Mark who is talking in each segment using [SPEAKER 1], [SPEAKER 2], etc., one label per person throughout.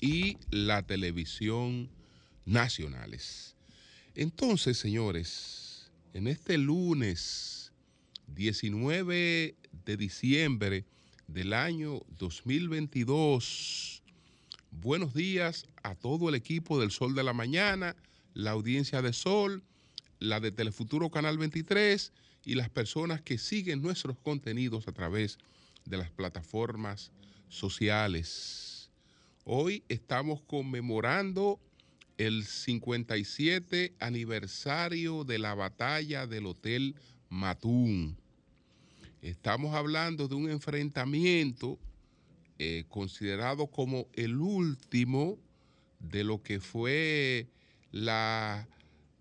[SPEAKER 1] y la televisión nacionales. Entonces, señores, en este lunes 19 de diciembre del año 2022, buenos días a todo el equipo del Sol de la Mañana, la audiencia de Sol, la de Telefuturo Canal 23 y las personas que siguen nuestros contenidos a través de las plataformas sociales. Hoy estamos conmemorando el 57 aniversario de la batalla del Hotel Matún. Estamos hablando de un enfrentamiento eh, considerado como el último de lo que fue la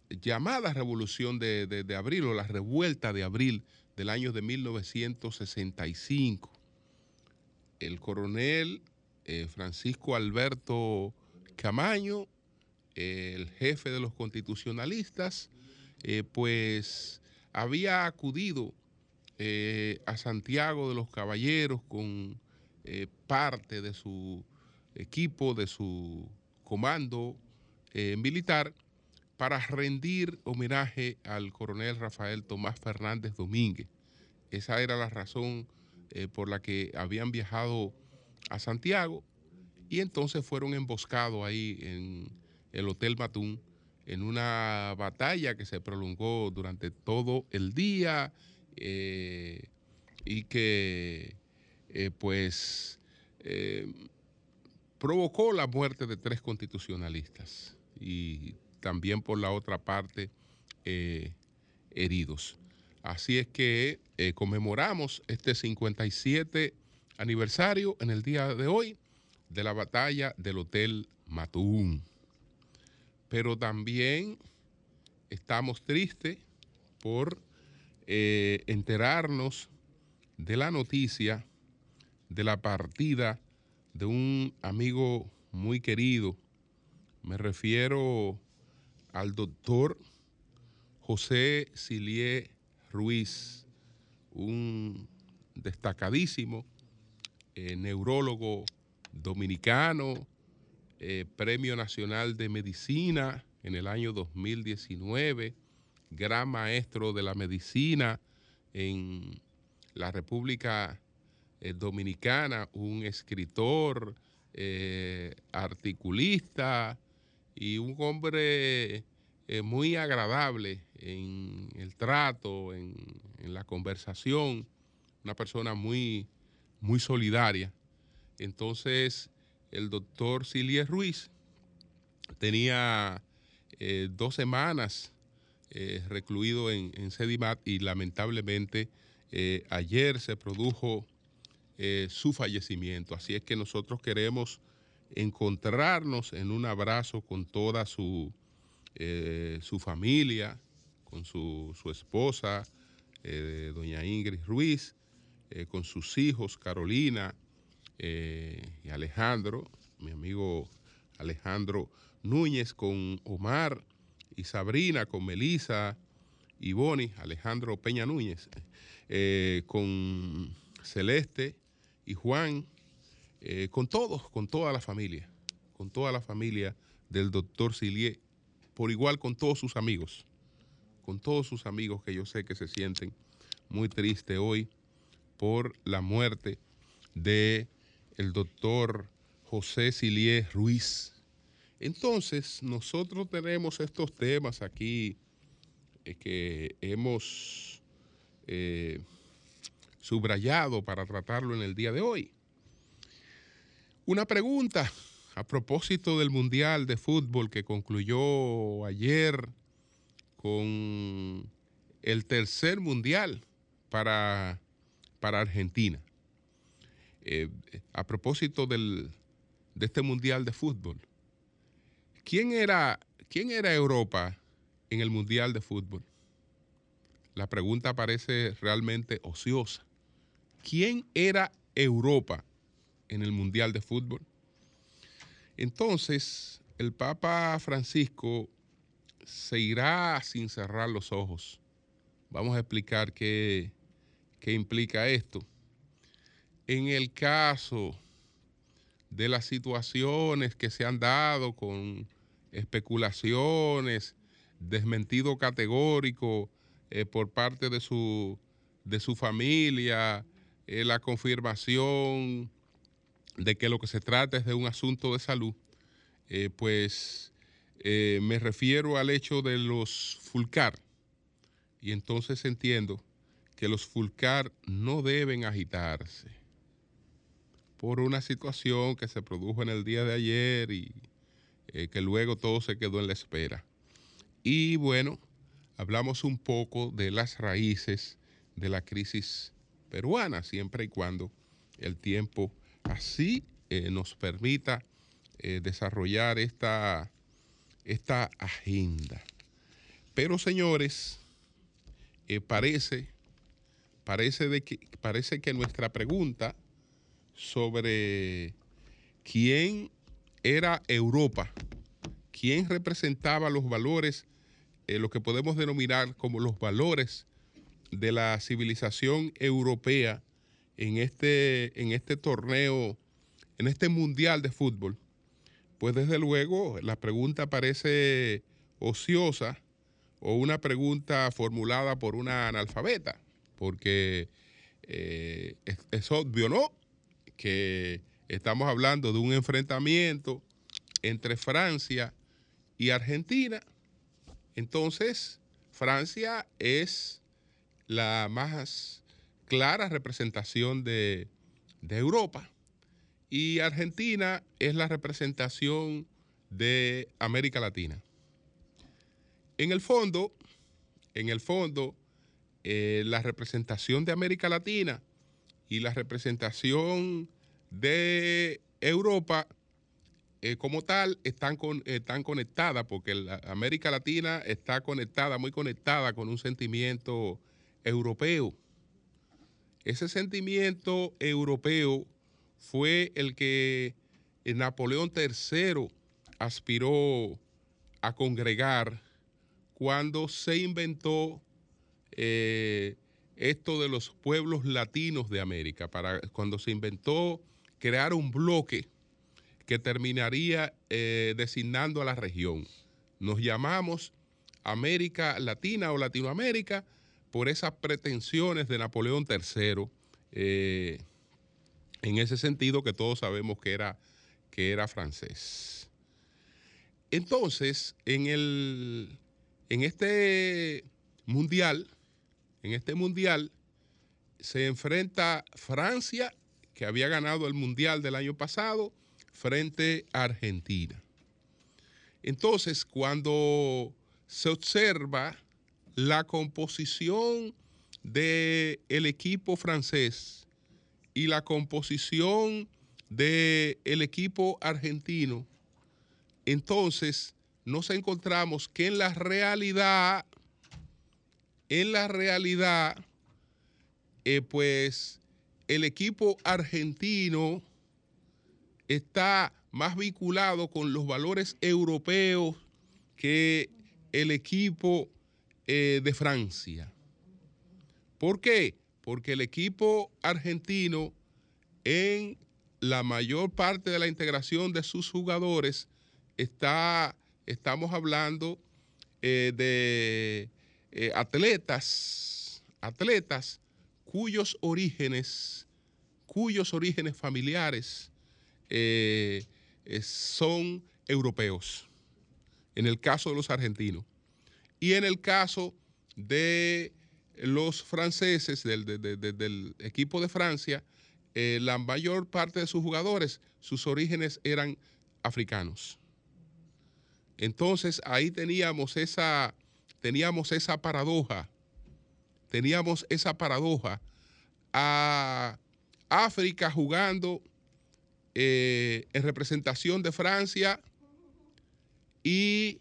[SPEAKER 1] llamada revolución de, de, de, abril o la revuelta de abril del año de 1965. El coronel eh, Francisco Alberto Camaño, eh, el jefe de los constitucionalistas, eh, pues había acudido a Santiago de los Caballeros con parte de su equipo, de su comando militar, para rendir homenaje al coronel Rafael Tomás Fernández Domínguez. Esa era la razón eh, por la que habían viajado a Santiago y entonces fueron emboscados ahí en el Hotel Matún en una batalla que se prolongó durante todo el día eh, y que eh, pues eh, provocó la muerte de tres constitucionalistas y también por la otra parte heridos. Así es que conmemoramos este 57 aniversario en el día de hoy de la batalla del Hotel Matún. Pero también estamos tristes por eh, enterarnos de la noticia de la partida de un amigo muy querido. Me refiero al doctor José Silié Ruiz, un destacadísimo eh, neurólogo dominicano, eh, Premio Nacional de Medicina en el año 2019, gran maestro de la medicina en la República eh, Dominicana, un escritor, eh, articulista, y un hombre muy agradable en el trato, en, la conversación, una persona muy, muy solidaria. Entonces, el doctor Silie Ruiz tenía eh, dos semanas eh, recluido en, en, Sedimat y lamentablemente eh, ayer se produjo su fallecimiento. Así es que nosotros queremos encontrarnos en un abrazo con toda su, su familia, con su, su esposa, doña Ingrid Ruiz, eh, con sus hijos, Carolina y Alejandro, mi amigo Alejandro Núñez, con Omar y Sabrina, con Melisa y Boni, Alejandro Peña Núñez, con Celeste y Juan, eh, con todos, con toda la familia, con toda la familia del doctor Silier, por igual con todos sus amigos, con todos sus amigos que yo sé que se sienten muy tristes hoy por la muerte de el doctor José Silier Ruiz. Entonces, nosotros tenemos estos temas aquí eh, que hemos eh, subrayado para tratarlo en el día de hoy. Una pregunta a propósito del Mundial de Fútbol que concluyó ayer con el tercer Mundial para, para Argentina. Eh, a propósito del, de este Mundial de Fútbol, ¿quién era, ¿quién era Europa en el Mundial de Fútbol? La pregunta parece realmente ociosa. ¿Quién era Europa en el Mundial de Fútbol? Entonces, el Papa Francisco se irá sin cerrar los ojos. Vamos a explicar qué, qué implica esto. En el caso de las situaciones que se han dado con especulaciones, desmentido categórico eh, por parte de su, de su familia, eh, la confirmación de que lo que se trata es de un asunto de salud, eh, pues me refiero al hecho de los Fulcar. Y entonces entiendo que los Fulcar no deben agitarse por una situación que se produjo en el día de ayer y eh, que luego todo se quedó en la espera. Y bueno, hablamos un poco de las raíces de la crisis peruana, siempre y cuando el tiempo así eh, nos permita eh, desarrollar esta, esta agenda. Pero señores, parece, parece, que, nuestra pregunta sobre quién era Europa, quién representaba los valores, eh, lo que podemos denominar como los valores de la civilización europea este, en este torneo, en este mundial de fútbol. Pues desde luego la pregunta parece ociosa o una pregunta formulada por una analfabeta, porque eh, es obvio, ¿no? que estamos hablando de un enfrentamiento entre Francia y Argentina. Entonces, Francia es la más clara representación de, Europa y Argentina es la representación de América Latina. En el fondo, en el fondo, eh, la representación de América Latina y la representación de Europa eh, como tal están, con, están conectadas porque América Latina está conectada, muy conectada con un sentimiento europeo. Ese sentimiento europeo fue el que Napoleón III aspiró a congregar cuando se inventó eh, esto de los pueblos latinos de América, para cuando se inventó crear un bloque que terminaría eh, designando a la región. Nos llamamos América Latina o Latinoamérica por esas pretensiones de Napoleón III, eh, en ese sentido que todos sabemos que era, que era francés. Entonces, en, el, en este mundial, en este mundial se enfrenta Francia, que había ganado el mundial del año pasado, frente a Argentina. Entonces, cuando se observa la composición del equipo francés y la composición del equipo argentino, entonces nos encontramos que en la realidad en la realidad, eh, pues el equipo argentino está más vinculado con los valores europeos que el equipo eh, de Francia. ¿Por qué? Porque el equipo argentino en la mayor parte de la integración de sus jugadores está, estamos hablando eh, de eh, atletas, atletas cuyos orígenes, cuyos orígenes familiares eh, eh, son europeos, en el caso de los argentinos. Y en el caso de los franceses, del, equipo de Francia, la mayor parte de sus jugadores, sus orígenes eran africanos. Entonces ahí teníamos esa, teníamos esa paradoja, teníamos esa paradoja a África jugando eh, en representación de Francia y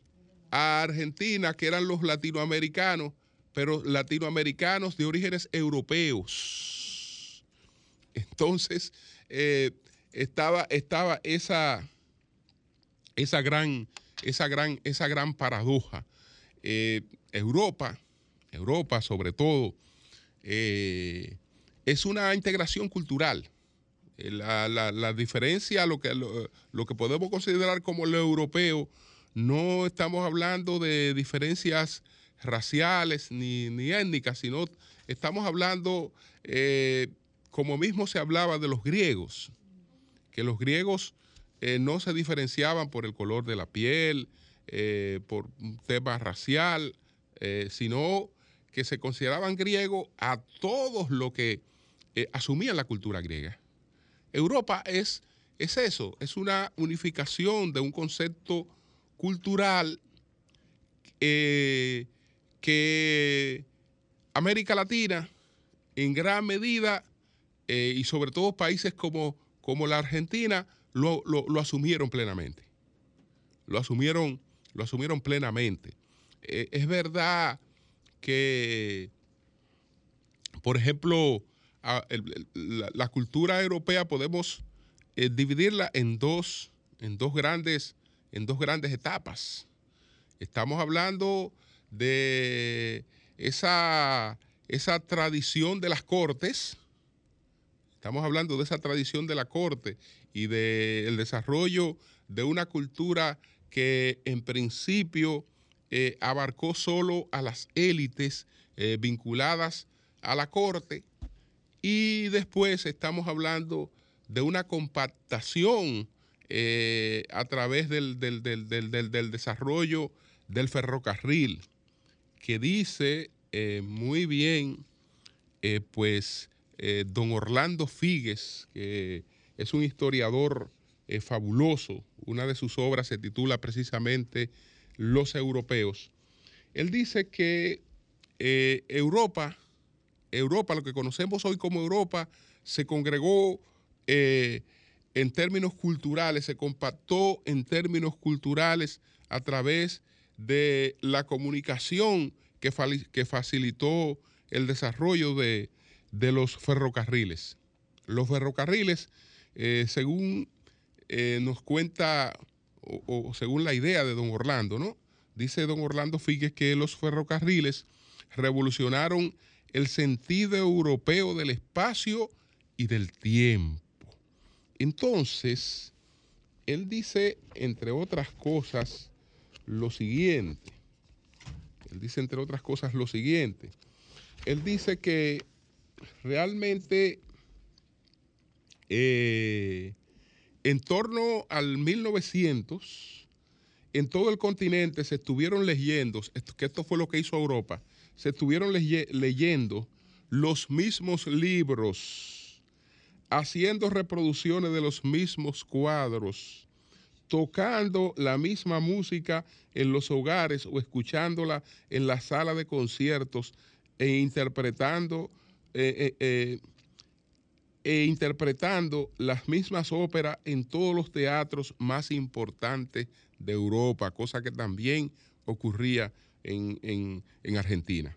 [SPEAKER 1] a Argentina, que eran los latinoamericanos, pero latinoamericanos de orígenes europeos. Entonces, eh, estaba, estaba esa, esa, gran, esa, gran, esa gran paradoja. Eh, Europa, Europa sobre todo, eh, es una integración cultural. La, diferencia, lo que, podemos considerar como lo europeo, no estamos hablando de diferencias raciales ni, ni étnicas, sino estamos hablando, eh, como mismo se hablaba de los griegos, que los griegos eh, no se diferenciaban por el color de la piel, eh, por un tema racial, sino que se consideraban griegos a todos los que asumían la cultura griega. Europa es, es eso, es una unificación de un concepto cultural eh, que América Latina en gran medida eh, y sobre todo países como, como la Argentina lo, asumieron plenamente. Lo asumieron, lo asumieron plenamente. Eh, es verdad que, por ejemplo, la, cultura europea podemos dividirla en dos, en dos grandes en dos grandes etapas. Estamos hablando de esa, esa tradición de las cortes, estamos hablando de esa tradición de la corte y del desarrollo de una cultura que en principio eh, abarcó solo a las élites eh, vinculadas a la corte y después estamos hablando de una compactación eh, a través del, desarrollo del ferrocarril, que dice muy bien, pues, don Orlando Figues, que es un historiador fabuloso, una de sus obras se titula precisamente Los Europeos. Él dice que Europa, Europa, lo que conocemos hoy como Europa, se congregó en términos culturales, se compactó en términos culturales a través de la comunicación que, que facilitó el desarrollo de, los ferrocarriles. Los ferrocarriles, eh, según eh, nos cuenta, o, según la idea de don Orlando, ¿no? Dice don Orlando Figues que los ferrocarriles revolucionaron el sentido europeo del espacio y del tiempo. Entonces, él dice, entre otras cosas, lo siguiente. Él dice, entre otras cosas, lo siguiente. Él dice que realmente eh, en torno al 1900, en todo el continente se estuvieron leyendo, que esto fue lo que hizo Europa, se estuvieron leyendo los mismos libros haciendo reproducciones de los mismos cuadros, tocando la misma música en los hogares o escuchándola en la sala de conciertos e interpretando eh, eh, eh, e interpretando las mismas óperas en todos los teatros más importantes de Europa, cosa que también ocurría en Argentina.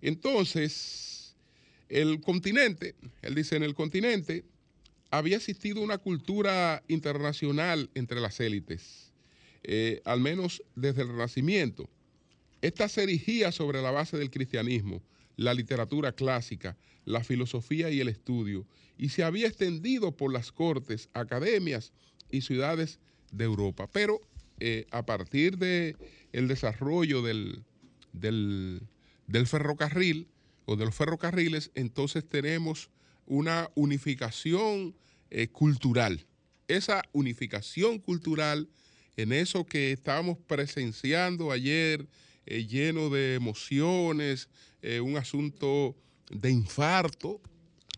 [SPEAKER 1] Entonces, el continente, él dice, en el continente había existido una cultura internacional entre las élites, eh, al menos desde el Renacimiento. Esta se erigía sobre la base del cristianismo, la literatura clásica, la filosofía y el estudio, y se había extendido por las cortes, academias y ciudades de Europa. Pero eh, a partir del desarrollo del, del ferrocarril, o de los ferrocarriles, entonces tenemos una unificación eh, cultural. Esa unificación cultural en eso que estábamos presenciando ayer, eh, lleno de emociones, un asunto de infarto,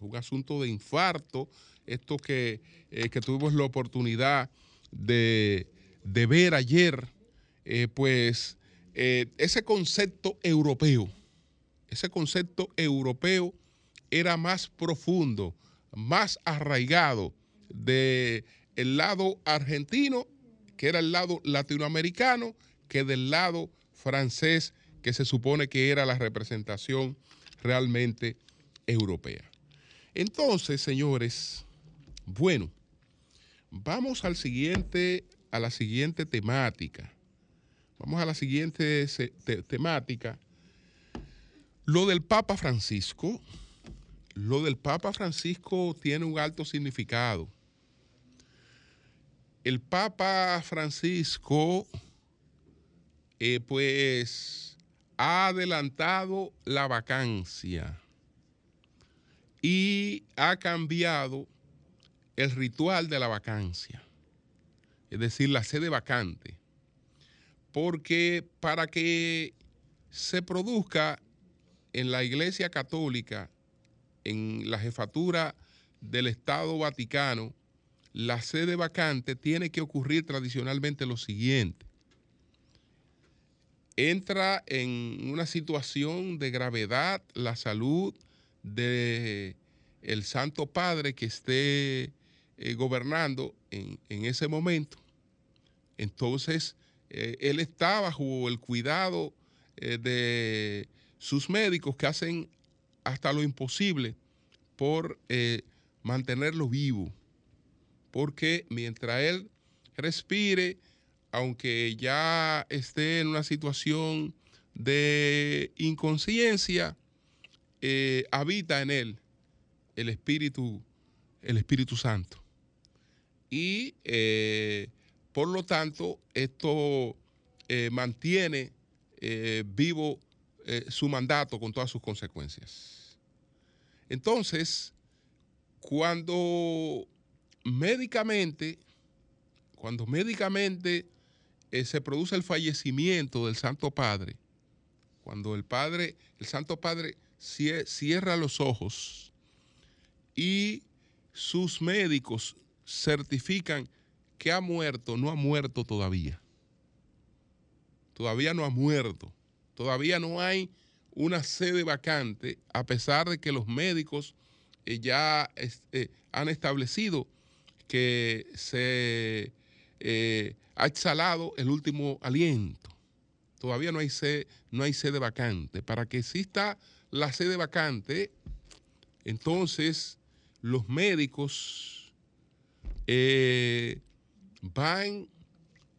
[SPEAKER 1] un asunto de infarto, esto que, que tuvimos la oportunidad de, de ver ayer, pues ese concepto europeo ese concepto europeo era más profundo, más arraigado del el lado argentino que era el lado latinoamericano, que del lado francés, que se supone que era la representación realmente europea. Entonces, señores, bueno, vamos al siguiente, a la siguiente temática. Vamos a la siguiente temática. Lo del Papa Francisco. Lo del Papa Francisco tiene un alto significado. El Papa Francisco, eh, pues, ha adelantado la vacancia y ha cambiado el ritual de la vacancia, es decir, la sede vacante, porque para que se produzca en la Iglesia Católica, en la jefatura del Estado Vaticano, la sede vacante tiene que ocurrir tradicionalmente lo siguiente. Entra en una situación de gravedad la salud de el Santo Padre que esté eh, gobernando en, ese momento. Entonces, eh, él está bajo el cuidado eh, de sus médicos que hacen hasta lo imposible por mantenerlo vivo. Porque mientras él respire, aunque ya esté en una situación de inconsciencia, habita en él el Espíritu, el Espíritu Santo. Y eh, por lo tanto, esto eh, mantiene eh, vivo su mandato con todas sus consecuencias. Entonces, cuando médicamente, cuando médicamente se produce el fallecimiento del Santo Padre, cuando el Padre, el Santo Padre cierra los ojos y sus médicos certifican que ha muerto, no ha muerto todavía. Todavía no ha muerto. Todavía no hay una sede vacante, a pesar de que los médicos eh, ya eh, han establecido que se eh, ha exhalado el último aliento. Todavía no hay, sede, no hay sede vacante. Para que exista la sede vacante, entonces los médicos eh, van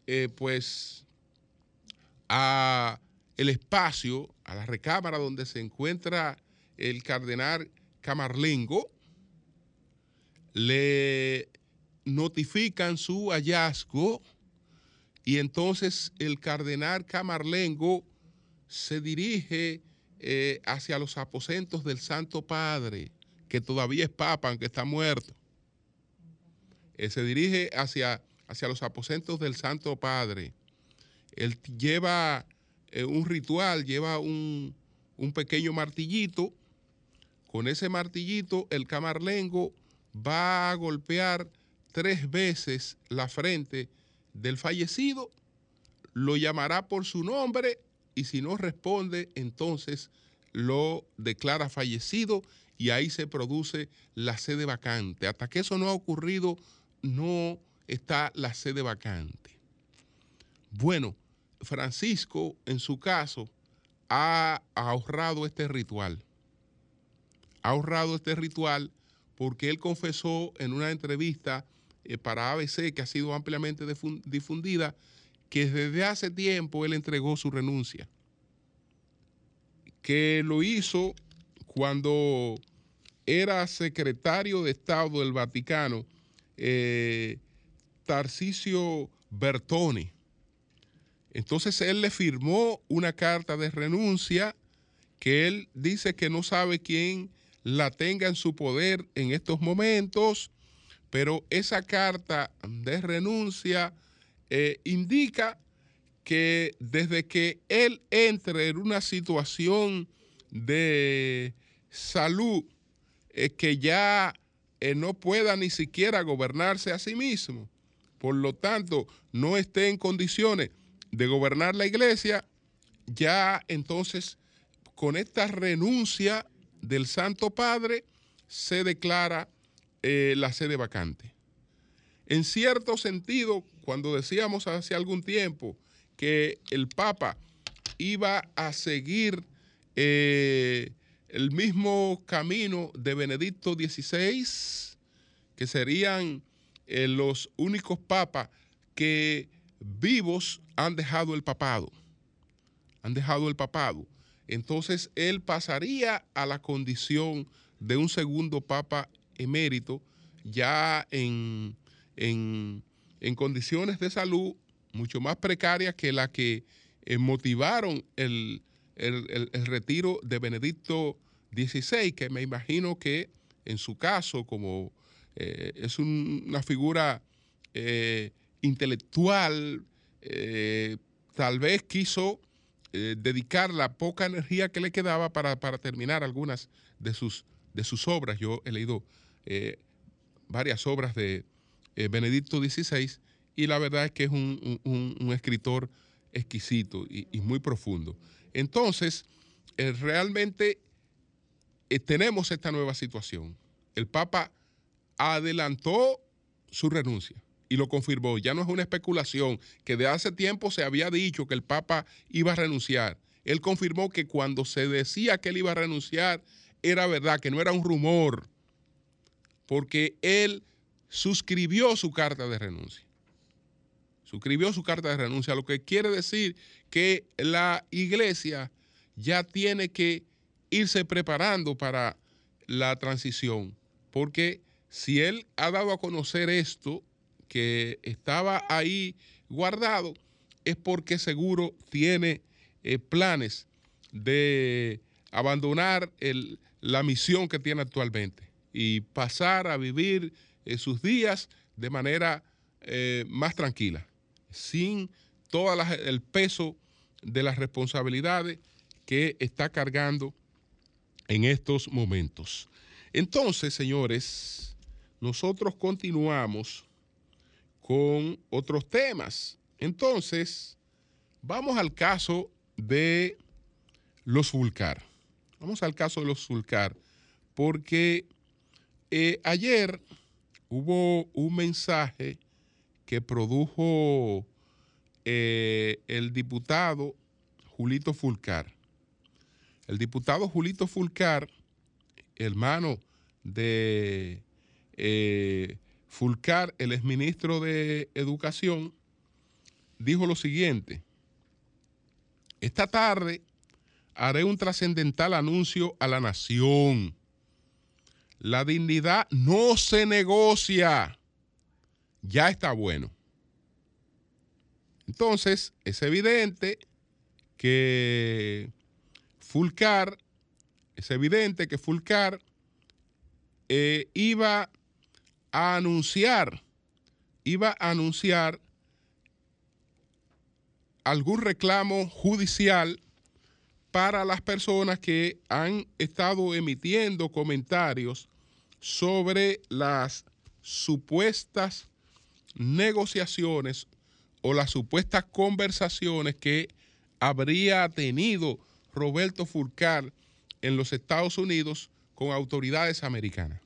[SPEAKER 1] eh, pues a el espacio, a la recámara donde se encuentra el cardenal Camarlengo, le notifican su hallazgo y entonces el cardenal Camarlengo se dirige eh, hacia los aposentos del Santo Padre que todavía es papa, aunque está muerto. Él se dirige hacia, hacia los aposentos del Santo Padre. Él lleva eh, un ritual, lleva un, un pequeño martillito. Con ese martillito, el camarlengo va a golpear tres veces la frente del fallecido, lo llamará por su nombre y si no responde, entonces lo declara fallecido y ahí se produce la sede vacante. Hasta que eso no ha ocurrido, no está la sede vacante. Bueno, Francisco, en su caso, ha ahorrado este ritual. Ha ahorrado este ritual porque él confesó en una entrevista eh, para ABC, que ha sido ampliamente difundida, que desde hace tiempo él entregó su renuncia. Que lo hizo cuando era secretario de Estado del Vaticano, eh, Tarcisio Bertone. Entonces él le firmó una carta de renuncia que él dice que no sabe quién la tenga en su poder en estos momentos, pero esa carta de renuncia eh, indica que desde que él entre en una situación de salud eh, que ya eh, no pueda ni siquiera gobernarse a sí mismo, por lo tanto no esté en condiciones de gobernar la iglesia, ya entonces con esta renuncia del Santo Padre se declara eh, la sede vacante. en cierto sentido, cuando decíamos hace algún tiempo que el Papa iba a seguir eh, el mismo camino de Benedicto XVI, que serían eh, los únicos papas que vivos han dejado el papado. Han dejado el papado. Entonces él pasaría a la condición de un segundo papa emérito ya en, en, condiciones de salud mucho más precarias que la que eh, motivaron el, retiro de Benedicto XVI, que me imagino que en su caso, como eh, es una figura eh, intelectual, tal vez quiso dedicar la poca energía que le quedaba para, para terminar algunas de sus, de sus obras. Yo he leído varias obras de eh, Benedicto XVI y la verdad es que es un, escritor exquisito y, muy profundo. Entonces, eh, realmente eh, tenemos esta nueva situación. El Papa adelantó su renuncia y lo confirmó. Ya no es una especulación que de hace tiempo se había dicho que el Papa iba a renunciar. Él confirmó que cuando se decía que él iba a renunciar era verdad, que no era un rumor porque él suscribió su carta de renuncia. Suscribió su carta de renuncia, lo que quiere decir que la iglesia ya tiene que irse preparando para la transición, porque si él ha dado a conocer esto, que estaba ahí guardado, es porque seguro tiene eh, planes de abandonar la misión que tiene actualmente y pasar a vivir eh, sus días de manera eh, más tranquila, sin todo el peso de las responsabilidades que está cargando en estos momentos. Entonces, señores, nosotros continuamos con otros temas. Entonces, vamos al caso de los Fulcar. Vamos al caso de los Fulcar, porque eh, ayer hubo un mensaje que produjo eh, el diputado Julito Fulcar. El diputado Julito Fulcar, hermano de eh, Fulcar, el exministro de Educación, dijo lo siguiente. Esta tarde haré un trascendental anuncio a la nación la dignidad no se negocia. Ya está bueno. Entonces, es evidente que Fulcar, es evidente que Fulcar eh, iba a anunciar, iba a anunciar algún reclamo judicial para las personas que han estado emitiendo comentarios sobre las supuestas negociaciones o las supuestas conversaciones que habría tenido Roberto Fulcar en los Estados Unidos con autoridades americanas.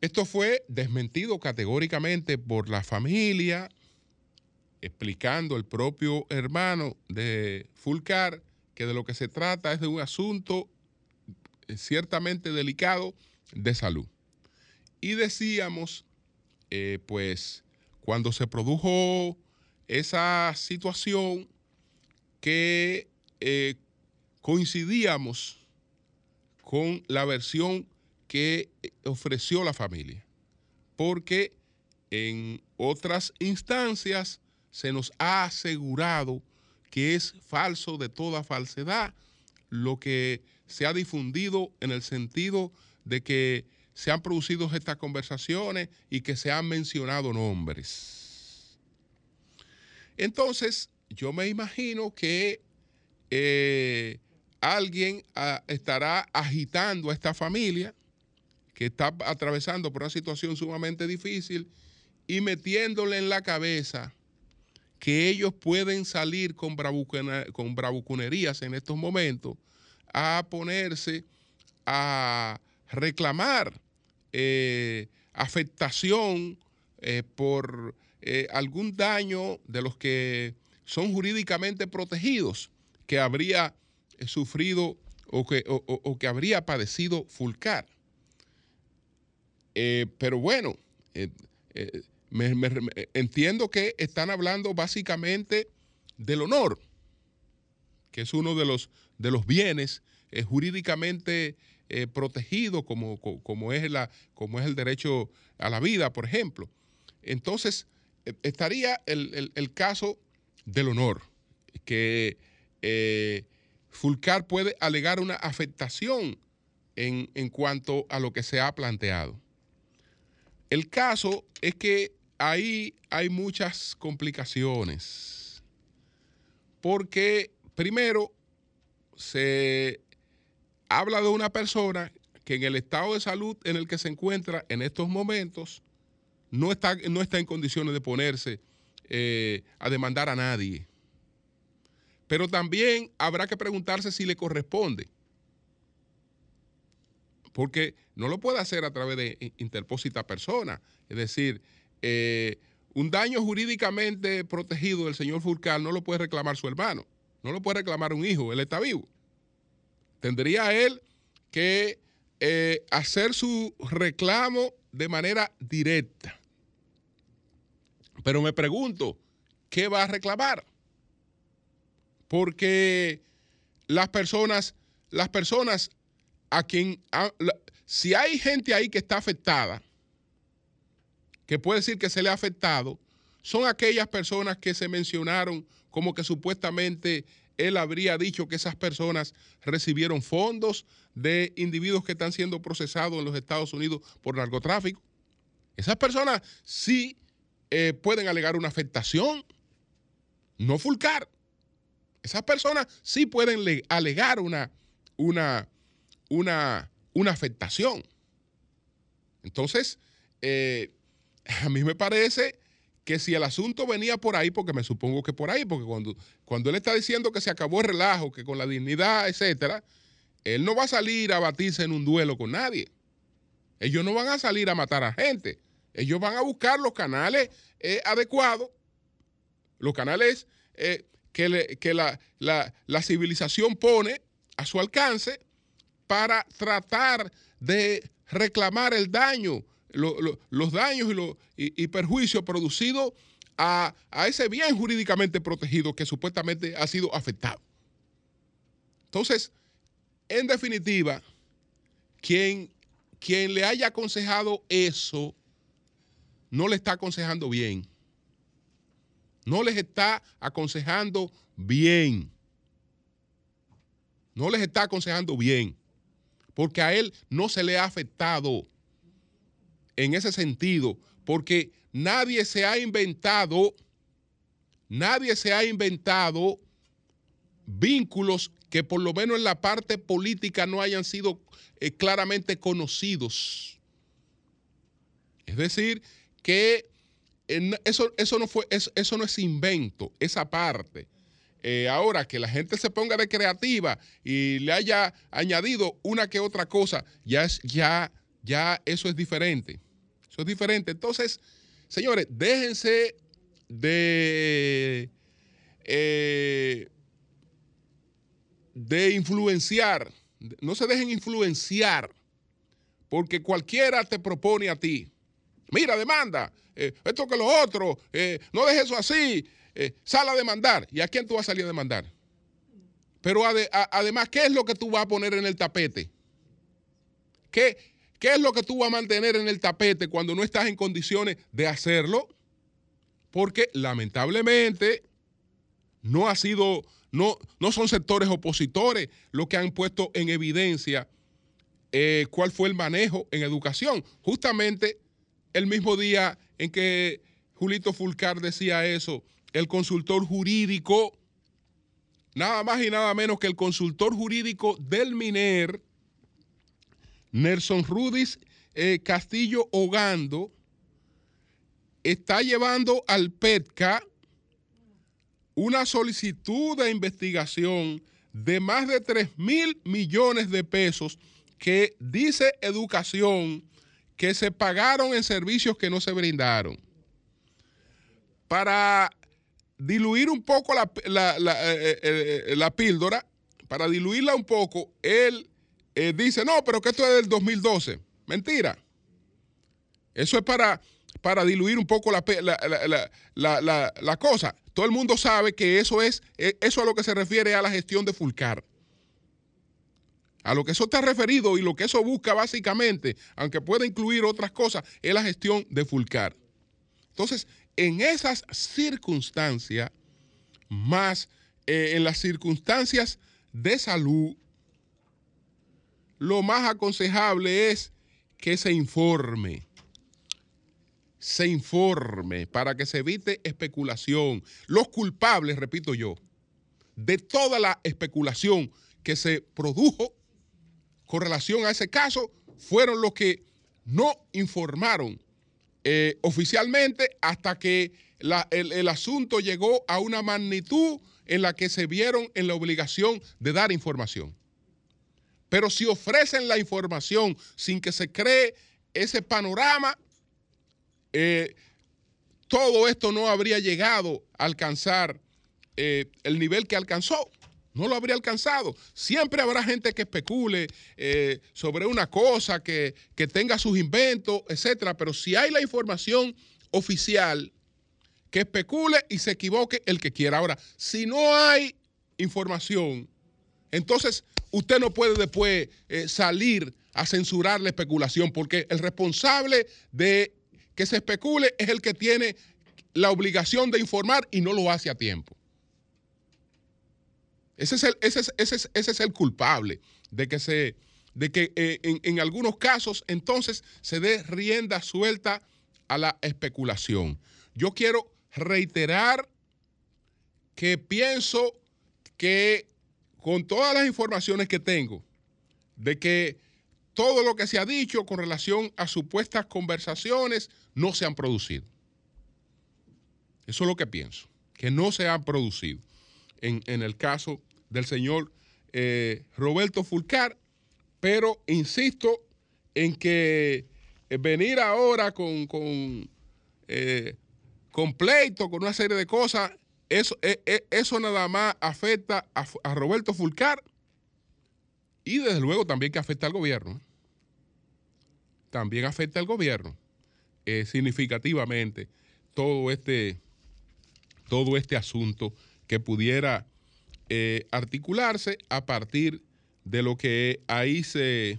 [SPEAKER 1] Esto fue desmentido categóricamente por la familia, explicando el propio hermano de Fulcar que de lo que se trata es de un asunto ciertamente delicado de salud. Y decíamos, eh, pues, cuando se produjo esa situación que eh, coincidíamos con la versión que ofreció la familia, porque en otras instancias se nos ha asegurado que es falso de toda falsedad lo que se ha difundido en el sentido de que se han producido estas conversaciones y que se han mencionado nombres. Entonces, yo me imagino que eh, alguien ah, estará agitando a esta familia que está atravesando por una situación sumamente difícil y metiéndole en la cabeza que ellos pueden salir con, con bravuconerías en estos momentos a ponerse a reclamar eh, afectación eh, por eh, algún daño de los que son jurídicamente protegidos que habría sufrido o que, que, habría padecido Fulcar. pero bueno, entiendo que están hablando básicamente del honor, que es uno de los, de los bienes jurídicamente eh, protegido como, como, es como es el derecho a la vida, por ejemplo. Entonces, eh, estaría el, caso del honor, que eh, Fulcar puede alegar una afectación en, en cuanto a lo que se ha planteado. El caso es que ahí hay muchas complicaciones, porque primero se habla de una persona que en el estado de salud en el que se encuentra en estos momentos no está, no está en condiciones de ponerse eh, a demandar a nadie. Pero también habrá que preguntarse si le corresponde. Porque no lo puede hacer a través de interpósita persona. Es decir, eh, un daño jurídicamente protegido del señor Fulcar no lo puede reclamar su hermano, no lo puede reclamar un hijo, él está vivo. Tendría él que eh, hacer su reclamo de manera directa. Pero me pregunto, ¿qué va a reclamar? Porque las personas, las personas a quien, si hay gente ahí que está afectada, que puede decir que se le ha afectado, son aquellas personas que se mencionaron como que supuestamente él habría dicho que esas personas recibieron fondos de individuos que están siendo procesados en los Estados Unidos por narcotráfico. Esas personas sí eh, pueden alegar una afectación, no fulcar. Esas personas sí pueden alegar una, una, una, una afectación. Entonces, eh, a mí me parece que si el asunto venía por ahí, porque me supongo que por ahí, porque cuando, cuando él está diciendo que se acabó el relajo, que con la dignidad, etcétera, él no va a salir a batirse en un duelo con nadie. Ellos no van a salir a matar a gente. Ellos van a buscar los canales eh, adecuados, los canales eh, que, que la, la civilización pone a su alcance para tratar de reclamar el daño los daños y, perjuicios producidos a, ese bien jurídicamente protegido que supuestamente ha sido afectado. Entonces, en definitiva, quien, quien le haya aconsejado eso, no le está aconsejando bien. No les está aconsejando bien. No les está aconsejando bien. Porque a él no se le ha afectado en ese sentido, porque nadie se ha inventado, nadie se ha inventado vínculos que por lo menos en la parte política no hayan sido eh, claramente conocidos. Es decir, que eso, eso, no fue, eso, no es invento, esa parte. Eh, ahora que la gente se ponga de creativa y le haya añadido una que otra cosa, ya, es, ya, ya eso es diferente. Eso es diferente. Entonces, señores, déjense de, eh, de influenciar. No se dejen influenciar, porque cualquiera te propone a ti. Mira, demanda, eh, esto que lo otro, eh, no dejes eso así, sal a demandar. ¿Y a quién tú vas a salir a demandar? Pero además, ¿qué es lo que tú vas a poner en el tapete? ¿Qué, ¿Qué es lo que tú vas a mantener en el tapete cuando no estás en condiciones de hacerlo? Porque lamentablemente no ha sido, no, no son sectores opositores los que han puesto en evidencia eh, cuál fue el manejo en educación. Justamente el mismo día en que Julito Fulcar decía eso, el consultor jurídico, nada más y nada menos que el consultor jurídico del MINER, Nelson Rudis eh, Castillo Ogando está llevando al PETCA una solicitud de investigación de más de 3 mil millones de pesos que dice educación que se pagaron en servicios que no se brindaron. para diluir un poco la, eh, eh, píldora, para diluirla un poco, él dice, no, pero que esto es del 2012. Mentira. Eso es para, para diluir un poco la, la, cosa. Todo el mundo sabe que eso es, eso a lo que se refiere a la gestión de Fulcar. A lo que eso está referido y lo que eso busca básicamente, aunque pueda incluir otras cosas, es la gestión de Fulcar. Entonces, en esas circunstancias, más eh, en las circunstancias de salud, lo más aconsejable es que se informe. Se informe para que se evite especulación. Los culpables, repito yo, de toda la especulación que se produjo con relación a ese caso fueron los que no informaron eh, oficialmente hasta que el, asunto llegó a una magnitud en la que se vieron en la obligación de dar información. Pero si ofrecen la información sin que se cree ese panorama, eh, todo esto no habría llegado a alcanzar eh, el nivel que alcanzó no lo habría alcanzado. Siempre habrá gente que especule eh, sobre una cosa, que, tenga sus inventos, etcétera. Pero si hay la información oficial, que especule y se equivoque el que quiera. Ahora, si no hay información, entonces usted no puede después eh, salir a censurar la especulación, porque el responsable de que se especule es el que tiene la obligación de informar y no lo hace a tiempo. Ese es el, culpable de que, se, de que eh, en, algunos casos entonces se dé rienda suelta a la especulación. Yo quiero reiterar que pienso que con todas las informaciones que tengo de que todo lo que se ha dicho con relación a supuestas conversaciones no se han producido. Eso es lo que pienso, que no se han producido en, en el caso del señor eh, Roberto Fulcar, pero insisto en que eh, venir ahora con, con, eh, con, pleito, con una serie de cosas, eso, eso nada más afecta a, Roberto Fulcar y desde luego también que afecta al gobierno. También afecta al gobierno significativamente todo este, todo este asunto que pudiera eh, articularse a partir de lo que ahí se,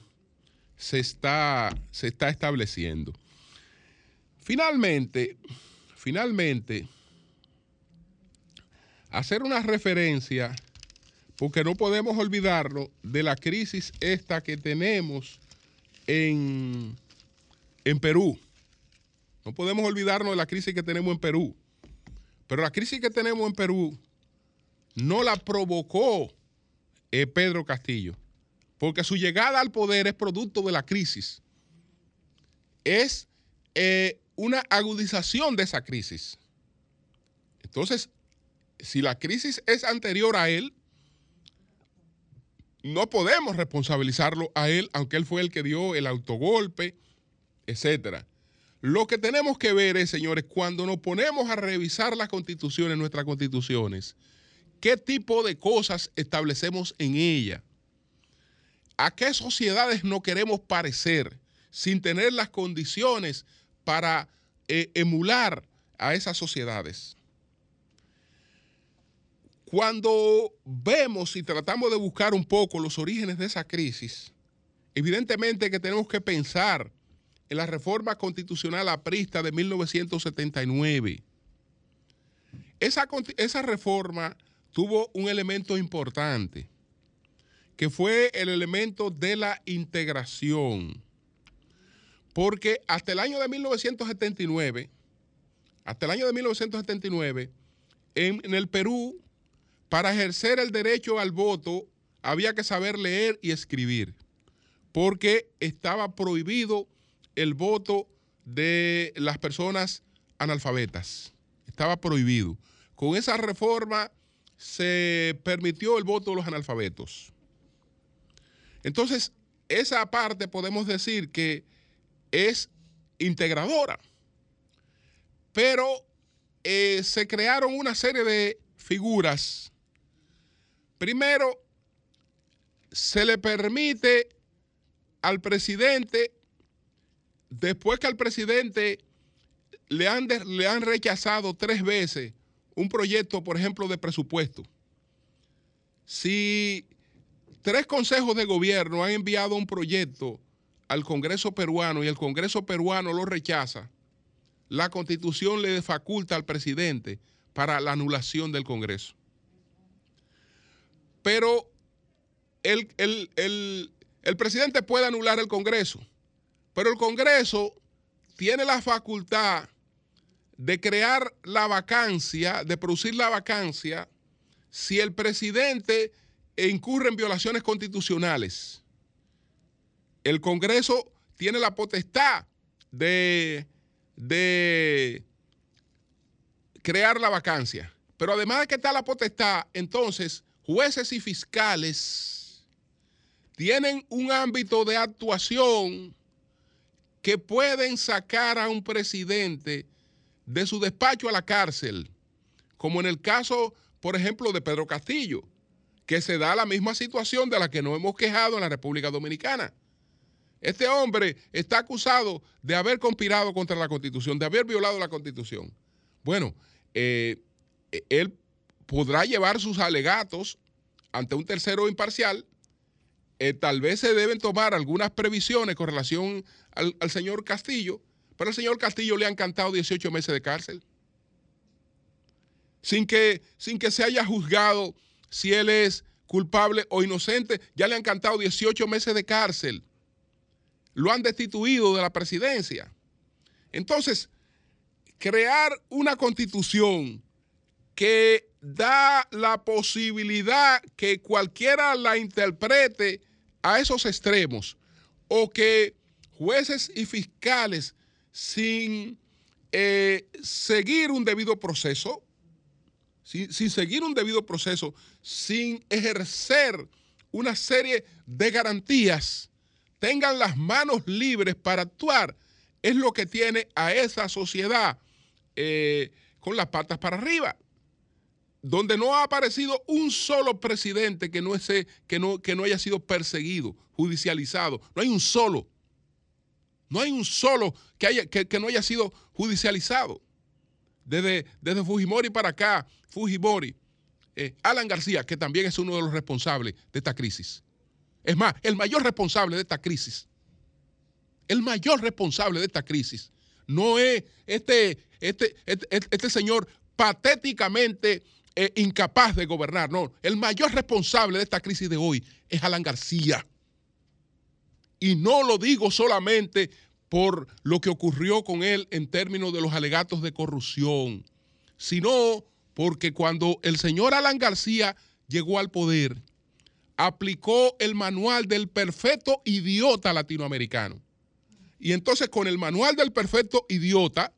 [SPEAKER 1] se, está, se está estableciendo. Finalmente, finalmente, hacer una referencia, porque no podemos olvidarnos de la crisis esta que tenemos en, en Perú. No podemos olvidarnos de la crisis que tenemos en Perú. Pero la crisis que tenemos en Perú no la provocó eh, Pedro Castillo, porque su llegada al poder es producto de la crisis. Es eh, una agudización de esa crisis. Entonces, si la crisis es anterior a él, no podemos responsabilizarlo a él, aunque él fue el que dio el autogolpe, etcétera. Lo que tenemos que ver es, señores, cuando nos ponemos a revisar las constituciones, nuestras constituciones, ¿Qué tipo de cosas establecemos en ella? ¿A qué sociedades no queremos parecer sin tener las condiciones para eh, emular a esas sociedades? Cuando vemos y tratamos de buscar un poco los orígenes de esa crisis, evidentemente que tenemos que pensar en la reforma constitucional aprista de 1979. Esa, esa reforma tuvo un elemento importante, que fue el elemento de la integración. Porque hasta el año de 1979, hasta el año de 1979, en, en el Perú, para ejercer el derecho al voto, había que saber leer y escribir, porque estaba prohibido el voto de las personas analfabetas. Estaba prohibido. Con esa reforma se permitió el voto de los analfabetos. Entonces, esa parte podemos decir que es integradora, pero eh, se crearon una serie de figuras. Primero, se le permite al presidente, después que al presidente le han, rechazado tres veces un proyecto, por ejemplo, de presupuesto, si tres consejos de gobierno han enviado un proyecto al Congreso peruano y el Congreso peruano lo rechaza, la constitución le faculta al presidente para la anulación del Congreso. Pero el, el, presidente puede anular el Congreso, pero el Congreso tiene la facultad de crear la vacancia, de producir la vacancia, si el presidente incurre en violaciones constitucionales. El Congreso tiene la potestad de de crear la vacancia. Pero además de que está la potestad, entonces jueces y fiscales tienen un ámbito de actuación que pueden sacar a un presidente de su despacho a la cárcel, como en el caso, por ejemplo, de Pedro Castillo, que se da la misma situación de la que nos hemos quejado en la República Dominicana. Este hombre está acusado de haber conspirado contra la Constitución, de haber violado la Constitución. Bueno, eh, él podrá llevar sus alegatos ante un tercero imparcial. Eh, tal vez se deben tomar algunas previsiones con relación al, señor Castillo, pero al señor Castillo le han cantado 18 meses de cárcel. Sin que, sin que se haya juzgado si él es culpable o inocente, ya le han cantado 18 meses de cárcel lo han destituido de la presidencia. Entonces, crear una constitución que da la posibilidad que cualquiera la interprete a esos extremos o que jueces y fiscales sin eh, seguir un debido proceso, sin, seguir un debido proceso, sin ejercer una serie de garantías, tengan las manos libres para actuar, es lo que tiene a esa sociedad eh, con las patas para arriba. Donde no ha aparecido un solo presidente que no, que no, que no haya sido perseguido, judicializado. No hay un solo. No hay un solo que, haya, que, no haya sido judicializado. Desde, desde Fujimori para acá, Fujimori, eh, Alan García, que también es uno de los responsables de esta crisis. Es más, el mayor responsable de esta crisis, el mayor responsable de esta crisis, no es este, este, este, este señor patéticamente eh, incapaz de gobernar, no. El mayor responsable de esta crisis de hoy es Alan García. Y no lo digo solamente por lo que ocurrió con él en términos de los alegatos de corrupción, sino porque cuando el señor Alan García llegó al poder, aplicó el manual del perfecto idiota latinoamericano. Y entonces con el manual del perfecto idiota,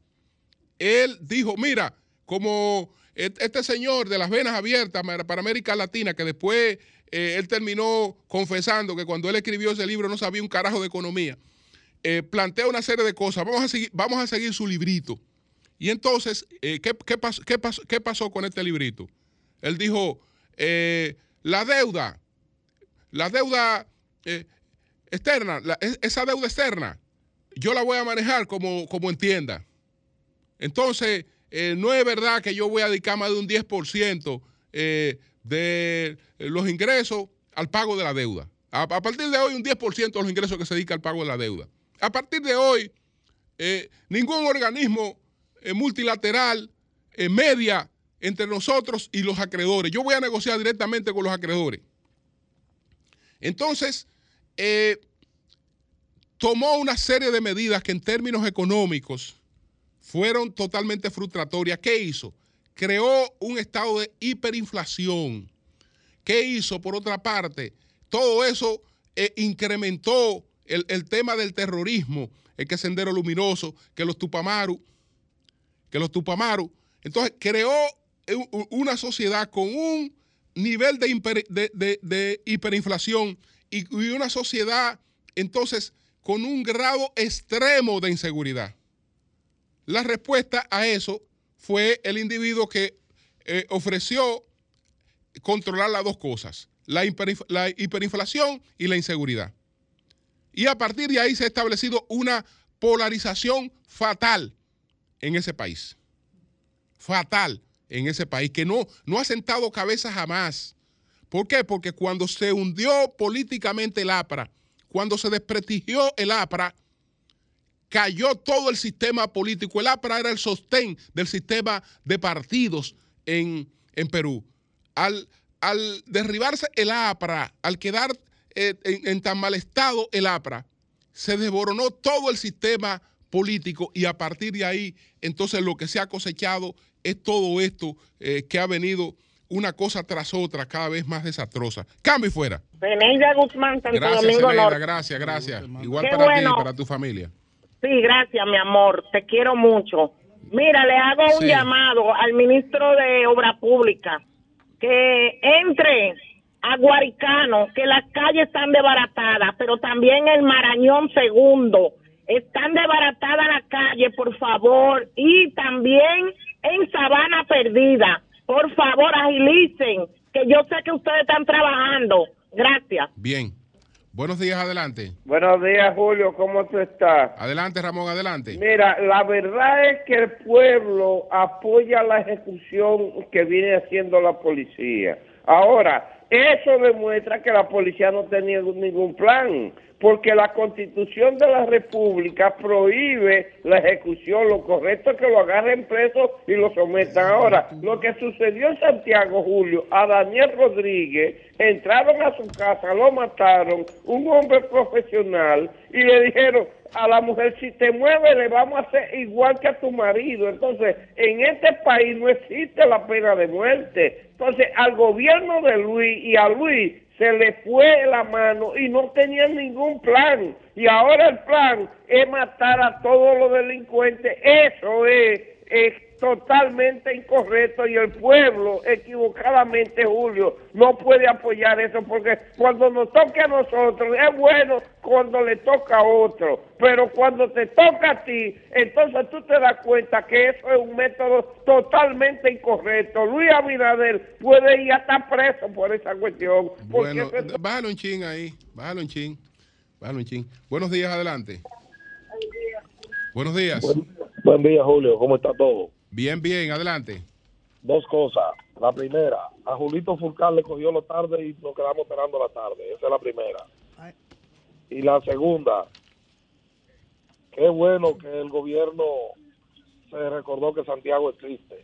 [SPEAKER 1] él dijo, mira, como este señor de las venas abiertas para América Latina, que después eh, él terminó confesando que cuando él escribió ese libro no sabía un carajo de economía, eh, plantea una serie de cosas, vamos a seguir, vamos a seguir su librito. Y entonces, eh, ¿qué, pasó, qué, pasó, con este librito? Él dijo, la deuda, la deuda externa, esa deuda externa, yo la voy a manejar como, como entienda. Entonces, eh, no es verdad que yo voy a dedicar más de un 10% eh, de los ingresos al pago de la deuda. A, partir de hoy, un 10% de los ingresos que se dedica al pago de la deuda. A partir de hoy, ningún organismo multilateral media entre nosotros y los acreedores. Yo voy a negociar directamente con los acreedores. Entonces, eh, tomó una serie de medidas que en términos económicos fueron totalmente frustratorias. ¿Qué hizo? Creó un estado de hiperinflación. ¿Qué hizo? Por otra parte, todo eso eh, incrementó el, el, tema del terrorismo, el que Sendero Luminoso, que los Tupamaru, que los Tupamaru. Entonces creó una sociedad con un nivel de, hiperinflación y, una sociedad entonces con un grado extremo de inseguridad. La respuesta a eso fue el individuo que eh, ofreció controlar las dos cosas, la, la hiperinflación y la inseguridad. Y a partir de ahí se ha establecido una polarización fatal en ese país. Fatal en ese país, que no, no ha sentado cabeza jamás. ¿Por qué? Porque cuando se hundió políticamente el APRA, cuando se desprestigió el APRA, cayó todo el sistema político. El APRA era el sostén del sistema de partidos en, Perú. Al, al, derribarse el APRA, al quedar eh, en, tan mal estado el APRA, se desboronó todo el sistema político y a partir de ahí, entonces lo que se ha cosechado es todo esto eh, que ha venido una cosa tras otra, cada vez más desastrosa. Cambio y fuera.
[SPEAKER 2] Guzmán, Santo
[SPEAKER 1] gracias, Domingo Gracias, gracias. Igual para ti y para tu familia.
[SPEAKER 2] Sí, gracias, mi amor. Te quiero mucho. Mira, le hago un llamado al ministro de Obra Pública que entre a Guaricano, que las calles están desbaratadas, pero también el Marañón Segundo. Están desbaratadas las calles, por favor. Y también en Sabana Perdida. Por favor, agilicen, que yo sé que ustedes están trabajando. Gracias.
[SPEAKER 1] Bien. Buenos días, adelante.
[SPEAKER 3] Buenos días, Julio, ¿cómo tú estás?
[SPEAKER 1] Adelante, Ramón, adelante.
[SPEAKER 3] Mira, la verdad es que el pueblo apoya la ejecución que viene haciendo la policía. Ahora, eso demuestra que la policía no tenía ningún plan porque la constitución de la república prohíbe la ejecución, lo correcto es que lo agarren preso y lo sometan. Ahora, lo que sucedió en Santiago, Julio, a Daniel Rodríguez, entraron a su casa, lo mataron, un hombre profesional, y le dijeron a la mujer, si te mueves le vamos a hacer igual que a tu marido. Entonces, en este país no existe la pena de muerte. Entonces, al gobierno de Luis y a Luis se le fue la mano y no tenían ningún plan. Y ahora el plan es matar a todos los delincuentes. Eso es, totalmente incorrecto y el pueblo, equivocadamente, Julio, no puede apoyar eso porque cuando nos toque a nosotros es bueno cuando le toca a otro, pero cuando te toca a ti, entonces tú te das cuenta que eso es un método totalmente incorrecto. Luis Abinader puede ir hasta preso por esa cuestión.
[SPEAKER 1] Bueno, bájalo un ching ahí, bájalo un ching, bájalo un ching. Buenos días, adelante. Buenos días.
[SPEAKER 4] Buen día, Julio. ¿Cómo está todo?
[SPEAKER 1] Bien, bien, adelante.
[SPEAKER 4] Dos cosas. La primera, a Julito Fulcar le cogió la tarde y nos quedamos esperando la tarde. Esa es la primera. Y la segunda, qué bueno que el gobierno se recordó que Santiago existe.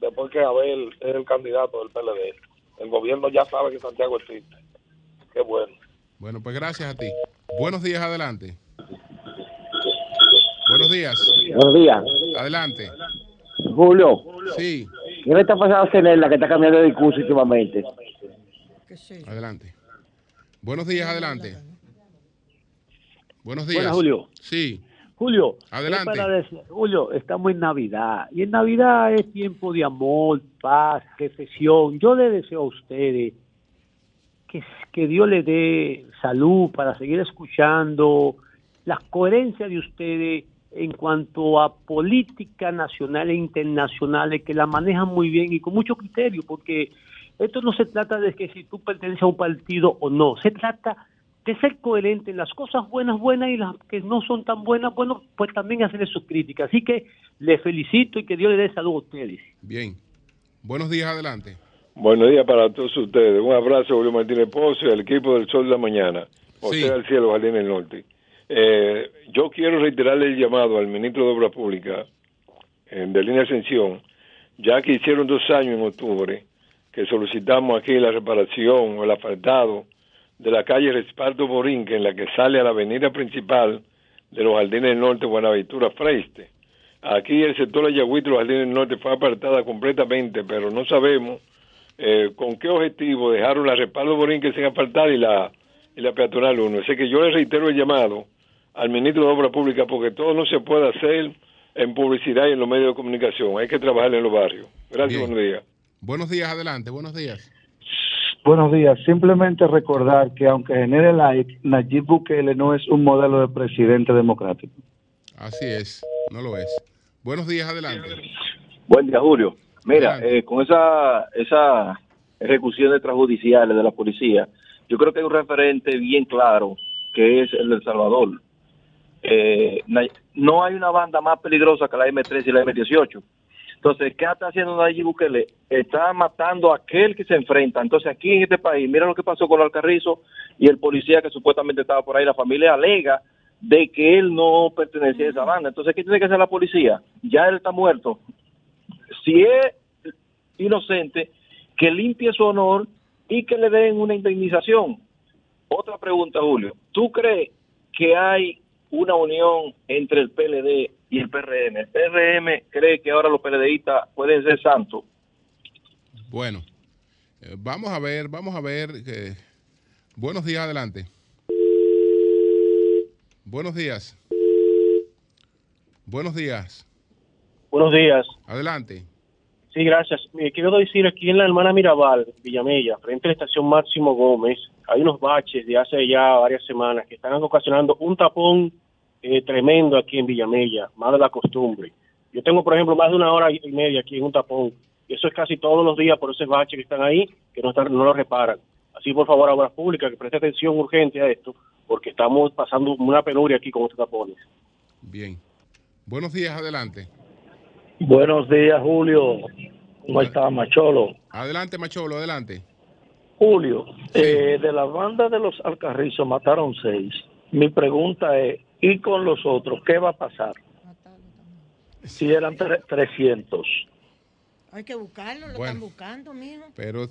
[SPEAKER 4] Después que Abel es el candidato del PLD. El gobierno ya sabe que Santiago existe. Qué bueno.
[SPEAKER 1] Bueno, pues gracias a ti. Buenos días, adelante. Buenos días.
[SPEAKER 5] Buenos días.
[SPEAKER 1] Adelante.
[SPEAKER 5] Julio.
[SPEAKER 1] Sí.
[SPEAKER 5] ¿Qué le está pasando a Cenela que está cambiando de discurso últimamente?
[SPEAKER 1] Adelante. Buenos días, adelante. Buenos días.
[SPEAKER 5] Julio.
[SPEAKER 1] Sí.
[SPEAKER 5] Julio,
[SPEAKER 1] adelante.
[SPEAKER 5] Julio, estamos en Navidad y en Navidad es tiempo de amor, paz, reflexión. Yo le deseo a ustedes que, que Dios le dé salud para seguir escuchando la coherencia de ustedes en cuanto a política nacional e internacionales que la manejan muy bien y con mucho criterio, porque esto no se trata de que si tú perteneces a un partido o no, se trata de ser coherente en las cosas buenas, buenas y las que no son tan buenas, bueno, pues también hacerle sus críticas. Así que le felicito y que Dios le dé salud a ustedes.
[SPEAKER 1] Bien. Buenos días, adelante.
[SPEAKER 4] Buenos días para todos ustedes. Un abrazo, Julio Martínez Pozo y al equipo del Sol de la Mañana. José sí. al cielo, Jardín del Norte. Eh, yo quiero reiterarle el llamado al ministro de Obras Públicas de línea ascensión, ya que hicieron dos años en octubre que solicitamos aquí la reparación o el asfaltado de la calle Resparto Borinque, en la que sale a la avenida principal de los Jardines del Norte, Buenaventura Freiste. Aquí el sector de Yagüita y los Jardines del Norte fue apartada completamente, pero no sabemos eh, con qué objetivo dejaron la Respaldo Borinque sin apartar y la, peatonal 1. Así que yo le reitero el llamado al ministro de Obras Públicas porque todo no se puede hacer en publicidad y en los medios de comunicación. Hay que trabajar en los barrios. Gracias, buenos días.
[SPEAKER 1] Buenos días, adelante, buenos días.
[SPEAKER 6] Buenos días. Simplemente recordar que aunque genere like, Nayib Bukele no es un modelo de presidente democrático.
[SPEAKER 1] Así es, no lo es. Buenos días, adelante.
[SPEAKER 7] Buen día, Julio. Mira, eh, con esa, esa ejecuciones extrajudiciales de la policía, yo creo que hay un referente bien claro que es el de El Salvador. Eh, no hay una banda más peligrosa que la M3 y la M18. Entonces, ¿qué está haciendo Nayib Bukele? Está matando a aquel que se enfrenta. Entonces, aquí en este país, mira lo que pasó con Alcarrizo y el policía que supuestamente estaba por ahí. La familia alega de que él no pertenecía a esa banda. Entonces, ¿qué tiene que hacer la policía? Ya él está muerto. Si es inocente, que limpie su honor y que le den una indemnización. Otra pregunta, Julio. ¿Tú crees que hay una unión entre el PLD y el PRM? ¿El PRM cree que ahora los PLDistas pueden ser santos?
[SPEAKER 1] Bueno, eh, vamos a ver, vamos a ver. eh, buenos días, adelante. Buenos días. Buenos días.
[SPEAKER 8] Buenos días.
[SPEAKER 1] Adelante.
[SPEAKER 8] Sí, gracias. Quiero decir, aquí en la hermana Mirabal, Villamella, frente a la estación Máximo Gómez, hay unos baches de hace ya varias semanas que están ocasionando un tapón eh, tremendo aquí en Villamella, más de la costumbre. Yo tengo, por ejemplo, más de una hora y media aquí en un tapón. Y eso es casi todos los días por esos baches que están ahí, que no, están, no lo reparan. Así, por favor, a Obras Públicas, que preste atención urgente a esto, porque estamos pasando una penuria aquí con estos tapones.
[SPEAKER 1] Bien. Buenos días, adelante.
[SPEAKER 9] Buenos días, Julio. ¿Cómo está, Macholo?
[SPEAKER 1] Adelante, Macholo, adelante.
[SPEAKER 9] Julio, eh, de la banda de los Alcarrizos mataron seis. Mi pregunta es, ¿y con los otros qué va a pasar? Si eran tre- 300.
[SPEAKER 10] Hay que buscarlo, lo
[SPEAKER 1] Bueno.
[SPEAKER 10] están buscando, mijo.
[SPEAKER 1] Pero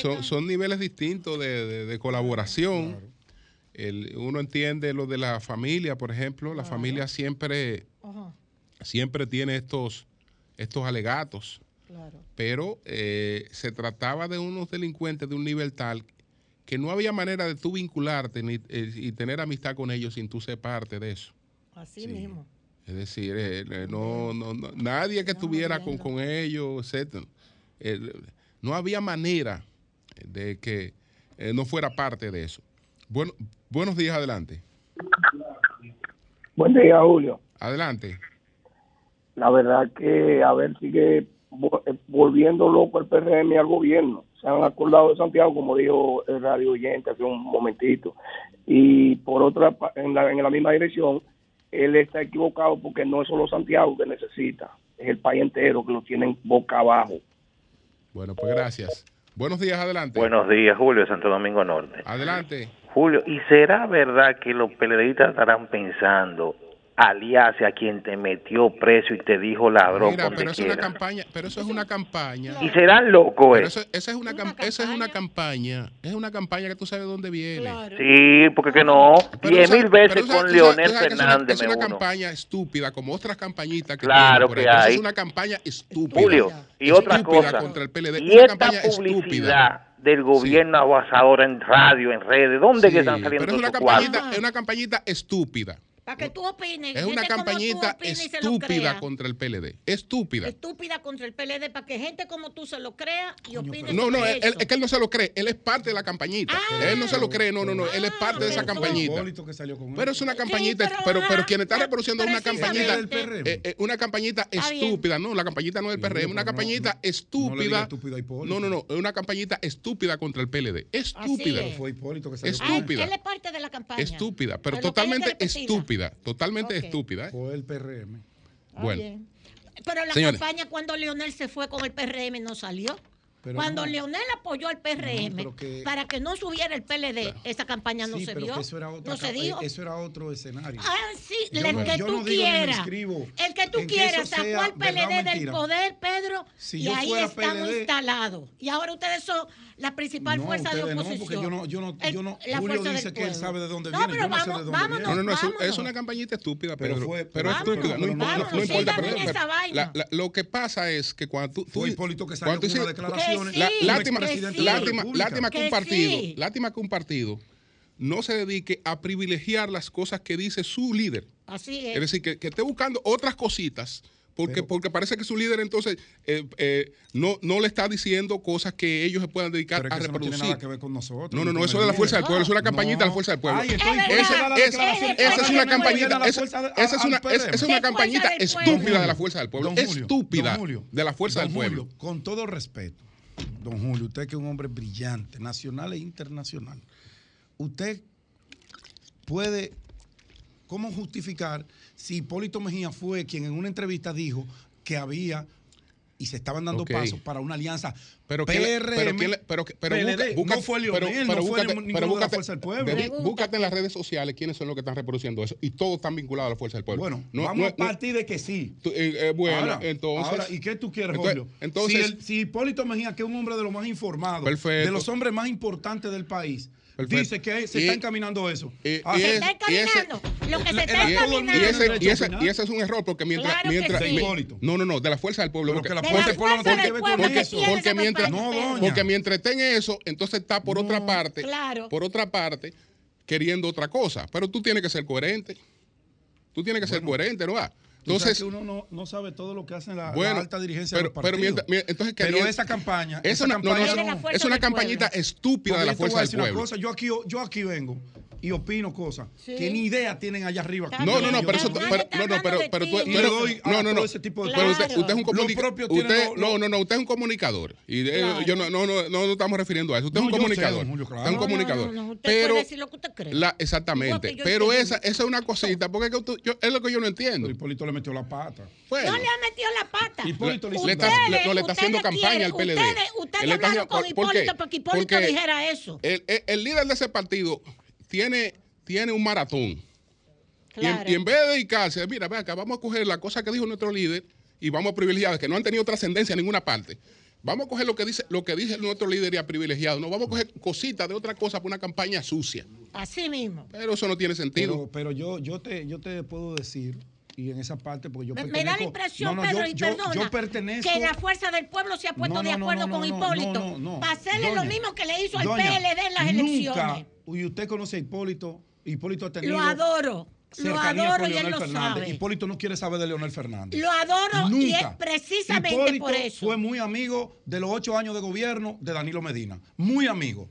[SPEAKER 1] son, son niveles distintos de, de- de colaboración. El- uno entiende lo de la familia, por ejemplo. La familia siempre,
[SPEAKER 10] Ajá,
[SPEAKER 1] siempre tiene estos, estos alegatos.
[SPEAKER 10] Claro.
[SPEAKER 1] Pero eh, se trataba de unos delincuentes de un nivel tal que no había manera de tú vincularte ni- eh, y tener amistad con ellos sin tú ser parte de eso.
[SPEAKER 10] Así mismo.
[SPEAKER 1] Es decir, eh, eh, no, no, no- nadie que estuviera con, con ellos, etc. Eh, no había manera de que eh, no fuera parte de eso. Bueno, buenos días, adelante.
[SPEAKER 3] Buen día, Julio.
[SPEAKER 1] Adelante.
[SPEAKER 3] La verdad que, a ver, sigue volviendo loco el PRM y al gobierno. Se han acordado de Santiago, como dijo el radio oyente hace un momentito. Y por otra, pa- en la, en la misma dirección, él está equivocado porque no es solo Santiago que necesita, es el país entero que lo tienen boca abajo.
[SPEAKER 1] Bueno, pues gracias. Buenos días, adelante.
[SPEAKER 11] Buenos días, Julio, Santo Domingo Norte.
[SPEAKER 1] Adelante.
[SPEAKER 11] Julio, ¿y será verdad que los peleadistas estarán pensando aliarse a quien te metió preso y te dijo ladrón
[SPEAKER 1] Mira, pero eso es una campaña, pero eso es una campaña.
[SPEAKER 11] Y serán locos,
[SPEAKER 1] Pero
[SPEAKER 11] eh.
[SPEAKER 1] eso, esa es una, cam- esa es una campaña, es una campaña que tú sabes dónde viene.
[SPEAKER 11] Sí, porque que no.
[SPEAKER 1] Pero
[SPEAKER 11] Diez mil veces
[SPEAKER 1] pero
[SPEAKER 11] con Leonel
[SPEAKER 1] que es una-
[SPEAKER 11] Fernández
[SPEAKER 1] Es una, campaña estúpida, como otras campañitas que
[SPEAKER 11] Claro
[SPEAKER 1] por
[SPEAKER 11] que
[SPEAKER 1] ahí.
[SPEAKER 11] Hay.
[SPEAKER 1] Es una campaña estúpida.
[SPEAKER 11] Julio, y
[SPEAKER 1] Estúpida
[SPEAKER 11] otra cosa.
[SPEAKER 1] contra el PLD.
[SPEAKER 11] Y
[SPEAKER 1] una
[SPEAKER 11] esta
[SPEAKER 1] campaña
[SPEAKER 11] publicidad
[SPEAKER 1] estúpida.
[SPEAKER 11] del gobierno abusador en radio, en redes, ¿dónde
[SPEAKER 1] Sí,
[SPEAKER 11] que están saliendo
[SPEAKER 1] pero es una campañita,
[SPEAKER 11] cuartos?
[SPEAKER 1] es una campañita estúpida.
[SPEAKER 10] Para que tú opines.
[SPEAKER 1] Es una campañita estúpida contra el PLD. Estúpida.
[SPEAKER 10] Estúpida contra el PLD para que gente como tú se lo crea y opine
[SPEAKER 1] No, no,
[SPEAKER 10] sobre
[SPEAKER 1] él- es que él no se lo cree, él es parte de la campañita. él no se lo cree, no, no, no, él es parte de esa campañita. Pero es una campañita, pero, pero, quien está reproduciendo es una campañita, eh, eh, una campañita estúpida, no, la campañita no es del PRM, una campañita estúpida. No, no, no, es una campañita estúpida contra el PLD. Estúpida.
[SPEAKER 10] es.
[SPEAKER 12] Fue Hipólito que
[SPEAKER 10] Ah,
[SPEAKER 1] Estúpida.
[SPEAKER 10] Él es parte de la campaña.
[SPEAKER 1] Estúpida, pero
[SPEAKER 10] Pero
[SPEAKER 1] totalmente
[SPEAKER 10] repetirla.
[SPEAKER 1] Estúpida, totalmente estúpida. ¿eh?
[SPEAKER 12] Fue el PRM.
[SPEAKER 1] Bueno,
[SPEAKER 10] Bien. Pero la
[SPEAKER 1] Señores.
[SPEAKER 10] campaña cuando Leonel se fue con el PRM no salió.
[SPEAKER 12] Pero
[SPEAKER 10] cuando
[SPEAKER 12] no.
[SPEAKER 10] Leonel apoyó al PRM
[SPEAKER 12] que-
[SPEAKER 10] para que no subiera el PLD, esa campaña no
[SPEAKER 12] sí,
[SPEAKER 10] se
[SPEAKER 12] que eso era otra
[SPEAKER 10] no se dio.
[SPEAKER 12] Eso era otro escenario.
[SPEAKER 10] Ah, sí,
[SPEAKER 12] Yo
[SPEAKER 10] el que
[SPEAKER 12] yo
[SPEAKER 10] tú quieras. El que tú quieras sacó al PLD del poder, Pedro,
[SPEAKER 12] Si
[SPEAKER 10] y ahí estamos
[SPEAKER 12] PLD
[SPEAKER 10] instalados. Y ahora ustedes son la principal
[SPEAKER 12] No,
[SPEAKER 10] fuerza de
[SPEAKER 12] ustedes no,
[SPEAKER 10] oposición.
[SPEAKER 12] porque yo no- yo no-
[SPEAKER 10] El-
[SPEAKER 12] yo no-
[SPEAKER 10] la
[SPEAKER 12] Julio
[SPEAKER 10] fuerza
[SPEAKER 12] dice que él sabe de dónde
[SPEAKER 10] No,
[SPEAKER 12] viene,
[SPEAKER 10] pero
[SPEAKER 12] yo no sé
[SPEAKER 10] vamos,
[SPEAKER 12] de dónde
[SPEAKER 10] vámonos,
[SPEAKER 1] No, no, no, es, un-
[SPEAKER 10] vámonos.
[SPEAKER 1] es una campañita estúpida,
[SPEAKER 12] Pero
[SPEAKER 1] Pedro.
[SPEAKER 12] fue-
[SPEAKER 1] pero es
[SPEAKER 12] Vámonos,
[SPEAKER 1] estúpida, no importa. no importa, pero-
[SPEAKER 10] esa vaina.
[SPEAKER 1] la- la- lo que pasa es que cuando tú... tú
[SPEAKER 12] Fue Hipólito que salió con declaraciones
[SPEAKER 1] lástima, lástima, que un partido,
[SPEAKER 10] sí.
[SPEAKER 1] lástima que un partido no se dedique a privilegiar las cosas que dice su líder.
[SPEAKER 10] Así es.
[SPEAKER 1] Es decir, que, que esté buscando otras cositas Porque, porque parece que su líder entonces eh, eh, no, no le está diciendo cosas que ellos se puedan dedicar
[SPEAKER 12] Pero es
[SPEAKER 1] a
[SPEAKER 12] que eso no tiene
[SPEAKER 1] reproducir.
[SPEAKER 12] nada que ver con nosotros.
[SPEAKER 1] No, no, no,
[SPEAKER 12] con
[SPEAKER 1] eso es de la fuerza del pueblo, eso es una campañita de la fuerza del pueblo.
[SPEAKER 12] Ay,
[SPEAKER 1] Esa- es
[SPEAKER 12] ¿Por
[SPEAKER 1] una campañita, esa- es una, es- esa es una campañita estúpida de la fuerza del pueblo. Estúpida
[SPEAKER 12] don Julio,
[SPEAKER 1] de la fuerza del pueblo.
[SPEAKER 12] Con todo respeto, don Julio, usted que es un hombre brillante, nacional e internacional, usted puede, ¿cómo justificar si Hipólito Mejía fue quien en una entrevista dijo que había y se estaban dando
[SPEAKER 1] Ok.
[SPEAKER 12] pasos para una alianza
[SPEAKER 1] Pero
[SPEAKER 12] PRM,
[SPEAKER 1] pero le- pero- pero busca-
[SPEAKER 12] PLD?
[SPEAKER 1] busca-
[SPEAKER 12] no fue
[SPEAKER 1] pero-
[SPEAKER 12] Leonel,
[SPEAKER 1] pero
[SPEAKER 12] no fue
[SPEAKER 1] búscate-
[SPEAKER 12] ninguno
[SPEAKER 1] pero
[SPEAKER 12] de la
[SPEAKER 1] búscate-
[SPEAKER 12] Fuerza del Pueblo.
[SPEAKER 1] Bebé, Búscate en las redes sociales quiénes son los que están reproduciendo eso. Y todos están vinculados a la fuerza del pueblo.
[SPEAKER 12] Bueno,
[SPEAKER 1] No-
[SPEAKER 12] vamos
[SPEAKER 1] no-
[SPEAKER 12] a partir de que sí.
[SPEAKER 1] tú- eh, eh, bueno,
[SPEAKER 12] Ahora,
[SPEAKER 1] entonces.
[SPEAKER 12] ahora, ¿y qué tú quieres,
[SPEAKER 1] entonces-
[SPEAKER 12] Julio?
[SPEAKER 1] Entonces,
[SPEAKER 12] si, el- si Hipólito Mejía, que es un hombre de los más informados,
[SPEAKER 1] Perfecto.
[SPEAKER 12] de los hombres más importantes del país,
[SPEAKER 1] Perfecto.
[SPEAKER 12] dice que se
[SPEAKER 1] Y-
[SPEAKER 12] está encaminando eso.
[SPEAKER 1] y-
[SPEAKER 12] Ah,
[SPEAKER 1] y
[SPEAKER 10] Se
[SPEAKER 1] es-
[SPEAKER 10] está
[SPEAKER 1] ese-
[SPEAKER 10] encaminando. Lo que se está
[SPEAKER 1] Y ese, y, ese,
[SPEAKER 12] opinar.
[SPEAKER 1] y ese es un error porque mientras.
[SPEAKER 10] Claro que
[SPEAKER 1] mientras
[SPEAKER 10] sí.
[SPEAKER 1] mi-
[SPEAKER 12] Hipólito.
[SPEAKER 1] no, no, no, de la fuerza del pueblo. Porque-
[SPEAKER 12] que la fuerza
[SPEAKER 10] la
[SPEAKER 12] del pueblo no tiene que ver con
[SPEAKER 1] porque,
[SPEAKER 12] eso.
[SPEAKER 1] porque mientras,
[SPEAKER 12] No,
[SPEAKER 1] porque mientras estén eso, entonces está por otra parte,
[SPEAKER 10] Claro.
[SPEAKER 1] por otra parte, queriendo otra cosa. Pero tú tienes que ser coherente. Tú tienes que ser coherente, ¿no? Entonces,
[SPEAKER 12] que uno no, no sabe todo lo que hacen la, la
[SPEAKER 1] bueno,
[SPEAKER 12] alta dirigencia
[SPEAKER 1] pero,
[SPEAKER 12] de los
[SPEAKER 1] pero mientras, entonces
[SPEAKER 12] Pero
[SPEAKER 1] queriendo-
[SPEAKER 12] esa campaña,
[SPEAKER 1] es
[SPEAKER 12] esa
[SPEAKER 1] una, no, no,
[SPEAKER 12] campaña
[SPEAKER 1] es-
[SPEAKER 10] de la
[SPEAKER 1] una campañita
[SPEAKER 10] pueblo.
[SPEAKER 1] estúpida de la
[SPEAKER 12] Porque te voy
[SPEAKER 1] fuerza del pueblo.
[SPEAKER 12] cosa, yo aquí, yo aquí vengo y opino cosas
[SPEAKER 10] Sí.
[SPEAKER 12] que ni idea tienen allá arriba.
[SPEAKER 1] No, no, no, pero eso, pero, no, no, pero, pero tú, tú eres-
[SPEAKER 12] doy a
[SPEAKER 1] no, no,
[SPEAKER 12] todo
[SPEAKER 1] no,
[SPEAKER 12] ese tipo de
[SPEAKER 1] pero usted,
[SPEAKER 10] Claro.
[SPEAKER 1] usted es un comunicador. Usted,
[SPEAKER 12] lo-
[SPEAKER 1] no, no, no, usted es un comunicador. Y de-
[SPEAKER 10] Claro.
[SPEAKER 1] yo no, no, no, no, no estamos refiriendo a eso. Usted es un
[SPEAKER 12] sé,
[SPEAKER 1] comunicador.
[SPEAKER 12] claro.
[SPEAKER 1] Usted es un comunicador.
[SPEAKER 10] no, usted
[SPEAKER 1] pero
[SPEAKER 10] puede decir lo que usted cree.
[SPEAKER 1] la, exactamente. Pero esa, esa es una cosita, porque es, que usted- yo- es lo que yo no entiendo.
[SPEAKER 12] Pero Hipólito le metió la pata.
[SPEAKER 1] Bueno,
[SPEAKER 10] No le ha metido la pata.
[SPEAKER 12] Hipólito le hizo
[SPEAKER 1] le está, no, le está haciendo
[SPEAKER 10] ustedes
[SPEAKER 1] campaña al PLD.
[SPEAKER 10] Ustedes, hablaron con
[SPEAKER 1] haciendo- ¿por qué?
[SPEAKER 10] Hipólito para que Hipólito dijera eso.
[SPEAKER 1] El líder de ese partido tiene, tiene un maratón. Y, en,
[SPEAKER 10] Claro.
[SPEAKER 1] y en vez de dedicarse, mira, ve acá, vamos a coger la cosa que dijo nuestro líder y vamos a privilegiar, que no han tenido trascendencia en ninguna parte. Vamos a coger lo que dice lo que dice nuestro líder y a privilegiado. No, vamos a coger cositas de otra cosa para una campaña sucia.
[SPEAKER 10] Así mismo.
[SPEAKER 1] Pero eso no tiene sentido.
[SPEAKER 12] Pero, pero yo, yo, te, yo te puedo decir, y en esa parte, porque yo
[SPEAKER 10] Me,
[SPEAKER 12] pertenezco...
[SPEAKER 10] me da la impresión,
[SPEAKER 12] No, no,
[SPEAKER 10] Pedro,
[SPEAKER 12] yo,
[SPEAKER 10] y perdona,
[SPEAKER 12] yo pertenezco...
[SPEAKER 10] que la fuerza del pueblo se ha puesto
[SPEAKER 12] No,
[SPEAKER 10] de acuerdo con Hipólito
[SPEAKER 12] no, no, no.
[SPEAKER 10] para hacerle lo
[SPEAKER 12] Doña,
[SPEAKER 10] mismo que le hizo al
[SPEAKER 12] doña,
[SPEAKER 10] PLD en las elecciones.
[SPEAKER 12] Y usted conoce a Hipólito, Hipólito ha tenido...
[SPEAKER 10] Lo adoro, lo adoro y él lo
[SPEAKER 12] Fernández.
[SPEAKER 10] sabe.
[SPEAKER 12] Hipólito no quiere saber de Leonel Fernández.
[SPEAKER 10] Lo adoro y es precisamente
[SPEAKER 12] Hipólito
[SPEAKER 10] por eso.
[SPEAKER 12] fue muy amigo de los ocho años de gobierno de Danilo Medina. Muy amigo.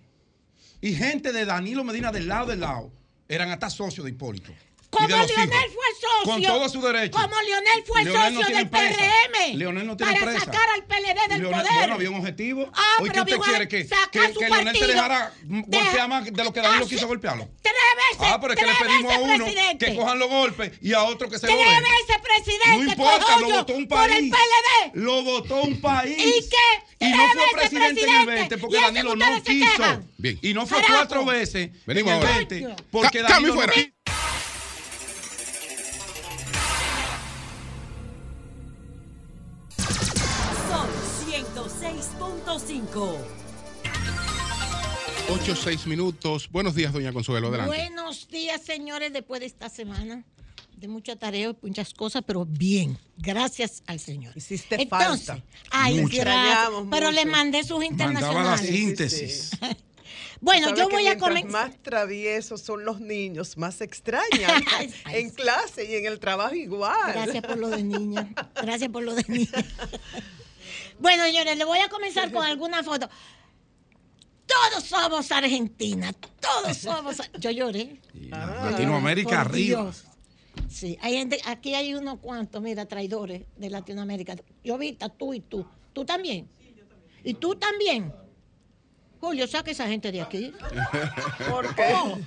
[SPEAKER 12] Y gente de Danilo Medina del lado del lado eran hasta socios de Hipólito.
[SPEAKER 10] Como Leonel
[SPEAKER 12] hijos.
[SPEAKER 10] fue socio.
[SPEAKER 12] Con todo su derecho.
[SPEAKER 10] Como Leonel fue
[SPEAKER 12] Leonel no
[SPEAKER 10] socio
[SPEAKER 12] tiene
[SPEAKER 10] del
[SPEAKER 12] empresa.
[SPEAKER 10] PRM.
[SPEAKER 12] Leonel no tiene
[SPEAKER 10] para sacar al PLD del
[SPEAKER 12] Leonel-
[SPEAKER 10] poder.
[SPEAKER 12] Bueno, había un objetivo.
[SPEAKER 10] Ah,
[SPEAKER 12] Hoy, ¿qué
[SPEAKER 10] pero
[SPEAKER 12] usted
[SPEAKER 10] digo,
[SPEAKER 12] quiere? ¿Que, que, que Leonel se
[SPEAKER 10] partido.
[SPEAKER 12] dejara
[SPEAKER 10] Deja-
[SPEAKER 12] golpear más de lo que Danilo quiso golpearlo?
[SPEAKER 10] Tres veces.
[SPEAKER 12] Ah, pero es que le
[SPEAKER 10] tres
[SPEAKER 12] pedimos a uno
[SPEAKER 10] presidente.
[SPEAKER 12] que cojan los golpes y a otro que se
[SPEAKER 10] Tres
[SPEAKER 12] lo den.
[SPEAKER 10] veces presidente.
[SPEAKER 12] No importa, lo votó un
[SPEAKER 10] Por
[SPEAKER 12] país.
[SPEAKER 10] el PLD.
[SPEAKER 12] Lo votó un país.
[SPEAKER 10] ¿Y qué?
[SPEAKER 12] Y no
[SPEAKER 10] Tres
[SPEAKER 12] fue presidente, en el
[SPEAKER 10] presidente.
[SPEAKER 12] 20 porque Danilo
[SPEAKER 10] que
[SPEAKER 12] no quiso. Y no fue
[SPEAKER 10] Carajo.
[SPEAKER 12] cuatro veces
[SPEAKER 1] Venimos
[SPEAKER 12] en el
[SPEAKER 1] ahora.
[SPEAKER 12] 20 porque Danilo no
[SPEAKER 1] fuera.
[SPEAKER 12] quiso.
[SPEAKER 1] 8 6 minutos. Buenos días, doña Consuelo. Adelante.
[SPEAKER 10] Buenos días, señores, después de esta semana de mucho tareo y muchas cosas, pero bien, gracias al Señor.
[SPEAKER 13] Hiciste
[SPEAKER 10] Entonces,
[SPEAKER 13] falta.
[SPEAKER 10] ay,
[SPEAKER 13] Mucho.
[SPEAKER 10] gracias,
[SPEAKER 13] Extrañamos
[SPEAKER 10] pero le mandé sus
[SPEAKER 12] Mandaba la
[SPEAKER 10] internacionales.
[SPEAKER 12] síntesis.
[SPEAKER 10] Bueno, yo voy a comenzar.
[SPEAKER 13] más traviesos son los niños, más extrañan en clase y en el trabajo igual.
[SPEAKER 10] Gracias por lo de niña. Gracias por lo de niña. Bueno, señores, le voy a comenzar con alguna foto. Todos somos Argentina, todos somos. Yo lloré.
[SPEAKER 12] Latinoamérica
[SPEAKER 10] Por
[SPEAKER 12] arriba.
[SPEAKER 10] Dios. Sí, hay gente, aquí hay unos cuantos, mira, traidores de Latinoamérica. Yo vi, está tú y tú. ¿Tú también? ¿Y tú también? Julio, saca esa gente de aquí.
[SPEAKER 13] ¿Por qué?
[SPEAKER 10] Oh,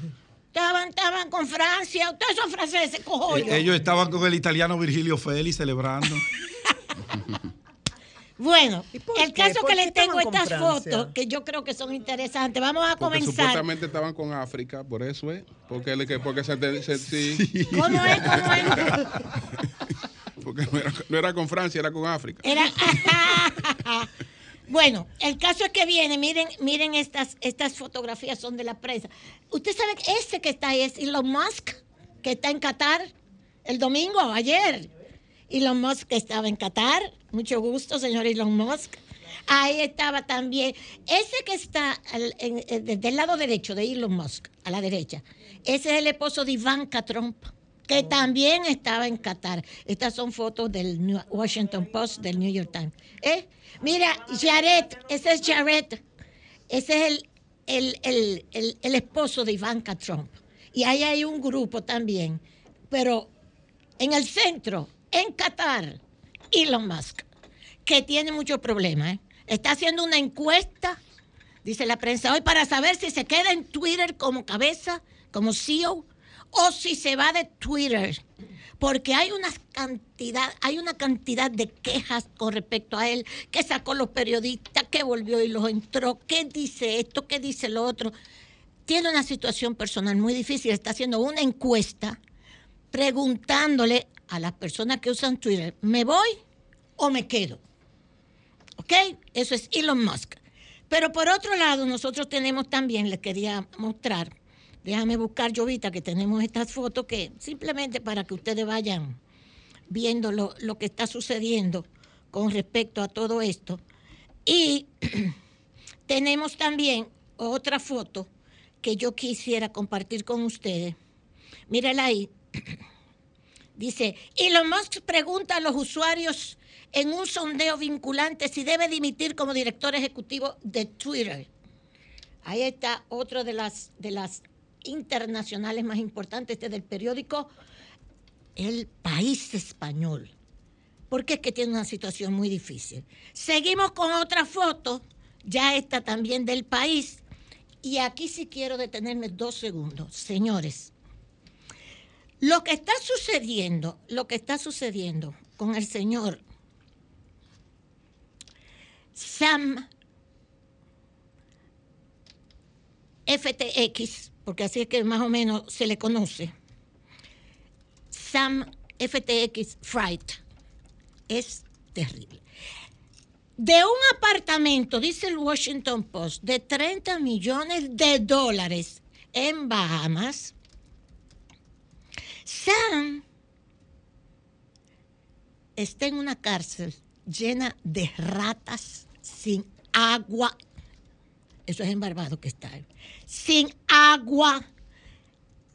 [SPEAKER 10] estaban, estaban con Francia, ustedes son franceses, cojollo.
[SPEAKER 12] Eh, Ellos estaban con el italiano Virgilio Félix celebrando.
[SPEAKER 10] Bueno, el
[SPEAKER 13] qué?
[SPEAKER 10] caso
[SPEAKER 13] ¿Por
[SPEAKER 10] que les tengo estas fotos que yo creo que son interesantes. Vamos a
[SPEAKER 1] Porque
[SPEAKER 10] comenzar.
[SPEAKER 1] supuestamente estaban con África, por eso es. Porque, porque se, te- se- sí.
[SPEAKER 10] ¿Cómo es? ¿Cómo es?
[SPEAKER 1] Porque no era, no era con Francia, era con África.
[SPEAKER 10] Era- bueno, el caso es que viene, miren, miren estas, estas fotografías son de la prensa. Usted sabe que ese que está ahí es Elon Musk, que está en Qatar el domingo, ayer. Elon Musk estaba en Qatar. Mucho gusto, señor Elon Musk. Ahí estaba también. Ese que está al- en- en- del lado derecho de Elon Musk, a la derecha, ese es el esposo de Ivanka Trump, que también estaba en Qatar. Estas son fotos del New- Washington Post, del New York Times. ¿Eh? Mira, Jared, ese es Jared. Ese es el, el, el- el- el esposo de Ivanka Trump. Y ahí hay un grupo también. Pero en el centro, en Qatar, Elon Musk, que tiene muchos problemas. ¿eh? Está haciendo una encuesta, dice la prensa hoy, para saber si se queda en Twitter como cabeza, como CEO, o si se va de Twitter. Porque hay una cantidad, hay una cantidad de quejas con respecto a él, que sacó los periodistas, que volvió y los entró, que dice esto, que dice lo otro. Tiene una situación personal muy difícil, está haciendo una encuesta preguntándole a las personas que usan Twitter, ¿me voy o me quedo? ¿Ok? Eso es Elon Musk. Pero por otro lado, nosotros tenemos también, les quería mostrar, déjame buscar, Jovita, que tenemos estas fotos que simplemente para que ustedes vayan viendo lo, lo que está sucediendo con respecto a todo esto. Y tenemos también otra foto que yo quisiera compartir con ustedes. Mírala ahí. Dice, Elon Musk pregunta a los usuarios en un sondeo vinculante si debe dimitir como director ejecutivo de Twitter. Ahí está otro de las, de las internacionales más importantes, este del periódico El País Español. Porque es que tiene una situación muy difícil. Seguimos con otra foto, ya esta también del país. Y aquí sí quiero detenerme dos segundos. Señores, lo que está sucediendo, lo que está sucediendo con el señor Sam FTX, porque así es que más o menos se le conoce, Sam FTX Fright, es terrible. De un apartamento, dice el Washington Post, de 30 millones de dólares en Bahamas, Sam está en una cárcel llena de ratas sin agua. Eso es en Barbados que está. Sin agua,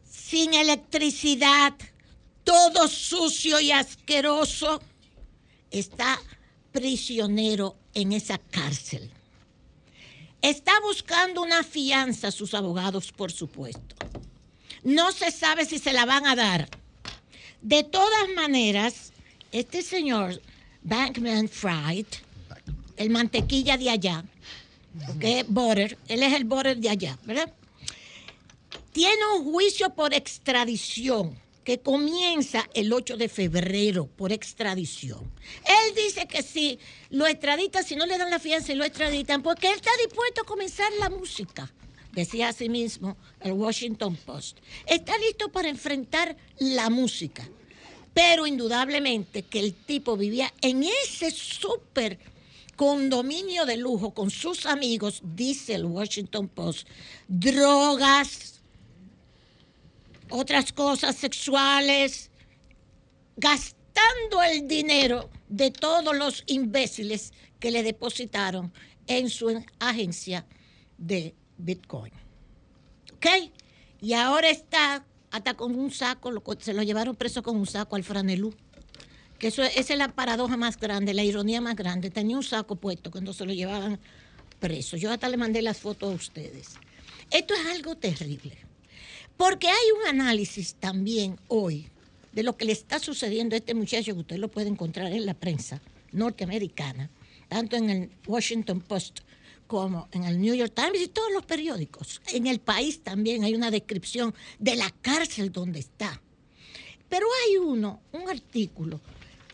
[SPEAKER 10] sin electricidad, todo sucio y asqueroso. Está prisionero en esa cárcel. Está buscando una fianza, sus abogados, por supuesto. No se sabe si se la van a dar. De todas maneras, este señor Bankman Fried, el mantequilla de allá, que es border, él es el border de allá, ¿verdad? Tiene un juicio por extradición que comienza el 8 de febrero por extradición. Él dice que si lo extraditan, si no le dan la fianza y lo extraditan, porque él está dispuesto a comenzar la música decía así mismo el Washington Post. Está listo para enfrentar la música, pero indudablemente que el tipo vivía en ese súper condominio de lujo con sus amigos, dice el Washington Post, drogas, otras cosas sexuales, gastando el dinero de todos los imbéciles que le depositaron en su agencia de Bitcoin. ¿Ok? Y ahora está hasta con un saco, se lo llevaron preso con un saco al franelú. Que eso, esa es la paradoja más grande, la ironía más grande. Tenía un saco puesto cuando se lo llevaban preso. Yo hasta le mandé las fotos a ustedes. Esto es algo terrible. Porque hay un análisis también hoy de lo que le está sucediendo a este muchacho, que usted lo puede encontrar en la prensa norteamericana, tanto en el Washington Post como en el New York Times y todos los periódicos. En el país también hay una descripción de la cárcel donde está. Pero hay uno, un artículo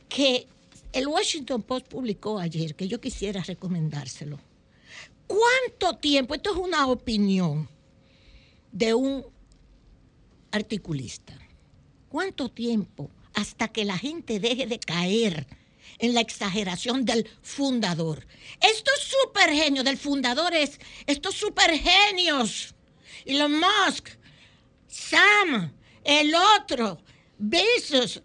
[SPEAKER 10] que el Washington Post publicó ayer, que yo quisiera recomendárselo. ¿Cuánto tiempo? Esto es una opinión de un articulista. ¿Cuánto tiempo hasta que la gente deje de caer en la exageración del fundador? Estos super genios del fundador es estos super genios. Elon Musk, Sam, el otro, Bezos.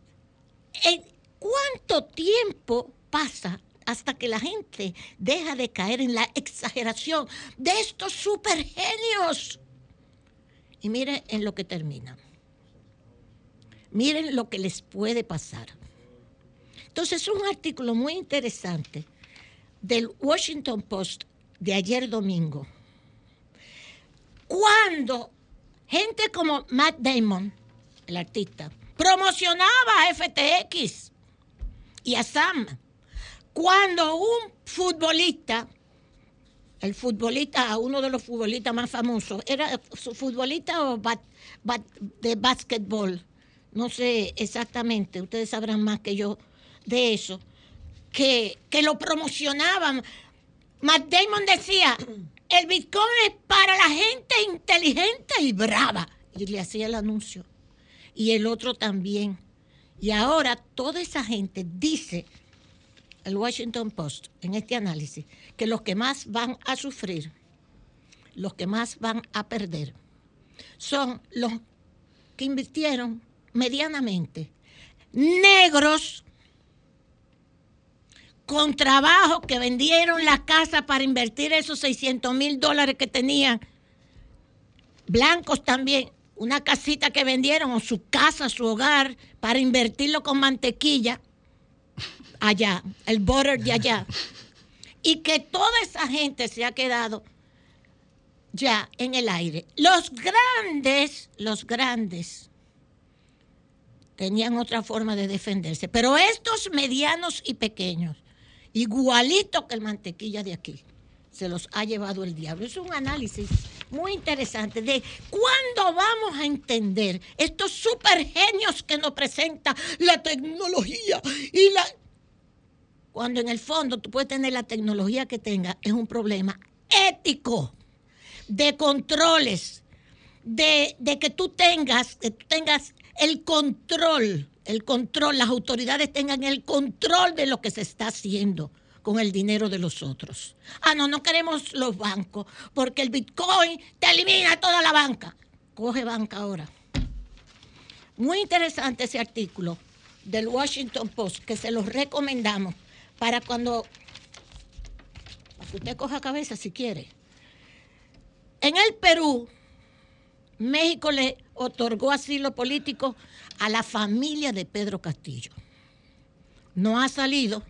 [SPEAKER 10] ¿En ¿Cuánto tiempo pasa hasta que la gente deja de caer en la exageración de estos super genios? Y mire en lo que termina. Miren lo que les puede pasar. Entonces, un artículo muy interesante del Washington Post de ayer domingo. Cuando gente como Matt Damon, el artista, promocionaba a FTX y a Sam, cuando un futbolista, el futbolista, uno de los futbolistas más famosos, era futbolista o de básquetbol, no sé exactamente, ustedes sabrán más que yo de eso, que, que lo promocionaban. Matt Damon decía, el Bitcoin es para la gente inteligente y brava. Y le hacía el anuncio. Y el otro también. Y ahora toda esa gente dice, el Washington Post, en este análisis, que los que más van a sufrir, los que más van a perder, son los que invirtieron medianamente, negros, con trabajo, que vendieron la casa para invertir esos 600 mil dólares que tenían, blancos también, una casita que vendieron, o su casa, su hogar, para invertirlo con mantequilla, allá, el border de allá. Y que toda esa gente se ha quedado ya en el aire. Los grandes, los grandes, tenían otra forma de defenderse. Pero estos medianos y pequeños, igualitos que el mantequilla de aquí, se los ha llevado el diablo. Es un análisis muy interesante de cuándo vamos a entender estos supergenios que nos presenta la tecnología y la... Cuando en el fondo tú puedes tener la tecnología que tenga, es un problema ético, de controles, de, de que tú tengas, que tú tengas el control, el control, las autoridades tengan el control de lo que se está haciendo con el dinero de los otros. Ah, no, no queremos los bancos, porque el Bitcoin te elimina toda la banca. Coge banca ahora. Muy interesante ese artículo del Washington Post, que se los recomendamos para cuando, que usted coja cabeza si quiere. En el Perú, México le otorgó asilo político a la familia de Pedro Castillo. No ha salido,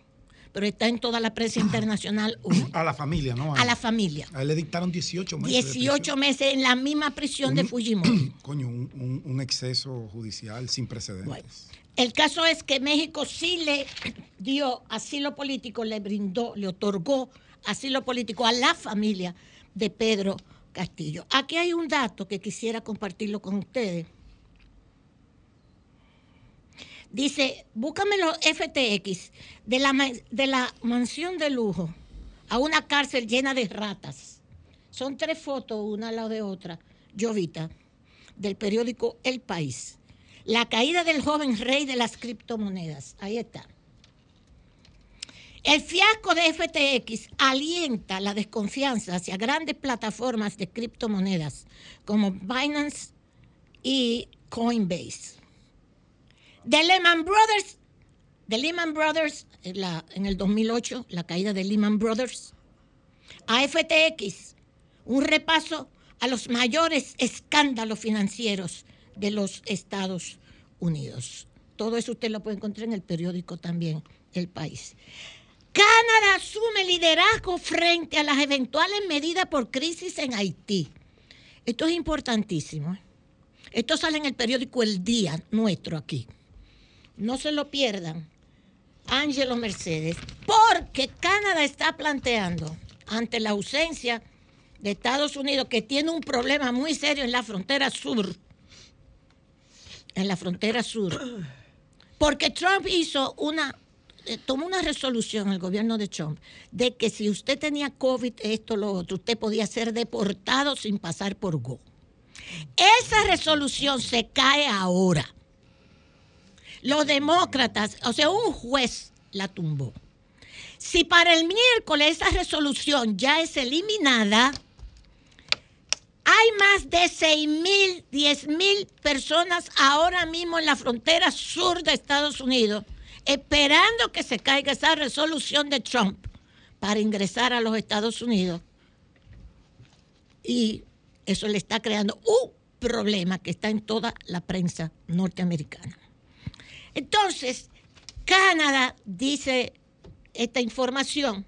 [SPEAKER 10] pero está en toda la prensa internacional.
[SPEAKER 12] A la familia, ¿no?
[SPEAKER 10] A, la familia.
[SPEAKER 12] A él le dictaron 18 meses.
[SPEAKER 10] 18 meses en la misma prisión de Fujimori.
[SPEAKER 12] Coño, un, exceso judicial sin precedentes.
[SPEAKER 10] el caso es que México sí le dio asilo político, le brindó, le otorgó asilo político a la familia de Pedro Castillo. Aquí hay un dato que quisiera compartirlo con ustedes. Dice, búscame los FTX de la, de la mansión de lujo a una cárcel llena de ratas. Son tres fotos, una al lado de otra, Jovita, del periódico El País. La caída del joven rey de las criptomonedas. Ahí está. El fiasco de FTX alienta la desconfianza hacia grandes plataformas de criptomonedas como Binance y Coinbase. De Lehman Brothers, de Lehman Brothers en el 2008, la caída de Lehman Brothers, a FTX, un repaso a los mayores escándalos financieros de los Estados Unidos. Todo eso usted lo puede encontrar en el periódico también, El País. Canadá asume liderazgo frente a las eventuales medidas por crisis en Haití. Esto es importantísimo. ¿eh? Esto sale en el periódico El Día nuestro aquí. No se lo pierdan. Ángelo Mercedes. Porque Canadá está planteando, ante la ausencia de Estados Unidos, que tiene un problema muy serio en la frontera sur, en la frontera sur, porque Trump hizo una tomó una resolución el gobierno de Trump de que si usted tenía COVID, esto, lo otro, usted podía ser deportado sin pasar por Go. Esa resolución se cae ahora. Los demócratas, o sea, un juez la tumbó. Si para el miércoles esa resolución ya es eliminada, hay más de 6 mil, 10 mil personas ahora mismo en la frontera sur de Estados Unidos esperando que se caiga esa resolución de Trump para ingresar a los Estados Unidos. Y eso le está creando un problema que está en toda la prensa norteamericana. Entonces, Canadá, dice esta información,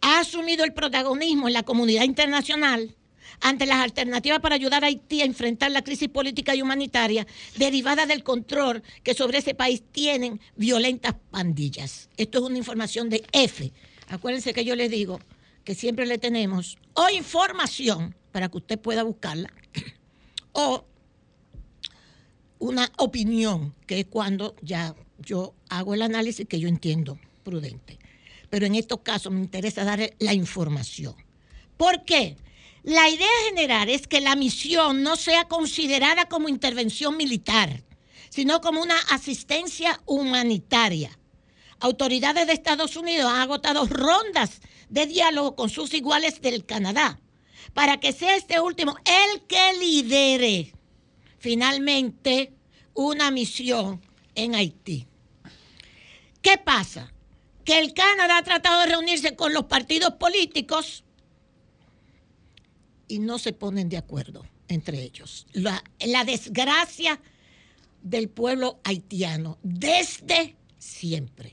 [SPEAKER 10] ha asumido el protagonismo en la comunidad internacional ante las alternativas para ayudar a Haití a enfrentar la crisis política y humanitaria derivada del control que sobre ese país tienen violentas pandillas. Esto es una información de F. Acuérdense que yo les digo que siempre le tenemos o información para que usted pueda buscarla o una opinión, que es cuando ya yo hago el análisis que yo entiendo prudente. Pero en estos casos me interesa dar la información. ¿Por qué? La idea general es que la misión no sea considerada como intervención militar, sino como una asistencia humanitaria. Autoridades de Estados Unidos han agotado rondas de diálogo con sus iguales del Canadá para que sea este último el que lidere finalmente una misión en Haití. ¿Qué pasa? Que el Canadá ha tratado de reunirse con los partidos políticos y no se ponen de acuerdo entre ellos. La, desgracia del pueblo haitiano desde siempre.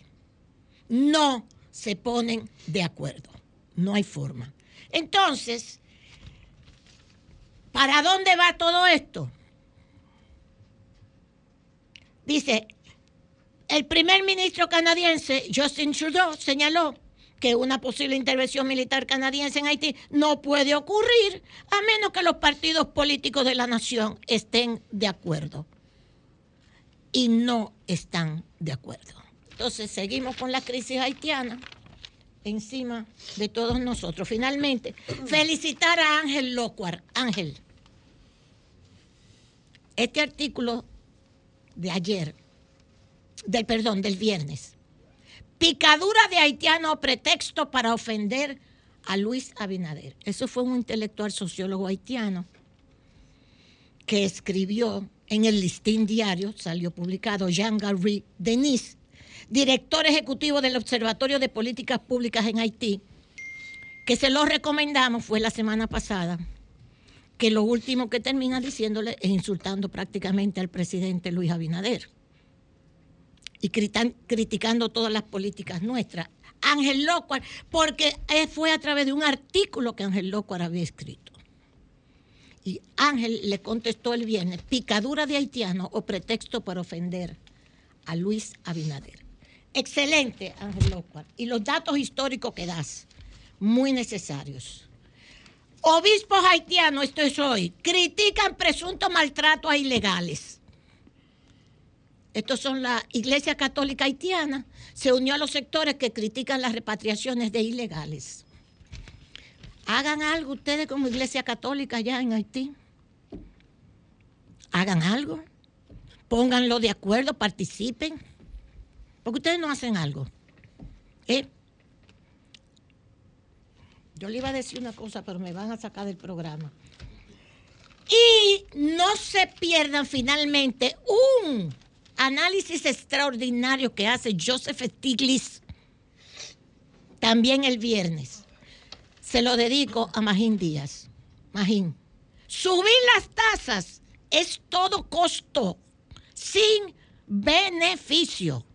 [SPEAKER 10] No se ponen de acuerdo. No hay forma. Entonces, ¿para dónde va todo esto? Dice, el primer ministro canadiense, Justin Trudeau, señaló que una posible intervención militar canadiense en Haití no puede ocurrir a menos que los partidos políticos de la nación estén de acuerdo. Y no están de acuerdo. Entonces seguimos con la crisis haitiana encima de todos nosotros. Finalmente, felicitar a Ángel Locuar. Ángel, este artículo de ayer, del perdón, del viernes, Picadura de haitiano pretexto para ofender a Luis Abinader. Eso fue un intelectual sociólogo haitiano que escribió en el listín diario, salió publicado, Jean-Gary Denis, director ejecutivo del Observatorio de Políticas Públicas en Haití, que se lo recomendamos, fue la semana pasada, que lo último que termina diciéndole es insultando prácticamente al presidente Luis Abinader y criticando todas las políticas nuestras. Ángel Locuar, porque fue a través de un artículo que Ángel Locuar había escrito. Y Ángel le contestó el viernes, picadura de haitiano o pretexto para ofender a Luis Abinader. Excelente, Ángel Locuar. Y los datos históricos que das, muy necesarios. Obispos haitianos, esto es hoy, critican presuntos maltratos a ilegales. Estos son la Iglesia Católica Haitiana, se unió a los sectores que critican las repatriaciones de ilegales. Hagan algo ustedes como Iglesia Católica allá en Haití. Hagan algo. Pónganlo de acuerdo, participen. Porque ustedes no hacen algo. ¿Eh? Yo le iba a decir una cosa, pero me van a sacar del programa. Y no se pierdan finalmente un análisis extraordinario que hace Joseph Stiglitz también el viernes. Se lo dedico a Magín Díaz. Magín, subir las tasas es todo costo, sin beneficio.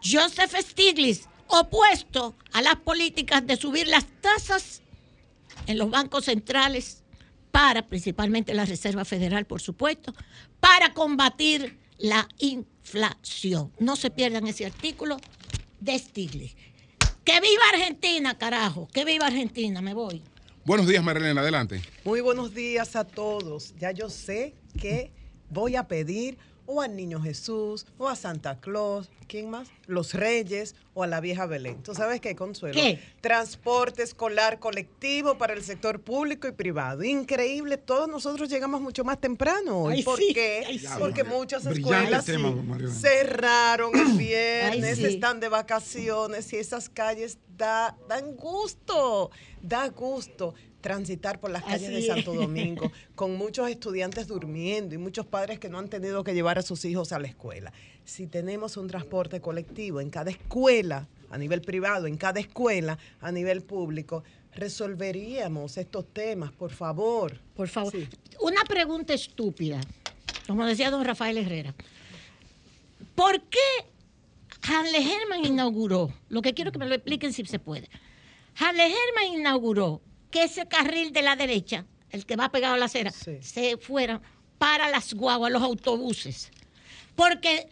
[SPEAKER 10] Joseph Stiglitz, opuesto a las políticas de subir las tasas en los bancos centrales para, principalmente la Reserva Federal, por supuesto, para combatir la inflación. No se pierdan ese artículo de Stiglitz. ¡Que viva Argentina, carajo! ¡Que viva Argentina! Me voy.
[SPEAKER 1] Buenos días, Marilena, adelante.
[SPEAKER 13] Muy buenos días a todos. Ya yo sé que voy a pedir o al Niño Jesús, o a Santa Claus, ¿quién más? Los Reyes o a la vieja Belén. ¿Tú sabes qué, Consuelo?
[SPEAKER 10] ¿Qué?
[SPEAKER 13] Transporte escolar colectivo para el sector público y privado. Increíble, todos nosotros llegamos mucho más temprano hoy.
[SPEAKER 10] Ay,
[SPEAKER 13] ¿Por
[SPEAKER 10] sí,
[SPEAKER 13] qué?
[SPEAKER 10] ay, sí.
[SPEAKER 13] Porque muchas escuelas
[SPEAKER 12] tema,
[SPEAKER 13] cerraron el viernes,
[SPEAKER 10] Ay, sí.
[SPEAKER 13] están de vacaciones y esas calles da, dan gusto, da gusto transitar por las calles de Santo. Domingo con muchos estudiantes durmiendo y muchos padres que no han tenido que llevar a sus hijos a la escuela. Si tenemos un transporte colectivo en cada escuela, a nivel privado, en cada escuela, a nivel público, resolveríamos estos temas, por favor.
[SPEAKER 10] Por favor.
[SPEAKER 13] Sí.
[SPEAKER 10] Una pregunta estúpida, como decía don Rafael Herrera. ¿Por qué Hanle Herman inauguró? Lo que quiero que me lo expliquen si se puede. Hanle Herman inauguró que ese carril de la derecha, el que va pegado a la acera, se fuera para las guaguas, los autobuses. Porque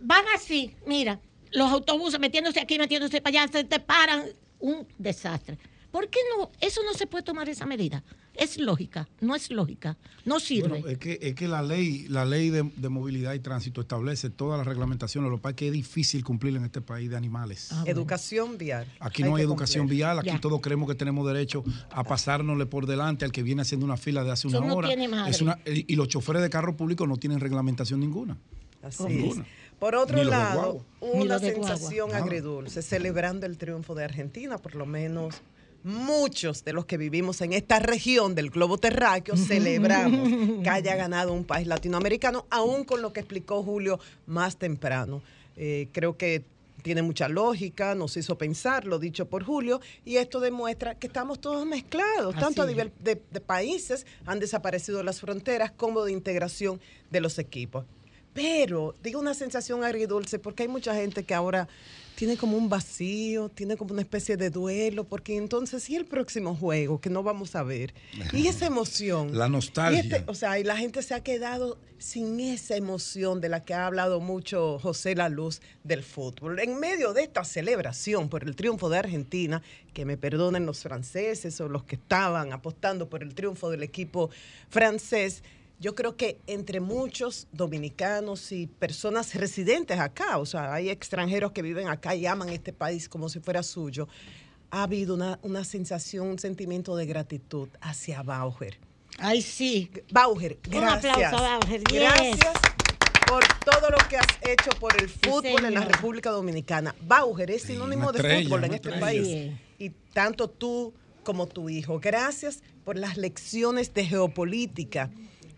[SPEAKER 10] van así, mira, los autobuses metiéndose aquí, metiéndose para allá, se te paran, un desastre. ¿Por qué no? Eso no se puede tomar esa medida. Es lógica, no es lógica, no sirve.
[SPEAKER 12] Bueno, es, que, es que la ley, la ley de, de movilidad y tránsito establece todas las reglamentaciones, lo que pasa es que es difícil cumplir en este país de animales.
[SPEAKER 13] Educación vial.
[SPEAKER 12] Aquí no hay educación vial, aquí todos creemos que tenemos derecho a pasárnosle por delante al que viene haciendo una fila de hace una
[SPEAKER 10] Eso no
[SPEAKER 12] hora.
[SPEAKER 10] tiene madre.
[SPEAKER 12] Es una- y los choferes de carro público no tienen reglamentación ninguna.
[SPEAKER 13] Así
[SPEAKER 12] Ninguna.
[SPEAKER 13] es. Por otro lado, una sensación agridulce, celebrando el triunfo de Argentina, por lo menos muchos de los que vivimos en esta región del globo terráqueo celebramos que haya ganado un país latinoamericano, aún con lo que explicó Julio más temprano. Eh, creo que tiene mucha lógica, nos hizo pensar lo dicho por Julio, y esto demuestra que estamos todos mezclados,
[SPEAKER 10] Así
[SPEAKER 13] tanto a nivel de, de países, han desaparecido las fronteras, como de integración de los equipos. Pero digo una sensación agridulce porque hay mucha gente que ahora tiene como un vacío, tiene como una especie de duelo, porque entonces, ¿y el próximo juego que no vamos a ver? Y esa emoción.
[SPEAKER 12] La nostalgia.
[SPEAKER 13] Y este- o sea, y la gente se ha quedado sin esa emoción de la que ha hablado mucho José La Luz del fútbol. En medio de esta celebración por el triunfo de Argentina, que me perdonen los franceses o los que estaban apostando por el triunfo del equipo francés, yo creo que entre muchos dominicanos y personas residentes acá, o sea, hay extranjeros que viven acá y aman este país como si fuera suyo, ha habido una, una sensación, un sentimiento de gratitud hacia Bauer.
[SPEAKER 10] Ay, sí.
[SPEAKER 13] Bauer,
[SPEAKER 10] Un
[SPEAKER 13] gracias.
[SPEAKER 10] aplauso a Bauer, yes.
[SPEAKER 13] Gracias por todo lo que has hecho por el fútbol en la. República Dominicana. Bauer es sinónimo de fútbol en este
[SPEAKER 12] estrella.
[SPEAKER 13] país.
[SPEAKER 10] Sí.
[SPEAKER 13] Y tanto tú como tu hijo. Gracias por las lecciones de geopolítica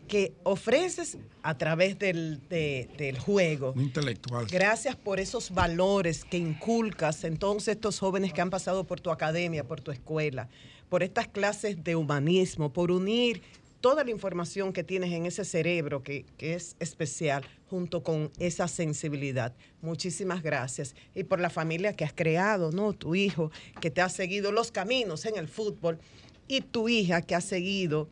[SPEAKER 13] que ofreces a través del, de- del juego.
[SPEAKER 12] Intelectual.
[SPEAKER 13] Gracias por esos valores que inculcas en todos estos jóvenes que han pasado por tu academia, por tu escuela, por estas clases de humanismo, por unir toda la información que tienes en ese cerebro que, que es especial junto con esa sensibilidad. Muchísimas gracias. Y por la familia que has creado, ¿no? Tu hijo que te ha seguido los caminos en el fútbol y tu hija que ha seguido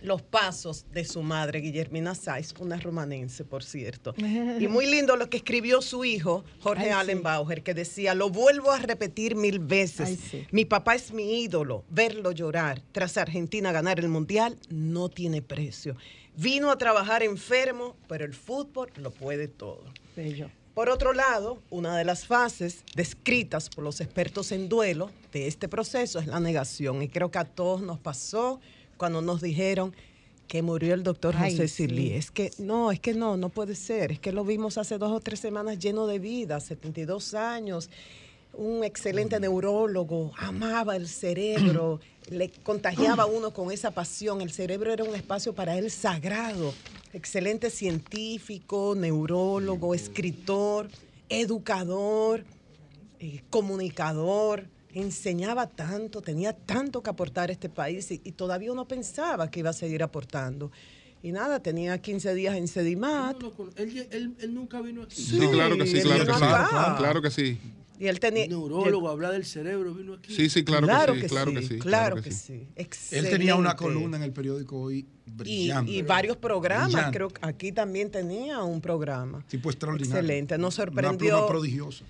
[SPEAKER 13] los pasos de su madre, Guillermina Saiz, una romanense, por cierto. Y muy lindo lo que escribió su hijo, Jorge
[SPEAKER 10] Ay, sí.
[SPEAKER 13] Allen Bauer, que decía, lo vuelvo a repetir mil veces,
[SPEAKER 10] Ay, sí.
[SPEAKER 13] mi papá es mi ídolo, verlo llorar tras Argentina ganar el Mundial no tiene precio. Vino a trabajar enfermo, pero el fútbol lo puede todo.
[SPEAKER 10] Bello.
[SPEAKER 13] Por otro lado, una de las fases descritas por los expertos en duelo de este proceso es la negación. Y creo que a todos nos pasó cuando nos dijeron que murió el doctor
[SPEAKER 10] Ay,
[SPEAKER 13] José
[SPEAKER 10] sí.
[SPEAKER 13] Silí. Es que no, es que no, no puede ser. Es que lo vimos hace dos o tres semanas lleno de vida, 72 años. Un excelente neurólogo, amaba el cerebro, le contagiaba a uno con esa pasión. El cerebro era un espacio para él sagrado. Excelente científico, neurólogo, escritor, educador, eh, comunicador, enseñaba tanto, tenía tanto que aportar a este país y, y todavía uno pensaba que iba a seguir aportando. Y nada, tenía 15 días en Sedimat.
[SPEAKER 14] Él, él- él nunca vino aquí.
[SPEAKER 1] Sí, claro que sí, claro que sí. Claro que sí.
[SPEAKER 13] Y él tenía...
[SPEAKER 14] Neurólogo, hablar del cerebro, vino aquí.
[SPEAKER 1] Sí, sí, claro, que sí, claro que sí.
[SPEAKER 13] Claro que sí.
[SPEAKER 12] Él tenía una columna en el periódico hoy
[SPEAKER 13] Y,
[SPEAKER 12] brillante.
[SPEAKER 13] y varios programas,
[SPEAKER 12] Brillante.
[SPEAKER 13] creo que aquí también tenía un programa.
[SPEAKER 12] Tipo extraordinario.
[SPEAKER 13] Excelente, nos
[SPEAKER 12] Una
[SPEAKER 13] sorprendió.
[SPEAKER 12] pluma prodigiosa.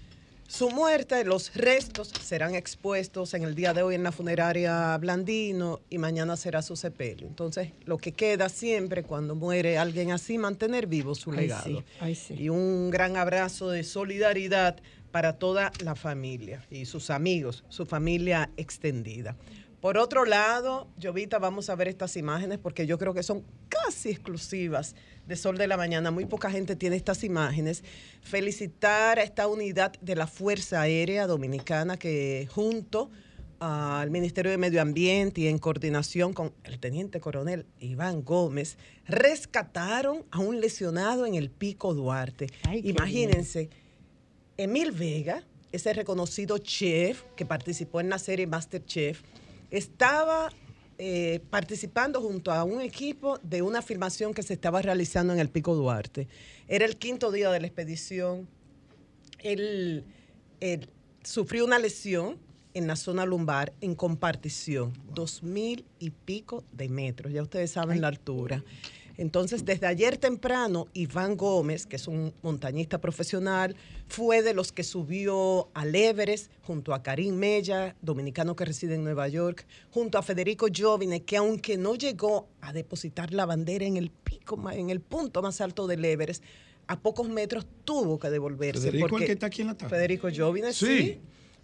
[SPEAKER 13] Su muerte, los restos serán expuestos en el día de hoy en la funeraria Blandino y mañana será su sepelio. Entonces, lo que queda siempre cuando muere alguien así, mantener vivo su
[SPEAKER 10] Ay,
[SPEAKER 13] legado.
[SPEAKER 10] sí, ay, sí.
[SPEAKER 13] Y un gran abrazo de solidaridad para toda la familia y sus amigos, su familia extendida. Por otro lado, Jovita, vamos a ver estas imágenes porque yo creo que son casi exclusivas de Sol de la Mañana. Muy poca gente tiene estas imágenes. Felicitar a esta unidad de la Fuerza Aérea Dominicana que junto al Ministerio de Medio Ambiente y en coordinación con el teniente coronel Iván Gómez, rescataron a un lesionado en el Pico Duarte.
[SPEAKER 10] Ay,
[SPEAKER 13] Imagínense, Emil Vega, ese reconocido chef que participó en la serie Masterchef, estaba eh, participando junto a un equipo de una filmación que se estaba realizando en el Pico Duarte. Era el quinto día de la expedición. Él, él sufrió una lesión en la zona lumbar en compartición, dos mil y pico de metros. Ya ustedes saben la altura. Entonces, desde ayer temprano, Iván Gómez, que es un montañista profesional, fue de los que subió al Everest junto a Karim Mella, dominicano que reside en Nueva York, junto a Federico Jovine, que aunque no llegó a depositar la bandera en el pico, en el punto más alto del Everest, a pocos metros tuvo que devolverse.
[SPEAKER 12] Federico, el
[SPEAKER 13] porque-
[SPEAKER 12] que está aquí en la tarde.
[SPEAKER 13] Federico Jovine,
[SPEAKER 12] Sí.
[SPEAKER 13] sí.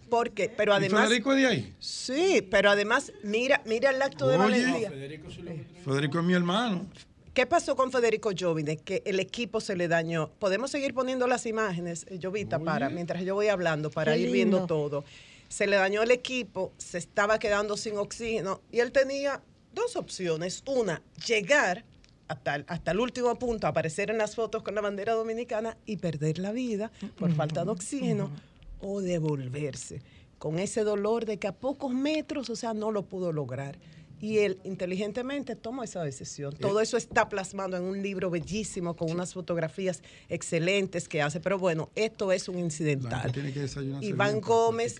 [SPEAKER 13] Porque, pero
[SPEAKER 12] ¿Y
[SPEAKER 13] además.
[SPEAKER 12] Federico es de ahí?
[SPEAKER 13] Sí, pero además, mira, mira el acto de valentía.
[SPEAKER 12] Federico es mi hermano.
[SPEAKER 13] ¿Qué pasó con Federico Jovine? Que el equipo se le dañó. Podemos seguir poniendo las imágenes, eh, Jovita, para, mientras yo voy hablando, para
[SPEAKER 10] Qué
[SPEAKER 13] ir viendo todo. Se le dañó el equipo, se estaba quedando sin oxígeno y él tenía dos opciones. Una, llegar hasta el, hasta el último punto, aparecer en las fotos con la bandera dominicana y perder la vida por falta de oxígeno o devolverse con ese dolor de que a pocos metros, o sea, no lo pudo lograr. Y él inteligentemente tomó esa decisión. Todo eso está plasmado en un libro bellísimo con unas fotografías excelentes que hace. Pero bueno, esto es un incidental.
[SPEAKER 12] desayunarse
[SPEAKER 13] Iván Gómez.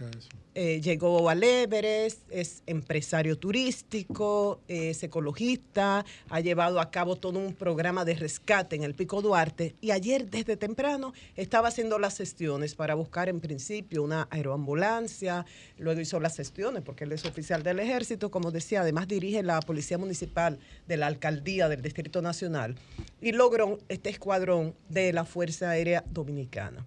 [SPEAKER 13] Eh, llegó al Everest, es empresario turístico, es ecologista, ha llevado a cabo todo un programa de rescate en el Pico Duarte y ayer desde temprano estaba haciendo las gestiones para buscar en principio una aeroambulancia, luego hizo las gestiones porque él es oficial del ejército, como decía, además dirige la Policía Municipal de la Alcaldía del Distrito Nacional y logró este escuadrón de la Fuerza Aérea Dominicana.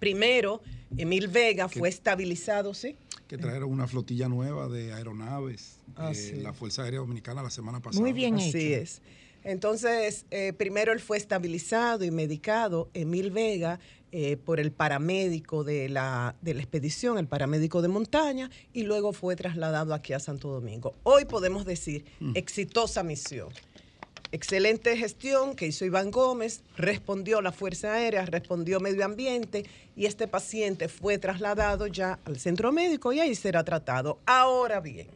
[SPEAKER 13] Primero, Emil Vega fue estabilizado, ¿sí?
[SPEAKER 12] Que trajeron una flotilla nueva de aeronaves.
[SPEAKER 13] Ah,
[SPEAKER 12] eh,
[SPEAKER 13] sí.
[SPEAKER 12] La Fuerza Aérea Dominicana la semana pasada.
[SPEAKER 13] Así es. Entonces, eh, primero él fue estabilizado y medicado, Emil Vega, eh, por el paramédico de la, de la expedición, el paramédico de montaña, y luego fue trasladado aquí a Santo Domingo. Hoy podemos decir,
[SPEAKER 12] Mm.
[SPEAKER 13] exitosa misión. Excelente gestión que hizo Iván Gómez, respondió la Fuerza Aérea, respondió Medio Ambiente y este paciente fue trasladado ya al centro médico y ahí será tratado. Ahora bien,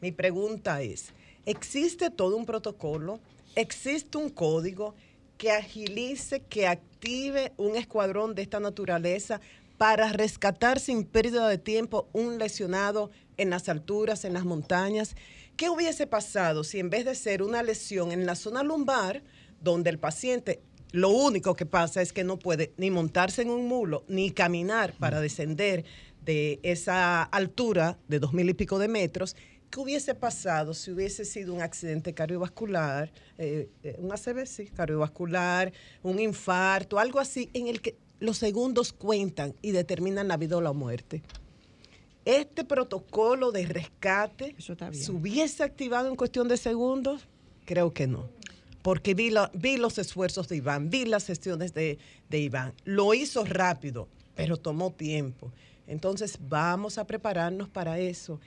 [SPEAKER 13] mi pregunta es, ¿existe todo un protocolo? ¿Existe un código que agilice, que active un escuadrón de esta naturaleza para rescatar sin pérdida de tiempo un lesionado en las alturas, en las montañas? ¿Qué hubiese pasado si en vez de ser una lesión en la zona lumbar, donde el paciente lo único que pasa es que no puede ni montarse en un mulo, ni caminar para descender de esa altura de dos mil y pico de metros, ¿qué hubiese pasado si hubiese sido un accidente cardiovascular, eh, eh, un ACV, sí, cardiovascular, un infarto, algo así, en el que los segundos cuentan y determinan la vida o la muerte? Este protocolo de rescate se hubiese activado en cuestión de segundos? Creo que no. Porque vi, la- vi los esfuerzos de Iván, vi las gestiones de, de Iván. Lo hizo rápido, pero tomó tiempo. Entonces vamos a prepararnos para eso.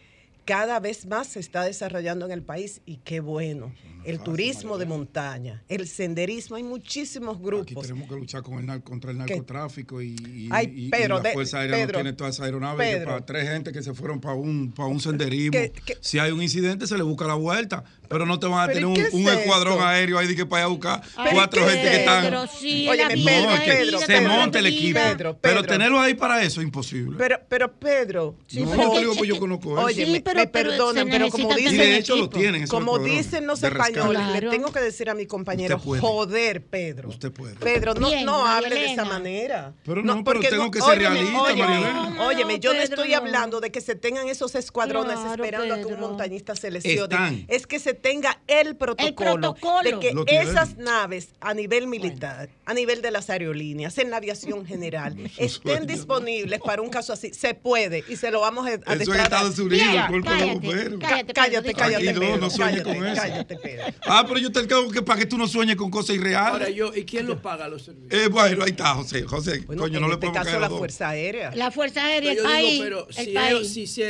[SPEAKER 13] Cada vez más se está desarrollando en el país y qué bueno. El turismo de montaña, el senderismo, hay muchísimos
[SPEAKER 12] Aquí
[SPEAKER 13] grupos.
[SPEAKER 12] tenemos que luchar con el nar- contra el narcotráfico y, y-
[SPEAKER 13] Ay,
[SPEAKER 12] y- y
[SPEAKER 13] Pedro,
[SPEAKER 12] la Fuerza Aérea
[SPEAKER 13] Pedro,
[SPEAKER 12] no tiene todas esas aeronaves. que
[SPEAKER 13] Pedro.
[SPEAKER 12] para tres gente que se fueron para un, para un senderismo.
[SPEAKER 13] Que- que-
[SPEAKER 12] si hay un incidente, se le busca la vuelta. Pero no te van a
[SPEAKER 13] ¿Pero
[SPEAKER 12] tener un,
[SPEAKER 13] es
[SPEAKER 12] un escuadrón aéreo ahí de que para ir a buscar cuatro
[SPEAKER 13] ¿qué
[SPEAKER 12] gente que
[SPEAKER 13] es?
[SPEAKER 12] están.
[SPEAKER 13] Pero sí,
[SPEAKER 12] Oye,
[SPEAKER 13] vida,
[SPEAKER 12] no, es que
[SPEAKER 13] Pedro,
[SPEAKER 12] se
[SPEAKER 13] Pedro,
[SPEAKER 12] monta el
[SPEAKER 13] Pedro,
[SPEAKER 12] equipo.
[SPEAKER 13] Pedro,
[SPEAKER 12] Pero
[SPEAKER 13] Pedro.
[SPEAKER 12] tenerlo ahí para eso es imposible.
[SPEAKER 13] Pero, pero Pedro,
[SPEAKER 12] Sí, No, pero no te digo, pues yo conozco eso.
[SPEAKER 13] Oye,
[SPEAKER 12] Sí, pero-
[SPEAKER 13] me
[SPEAKER 12] pero
[SPEAKER 13] perdonan, pero como dicen,
[SPEAKER 12] de hecho lo tienen
[SPEAKER 13] como dicen los españoles, le tengo que decir a mi compañero, joder, Pedro.
[SPEAKER 12] Usted puede.
[SPEAKER 13] Pedro, no,
[SPEAKER 10] Bien,
[SPEAKER 13] no hable de esa manera.
[SPEAKER 12] Pero no, pero
[SPEAKER 13] porque
[SPEAKER 12] tengo que ser
[SPEAKER 13] óyeme,
[SPEAKER 12] realista,
[SPEAKER 13] óyeme,
[SPEAKER 12] María Elena.
[SPEAKER 13] Óyeme, yo no estoy
[SPEAKER 10] no.
[SPEAKER 13] hablando de que se tengan esos escuadrones
[SPEAKER 10] Claro,
[SPEAKER 13] esperando a que un montañista se lesione.
[SPEAKER 12] Están.
[SPEAKER 13] Es que se tenga el protocolo,
[SPEAKER 10] protocolo.
[SPEAKER 13] de que esas naves a nivel militar, a nivel de las aerolíneas, en la aviación general, estén disponibles para un caso así. Se puede y se lo vamos a, a
[SPEAKER 12] Eso
[SPEAKER 13] destratar.
[SPEAKER 12] Estados Unidos,
[SPEAKER 13] Ya,
[SPEAKER 10] cállate, cállate,
[SPEAKER 13] Cállate,
[SPEAKER 10] Pedro,
[SPEAKER 12] no, no sueñe
[SPEAKER 13] cállate,
[SPEAKER 12] con eso.
[SPEAKER 13] cállate, Pedro.
[SPEAKER 12] Ah, pero yo te tengo que para que tú no sueñes con cosas irreales.
[SPEAKER 14] Ahora yo, ¿y quién lo paga los servicios?
[SPEAKER 12] Eh, bueno, ahí está, José. José,
[SPEAKER 13] Bueno,
[SPEAKER 12] coño,
[SPEAKER 13] en
[SPEAKER 12] no le
[SPEAKER 13] este
[SPEAKER 12] podemos
[SPEAKER 13] caso
[SPEAKER 12] caer
[SPEAKER 13] la. Fuerza Aérea.
[SPEAKER 10] La Fuerza Aérea,
[SPEAKER 14] Pero
[SPEAKER 10] el
[SPEAKER 14] yo
[SPEAKER 10] país.
[SPEAKER 14] digo, pero
[SPEAKER 10] el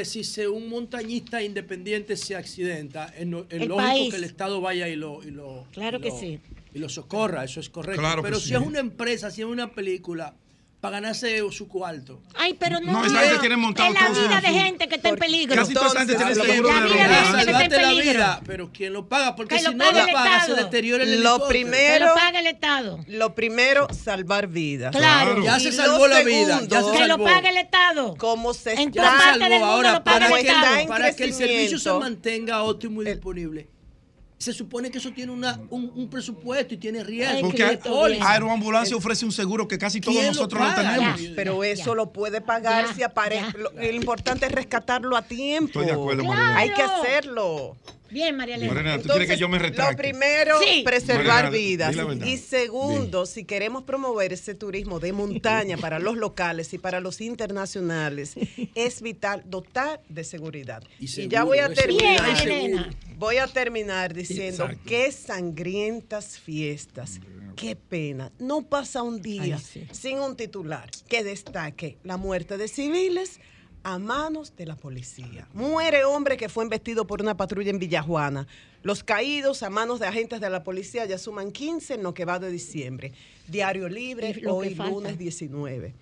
[SPEAKER 14] si, si, un montañista independiente se accidenta, es, lógico
[SPEAKER 10] país.
[SPEAKER 14] que el Estado vaya y lo, y lo,
[SPEAKER 10] Claro
[SPEAKER 14] y
[SPEAKER 10] que
[SPEAKER 14] lo-
[SPEAKER 10] sí.
[SPEAKER 14] y lo socorra, eso es correcto. Pero
[SPEAKER 12] sí.
[SPEAKER 14] si es una empresa, si es una película, para ganarse su cuarto.
[SPEAKER 10] Ay, pero no.
[SPEAKER 12] No, esa gente tiene montado
[SPEAKER 10] Es la
[SPEAKER 12] todo
[SPEAKER 10] vida de gente que está en peligro.
[SPEAKER 12] Casi toda esa gente tiene seguro
[SPEAKER 10] la
[SPEAKER 12] de
[SPEAKER 10] vida de
[SPEAKER 12] robo.
[SPEAKER 10] gente que está en
[SPEAKER 14] Salvarte la
[SPEAKER 10] peligro.
[SPEAKER 14] vida, pero ¿quién lo paga? Porque
[SPEAKER 10] Que
[SPEAKER 14] si no
[SPEAKER 10] el
[SPEAKER 14] paga, se deteriora el
[SPEAKER 13] Lo primero,
[SPEAKER 10] Que lo pague el Estado.
[SPEAKER 13] lo primero, salvar vidas.
[SPEAKER 10] Claro.
[SPEAKER 14] Ya se salvó la vida, ya se
[SPEAKER 10] Que lo
[SPEAKER 14] salvó.
[SPEAKER 10] pague el Estado.
[SPEAKER 13] Como se está,
[SPEAKER 14] ahora
[SPEAKER 10] paga
[SPEAKER 14] para que, el servicio se mantenga óptimo y disponible. Se supone que eso tiene una, un, un presupuesto y tiene riesgo.
[SPEAKER 12] Porque. Aeroambulancia ofrece un seguro que casi todos
[SPEAKER 14] ¿Quién lo
[SPEAKER 12] nosotros lo tenemos.
[SPEAKER 14] Ya.
[SPEAKER 13] Pero eso lo puede pagar si aparece. Lo, lo importante es rescatarlo a tiempo.
[SPEAKER 12] Estoy de acuerdo, Mariela.
[SPEAKER 13] Hay que hacerlo.
[SPEAKER 10] Bien, María Elena.
[SPEAKER 12] Morena, ¿tú quieres que yo me retracte?
[SPEAKER 13] Lo primero,
[SPEAKER 10] Sí.
[SPEAKER 13] preservar
[SPEAKER 12] Morena,
[SPEAKER 13] vidas. Y segundo, si queremos promover ese turismo de montaña para los locales y para los internacionales, es vital dotar de seguridad.
[SPEAKER 14] Y
[SPEAKER 13] ya voy a terminar. Voy a terminar diciendo
[SPEAKER 12] Exacto.
[SPEAKER 13] qué sangrientas fiestas. Qué pena. No pasa un día
[SPEAKER 10] Ay, sí.
[SPEAKER 13] sin un titular que destaque la muerte de civiles a manos de la policía. Muere hombre que fue embestido por una patrulla en Villajuana. Los caídos a manos de agentes de la policía ya suman 15 en lo que va de diciembre. Diario Libre, hoy lunes 19.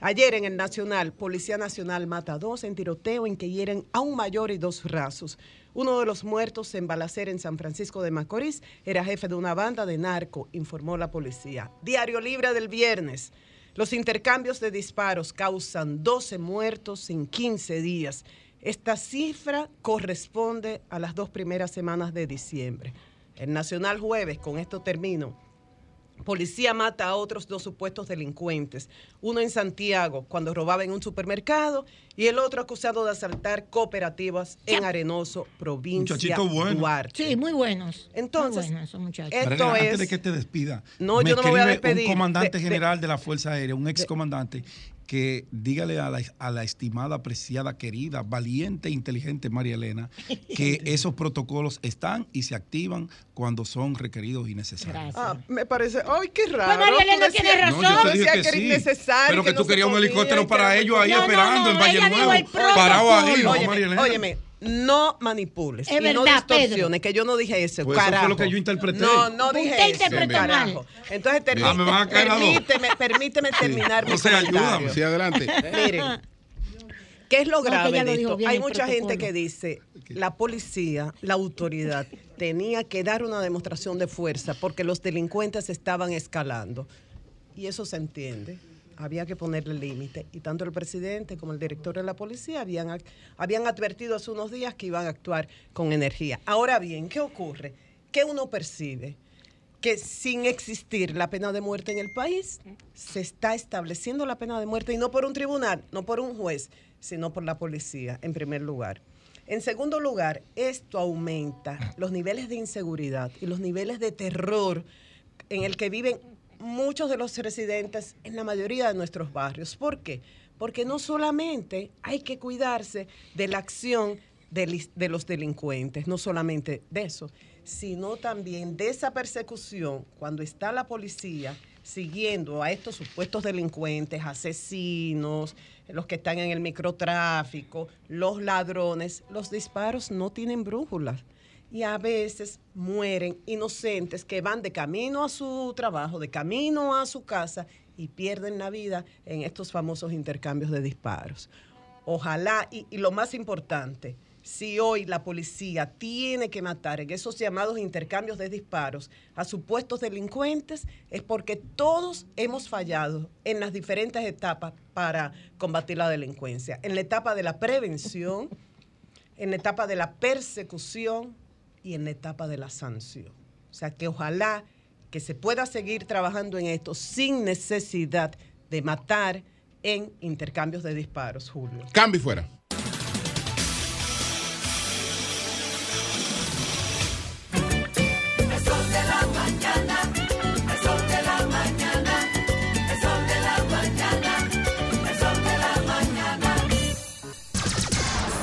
[SPEAKER 13] Ayer en el Nacional, Policía Nacional mata a dos en tiroteo en que hieren a un mayor y dos rasos. Uno de los muertos en balacera en San Francisco de Macorís era jefe de una banda de narco, informó la policía. Diario Libre del viernes. Los intercambios de disparos causan 12 muertos en 15 días. Esta cifra corresponde a las dos primeras semanas de diciembre. El Nacional jueves, con esto termino, Policía mata a otros dos supuestos delincuentes, uno en Santiago cuando robaba en un supermercado y el otro acusado de asaltar cooperativas en Arenoso, provincia
[SPEAKER 12] bueno.
[SPEAKER 13] Duarte.
[SPEAKER 10] Sí, muy buenos.
[SPEAKER 13] Entonces,
[SPEAKER 10] muy buenos muchachos.
[SPEAKER 13] Esto
[SPEAKER 12] Mariela, antes
[SPEAKER 13] es-
[SPEAKER 12] de que te despida,
[SPEAKER 13] No, yo no me voy a despedir.
[SPEAKER 12] Un comandante
[SPEAKER 13] De- de-
[SPEAKER 12] general de la Fuerza Aérea, un ex comandante, que dígale a la, a la estimada, apreciada, querida, valiente e inteligente María Elena que esos protocolos están y se activan cuando son requeridos y necesarios.
[SPEAKER 13] Ah, me parece, ay, qué raro.
[SPEAKER 10] Pues María Elena tiene razón.
[SPEAKER 12] No, yo te dije que
[SPEAKER 13] que
[SPEAKER 12] sí.
[SPEAKER 13] innecesario.
[SPEAKER 12] Pero que
[SPEAKER 13] no
[SPEAKER 12] tú querías un helicóptero
[SPEAKER 13] que
[SPEAKER 12] para ellos ahí
[SPEAKER 10] No,
[SPEAKER 12] esperando
[SPEAKER 10] no,
[SPEAKER 12] en Valle Nuevo.
[SPEAKER 10] el
[SPEAKER 12] Parado ahí. ¿no,
[SPEAKER 13] Óyeme,
[SPEAKER 12] María Elena?
[SPEAKER 13] óyeme, no manipules
[SPEAKER 10] Es
[SPEAKER 13] y no
[SPEAKER 10] Pedro.
[SPEAKER 13] distorsiones, que yo no dije eso,
[SPEAKER 12] Pues eso fue
[SPEAKER 13] carajo.
[SPEAKER 12] lo que yo interpreté.
[SPEAKER 13] No, no dije
[SPEAKER 10] Usted
[SPEAKER 13] eso,
[SPEAKER 10] interpretó
[SPEAKER 13] carajo.
[SPEAKER 10] mal.
[SPEAKER 13] Entonces, termi-
[SPEAKER 12] Ah, me van a caer las dos.
[SPEAKER 13] permíteme, permíteme terminar mi
[SPEAKER 12] O sea, ayúdame.
[SPEAKER 1] Sí, adelante.
[SPEAKER 13] Miren, ¿qué es lo
[SPEAKER 10] que
[SPEAKER 13] grave
[SPEAKER 10] ella lo
[SPEAKER 13] de
[SPEAKER 10] dijo
[SPEAKER 13] esto?
[SPEAKER 10] bien,
[SPEAKER 13] Hay mucha gente que dice, la policía, la autoridad, tenía que dar una demostración de fuerza porque los delincuentes estaban escalando. Y eso se entiende. Había que ponerle límite. Y tanto el presidente como el director de la policía habían, habían advertido hace unos días que iban a actuar con energía. Ahora bien, ¿qué ocurre? ¿Qué uno percibe? que sin existir la pena de muerte en el país, se está estableciendo la pena de muerte y no por un tribunal, no por un juez, sino por la policía, en primer lugar. En segundo lugar, esto aumenta los niveles de inseguridad y los niveles de terror en el que viven muchos de los residentes en la mayoría de nuestros barrios. ¿Por qué? Porque no solamente hay que cuidarse de la acción de, los delincuentes, no solamente de eso, sino también de esa persecución cuando está la policía siguiendo a estos supuestos delincuentes, asesinos, los que están en el microtráfico, los ladrones, los disparos no tienen brújulas y a veces mueren inocentes que van de camino a su trabajo, de camino a su casa y pierden la vida en estos famosos intercambios de disparos. Ojalá, y, lo más importante, si hoy la policía tiene que matar en esos llamados intercambios de disparos a supuestos delincuentes, es porque todos hemos fallado en las diferentes etapas para combatir la delincuencia. En la etapa de la prevención, en la etapa de la persecución y en la etapa de la sanción. O sea que ojalá que se pueda seguir trabajando en esto sin necesidad de matar en intercambios de disparos, Julio.
[SPEAKER 1] Cambio fuera.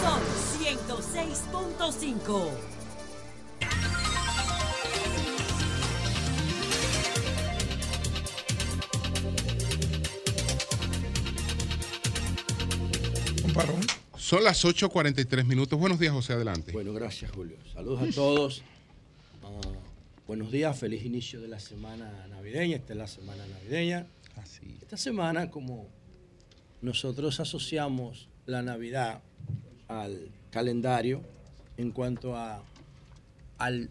[SPEAKER 15] Son 106.5.
[SPEAKER 1] Son las 8.43 minutos. Buenos días, José, adelante.
[SPEAKER 14] Bueno, gracias, Julio. Saludos a todos. Ah, buenos días, feliz inicio de la semana navideña. Esta es la semana navideña. Esta semana, como nosotros asociamos la Navidad al calendario en cuanto a, al-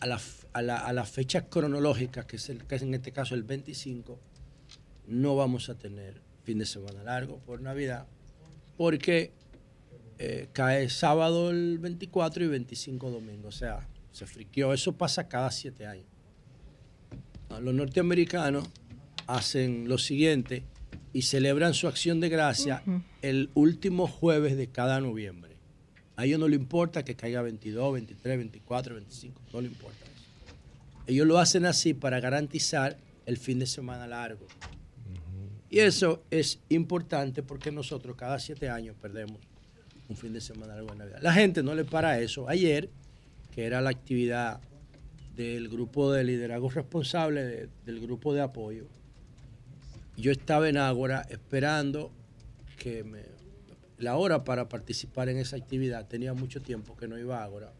[SPEAKER 14] a, la, a la- a la fecha cronológica, que es, el, que es en este caso el 25, no vamos a tener fin de semana largo por Navidad, porque eh, cae sábado el 24 y 25 domingo. O sea, se friqueó. Eso pasa cada siete años. Ah, Los norteamericanos hacen lo siguiente y celebran su acción de gracia el último jueves de cada noviembre. A ellos no le importa que caiga 22, 23, 24, 25, no le importa eso. Ellos lo hacen así para garantizar el fin de semana largo. Y eso es importante porque nosotros cada siete años perdemos un fin de semana de Navidad. La gente no le para eso. Ayer, que era la actividad del grupo de liderazgo responsable de- del grupo de apoyo, yo estaba en Ágora esperando que la hora para participar en esa actividad. Tenía mucho tiempo que no iba a Ágora.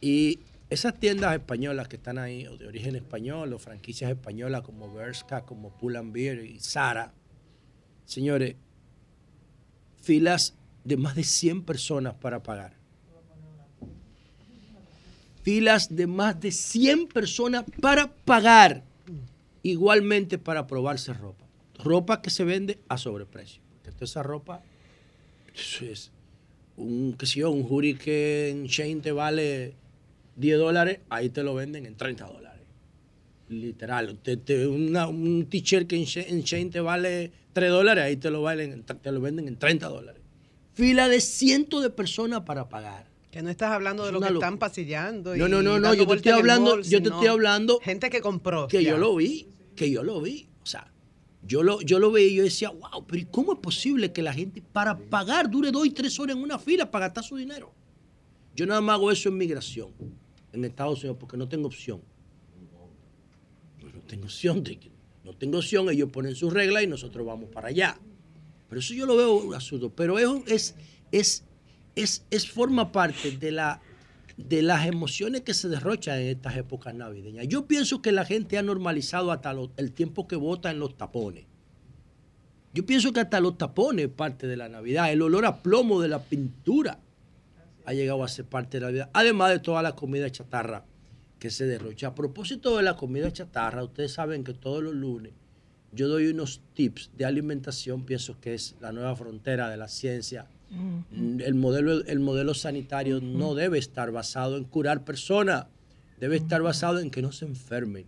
[SPEAKER 14] Y esas tiendas españolas que están ahí, o de origen español, o franquicias españolas como Bershka, como Pull&Bear y Zara, señores, filas de más de 100 personas para pagar. Filas de más de 100 personas para pagar. Igualmente para probarse ropa. Ropa que se vende a sobreprecio. Porque toda esa ropa es un, qué sé yo, un Hurricane Chain te vale 10 dólares, ahí te lo venden en 30 dólares. Literal. Te- te- una- un t-shirt que en Chain te vale 3 dólares, ahí te lo, valen, en- te lo venden en 30 dólares. Fila de cientos de personas para pagar.
[SPEAKER 13] Que no estás hablando de
[SPEAKER 14] Es una
[SPEAKER 13] que están pasillando. y
[SPEAKER 14] No, no, no, no, yo te estoy hablando,
[SPEAKER 13] mall,
[SPEAKER 14] yo te estoy hablando
[SPEAKER 13] Gente que compró.
[SPEAKER 14] que
[SPEAKER 13] ya.
[SPEAKER 14] yo lo vi, que yo lo vi. O sea, yo lo, yo lo veía y yo decía, wow, pero ¿y ¿cómo es posible que la gente para pagar dure dos y tres horas en una fila para gastar su dinero? Yo nada más hago eso en migración, en Estados Unidos, porque no tengo opción. Pues no tengo opción, no tengo opción, ellos ponen sus reglas y nosotros vamos para allá. Pero eso yo lo veo un asunto. Pero es, es, es, es, es forma parte de la de las emociones que se derrochan en estas épocas navideñas. Yo pienso que la gente ha normalizado hasta el tiempo que vota en los tapones. Yo pienso que hasta los tapones es parte de la Navidad. El olor a plomo de la pintura ha llegado a ser parte de la Navidad. Además de toda la comida chatarra que se derrocha. A propósito de la comida chatarra, ustedes saben que todos los lunes yo doy unos tips de alimentación. Pienso que es la nueva frontera de la ciencia el modelo, el modelo sanitario no debe estar basado en curar personas, debe estar basado en que no se enfermen.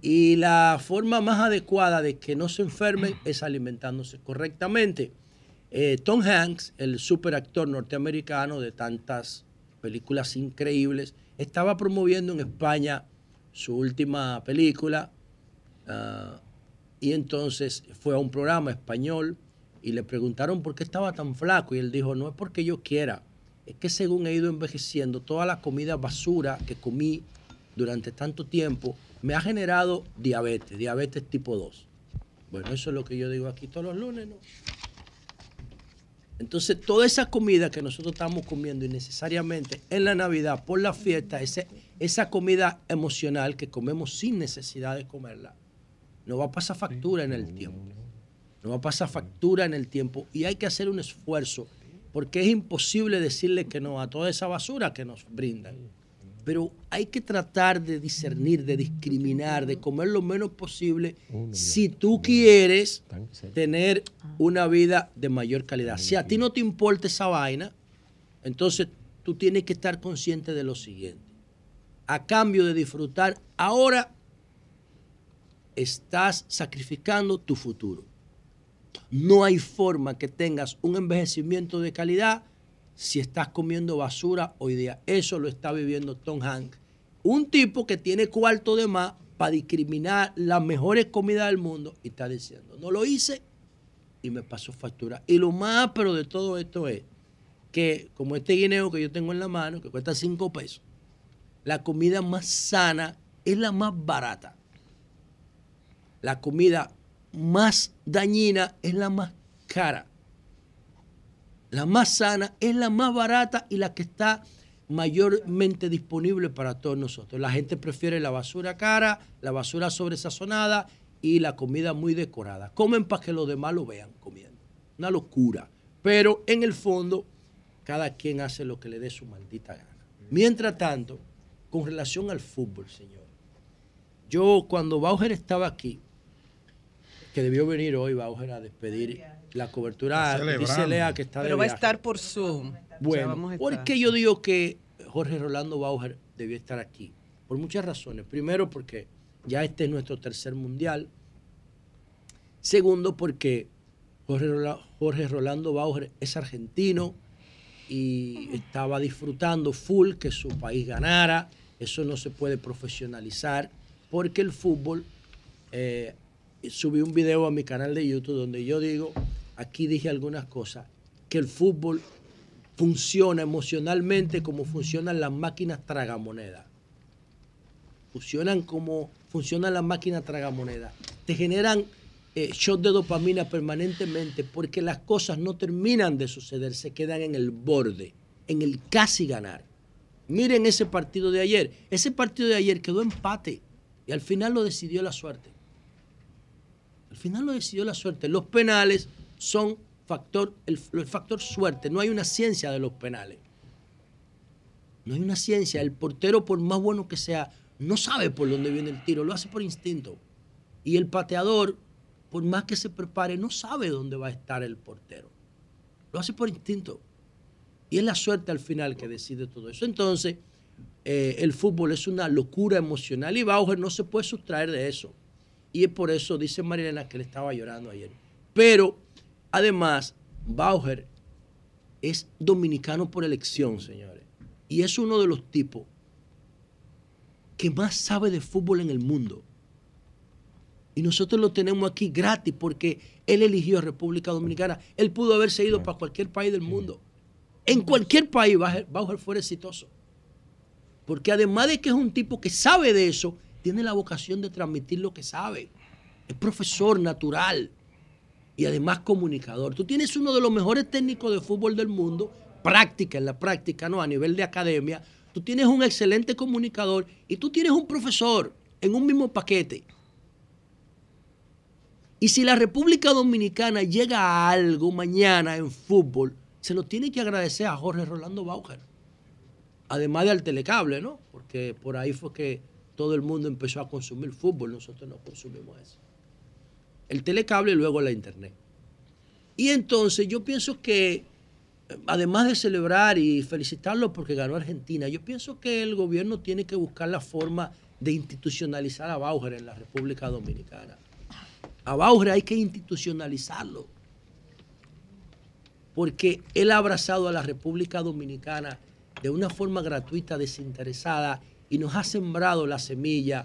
[SPEAKER 14] Y la forma más adecuada de que no se enfermen es alimentándose correctamente. Eh, Tom Hanks, el superactor norteamericano de tantas películas increíbles, estaba promoviendo en España su última película ah, y entonces fue a un programa español y le preguntaron por qué estaba tan flaco y él dijo, no es porque yo quiera, es que según he ido envejeciendo, toda la comida basura que comí durante tanto tiempo me ha generado diabetes, diabetes tipo 2. Bueno, eso es lo que yo digo aquí todos los lunes, ¿no? Entonces, toda esa comida que nosotros estamos comiendo innecesariamente en la Navidad, por la fiesta, ese- esa comida emocional que comemos sin necesidad de comerla, nos va a pasar factura en el tiempo. Nos va a pasar factura en el tiempo y hay que hacer un esfuerzo porque es imposible decirle que no a toda esa basura que nos brindan. Pero hay que tratar de discernir, de discriminar, de comer lo menos posible si tú quieres tener una vida de mayor calidad. Si a ti no te importa esa vaina, entonces tú tienes que estar consciente de lo siguiente. A cambio de disfrutar, ahora estás sacrificando tu futuro. No hay forma que tengas un envejecimiento de calidad si estás comiendo basura hoy día. Eso lo está viviendo Tom Hanks. Un tipo que tiene cuarto de más para discriminar las mejores comidas del mundo y está diciendo, no lo hice y me pasó factura. Y lo más pero de todo esto es que como este guineo que yo tengo en la mano, que cuesta 5 pesos, la comida más sana es la más barata. La comida más dañina es la más cara. La más sana es la más barata y la que está mayormente disponible para todos nosotros. La gente prefiere la basura cara, la basura sobresazonada y la comida muy decorada. Comen para que los demás lo vean comiendo. Una locura. Pero en el fondo, cada quien hace lo que le dé su maldita gana. Mientras tanto, con relación al fútbol, señor. Yo cuando Bauer estaba aquí, que debió venir hoy Bauer a despedir la cobertura, dice Lea que está de
[SPEAKER 13] Pero va a estar por Zoom. O sea,
[SPEAKER 14] Bueno,
[SPEAKER 13] vamos a
[SPEAKER 14] ¿por
[SPEAKER 13] estar.
[SPEAKER 14] qué yo digo que Jorge Rolando Bauer debió estar aquí? Por muchas razones. Primero, porque ya este es nuestro tercer mundial. Segundo, porque Jorge, Rola- Jorge Rolando Bauer es argentino y estaba disfrutando full que su país ganara. Eso no se puede profesionalizar porque el fútbol. eh, subí un video a mi canal de YouTube donde yo digo, aquí dije algunas cosas, que el fútbol funciona emocionalmente como funcionan las máquinas tragamonedas. Funcionan como funcionan las máquinas tragamonedas. Te generan eh, shots de dopamina permanentemente porque las cosas no terminan de suceder, se quedan en el borde, en el casi ganar. Miren ese partido de ayer. Ese partido de ayer quedó empate y al final lo decidió la suerte. Al final lo decidió la suerte. Los penales son factor, el, el factor suerte. No hay una ciencia de los penales. No hay una ciencia. El portero, por más bueno que sea, no sabe por dónde viene el tiro. Lo hace por instinto. Y el pateador, por más que se prepare, no sabe dónde va a estar el portero. Lo hace por instinto. Y es la suerte al final que decide todo eso. Entonces, eh, el fútbol es una locura emocional y Bauer no se puede sustraer de eso. Y es por eso, dice Marilena, que le estaba llorando ayer. Pero, además, Bauer es dominicano por elección, señores. Y es uno de los tipos que más sabe de fútbol en el mundo. Y nosotros lo tenemos aquí gratis porque él eligió República Dominicana. Él pudo haberse ido para cualquier país del mundo. En cualquier país Bauer Bauer fue exitoso. Porque además de que es un tipo que sabe de eso, tiene la vocación de transmitir lo que sabe. Es profesor natural y además comunicador. Tú tienes uno de los mejores técnicos de fútbol del mundo, práctica, en la práctica, no a nivel de academia. Tú tienes un excelente comunicador y tú tienes un profesor en un mismo paquete. Y si la República Dominicana llega a algo mañana en fútbol, se lo tiene que agradecer a Jorge Rolando Bauer. Además de al telecable, ¿no? Porque por ahí fue que todo el mundo empezó a consumir fútbol, nosotros no consumimos eso. El telecable y luego la internet. Y entonces yo pienso que, eh, además de celebrar y felicitarlo porque ganó Argentina, yo pienso que el gobierno tiene que buscar la forma de institucionalizar a Bauer en la República Dominicana. A Bauer hay que institucionalizarlo. Porque él ha abrazado a la República Dominicana de una forma gratuita, desinteresada, y nos ha sembrado la semilla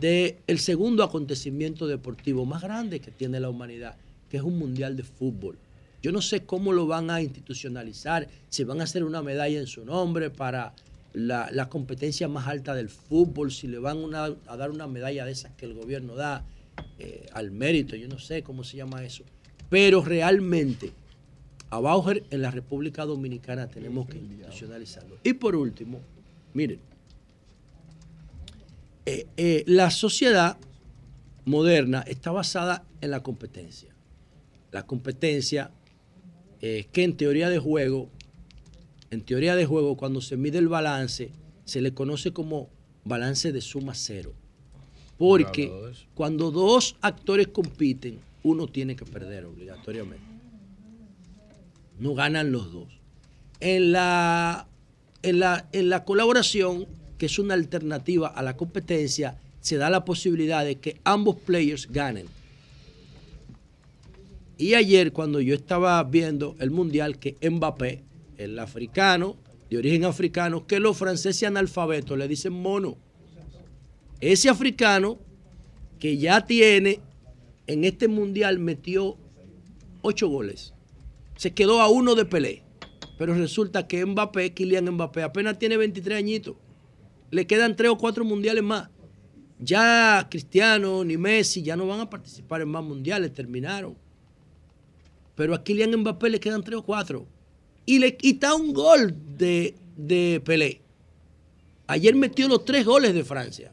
[SPEAKER 14] del segundo acontecimiento deportivo más grande que tiene la humanidad, que es un mundial de fútbol. Yo no sé cómo lo van a institucionalizar, si van a hacer una medalla en su nombre para la, la competencia más alta del fútbol, si le van una- a dar una medalla de esas que el gobierno da eh, al mérito, yo no sé cómo se llama eso. Pero realmente a Bauer en la República Dominicana tenemos que institucionalizarlo. Y por último, miren, eh, eh, la sociedad moderna está basada en la competencia. La competencia eh, que en teoría de juego, en teoría de juego, cuando se mide el balance, se le conoce como balance de suma cero. Porque cuando dos actores compiten, uno tiene que perder obligatoriamente. No ganan los dos. En la, en la, en la colaboración, que es una alternativa a la competencia, se da la posibilidad de que ambos players ganen. Y ayer, cuando yo estaba viendo el mundial, que Mbappé, el africano, de origen africano, que los franceses analfabetos le dicen mono. Ese africano que ya tiene en este mundial metió ocho goles. Se quedó a uno de Pelé. Pero resulta que Mbappé, Kylian Mbappé, apenas tiene 23 añitos. Le quedan tres o cuatro mundiales más. Ya Cristiano ni Messi ya no van a participar en más mundiales, terminaron. Pero a Kylian Mbappé le quedan tres o cuatro. Y le quita un gol de, de Pelé. Ayer metió los tres goles de Francia.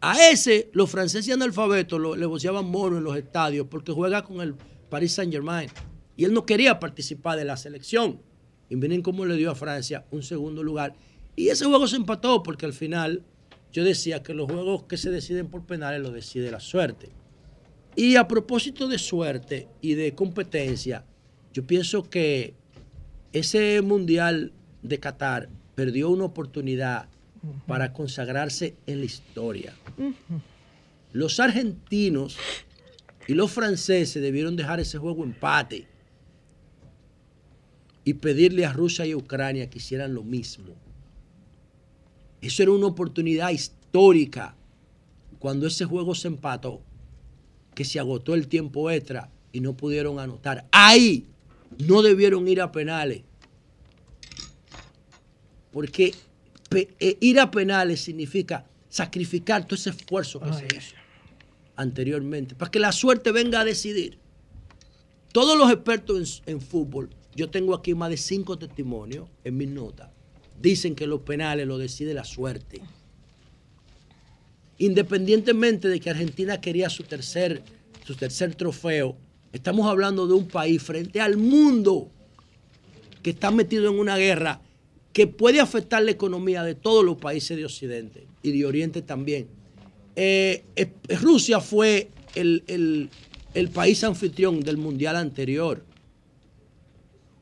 [SPEAKER 14] A ese, los franceses analfabetos lo- le voceaban mono en los estadios porque juega con el Paris Saint Germain. Y él no quería participar de la selección. Y miren cómo le dio a Francia un segundo lugar. Y ese juego se empató porque al final yo decía que los juegos que se deciden por penales los decide la suerte. Y a propósito de suerte y de competencia, yo pienso que ese mundial de Qatar perdió una oportunidad para consagrarse en la historia. Los argentinos y los franceses debieron dejar ese juego empate y pedirle a Rusia y a Ucrania que hicieran lo mismo. Eso era una oportunidad histórica cuando ese juego se empató, que se agotó el tiempo extra y no pudieron anotar. Ahí no debieron ir a penales. Porque eh, ir a penales significa sacrificar todo ese esfuerzo que se hizo anteriormente, para que la suerte venga a decidir. Todos los expertos en, en fútbol, yo tengo aquí más de cinco testimonios en mis notas, dicen que los penales lo decide la suerte. Independientemente de que Argentina quería su tercer, su tercer trofeo, estamos hablando de un país frente al mundo que está metido en una guerra que puede afectar la economía de todos los países de Occidente y de Oriente también. Eh, Rusia fue el, el- el país anfitrión del mundial anterior.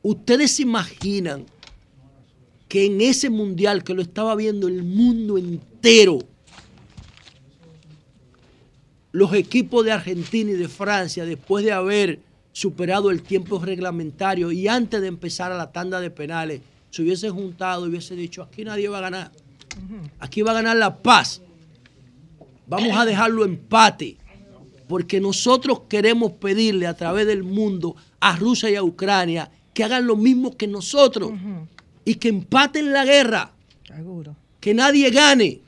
[SPEAKER 14] ¿Ustedes se imaginan que en ese mundial que lo estaba viendo el mundo entero, los equipos de Argentina y de Francia, después de haber superado el tiempo reglamentario y antes de empezar a la tanda de penales, se hubiesen juntado y hubiese dicho, aquí nadie va a ganar. Aquí va a ganar la paz. Vamos a dejarlo empate. Porque nosotros queremos pedirle a través del mundo a Rusia y a Ucrania que hagan lo mismo que nosotros y que empaten la guerra.
[SPEAKER 13] Seguro.
[SPEAKER 14] Que nadie gane.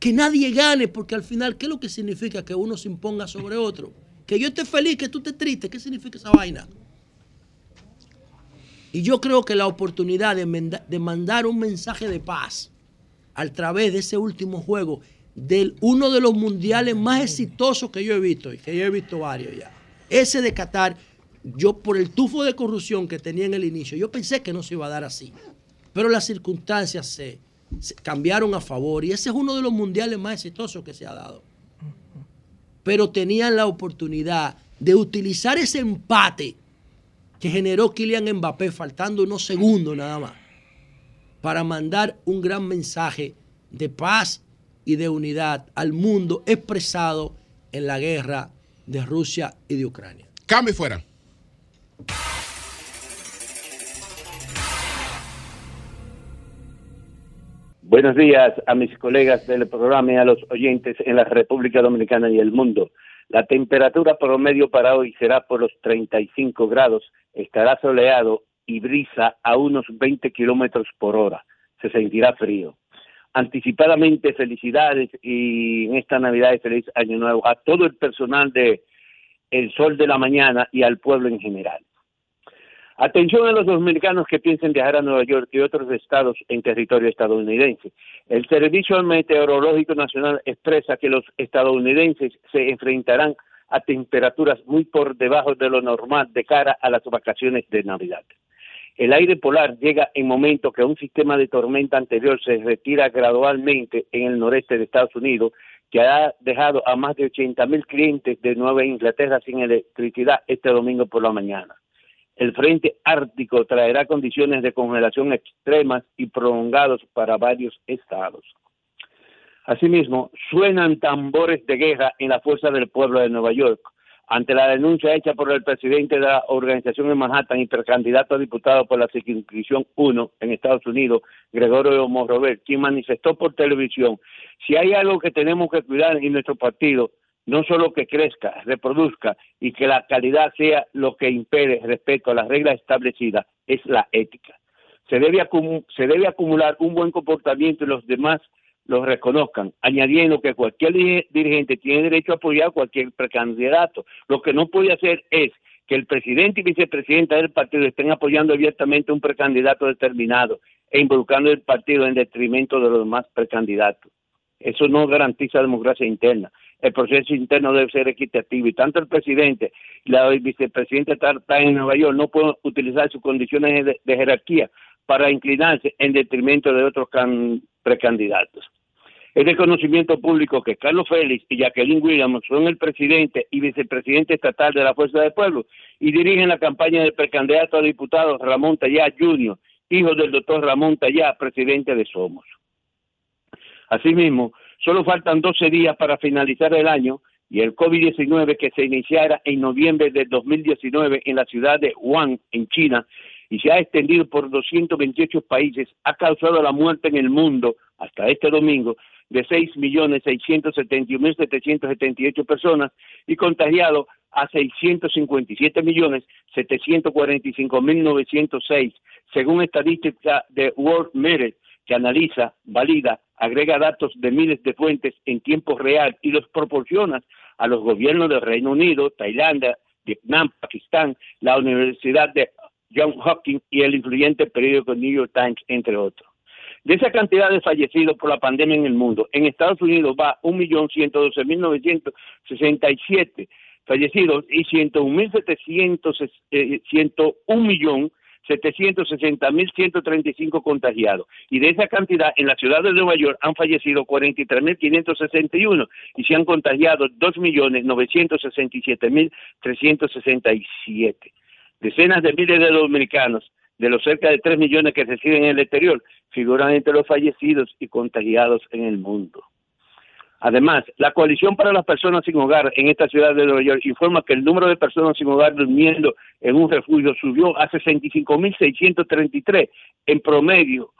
[SPEAKER 14] Que nadie gane, porque al final, ¿qué es lo que significa que uno se imponga sobre otro? Que yo esté feliz, que tú estés triste. ¿Qué significa esa vaina? Y yo creo que la oportunidad de, de mandar un mensaje de paz a través de ese último juego, de uno de los mundiales más exitosos que yo he visto, y que yo he visto varios ya, ese de Qatar, yo por el tufo de corrupción que tenía en el inicio, yo pensé que no se iba a dar así. Pero las circunstancias se, cambiaron a favor y ese es uno de los mundiales más exitosos que se ha dado. Pero tenían la oportunidad de utilizar ese empate que generó Kylian Mbappé faltando unos segundos nada más para mandar un gran mensaje de paz y de unidad al mundo expresado en la guerra de Rusia y de Ucrania.
[SPEAKER 1] Cambio fuera.
[SPEAKER 15] Buenos días a mis colegas del programa y a los oyentes en la República Dominicana y el mundo. La temperatura promedio para hoy será por los 35 grados, estará soleado y brisa a unos 20 kilómetros por hora. Se sentirá frío. Anticipadamente, felicidades y en esta Navidad feliz Año Nuevo a todo el personal de El Sol de la Mañana y al pueblo en general. Atención a los dominicanos que piensen viajar a Nueva York y otros estados en territorio estadounidense. El Servicio Meteorológico Nacional expresa que los estadounidenses se enfrentarán a temperaturas muy por debajo de lo normal de cara a las vacaciones de Navidad. El aire polar llega en momento que un sistema de tormenta anterior se retira gradualmente en el noreste de Estados Unidos, que ha dejado a más de 80 mil clientes de Nueva Inglaterra sin electricidad este domingo por la mañana. El frente ártico traerá condiciones de congelación extremas y prolongados para varios estados. Asimismo, suenan tambores de guerra en la fuerza del pueblo de Nueva York ante la denuncia hecha por el presidente de la organización en Manhattan y precandidato a diputado por la circunscripción 1 en Estados Unidos, Gregorio Morrover, quien manifestó por televisión, si hay algo que tenemos que cuidar en nuestro partido, no solo que crezca, reproduzca y que la calidad sea lo que impere respeto a las reglas establecidas, es la ética. Se debe, se debe acumular un buen comportamiento y los demás lo reconozcan, añadiendo que cualquier di- dirigente tiene derecho a apoyar a cualquier precandidato. Lo que no puede hacer es que el presidente y vicepresidenta del partido estén apoyando abiertamente a un precandidato determinado e involucrando el partido en detrimento de los demás precandidatos. Eso no garantiza democracia interna. El proceso interno debe ser equitativo y tanto el presidente y la vicepresidenta están en Nueva York no pueden utilizar sus condiciones de jerarquía para inclinarse en detrimento de otros can- precandidatos. Es de conocimiento público que Carlos Félix y Jacqueline Williams son el presidente y vicepresidente estatal de la Fuerza del Pueblo y dirigen la campaña del precandidato a diputado Ramón Tallá Jr., hijo del doctor Ramón Tallá, presidente de Somos. Asimismo, solo faltan 12 días para finalizar el año y el COVID-19 que se iniciara en noviembre del 2019 en la ciudad de Wuhan, en China, y se ha extendido por 228 países, ha causado la muerte en el mundo hasta este domingo de 6.671.778 personas y contagiado a 657.745.906, según estadística de World Merit, que analiza, valida, agrega datos de miles de fuentes en tiempo real y los proporciona a los gobiernos del Reino Unido, Tailandia, Vietnam, Pakistán, la Universidad de John Hopkins y el influyente periódico New York Times, entre otros. De esa cantidad de fallecidos por la pandemia en el mundo, en Estados Unidos va 1.112.967 fallecidos y 101.700, eh, 101.760.135 contagiados. Y de esa cantidad, en la ciudad de Nueva York han fallecido 43.561 y se han contagiado 2.967.367. Decenas de miles de dominicanos, de los cerca de 3 millones que residen en el exterior, figuran entre los fallecidos y contagiados en el mundo. Además, la Coalición para las Personas Sin Hogar en esta ciudad de Nueva York informa que el número de personas sin hogar durmiendo en un refugio subió a 65.633 en promedio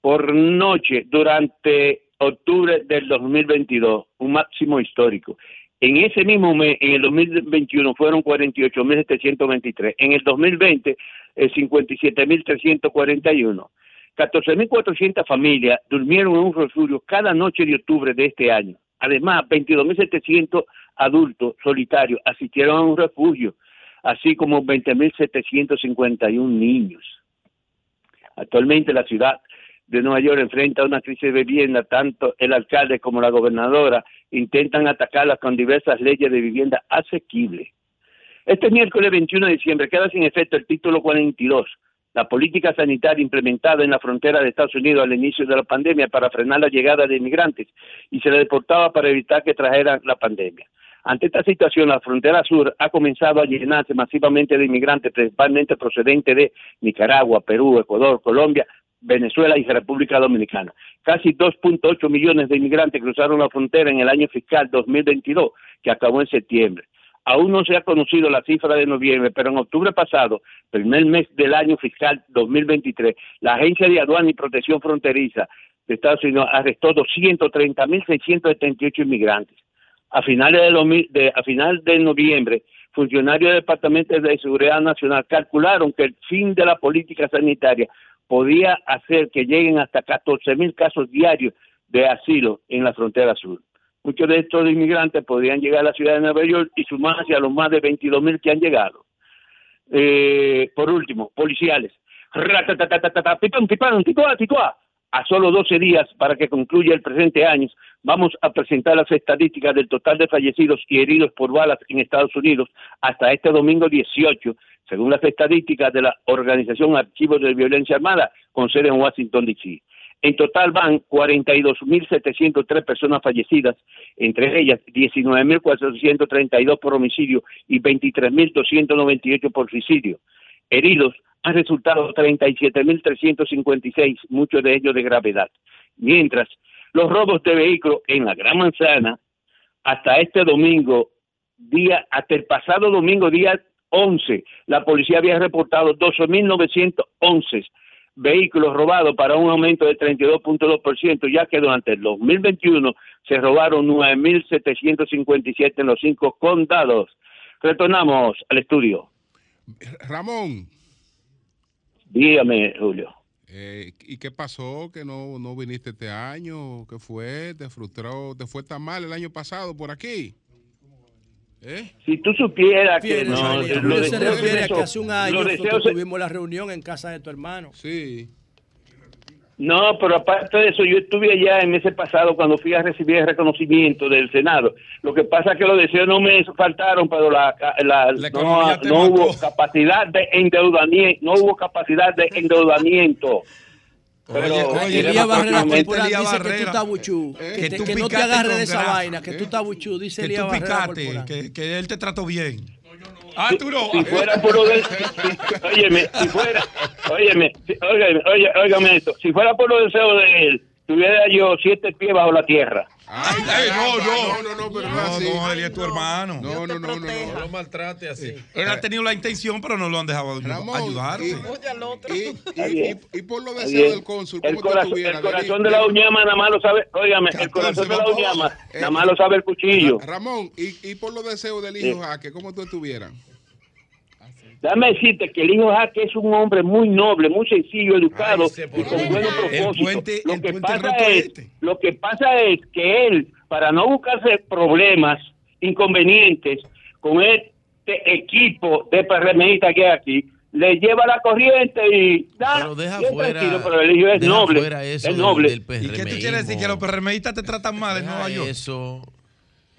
[SPEAKER 15] por noche durante octubre del 2022, un máximo histórico. En ese mismo mes, en el 2021, fueron 48.723. En el 2020, eh, 57.341. 14.400 familias durmieron en un refugio cada noche de octubre de este año. Además, 22.700 adultos solitarios asistieron a un refugio, así como 20.751 niños. Actualmente la ciudad de Nueva York enfrenta una crisis de vivienda, tanto el alcalde como la gobernadora intentan atacarla con diversas leyes de vivienda asequible. Este miércoles 21 de diciembre queda sin efecto el título 42, la política sanitaria implementada en la frontera de Estados Unidos al inicio de la pandemia para frenar la llegada de inmigrantes y se le deportaba para evitar que trajeran la pandemia. Ante esta situación, la frontera sur ha comenzado a llenarse masivamente de inmigrantes, principalmente procedentes de Nicaragua, Perú, Ecuador, Colombia, Venezuela y República Dominicana. Casi 2.8 millones de inmigrantes cruzaron la frontera en el año fiscal 2022, que acabó en septiembre. Aún no se ha conocido la cifra de noviembre, pero en octubre pasado, primer mes del año fiscal 2023, la Agencia de Aduana y Protección Fronteriza de Estados Unidos arrestó 230.678 inmigrantes. A finales de, 2000 de- a final de noviembre, funcionarios del Departamento de Seguridad Nacional calcularon que el fin de la política sanitaria podía hacer que lleguen hasta 14.000 casos diarios de asilo en la frontera sur. Muchos de estos inmigrantes podrían llegar a la ciudad de Nueva York y sumarse a los más de 22.000 que han llegado. Eh, por último, policiales. A solo 12 días para que concluya el presente año, vamos a presentar las estadísticas del total de fallecidos y heridos por balas en Estados Unidos hasta este domingo 18, según las estadísticas de la Organización Archivos de Violencia Armada, con sede en Washington, D.C. En total van 42.703 personas fallecidas, entre ellas 19.432 por homicidio y 23.298 por suicidio. Heridos han resultado 37.356, muchos de ellos de gravedad. Mientras, los robos de vehículos en la Gran Manzana, hasta este domingo, día, hasta el pasado domingo, día 11, la policía había reportado 12.911 vehículos robados para un aumento del 32.2%, ya que durante el 2021 se robaron 9.757 en los cinco condados. Retornamos al estudio.
[SPEAKER 1] Ramón.
[SPEAKER 15] Dígame, Julio.
[SPEAKER 1] Eh, ¿Y qué pasó? ¿Que no, no viniste este año? ¿Qué fue? ¿Te frustró? ¿Te fue tan mal el año pasado por aquí? ¿Eh?
[SPEAKER 15] Si tú supieras que no,
[SPEAKER 14] se refiere a que hace un año nosotros tuvimos la reunión en casa de tu hermano.
[SPEAKER 1] Sí.
[SPEAKER 15] No, pero aparte de eso, yo estuve allá en ese pasado cuando fui a recibir el reconocimiento del Senado. Lo que pasa es que los deseos no me faltaron, pero la, la- no,
[SPEAKER 12] te
[SPEAKER 15] no hubo capacidad de endeudamiento, no hubo capacidad de endeudamiento. Pero
[SPEAKER 14] Oye, Elías Barrera Corporal dice que tú estás buchú.
[SPEAKER 12] Que
[SPEAKER 14] Que, te-
[SPEAKER 12] tú
[SPEAKER 14] que no te agarres de esa
[SPEAKER 12] grasa,
[SPEAKER 14] vaina, que tú estás buchú, dice
[SPEAKER 12] Que
[SPEAKER 14] Elías
[SPEAKER 12] tú
[SPEAKER 14] Barrera Corporal.
[SPEAKER 12] que, que él te trató bien. Ah, tú no.
[SPEAKER 15] si fuera por lo del, si- óyeme, si fuera, óyeme, oye, óigame esto, si fuera por los deseos de él, tuviera yo siete pies bajo la tierra.
[SPEAKER 1] Ay, no, no, no, no, pero no,
[SPEAKER 12] No,
[SPEAKER 1] así.
[SPEAKER 12] no, él es tu hermano.
[SPEAKER 1] No, no, no, no, no.
[SPEAKER 16] No lo maltrate así.
[SPEAKER 12] Él ha tenido la intención, pero no lo han dejado
[SPEAKER 1] Ramón,
[SPEAKER 12] ayudarse.
[SPEAKER 1] y- por los deseos del cónsul,
[SPEAKER 15] El
[SPEAKER 1] ¿cómo tú
[SPEAKER 15] corazón, el corazón de la uñama nada más lo sabe, óigame, el corazón de la uñama nada más lo sabe el cuchillo.
[SPEAKER 1] Ramón, y, y por los deseos del hijo Jaque, ¿cómo tú estuvieras?
[SPEAKER 15] Déjame decirte que el hijo Jaque es un hombre muy noble, muy sencillo, educado y con buenos propósitos. lo que pasa es, lo que pasa es que él, para no buscarse problemas, inconvenientes con este equipo de PRMistas que hay aquí, le lleva la corriente y da,
[SPEAKER 16] Pero deja fuera-
[SPEAKER 15] tranquilo, pero el hijo es noble,
[SPEAKER 16] eso
[SPEAKER 15] es
[SPEAKER 16] del-
[SPEAKER 15] noble.
[SPEAKER 16] del
[SPEAKER 12] ¿Y qué tú quieres decir? ¿Que los PRMistas te tratan mal en Nueva York?
[SPEAKER 16] Eso.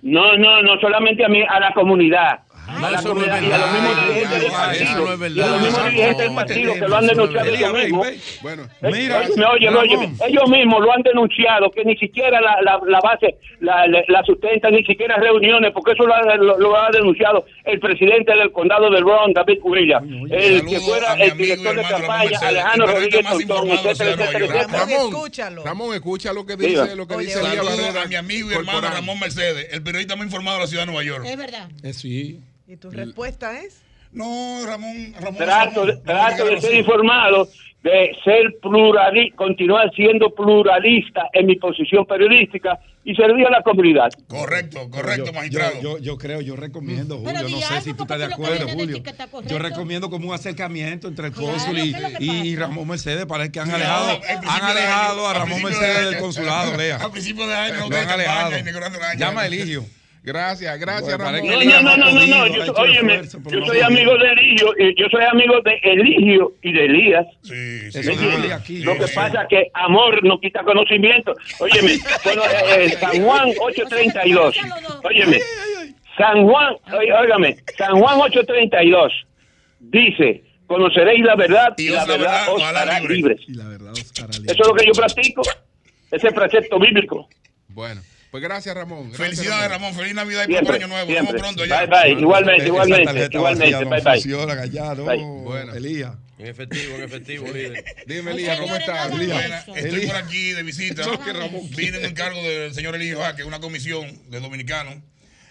[SPEAKER 15] No, no, no solamente a mí, a la comunidad.
[SPEAKER 16] No, eso no es verdad. Eso no es verdad.
[SPEAKER 15] Los mismos dirigentes del partido que lo han denunciado ellos mismos.
[SPEAKER 1] Bueno,
[SPEAKER 15] Mira, oye, oye, ellos mismos lo han denunciado, que ni siquiera la, base la, sustenta, ni siquiera reuniones, porque eso lo ha, lo, lo ha denunciado el presidente del condado del Bronx, David Curilla, el que fuera el director de campaña, Alejandro Rodríguez Tontón, etcétera, etcétera.
[SPEAKER 1] Ramón, Ramón, escucha lo que dice, lo que dice
[SPEAKER 17] Saludo
[SPEAKER 1] Elías Barrera.
[SPEAKER 17] a mi amigo y hermano. Ramón Mercedes, el periodista más informado de la ciudad de Nueva York.
[SPEAKER 10] Es verdad.
[SPEAKER 12] Eh, sí.
[SPEAKER 13] ¿Y tu respuesta es?
[SPEAKER 17] No, Ramón, Ramón.
[SPEAKER 15] Trato,
[SPEAKER 17] Ramón,
[SPEAKER 15] trato de
[SPEAKER 17] Ramón,
[SPEAKER 15] ser informado, de ser pluralista, continuar siendo pluralista en mi posición periodística y servir a la comunidad.
[SPEAKER 17] Correcto, correcto,
[SPEAKER 12] yo,
[SPEAKER 17] magistrado.
[SPEAKER 12] Yo, yo, yo creo, yo recomiendo, Julio, no sé si tú estás de acuerdo, Julio. Yo recomiendo como un acercamiento entre el cónsul
[SPEAKER 10] ¿qué
[SPEAKER 12] y? Ramón Mercedes, parece que han
[SPEAKER 17] Sí,
[SPEAKER 12] alejado,
[SPEAKER 17] al principio
[SPEAKER 12] han alejado
[SPEAKER 17] año,
[SPEAKER 12] a
[SPEAKER 17] al
[SPEAKER 12] Ramón
[SPEAKER 17] principio de
[SPEAKER 12] Mercedes
[SPEAKER 17] año.
[SPEAKER 12] del consulado, Lea.
[SPEAKER 17] A principios de año, ustedes
[SPEAKER 12] han alejado. Llama a Eligio.
[SPEAKER 1] Gracias, gracias,
[SPEAKER 12] Bueno,
[SPEAKER 1] Ramón.
[SPEAKER 15] No, no, no, no, no, yo, soy- óyeme, yo soy amigo de Eligio, y yo soy amigo de Eligio y de Elías.
[SPEAKER 17] Sí,
[SPEAKER 12] aquí.
[SPEAKER 15] Lo que
[SPEAKER 12] Sí.
[SPEAKER 15] pasa es que amor no quita conocimiento. Óyeme, bueno, eh, eh, San Juan 832. Óyeme, San Juan, óigame, San Juan 832 dice, conoceréis la verdad y, la verdad os hará libres. Eso es lo que yo practico, ese precepto bíblico.
[SPEAKER 1] Bueno, pues gracias, Ramón. Gracias,
[SPEAKER 17] Felicidades, Ramón. Feliz Navidad y
[SPEAKER 15] Siempre,
[SPEAKER 17] año nuevo. Nos vemos
[SPEAKER 15] siempre.
[SPEAKER 17] pronto allá.
[SPEAKER 15] Bye, bye. Igualmente,
[SPEAKER 12] Esa
[SPEAKER 15] igualmente, igualmente. Bye, bye.
[SPEAKER 12] funciona, no.
[SPEAKER 1] Bueno.
[SPEAKER 12] Elías.
[SPEAKER 16] En efectivo, en efectivo, líder.
[SPEAKER 1] Dime, Elías, ¿cómo estás?
[SPEAKER 17] Buena, estoy por aquí de visita.
[SPEAKER 1] Que
[SPEAKER 17] Vine en encargo del señor Eligio Jaque, una comisión de dominicanos.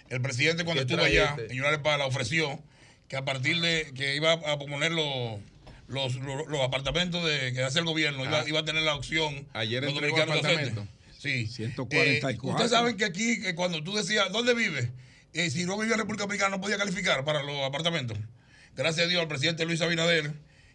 [SPEAKER 17] El presidente cuando
[SPEAKER 16] ¿Qué
[SPEAKER 17] estuvo allá en General Pala ofreció que a partir de que iba a poner los, los, los, los apartamentos de, que hace el gobierno, iba,
[SPEAKER 1] Ah.
[SPEAKER 17] iba a tener la opción
[SPEAKER 1] Ayer
[SPEAKER 17] los dominicanos
[SPEAKER 1] apartamento.
[SPEAKER 17] Sí.
[SPEAKER 12] 144.
[SPEAKER 17] Eh, Ustedes saben que aquí, que cuando tú decías, ¿dónde vive? Eh, si no vivía en República Dominicana, no podía calificar para los apartamentos. Gracias a Dios, el presidente Luis Abinader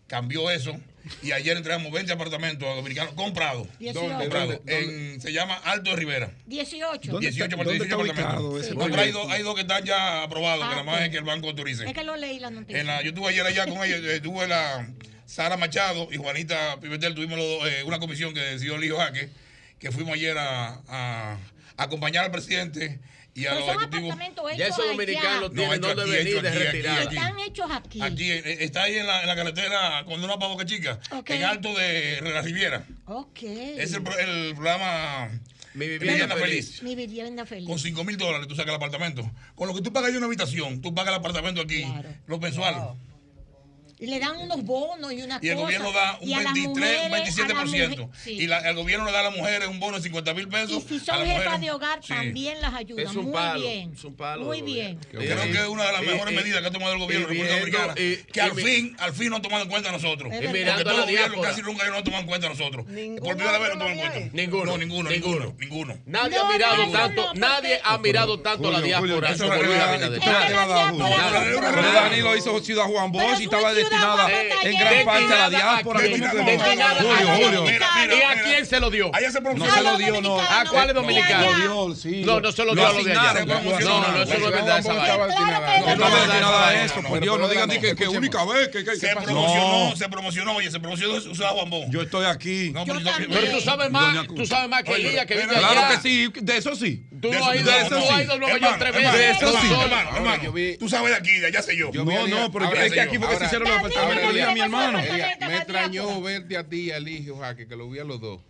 [SPEAKER 17] cambió eso y ayer entregamos 20 apartamentos a dominicanos comprados.
[SPEAKER 10] ¿Dónde,
[SPEAKER 17] Comprados.
[SPEAKER 1] dónde,
[SPEAKER 17] En- se llama Alto de Rivera.
[SPEAKER 10] 18.
[SPEAKER 12] ¿Dónde
[SPEAKER 17] 18
[SPEAKER 12] está-
[SPEAKER 17] por
[SPEAKER 12] dónde
[SPEAKER 17] 18
[SPEAKER 12] está
[SPEAKER 17] apartamentos. pero hay dos, hay dos que están ya aprobados, que
[SPEAKER 10] Ah,
[SPEAKER 17] nada más es que el banco autorice.
[SPEAKER 10] Es que lo leí la noticia.
[SPEAKER 17] En la, yo estuve ayer allá con ellos, eh, tuve la Sara Machado y Juanita Pimentel, tuvimos los dos, eh, una comisión que decidió el hijo Jaque, que fuimos ayer a, a acompañar al presidente y a los ejecutivos.
[SPEAKER 16] Ya esos dominicanos
[SPEAKER 17] No,
[SPEAKER 16] tienen dónde
[SPEAKER 17] aquí,
[SPEAKER 16] venir de
[SPEAKER 17] aquí, aquí,
[SPEAKER 16] retirada.
[SPEAKER 17] aquí.
[SPEAKER 10] Están hechos aquí.
[SPEAKER 17] Aquí, eh, está ahí en la, en la carretera cuando una Boca Chica, en alto de la Riviera.
[SPEAKER 10] Ok.
[SPEAKER 17] Es el, pro- el programa
[SPEAKER 16] Mi
[SPEAKER 17] Vivienda
[SPEAKER 16] vivienda
[SPEAKER 17] Feliz.
[SPEAKER 16] feliz.
[SPEAKER 10] Mi vivienda feliz.
[SPEAKER 17] Con 5 mil dólares tú sacas el apartamento. Con lo que tú pagas una habitación, tú pagas el apartamento aquí,
[SPEAKER 10] Claro.
[SPEAKER 17] mensuales.
[SPEAKER 10] Y le dan unos bonos y una
[SPEAKER 17] Y el gobierno da un
[SPEAKER 10] Y a las
[SPEAKER 17] 23, un
[SPEAKER 10] mujeres, las
[SPEAKER 17] 27%.
[SPEAKER 10] mujeres- sí.
[SPEAKER 17] Y la- el gobierno le da a las mujeres un bono de 50 mil pesos.
[SPEAKER 10] Y si son jefas
[SPEAKER 17] mujeres-
[SPEAKER 10] de hogar,
[SPEAKER 17] Sí.
[SPEAKER 10] también las ayudan.
[SPEAKER 16] Es un
[SPEAKER 10] Muy bien.
[SPEAKER 16] es un palo
[SPEAKER 10] Muy bien.
[SPEAKER 17] Creo que es una de las mejores medidas que ha tomado el gobierno de República Dominicana. que al fin, al fin no han tomado en cuenta a nosotros. Porque todos
[SPEAKER 16] la
[SPEAKER 17] los gobiernos
[SPEAKER 16] diáspora.
[SPEAKER 17] casi nunca no toman en cuenta a nosotros. Por primera vez no toman en cuenta.
[SPEAKER 16] Ninguno,
[SPEAKER 17] No, ninguno,
[SPEAKER 16] ninguno.
[SPEAKER 17] ninguno.
[SPEAKER 16] Nadie ha mirado tanto, nadie ha mirado tanto la diáspora
[SPEAKER 12] eso es
[SPEAKER 16] Luis
[SPEAKER 12] verdad.
[SPEAKER 16] Abinader.
[SPEAKER 12] ¿Qué te va a dar, Julio?
[SPEAKER 10] Pero
[SPEAKER 12] Pero
[SPEAKER 10] Pero
[SPEAKER 12] Dani lo hizo Ciudad Juan Bosch y estaba destinada en gran parte a la diáspora.
[SPEAKER 16] destinada
[SPEAKER 12] Julio,
[SPEAKER 16] a-
[SPEAKER 12] Julio.
[SPEAKER 16] Y en quién se lo dio?
[SPEAKER 17] Allá se
[SPEAKER 12] No se lo dio, no.
[SPEAKER 16] ¿A cuáles dominicanos?
[SPEAKER 12] Lo dio, sí.
[SPEAKER 16] No, no se lo dio a los de allá. No, no, no, eso no es verdad. esa.
[SPEAKER 12] No, no es verdad nada de eso, por Dios, no digan ni que, única vez
[SPEAKER 17] Se promocionó,
[SPEAKER 12] No,
[SPEAKER 17] se promocionó, oye, se promocionó usaba bombón.
[SPEAKER 12] yo estoy aquí.
[SPEAKER 17] No, pero
[SPEAKER 16] tú sabes más, tú sabes más que ella que vive
[SPEAKER 17] pero-
[SPEAKER 12] Claro
[SPEAKER 16] allá.
[SPEAKER 12] que sí, de eso sí.
[SPEAKER 16] Tú no has ido, a Nueva York tres veces.
[SPEAKER 12] eso sí.
[SPEAKER 17] hermano, tú sabes de aquí, de allá sé yo.
[SPEAKER 12] No, no, pero es que aquí fue que se hicieron los apartamentos mi hermano.
[SPEAKER 1] Me extrañó verte a ti y a Eligio Jaque, que lo vi a los dos.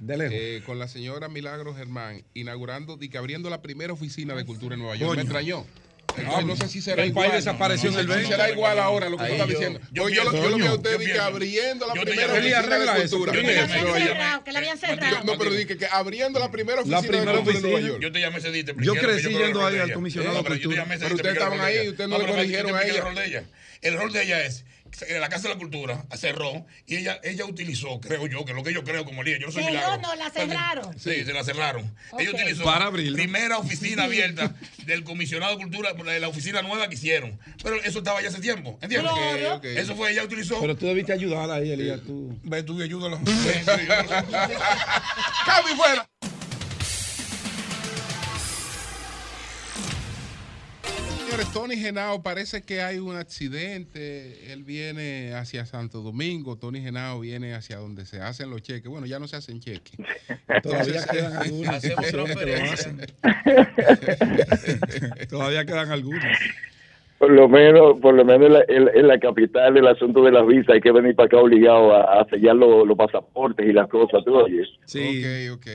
[SPEAKER 12] De lejos.
[SPEAKER 1] eh, con la señora Milagro Germán, inaugurando y que abriendo la primera oficina de cultura en Nueva York.
[SPEAKER 12] Coño.
[SPEAKER 1] Me extrañó. Entonces, no sé si será
[SPEAKER 12] el
[SPEAKER 1] igual.
[SPEAKER 12] país desapareció
[SPEAKER 1] no,
[SPEAKER 12] en el
[SPEAKER 1] no, no,
[SPEAKER 12] 20.
[SPEAKER 1] será igual ahora lo que
[SPEAKER 16] Ahí
[SPEAKER 1] tú estás
[SPEAKER 16] yo-
[SPEAKER 1] diciendo.
[SPEAKER 17] yo
[SPEAKER 1] yo, lo- yo lo vi a usted
[SPEAKER 17] yo
[SPEAKER 1] que abriendo la
[SPEAKER 17] Yo
[SPEAKER 1] primera oficina de cultura.
[SPEAKER 12] yo
[SPEAKER 10] Que la habían cerrado, que la habían
[SPEAKER 1] No,
[SPEAKER 10] cerrado.
[SPEAKER 1] no, pero di que, abriendo la primera oficina de
[SPEAKER 12] primera
[SPEAKER 1] cultura en Nueva
[SPEAKER 12] oficina.
[SPEAKER 1] York.
[SPEAKER 17] Yo te llamé ese día y
[SPEAKER 12] Yo crecí yendo ahí al comisionado
[SPEAKER 17] No,
[SPEAKER 12] de
[SPEAKER 17] pero yo
[SPEAKER 12] cultura.
[SPEAKER 17] y
[SPEAKER 1] ustedes estaban ahí,
[SPEAKER 17] ella.
[SPEAKER 1] ustedes no le
[SPEAKER 17] yo
[SPEAKER 1] corrigieron a ella.
[SPEAKER 17] El rol de ella es que la casa de la cultura cerró y ella, ella utilizó, creo yo, que lo que yo creo como Elías, yo no soy milagro.
[SPEAKER 10] no, la cerraron.
[SPEAKER 17] Sí, se la cerraron. Ella utilizó
[SPEAKER 12] Para abrirla.
[SPEAKER 17] primera oficina abierta del comisionado de cultura, la la oficina nueva que hicieron. Pero eso estaba ya hace tiempo, ¿entiendes? Eso fue, ella utilizó.
[SPEAKER 12] Pero tú debiste ayudar ahí, Elías, tú.
[SPEAKER 17] Ve tú y ayúdalo.
[SPEAKER 1] ¡Cambio fuera! Señores, Tony Genao, parece que hay un accidente. Él viene hacia Santo Domingo. Tony Genao viene hacia donde se hacen los cheques. Bueno, ya no se hacen cheques.
[SPEAKER 12] Todavía quedan hacen. Todavía quedan algunas.
[SPEAKER 18] Por lo menos, por lo menos en la, en- en la capital el asunto de las visas hay que venir para acá obligado a, a sellar los, los pasaportes y las cosas, tú oyes.
[SPEAKER 12] Sí.
[SPEAKER 1] Ok, ok.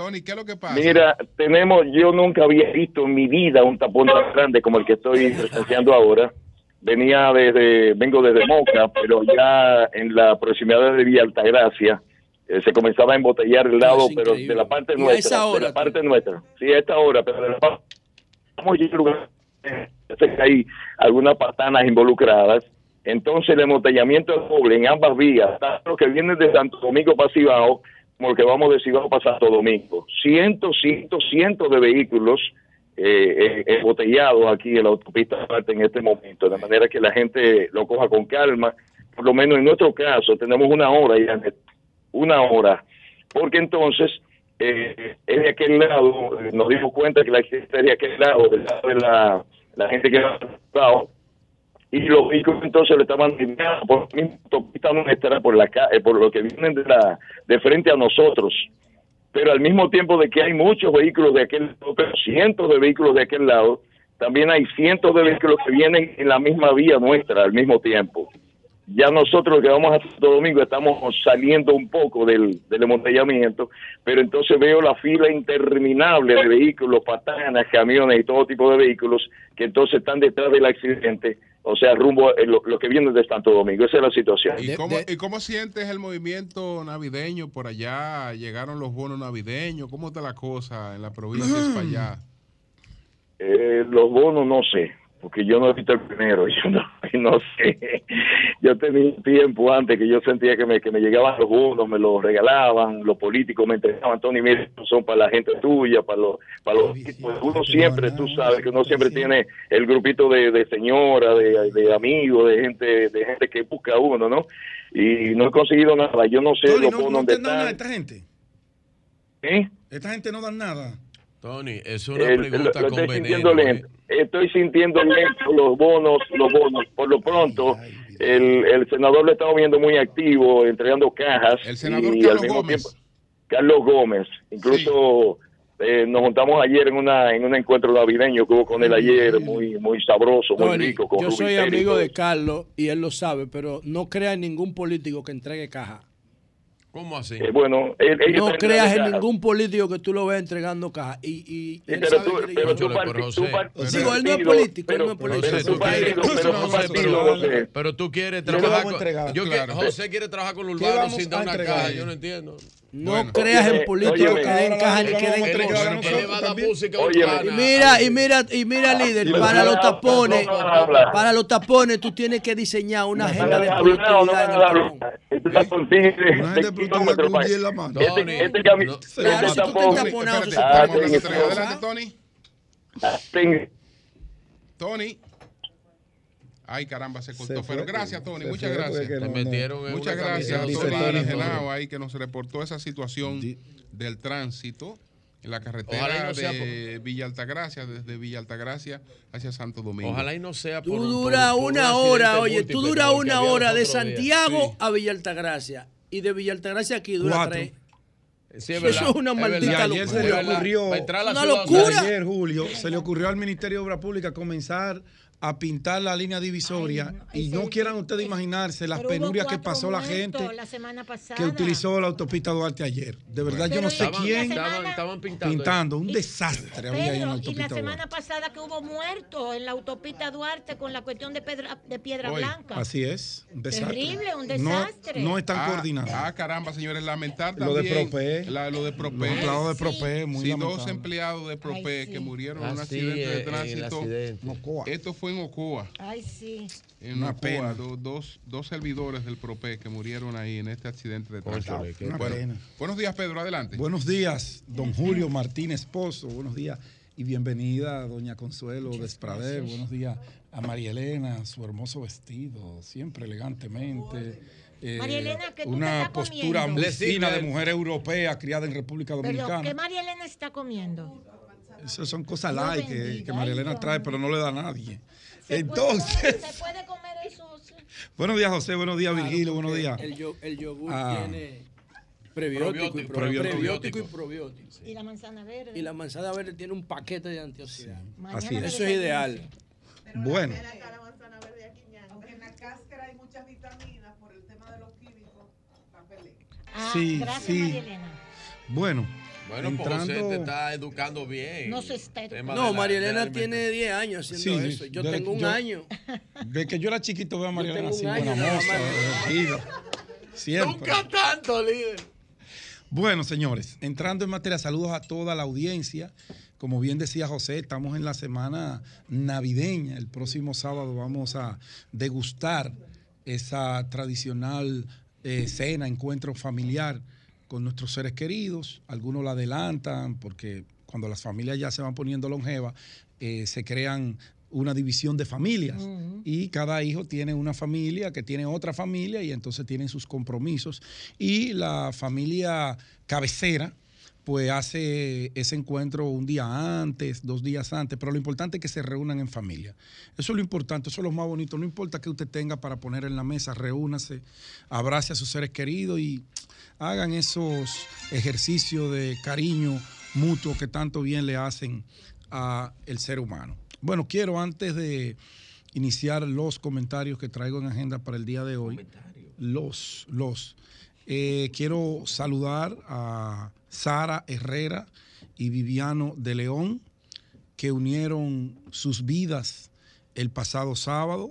[SPEAKER 1] Tony, ¿qué es lo que pasa?
[SPEAKER 18] Mira, tenemos, yo nunca había visto en mi vida un tapón tan grande como el que estoy presenciando ahora. Venía desde, vengo desde Moca, pero ya en la proximidad de Villa Altagracia eh, se comenzaba a embotellar el lado,
[SPEAKER 14] Es
[SPEAKER 18] pero
[SPEAKER 14] increíble.
[SPEAKER 18] de la parte nuestra,
[SPEAKER 14] esa
[SPEAKER 18] de
[SPEAKER 14] hora,
[SPEAKER 18] la parte nuestra. Sí, a esta hora, pero de la parte hay algunas patanas involucradas. Entonces el embotellamiento es doble en ambas vías, tanto que viene de Santo Domingo para Cibao, como el que vamos de Cibao para Santo Domingo. Cientos, cientos, cientos de vehículos eh, eh, embotellados aquí en la autopista en este momento, de manera que la gente lo coja con calma. Por lo menos en nuestro caso tenemos una hora, Janet, una hora, porque entonces eh, es de aquel lado, eh, nos dimos cuenta que la es de aquel lado, del lado de la, gente que al y los vehículos entonces le estaban desviando por la autopista nuestra, por la eh, por lo que vienen de la de frente a nosotros. Pero al mismo tiempo de que hay muchos vehículos de aquel lado, pero cientos de vehículos de aquel lado, también hay cientos de vehículos que vienen en la misma vía nuestra al mismo tiempo. Ya nosotros que vamos a Santo Domingo estamos saliendo un poco del, del pero entonces veo la fila interminable de vehículos, patanas, camiones y todo tipo de vehículos que entonces están detrás del accidente, o sea, rumbo a lo, lo que viene de Santo Domingo. Esa es la situación.
[SPEAKER 1] ¿Y cómo, ¿Y cómo sientes el movimiento navideño por allá? ¿Llegaron los bonos navideños? ¿Cómo está la cosa en la provincia
[SPEAKER 18] Mm.
[SPEAKER 1] para allá?
[SPEAKER 18] Eh, los bonos no sé, porque yo no he visto el primero, yo no, no sé. Yo tenía un tiempo antes que yo sentía que me, que me llegaban los bonos, me los regalaban, los políticos me entregaban, Tony, mira, son para la gente tuya, para los... Para los pues uno siempre, tú sabes que uno siempre tiene el grupito de, de señoras, de, de amigos, de gente de gente que busca a uno, ¿no? Y no he conseguido nada, yo no sé
[SPEAKER 12] Tony,
[SPEAKER 18] los
[SPEAKER 12] no,
[SPEAKER 18] bonos
[SPEAKER 12] no
[SPEAKER 18] dónde
[SPEAKER 12] te dan nada esta gente.
[SPEAKER 18] ¿Eh?
[SPEAKER 12] Esta gente no dan nada.
[SPEAKER 16] Tony, es una pregunta
[SPEAKER 18] lo
[SPEAKER 16] con
[SPEAKER 18] estoy
[SPEAKER 16] veneno.
[SPEAKER 18] sintiendo
[SPEAKER 16] ¿eh?
[SPEAKER 18] lento. Estoy sintiendo lento los bonos, los bonos. Por lo pronto, el, el senador lo estamos viendo muy activo, entregando cajas.
[SPEAKER 1] El senador
[SPEAKER 18] y
[SPEAKER 1] Carlos
[SPEAKER 18] al mismo
[SPEAKER 1] Gómez.
[SPEAKER 18] tiempo- Carlos Gómez. Incluso eh, nos juntamos ayer en una en un encuentro navideño que hubo con él ayer, muy muy sabroso, muy rico. Con
[SPEAKER 14] yo
[SPEAKER 18] Rubí
[SPEAKER 14] soy amigo de Carlos y él lo sabe, pero no crea en ningún político que entregue caja.
[SPEAKER 16] ¿Cómo así?
[SPEAKER 18] Eh, bueno, él- ellos
[SPEAKER 14] No creas en ningún político que tú lo veas entregando caja. Y, y, y
[SPEAKER 18] Sí,
[SPEAKER 14] él
[SPEAKER 18] pero
[SPEAKER 14] sabe
[SPEAKER 18] tú-
[SPEAKER 14] que
[SPEAKER 18] pero
[SPEAKER 14] yo-
[SPEAKER 18] tú parti- tú parti-
[SPEAKER 14] Digo, él no es político, él
[SPEAKER 18] pero-
[SPEAKER 14] no es político.
[SPEAKER 16] José,
[SPEAKER 18] tú
[SPEAKER 16] quieres-
[SPEAKER 18] pero
[SPEAKER 16] José,
[SPEAKER 18] tú
[SPEAKER 16] pero-
[SPEAKER 18] partido, José.
[SPEAKER 16] pero tú quieres
[SPEAKER 12] ¿Qué le
[SPEAKER 16] trabajar con, yo
[SPEAKER 1] Claro.
[SPEAKER 16] José quiere trabajar con lo
[SPEAKER 12] ¿Qué
[SPEAKER 16] urbano
[SPEAKER 12] vamos
[SPEAKER 16] sin dar una caja,
[SPEAKER 12] ahí?
[SPEAKER 16] yo no entiendo.
[SPEAKER 14] No
[SPEAKER 1] Bueno.
[SPEAKER 14] creas en políticos que den caja ni que den. Y mira, y mira, y mira, líder,
[SPEAKER 18] no
[SPEAKER 14] para los tapones, para los tapones tú tienes que diseñar una agenda de productividad en el.
[SPEAKER 18] Este. Este,
[SPEAKER 16] Tony,
[SPEAKER 18] este este Ah,
[SPEAKER 1] Tony. Ay, caramba, se cortó.
[SPEAKER 12] Se fue,
[SPEAKER 1] Pero gracias, Tony. Muchas gracias.
[SPEAKER 12] no-
[SPEAKER 16] Te metieron en
[SPEAKER 1] Muchas gracias a Tony
[SPEAKER 16] Tony.
[SPEAKER 1] ahí que nos reportó esa situación del tránsito en la carretera
[SPEAKER 16] no
[SPEAKER 1] de Villa Altagracia, desde Villa Altagracia hacia Santo Domingo.
[SPEAKER 16] Ojalá y no sea
[SPEAKER 14] Tú
[SPEAKER 16] por
[SPEAKER 14] duras
[SPEAKER 16] por- por un
[SPEAKER 14] una hora, oye, tú
[SPEAKER 16] que
[SPEAKER 14] una hora de. Santiago a Villa Altagracia. Y de Villa Altagracia aquí dura
[SPEAKER 12] Cuatro.
[SPEAKER 14] tres.
[SPEAKER 16] Sí, es
[SPEAKER 14] Eso es una maldita
[SPEAKER 12] ayer se
[SPEAKER 14] locura.
[SPEAKER 12] le ocurrió,
[SPEAKER 14] Una locura.
[SPEAKER 12] ayer, Julio, se le ocurrió al Ministerio de Obras Públicas comenzar a pintar la línea divisoria y no quieran ustedes imaginarse las penurias que pasó la gente
[SPEAKER 10] La semana pasada.
[SPEAKER 12] que utilizó la autopista Duarte ayer. De verdad, yo no sé
[SPEAKER 16] Estaban-
[SPEAKER 12] quién
[SPEAKER 16] estaban, estaban pintando.
[SPEAKER 12] pintando. Un desastre había ahí en la
[SPEAKER 10] Pedro, y la
[SPEAKER 12] Duarte.
[SPEAKER 10] semana pasada que hubo muertos en la autopista Duarte con la cuestión de, Pedra- de Piedra Blanca.
[SPEAKER 12] Así es, un desastre.
[SPEAKER 10] Terrible, un
[SPEAKER 12] No-
[SPEAKER 10] desastre.
[SPEAKER 12] No, están
[SPEAKER 1] Ah,
[SPEAKER 12] coordinados.
[SPEAKER 1] Ah, caramba, señores, lamentar
[SPEAKER 12] Lo de. Propé.
[SPEAKER 1] la- lo de Propé.
[SPEAKER 12] Los empleados de Propé, muy
[SPEAKER 1] Sí, dos
[SPEAKER 12] lamentable.
[SPEAKER 1] empleados de Propé
[SPEAKER 10] Ay, sí.
[SPEAKER 1] que murieron en un accidente de tránsito.
[SPEAKER 16] accidente.
[SPEAKER 12] Mocoa.
[SPEAKER 1] Esto fue en Ocoa.
[SPEAKER 10] Ay, sí.
[SPEAKER 1] En
[SPEAKER 12] Una
[SPEAKER 1] Ocoa,
[SPEAKER 12] pena.
[SPEAKER 1] do- dos, dos servidores del Propé que murieron ahí en este accidente de tránsito. Bueno,
[SPEAKER 12] pena.
[SPEAKER 1] buenos días, Pedro, adelante.
[SPEAKER 12] Buenos días, don Julio Martínez Pozo. Buenos días y bienvenida, doña Consuelo Desprader. Buenos días a María Elena, su hermoso vestido, siempre elegantemente. Eh,
[SPEAKER 10] María Elena, ¿qué tú
[SPEAKER 12] una
[SPEAKER 10] estás
[SPEAKER 12] postura muy fina de mujer europea criada en República
[SPEAKER 10] Pero, ¿qué
[SPEAKER 12] Dominicana.
[SPEAKER 10] María Elena está comiendo?
[SPEAKER 12] Esas son cosas
[SPEAKER 10] Dios
[SPEAKER 12] light que,
[SPEAKER 10] bendiga,
[SPEAKER 12] que María
[SPEAKER 10] ay,
[SPEAKER 12] Elena
[SPEAKER 10] Dios
[SPEAKER 12] trae, pero no le da a nadie.
[SPEAKER 10] ¿Se
[SPEAKER 12] Entonces,
[SPEAKER 10] Puede, ¿Se puede comer eso? Sí.
[SPEAKER 12] buenos días, José. Buenos días, Virgilio. Buenos días.
[SPEAKER 14] El, yo- el yogur
[SPEAKER 12] Ah.
[SPEAKER 14] tiene prebiótico, y,
[SPEAKER 16] Probiótico.
[SPEAKER 14] pro-
[SPEAKER 12] Probiótico.
[SPEAKER 14] prebiótico y probiótico.
[SPEAKER 10] Y la manzana verde.
[SPEAKER 14] Y la manzana verde tiene un paquete de antioxidantes.
[SPEAKER 10] Mañana
[SPEAKER 12] Así es.
[SPEAKER 14] Eso es ideal.
[SPEAKER 10] así.
[SPEAKER 12] Bueno,
[SPEAKER 13] Aunque en la cáscara hay muchas vitaminas por el tema de los químicos, papelé.
[SPEAKER 10] Ah,
[SPEAKER 12] Sí,
[SPEAKER 10] gracias,
[SPEAKER 12] sí.
[SPEAKER 10] María Elena.
[SPEAKER 12] bueno.
[SPEAKER 16] Bueno, pues
[SPEAKER 12] entrando...
[SPEAKER 16] José te está educando bien.
[SPEAKER 10] No se está
[SPEAKER 14] No,
[SPEAKER 16] de la-
[SPEAKER 14] María
[SPEAKER 16] de la
[SPEAKER 14] Elena
[SPEAKER 16] alimentación.
[SPEAKER 14] tiene 10 años haciendo
[SPEAKER 12] Sí, sí.
[SPEAKER 14] eso. Yo tengo un
[SPEAKER 12] yo-
[SPEAKER 14] año.
[SPEAKER 12] De que yo era chiquito veo a María
[SPEAKER 14] Yo
[SPEAKER 12] Elena
[SPEAKER 14] tengo
[SPEAKER 12] así, buena moza. Siempre.
[SPEAKER 16] Nunca tanto, líder.
[SPEAKER 12] Bueno, señores, entrando en materia, saludos a toda la audiencia. Como bien decía José, estamos en la semana navideña. El próximo sábado vamos a degustar esa tradicional eh, cena, encuentro familiar con nuestros seres queridos. Algunos la adelantan porque cuando las familias ya se van poniendo longevas, eh, se crean una división de familias y cada hijo tiene una familia que tiene otra familia y entonces tienen sus compromisos y la familia cabecera pues hace ese encuentro un día antes, dos días antes, pero lo importante es que se reúnan en familia. Eso es lo importante, eso es lo más bonito. No importa que usted tenga para poner en la mesa, reúnase, abrace a sus seres queridos y hagan esos ejercicios de cariño mutuo que tanto bien le hacen a el ser humano. Bueno, quiero antes de iniciar los comentarios que traigo en agenda para el día de hoy, los, los, eh, quiero saludar a Sara Herrera y Viviano de León, que unieron sus vidas el pasado sábado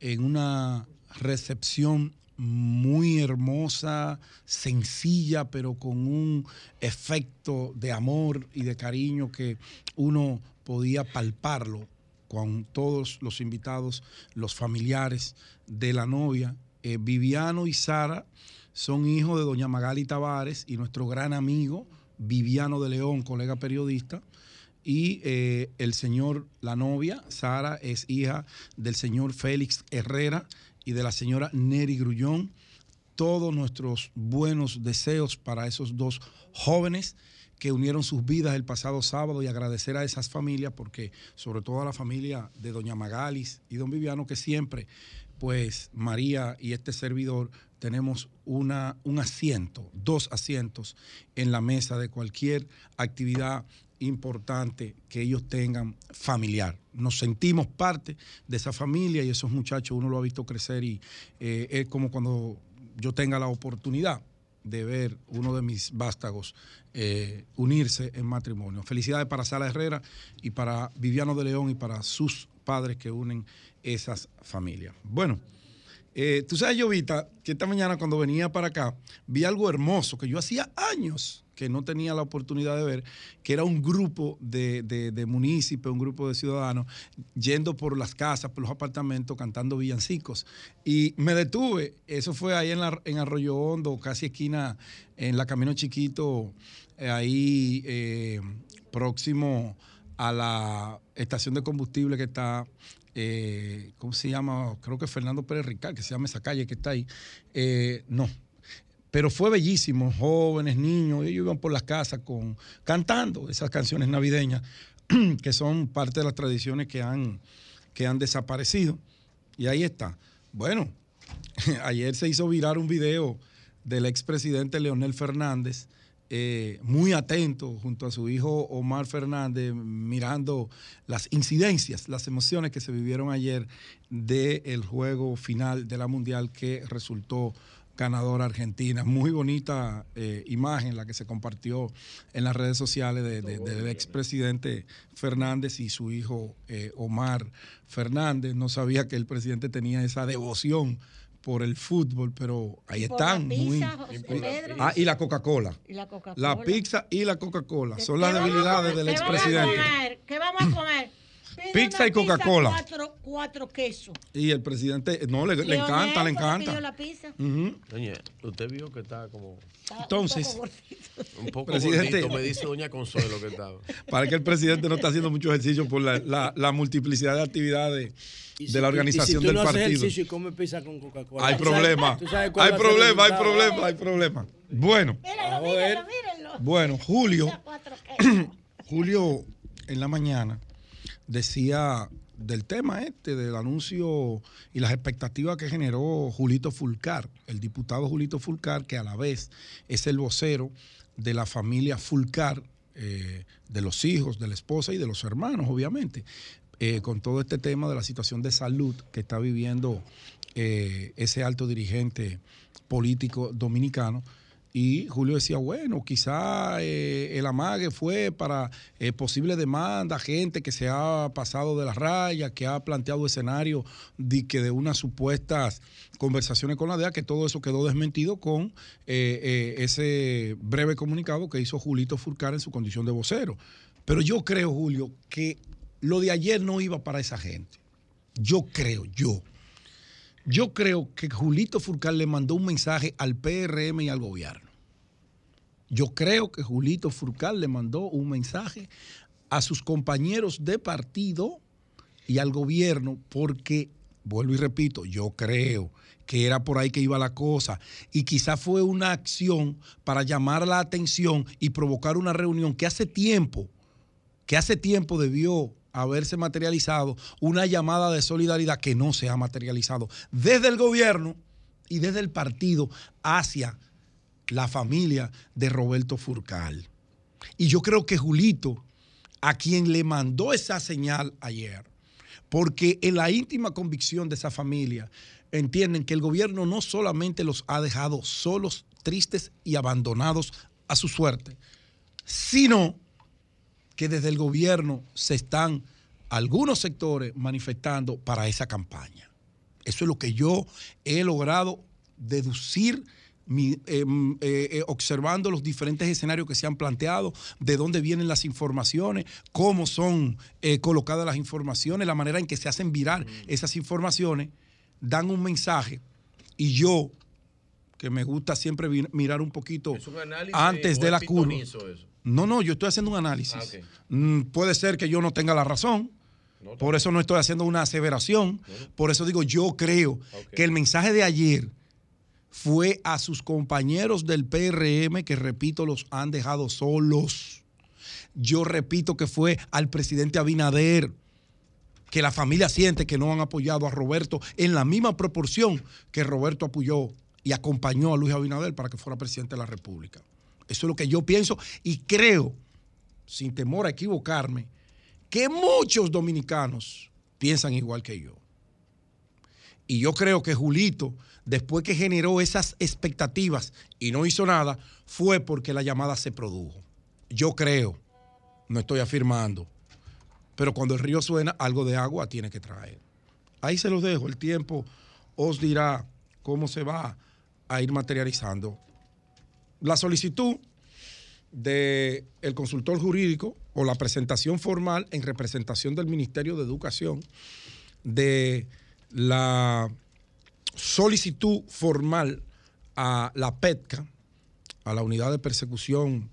[SPEAKER 12] en una recepción muy hermosa, sencilla, pero con un efecto de amor y de cariño que uno podía palparlo con todos los invitados, los familiares de la novia. Eh, Viviano y Sara son hijos de doña Magali Tavares y nuestro gran amigo Viviano de León, colega periodista. Y eh, el señor, la novia, Sara, es hija del señor Félix Herrera y de la señora Neri Grullón. Todos nuestros buenos deseos para esos dos jóvenes que unieron sus vidas el pasado sábado y agradecer a esas familias, porque sobre todo a la familia de doña Magalis y don Viviano, que siempre, pues María y este servidor tenemos una, un asiento, dos asientos en la mesa de cualquier actividad importante que ellos tengan familiar. Nos sentimos parte de esa familia y esos muchachos uno lo ha visto crecer y eh, es como cuando yo tenga la oportunidad de ver uno de mis vástagos eh, unirse en matrimonio. Felicidades para Sala Herrera y para Viviano de León y para sus padres que unen esas familias. Bueno, eh, tú sabes, Jovita, que esta mañana cuando venía para acá vi algo hermoso que yo hacía años que no tenía la oportunidad de ver, que era un grupo de, de, de municipios, un grupo de ciudadanos, yendo por las casas, por los apartamentos, cantando villancicos. Y me detuve, eso fue ahí en, la, en Arroyo Hondo, casi esquina, en la Camino Chiquito, eh, ahí eh, próximo a la estación de combustible que está eh, ¿cómo se llama? Creo que Fernando Pérez Ricard, que se llama esa calle que está ahí. No. Pero fue bellísimo, jóvenes, niños, ellos iban por las casas con, cantando esas canciones navideñas que son parte de las tradiciones que han, que han desaparecido. Y ahí está. Bueno, ayer se hizo virar un video del expresidente Leonel Fernández, eh, muy atento junto a su hijo Omar Fernández, mirando las incidencias, las emociones que se vivieron ayer del juego final de la Mundial que resultó ganadora Argentina. Muy bonita eh, imagen la que se compartió en las redes sociales de- de- del expresidente Fernández y su hijo eh, Omar Fernández. No sabía que el presidente tenía esa devoción por el fútbol, pero ahí
[SPEAKER 10] la
[SPEAKER 12] están.
[SPEAKER 10] pizza,
[SPEAKER 12] muy,
[SPEAKER 10] José Pedro.
[SPEAKER 12] ah, y la Coca-Cola.
[SPEAKER 10] La Coca-Cola.
[SPEAKER 12] La pizza y la Coca-Cola son
[SPEAKER 10] ¿Qué
[SPEAKER 12] las
[SPEAKER 10] a
[SPEAKER 12] debilidades del
[SPEAKER 10] ¿Qué vamos a
[SPEAKER 12] expresidente.
[SPEAKER 10] ¿Qué vamos a comer?
[SPEAKER 12] Pizza y Coca-Cola.
[SPEAKER 10] Cuatro, cuatro quesos.
[SPEAKER 12] Y el presidente, no, le, le encanta, le
[SPEAKER 10] ¿por qué pidió
[SPEAKER 12] encanta.
[SPEAKER 10] la pizza?
[SPEAKER 16] Doña, usted vio que está como.
[SPEAKER 12] Entonces,
[SPEAKER 16] Un poco
[SPEAKER 12] Presidente-
[SPEAKER 16] gordito, me dice Doña Consuelo que estaba.
[SPEAKER 12] para que el presidente no está haciendo mucho ejercicio por la, la- la multiplicidad de actividades de
[SPEAKER 14] si
[SPEAKER 12] la organización
[SPEAKER 14] y si tú
[SPEAKER 12] del
[SPEAKER 14] no haces
[SPEAKER 12] partido.
[SPEAKER 14] ejercicio y comes pizza con Coca-Cola.
[SPEAKER 12] Hay
[SPEAKER 14] ¿tú sabes-
[SPEAKER 12] problema.
[SPEAKER 14] tú sabes cuál
[SPEAKER 12] Hay problema, hay problema, hay problema. Bueno,
[SPEAKER 10] Mírenlo, mírenlo, mírenlo.
[SPEAKER 12] bueno, Julio. Julio en la mañana decía del tema este, del anuncio y las expectativas que generó Julito Fulcar, el diputado Julito Fulcar, que a la vez es el vocero de la familia Fulcar, eh, de los hijos, de la esposa y de los hermanos, obviamente, eh, con todo este tema de la situación de salud que está viviendo eh, ese alto dirigente político dominicano. Y Julio decía, bueno, quizá eh, el amague fue para eh, posible demanda, gente que se ha pasado de la raya, que ha planteado escenarios de, que de unas supuestas conversaciones con la DEA, que todo eso quedó desmentido con eh, eh, ese breve comunicado que hizo Julito Furcar en su condición de vocero. Pero yo creo, Julio, que lo de ayer no iba para esa gente. Yo creo, yo. Yo creo que Julito Furcal le mandó un mensaje al PRM y al gobierno. Yo creo que Julito Furcal le mandó un mensaje a sus compañeros de partido y al gobierno porque, vuelvo y repito, yo creo que era por ahí que iba la cosa y quizá fue una acción para llamar la atención y provocar una reunión que hace tiempo, que hace tiempo debió haberse materializado una llamada de solidaridad que no se ha materializado desde el gobierno y desde el partido hacia la familia de Roberto Furcal. Y yo creo que Julito, a quien le mandó esa señal ayer, porque en la íntima convicción de esa familia entienden que el gobierno no solamente los ha dejado solos, tristes y abandonados a su suerte, sino que desde el gobierno se están algunos sectores manifestando para esa campaña. Eso es lo que yo he logrado deducir mi- em, eh, eh, observando los diferentes escenarios que se han planteado, de dónde vienen las informaciones, cómo son eh, colocadas las informaciones, la manera en que se hacen virar esas informaciones, dan un mensaje y yo, que me gusta siempre mirar un poquito
[SPEAKER 16] ¿Es un análisis
[SPEAKER 12] antes de la
[SPEAKER 16] eso?
[SPEAKER 12] No, no, yo estoy haciendo un análisis.
[SPEAKER 16] Ah.
[SPEAKER 12] Mm, puede ser que yo no tenga la razón. por eso no estoy haciendo una aseveración. Por eso digo, yo creo que el mensaje de ayer fue a sus compañeros del PRM que, repito, los han dejado solos. Yo repito que fue al presidente Abinader, que la familia siente que no han apoyado a Roberto en la misma proporción que Roberto apoyó y acompañó a Luis Abinader para que fuera presidente de la República. Eso es lo que yo pienso y creo, sin temor a equivocarme, que muchos dominicanos piensan igual que yo. Y yo creo que Julito, después que generó esas expectativas y no hizo nada, fue porque la llamada se produjo. Yo creo, no estoy afirmando, pero cuando el río suena, algo de agua tiene que traer. Ahí se los dejo, el tiempo os dirá cómo se va a ir materializando. La solicitud del consultor jurídico o la presentación formal en representación del Ministerio de Educación de la solicitud formal a la PETCA, a la Unidad de Persecución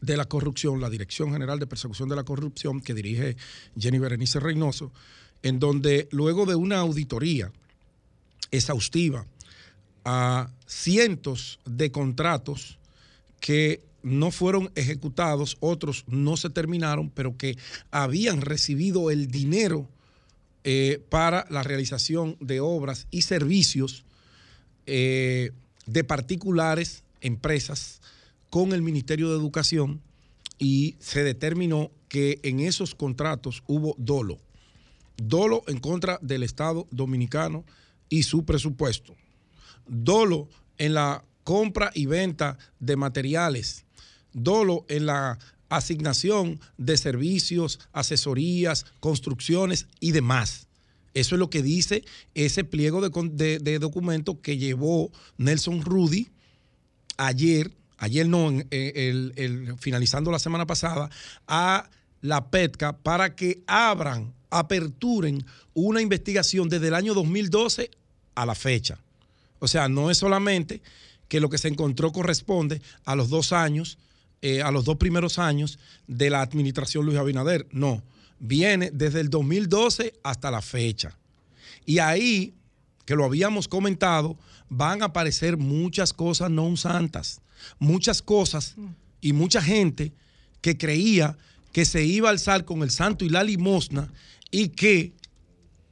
[SPEAKER 12] de la Corrupción, la Dirección General de Persecución de la Corrupción que dirige Jenny Berenice Reynoso, en donde luego de una auditoría exhaustiva a cientos de contratos que no fueron ejecutados, otros no se terminaron, pero que habían recibido el dinero eh, para la realización de obras y servicios eh, de particulares, empresas, con el Ministerio de Educación y se determinó que en esos contratos hubo dolo. Dolo en contra del Estado dominicano y su presupuesto. Dolo en la compra y venta de materiales. Dolo en la asignación de servicios, asesorías, construcciones y demás. Eso es lo que dice ese pliego de, de- de que llevó Nelson Rudy ayer, ayer no, en- eh, el- finalizando la semana pasada, a la PETCA para que abran, aperturen una investigación desde el año 2012 a la fecha. O sea, no es solamente que lo que se encontró corresponde a los dos años, eh, a los dos primeros años de la administración Luis Abinader. No, viene desde el 2012 hasta la fecha. Y ahí, que lo habíamos comentado, van a aparecer muchas cosas no santas, muchas cosas y mucha gente que creía que se iba a alzar con el santo y la limosna y que,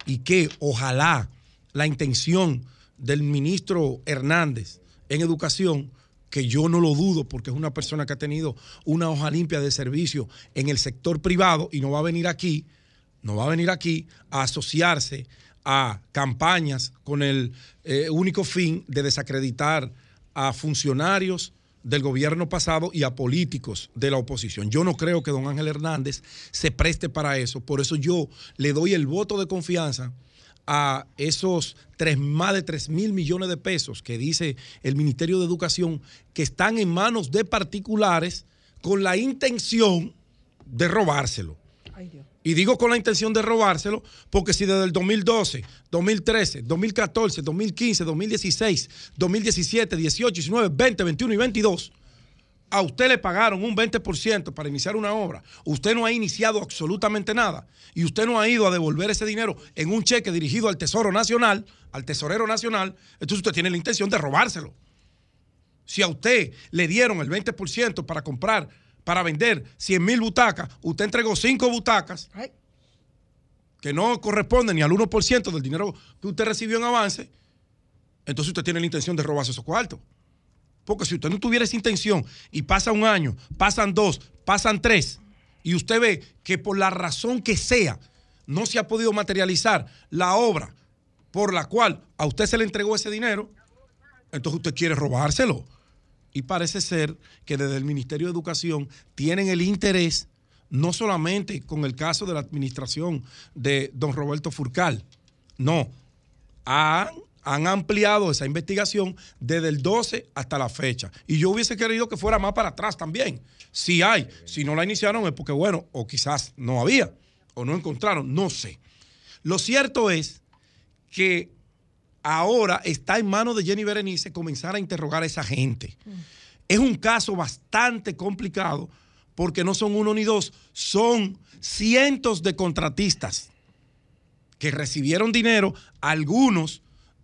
[SPEAKER 12] y que ojalá la intención del ministro Hernández en educación, que yo no lo dudo porque es una persona que ha tenido una hoja limpia de servicio en el sector privado y no va a venir aquí, no va a venir aquí a asociarse a campañas con el eh, único fin de desacreditar a funcionarios del gobierno pasado y a políticos de la oposición. Yo no creo que don Ángel Hernández se preste para eso, por eso yo le doy el voto de confianza a esos tres, más de 3 mil millones de pesos que dice el Ministerio de Educación que están en manos de particulares con la intención de robárselo. Y digo con la intención de robárselo porque si desde el 2012, 2013, 2014, 2015, 2016, 2017, 18, 19, 20, 21 y 22, a usted le pagaron un 20% para iniciar una obra, usted no ha iniciado absolutamente nada y usted no ha ido a devolver ese dinero en un cheque dirigido al Tesoro Nacional, al Tesorero Nacional, entonces usted tiene la intención de robárselo. Si a usted le dieron el 20% para comprar, para vender 100 mil butacas, usted entregó 5 butacas que no corresponden ni al 1% del dinero que usted recibió en avance, entonces usted tiene la intención de robarse esos cuartos. Porque si usted no tuviera esa intención y pasa un año, pasan dos, pasan tres, y usted ve que por la razón que sea no se ha podido materializar la obra por la cual a usted se le entregó ese dinero, entonces usted quiere robárselo. Y parece ser que desde el Ministerio de Educación tienen el interés, no solamente con el caso de la administración de don Roberto Furcal, no, han, han ampliado esa investigación desde el 12 hasta la fecha. Y yo hubiese querido que fuera más para atrás también. Si hay, si no la iniciaron es porque, bueno, o quizás no había, o no encontraron, no sé. Lo cierto es que ahora está en manos de Jenny Berenice comenzar a interrogar a esa gente. Es un caso bastante complicado porque no son uno ni dos, son cientos de contratistas que recibieron dinero, algunos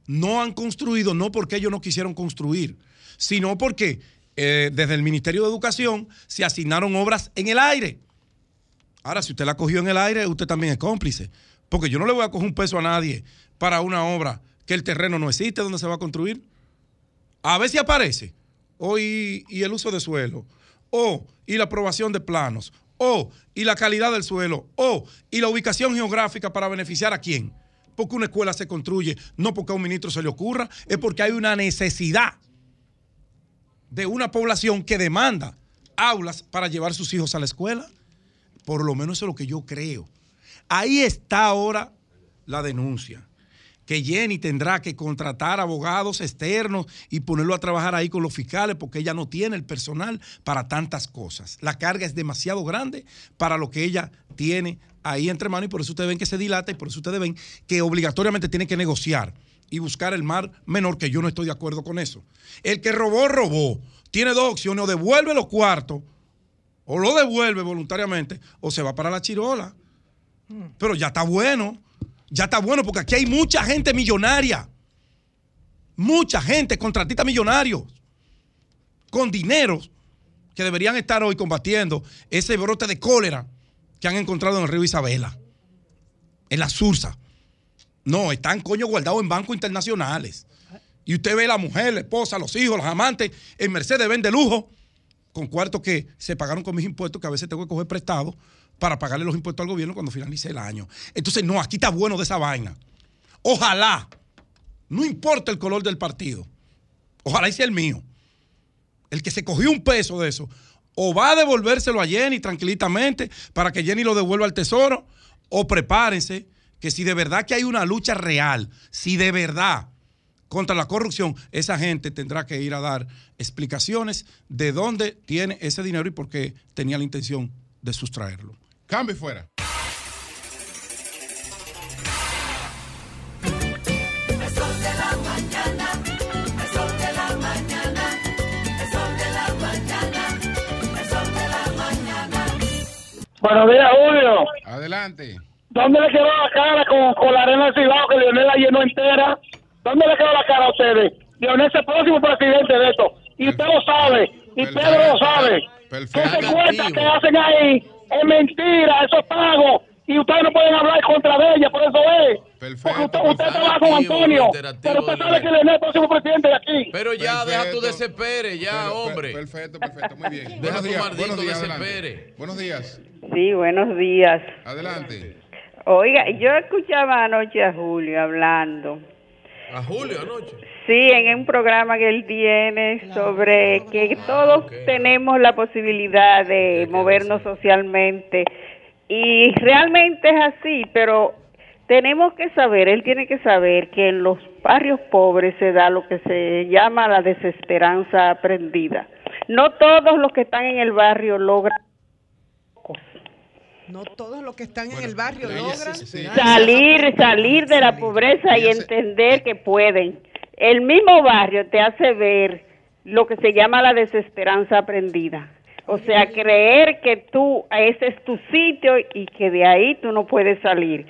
[SPEAKER 12] no han construido, no porque ellos no quisieron construir, sino porque eh, desde el Ministerio de Educación se asignaron obras en el aire. Ahora, si usted la cogió en el aire, usted también es cómplice. Porque yo no le voy a coger un peso a nadie para una obra que el terreno no existe donde se va a construir. A ver si aparece. O y, y el uso de suelo. O y la aprobación de planos. O y la calidad del suelo. O y la ubicación geográfica para beneficiar a quién. Porque una escuela se construye no porque a un ministro se le ocurra, es porque hay una necesidad de una población que demanda aulas para llevar sus hijos a la escuela. Por lo menos eso es lo que yo creo. Ahí está ahora la denuncia. Que Jenny tendrá que contratar abogados externos y ponerlo a trabajar ahí con los fiscales porque ella no tiene el personal para tantas cosas. La carga es demasiado grande para lo que ella tiene ahí entre manos y por eso ustedes ven que se dilata y por eso ustedes ven que obligatoriamente tiene que negociar y buscar el mar menor, que yo no estoy de acuerdo con eso. El que robó, robó. Tiene dos opciones, o devuelve los cuartos, o lo devuelve voluntariamente, o se va para la chirola. Pero ya está bueno. Ya está bueno porque aquí hay mucha gente millonaria. Mucha gente, contratistas millonarios, con dineros que deberían estar hoy combatiendo ese brote de cólera que han encontrado en el río Isabela, en la Sursa. No, están coño guardados en bancos internacionales. Y usted ve a la mujer, la esposa, los hijos, los amantes en Mercedes Benz de lujo, con cuartos que se pagaron con mis impuestos, que a veces tengo que coger prestado para pagarle los impuestos al gobierno cuando finalice el año. Entonces, no, aquí está bueno de esa vaina. Ojalá, no importa el color del partido, ojalá sea el mío. El que se cogió un peso de eso, o va a devolvérselo a Jenny tranquilitamente para que Jenny lo devuelva al tesoro, o prepárense que si de verdad que hay una lucha real, si de verdad contra la corrupción, esa gente tendrá que ir a dar explicaciones de dónde tiene ese dinero y por qué tenía la intención de sustraerlo.
[SPEAKER 1] Cambio fuera.
[SPEAKER 19] Buenos días, Julio.
[SPEAKER 1] Adelante.
[SPEAKER 19] ¿Dónde le quedó la cara con, con la arena del Cibao que Leonel la llenó entera? ¿Dónde le quedó la cara a ustedes? Leonel es el próximo presidente de esto. Y usted lo sabe. Y Pedro lo sabe. Esa cuenta que hacen ahí es mentira, eso es pago. Y ustedes no pueden hablar contra de ella, por eso es. Porque usted, usted trabaja con Antonio. Pero usted sabe que Leonel es el próximo presidente de aquí.
[SPEAKER 16] Pero ya, deja tu desespere, ya, hombre.
[SPEAKER 1] Perfecto, perfecto, muy bien.
[SPEAKER 16] Deja
[SPEAKER 1] buenos
[SPEAKER 16] tu
[SPEAKER 1] días,
[SPEAKER 16] maldito
[SPEAKER 1] buenos días,
[SPEAKER 16] desespere.
[SPEAKER 1] adelante. Buenos días.
[SPEAKER 20] Sí, buenos días.
[SPEAKER 1] Adelante.
[SPEAKER 20] Oiga, yo escuchaba anoche a Julio hablando.
[SPEAKER 16] A Julio anoche.
[SPEAKER 20] Sí, en un programa que él tiene sobre que todos tenemos la posibilidad de movernos socialmente. Y realmente es así, pero tenemos que saber, él tiene que saber que en los barrios pobres se da lo que se llama la desesperanza aprendida. No todos los que están en el barrio logran
[SPEAKER 13] No todos los que están en el barrio logran
[SPEAKER 20] salir, salir de la pobreza y entender que pueden. El mismo barrio te hace ver lo que se llama la desesperanza aprendida. O sea, creer que tú, ese es tu sitio y que de ahí tú no puedes salir.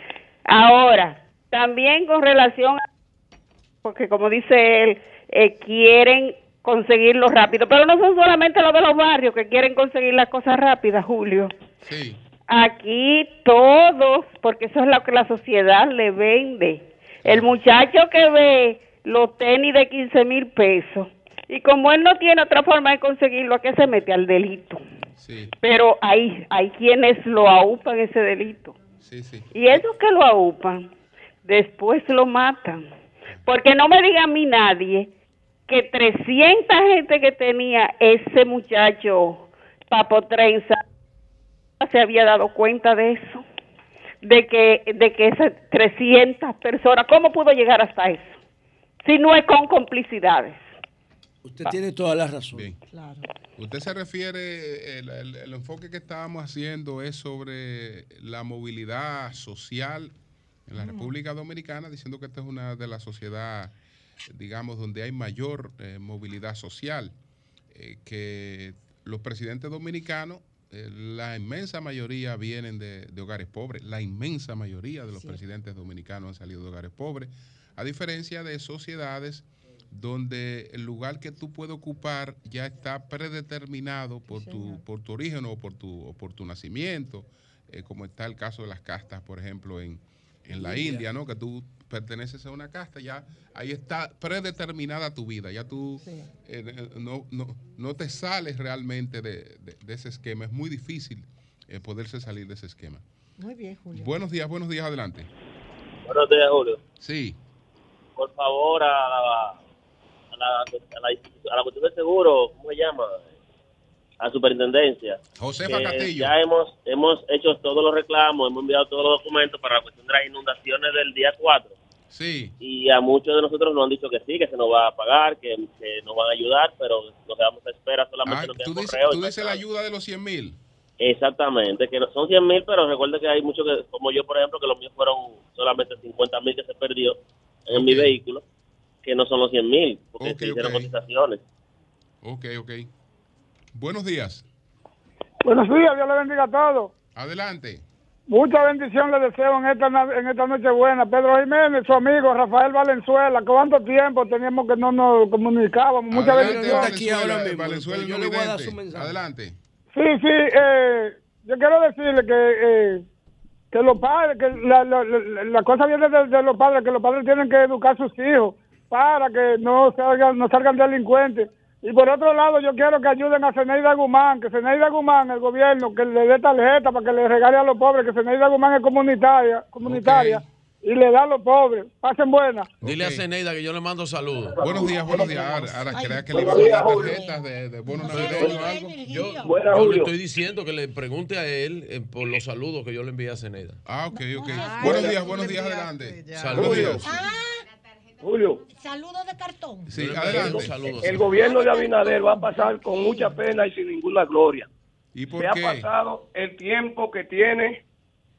[SPEAKER 20] Ahora, también con relación, a- porque como dice él, eh, quieren conseguirlo rápido, pero no son solamente los de los barrios que quieren conseguir las cosas rápidas, Julio.
[SPEAKER 1] Sí.
[SPEAKER 20] Aquí todos, porque eso es lo que la sociedad le vende. El muchacho que ve los tenis de 15 mil pesos y como él no tiene otra forma de conseguirlo, ¿a qué se mete al delito? Pero hay, hay quienes lo aupan ese delito.
[SPEAKER 1] Sí, sí.
[SPEAKER 20] Y esos que lo aupan, después lo matan. Porque no me diga a mí nadie que 300 gente que tenía ese muchacho Papo Trenza se había dado cuenta de eso. De que, de que esas 300 personas, ¿cómo pudo llegar hasta eso? Si no es con complicidades.
[SPEAKER 14] Usted tiene toda la razón.
[SPEAKER 1] Usted se refiere, el, el- el enfoque que estábamos haciendo es sobre la movilidad social en la República Dominicana, diciendo que esta es una de las sociedades, digamos, donde hay mayor eh, movilidad social, eh, que los presidentes dominicanos, eh, la inmensa mayoría vienen de, de hogares pobres, la inmensa mayoría de los presidentes dominicanos han salido de hogares pobres, a diferencia de sociedades donde el lugar que tú puedes ocupar ya está predeterminado por tu, por tu origen o por tu, o por tu nacimiento, eh, como está el caso de las castas, por ejemplo, en, en la
[SPEAKER 21] India.
[SPEAKER 1] India, ¿no? Que tú perteneces a una casta, ya ahí está predeterminada tu vida, ya tú eh, eh, no, no, no te sales realmente de, de- de ese esquema, es muy difícil eh, poderse salir de ese esquema.
[SPEAKER 13] Muy bien, Julio.
[SPEAKER 1] Buenos días, buenos días, adelante.
[SPEAKER 22] Buenos días, Julio.
[SPEAKER 1] Sí.
[SPEAKER 22] Por favor, a la, a la, a la, a la cuestión de seguro, ¿cómo se llama? A la superintendencia.
[SPEAKER 1] Josefa
[SPEAKER 22] Que
[SPEAKER 1] Castillo.
[SPEAKER 22] Ya hemos, hemos hecho todos los reclamos, hemos enviado todos los documentos para la cuestión de las inundaciones del día 4.
[SPEAKER 1] Sí.
[SPEAKER 22] Y a muchos de nosotros nos han dicho que sí, que se nos va a pagar, que, que nos van a ayudar, pero nos quedamos a espera solamente
[SPEAKER 1] Ah,
[SPEAKER 22] nos
[SPEAKER 1] tú dices,
[SPEAKER 22] correos.
[SPEAKER 1] tú dices la ayuda de los 100 mil.
[SPEAKER 22] Exactamente, que no son 100 mil, pero recuerde que hay muchos que, como yo, por ejemplo, que los míos fueron solamente 50 mil que se perdió en mi vehículo, que no son los 100 mil, porque
[SPEAKER 1] Ok,
[SPEAKER 22] se hicieron
[SPEAKER 1] ok.
[SPEAKER 22] cotizaciones.
[SPEAKER 1] Ok, ok. Buenos días.
[SPEAKER 19] Buenos días, Dios le bendiga a todos.
[SPEAKER 1] Adelante.
[SPEAKER 23] Mucha bendición le deseo en esta, en esta noche buena. Pedro Jiménez, su amigo Rafael Valenzuela. ¿Cuánto tiempo teníamos que no nos comunicábamos? Mucha
[SPEAKER 1] Adelante,
[SPEAKER 23] bendición.
[SPEAKER 1] Valenzuela, Valenzuela el vidente. Adelante.
[SPEAKER 23] Sí, sí, eh, yo quiero decirle que, eh, que los padres, que la, la, la- la cosa viene de, de los padres, que los padres tienen que educar a sus hijos para que no salgan, no salgan delincuentes. Y por otro lado, yo quiero que ayuden a Zeneida Guzmán, que Zeneida Guzmán, el gobierno, que le dé tarjeta para que le regale a los pobres, que Zeneida Guzmán es comunitaria, comunitaria y le da a los pobres. Pasen buenas.
[SPEAKER 16] Dile a Zeneida que yo le mando saludos.
[SPEAKER 1] Buenos días, buenos días. Ahora, ahora crea que le iban a dar tarjetas de, de bonos navideños o algo.
[SPEAKER 16] Yo,
[SPEAKER 1] Buenas,
[SPEAKER 16] yo le estoy diciendo que le pregunte a él eh, por los saludos que yo le envié a Zeneida.
[SPEAKER 1] Ah, ok, ok. Buenos días, buenos días, adelante.
[SPEAKER 16] Saludos.
[SPEAKER 10] Ah,
[SPEAKER 24] Julio,
[SPEAKER 10] Saludos de cartón.
[SPEAKER 1] Sí, adelante.
[SPEAKER 16] saludos.
[SPEAKER 24] el gobierno de Abinader va a pasar con mucha pena y sin ninguna gloria.
[SPEAKER 1] ¿Y por
[SPEAKER 24] Se ha
[SPEAKER 1] qué?
[SPEAKER 24] pasado el tiempo que tiene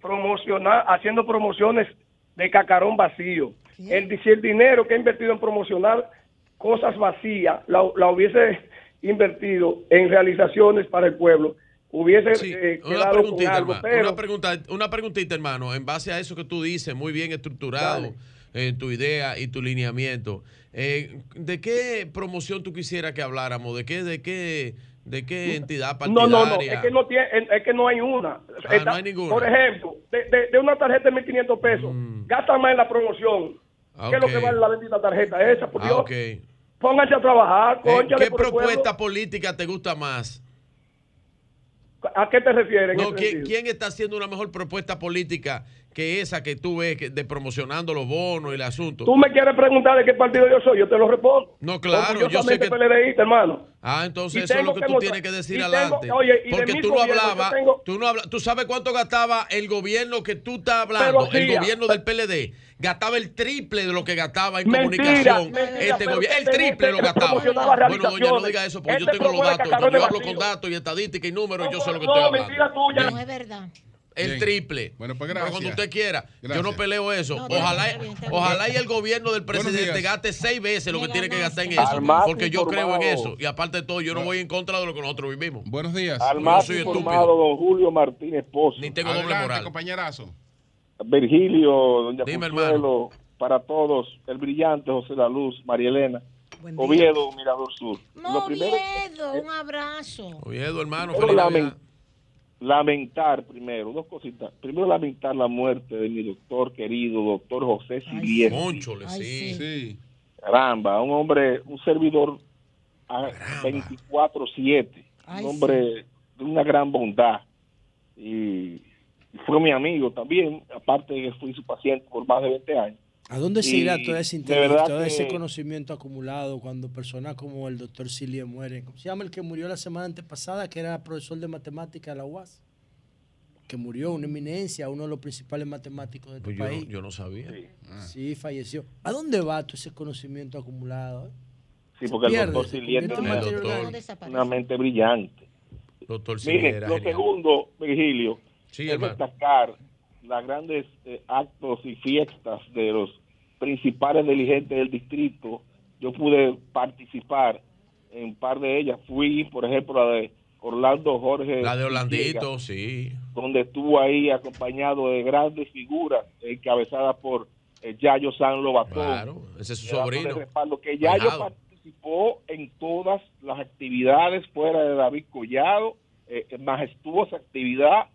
[SPEAKER 24] promocionar, haciendo promociones de cacarón vacío. El, si el dinero que ha invertido en promocionar cosas vacías la, la hubiese invertido en realizaciones para el pueblo, hubiese eh,
[SPEAKER 16] Una
[SPEAKER 24] quedado con
[SPEAKER 16] preguntita,
[SPEAKER 24] algo.
[SPEAKER 16] hermano.
[SPEAKER 24] Pero
[SPEAKER 16] Una, pregunta, una preguntita, hermano. En base a eso que tú dices, muy bien estructurado
[SPEAKER 24] Dale.
[SPEAKER 16] En tu idea y tu lineamiento. eh, ¿De qué promoción tú quisieras que habláramos? ¿De qué, de qué, de qué entidad
[SPEAKER 24] No,
[SPEAKER 16] partidaria?
[SPEAKER 24] no, no, es que no, tiene, es que no hay una.
[SPEAKER 16] Ah, no hay ninguna.
[SPEAKER 24] Por ejemplo, de, de- de una tarjeta de 1.500 pesos, gasta más en la promoción. ¿Qué es lo que
[SPEAKER 16] Mm.
[SPEAKER 24] Vale la bendita tarjeta esa? Por
[SPEAKER 16] Ah,
[SPEAKER 24] Dios, pónganse a trabajar,
[SPEAKER 16] Eh, ¿Qué propuesta política te gusta más?
[SPEAKER 24] ¿A qué te refieres?
[SPEAKER 16] No, quién está haciendo una mejor propuesta política que esa que tú ves que- de promocionando los bonos y el asunto?
[SPEAKER 24] Tú me quieres preguntar de qué partido yo soy, yo te lo respondo.
[SPEAKER 16] No, claro, yo sé que-
[SPEAKER 24] PLDista, hermano.
[SPEAKER 16] Ah, entonces
[SPEAKER 24] Y
[SPEAKER 16] eso es lo que
[SPEAKER 24] que
[SPEAKER 16] tú
[SPEAKER 24] mostrar-
[SPEAKER 16] tienes que decir
[SPEAKER 24] y tengo-
[SPEAKER 16] adelante.
[SPEAKER 24] oye, y
[SPEAKER 16] Porque tú no hablabas,
[SPEAKER 24] tengo-
[SPEAKER 16] tú no habla- tú sabes cuánto gastaba el gobierno que tú estás hablando,
[SPEAKER 24] Pero
[SPEAKER 16] el gobierno del PLD, gastaba el triple de lo que gastaba en
[SPEAKER 24] Mentira,
[SPEAKER 16] comunicación.
[SPEAKER 24] mentira,
[SPEAKER 16] este gobierno, el
[SPEAKER 24] este-
[SPEAKER 16] triple lo gastaba. Bueno, doña, no diga eso, porque yo
[SPEAKER 24] Este
[SPEAKER 16] tengo los datos. Yo hablo con datos y estadística y números, yo sé lo que
[SPEAKER 24] No,
[SPEAKER 16] estoy hablando.
[SPEAKER 24] mentira tuya.
[SPEAKER 10] No es verdad.
[SPEAKER 16] El
[SPEAKER 1] Bien.
[SPEAKER 16] triple.
[SPEAKER 1] Bueno, pues
[SPEAKER 16] Pero
[SPEAKER 1] gracias.
[SPEAKER 16] Cuando usted quiera. Yo no peleo eso.
[SPEAKER 10] No, está bien,
[SPEAKER 16] ojalá,
[SPEAKER 10] bien, bien.
[SPEAKER 16] ojalá y el gobierno del presidente gaste seis veces lo que tiene que gastar en eso.
[SPEAKER 24] Al más
[SPEAKER 16] Porque yo creo en eso. Y aparte de todo, yo no voy en contra de lo que nosotros vivimos.
[SPEAKER 1] Buenos días.
[SPEAKER 24] Al
[SPEAKER 16] Yo
[SPEAKER 24] más
[SPEAKER 16] soy
[SPEAKER 24] informado, don Julio Martínez Pozo.
[SPEAKER 16] Ni tengo doble moral.
[SPEAKER 1] compañerazo.
[SPEAKER 24] Virgilio, doña
[SPEAKER 16] Dime,
[SPEAKER 24] Consuelo, para todos, el brillante José La Luz, María Elena. Oviedo, Mirador Sur.
[SPEAKER 10] No,
[SPEAKER 24] primero,
[SPEAKER 10] Oviedo, un abrazo.
[SPEAKER 16] Oviedo, hermano, feliz.
[SPEAKER 24] Lamentar primero, dos cositas. Primero lamentar la muerte de mi doctor querido, doctor José Silier.
[SPEAKER 16] Mónchole,
[SPEAKER 10] Ay,
[SPEAKER 16] sí.
[SPEAKER 10] sí.
[SPEAKER 1] Sí.
[SPEAKER 24] Caramba, un hombre, un servidor a 24-7,
[SPEAKER 10] Ay,
[SPEAKER 24] un hombre de una gran bondad. Y, y fue mi amigo también, aparte de que fui su paciente por más de 20 años.
[SPEAKER 14] ¿A dónde se irá
[SPEAKER 24] de
[SPEAKER 14] inteligencia,
[SPEAKER 24] verdad
[SPEAKER 14] todo ese conocimiento acumulado cuando personas como el doctor Silia mueren? ¿Cómo se llama el que murió la semana antepasada, que era profesor de matemática de la UAS? Que murió, una eminencia, uno de los principales matemáticos de este
[SPEAKER 16] Pues yo, no-
[SPEAKER 14] país.
[SPEAKER 16] yo no sabía.
[SPEAKER 14] Sí, falleció. ¿A dónde va todo ese conocimiento acumulado? eh?
[SPEAKER 24] Sí, porque el
[SPEAKER 14] pierde, materia
[SPEAKER 16] doctor.
[SPEAKER 14] orgánica.
[SPEAKER 10] desaparece.
[SPEAKER 24] una mente brillante.
[SPEAKER 16] Doctor
[SPEAKER 24] Mire,
[SPEAKER 16] Siliera,
[SPEAKER 24] lo
[SPEAKER 16] genial.
[SPEAKER 24] segundo, Virgilio,
[SPEAKER 16] Sí,
[SPEAKER 24] es
[SPEAKER 16] hermano.
[SPEAKER 24] destacar los grandes eh, actos y fiestas de los principales dirigentes del distrito. Yo pude participar en un par de ellas. Fui, por ejemplo, la de Orlando Jorge.
[SPEAKER 16] La de Orlandito, sí.
[SPEAKER 24] donde estuvo ahí acompañado de grandes figuras encabezadas por eh, Yayo San Lobatón.
[SPEAKER 16] Claro, ese es su sobrino.
[SPEAKER 24] respaldo, que Yayo participó en todas las actividades fuera de David Collado, eh, majestuosa actividad,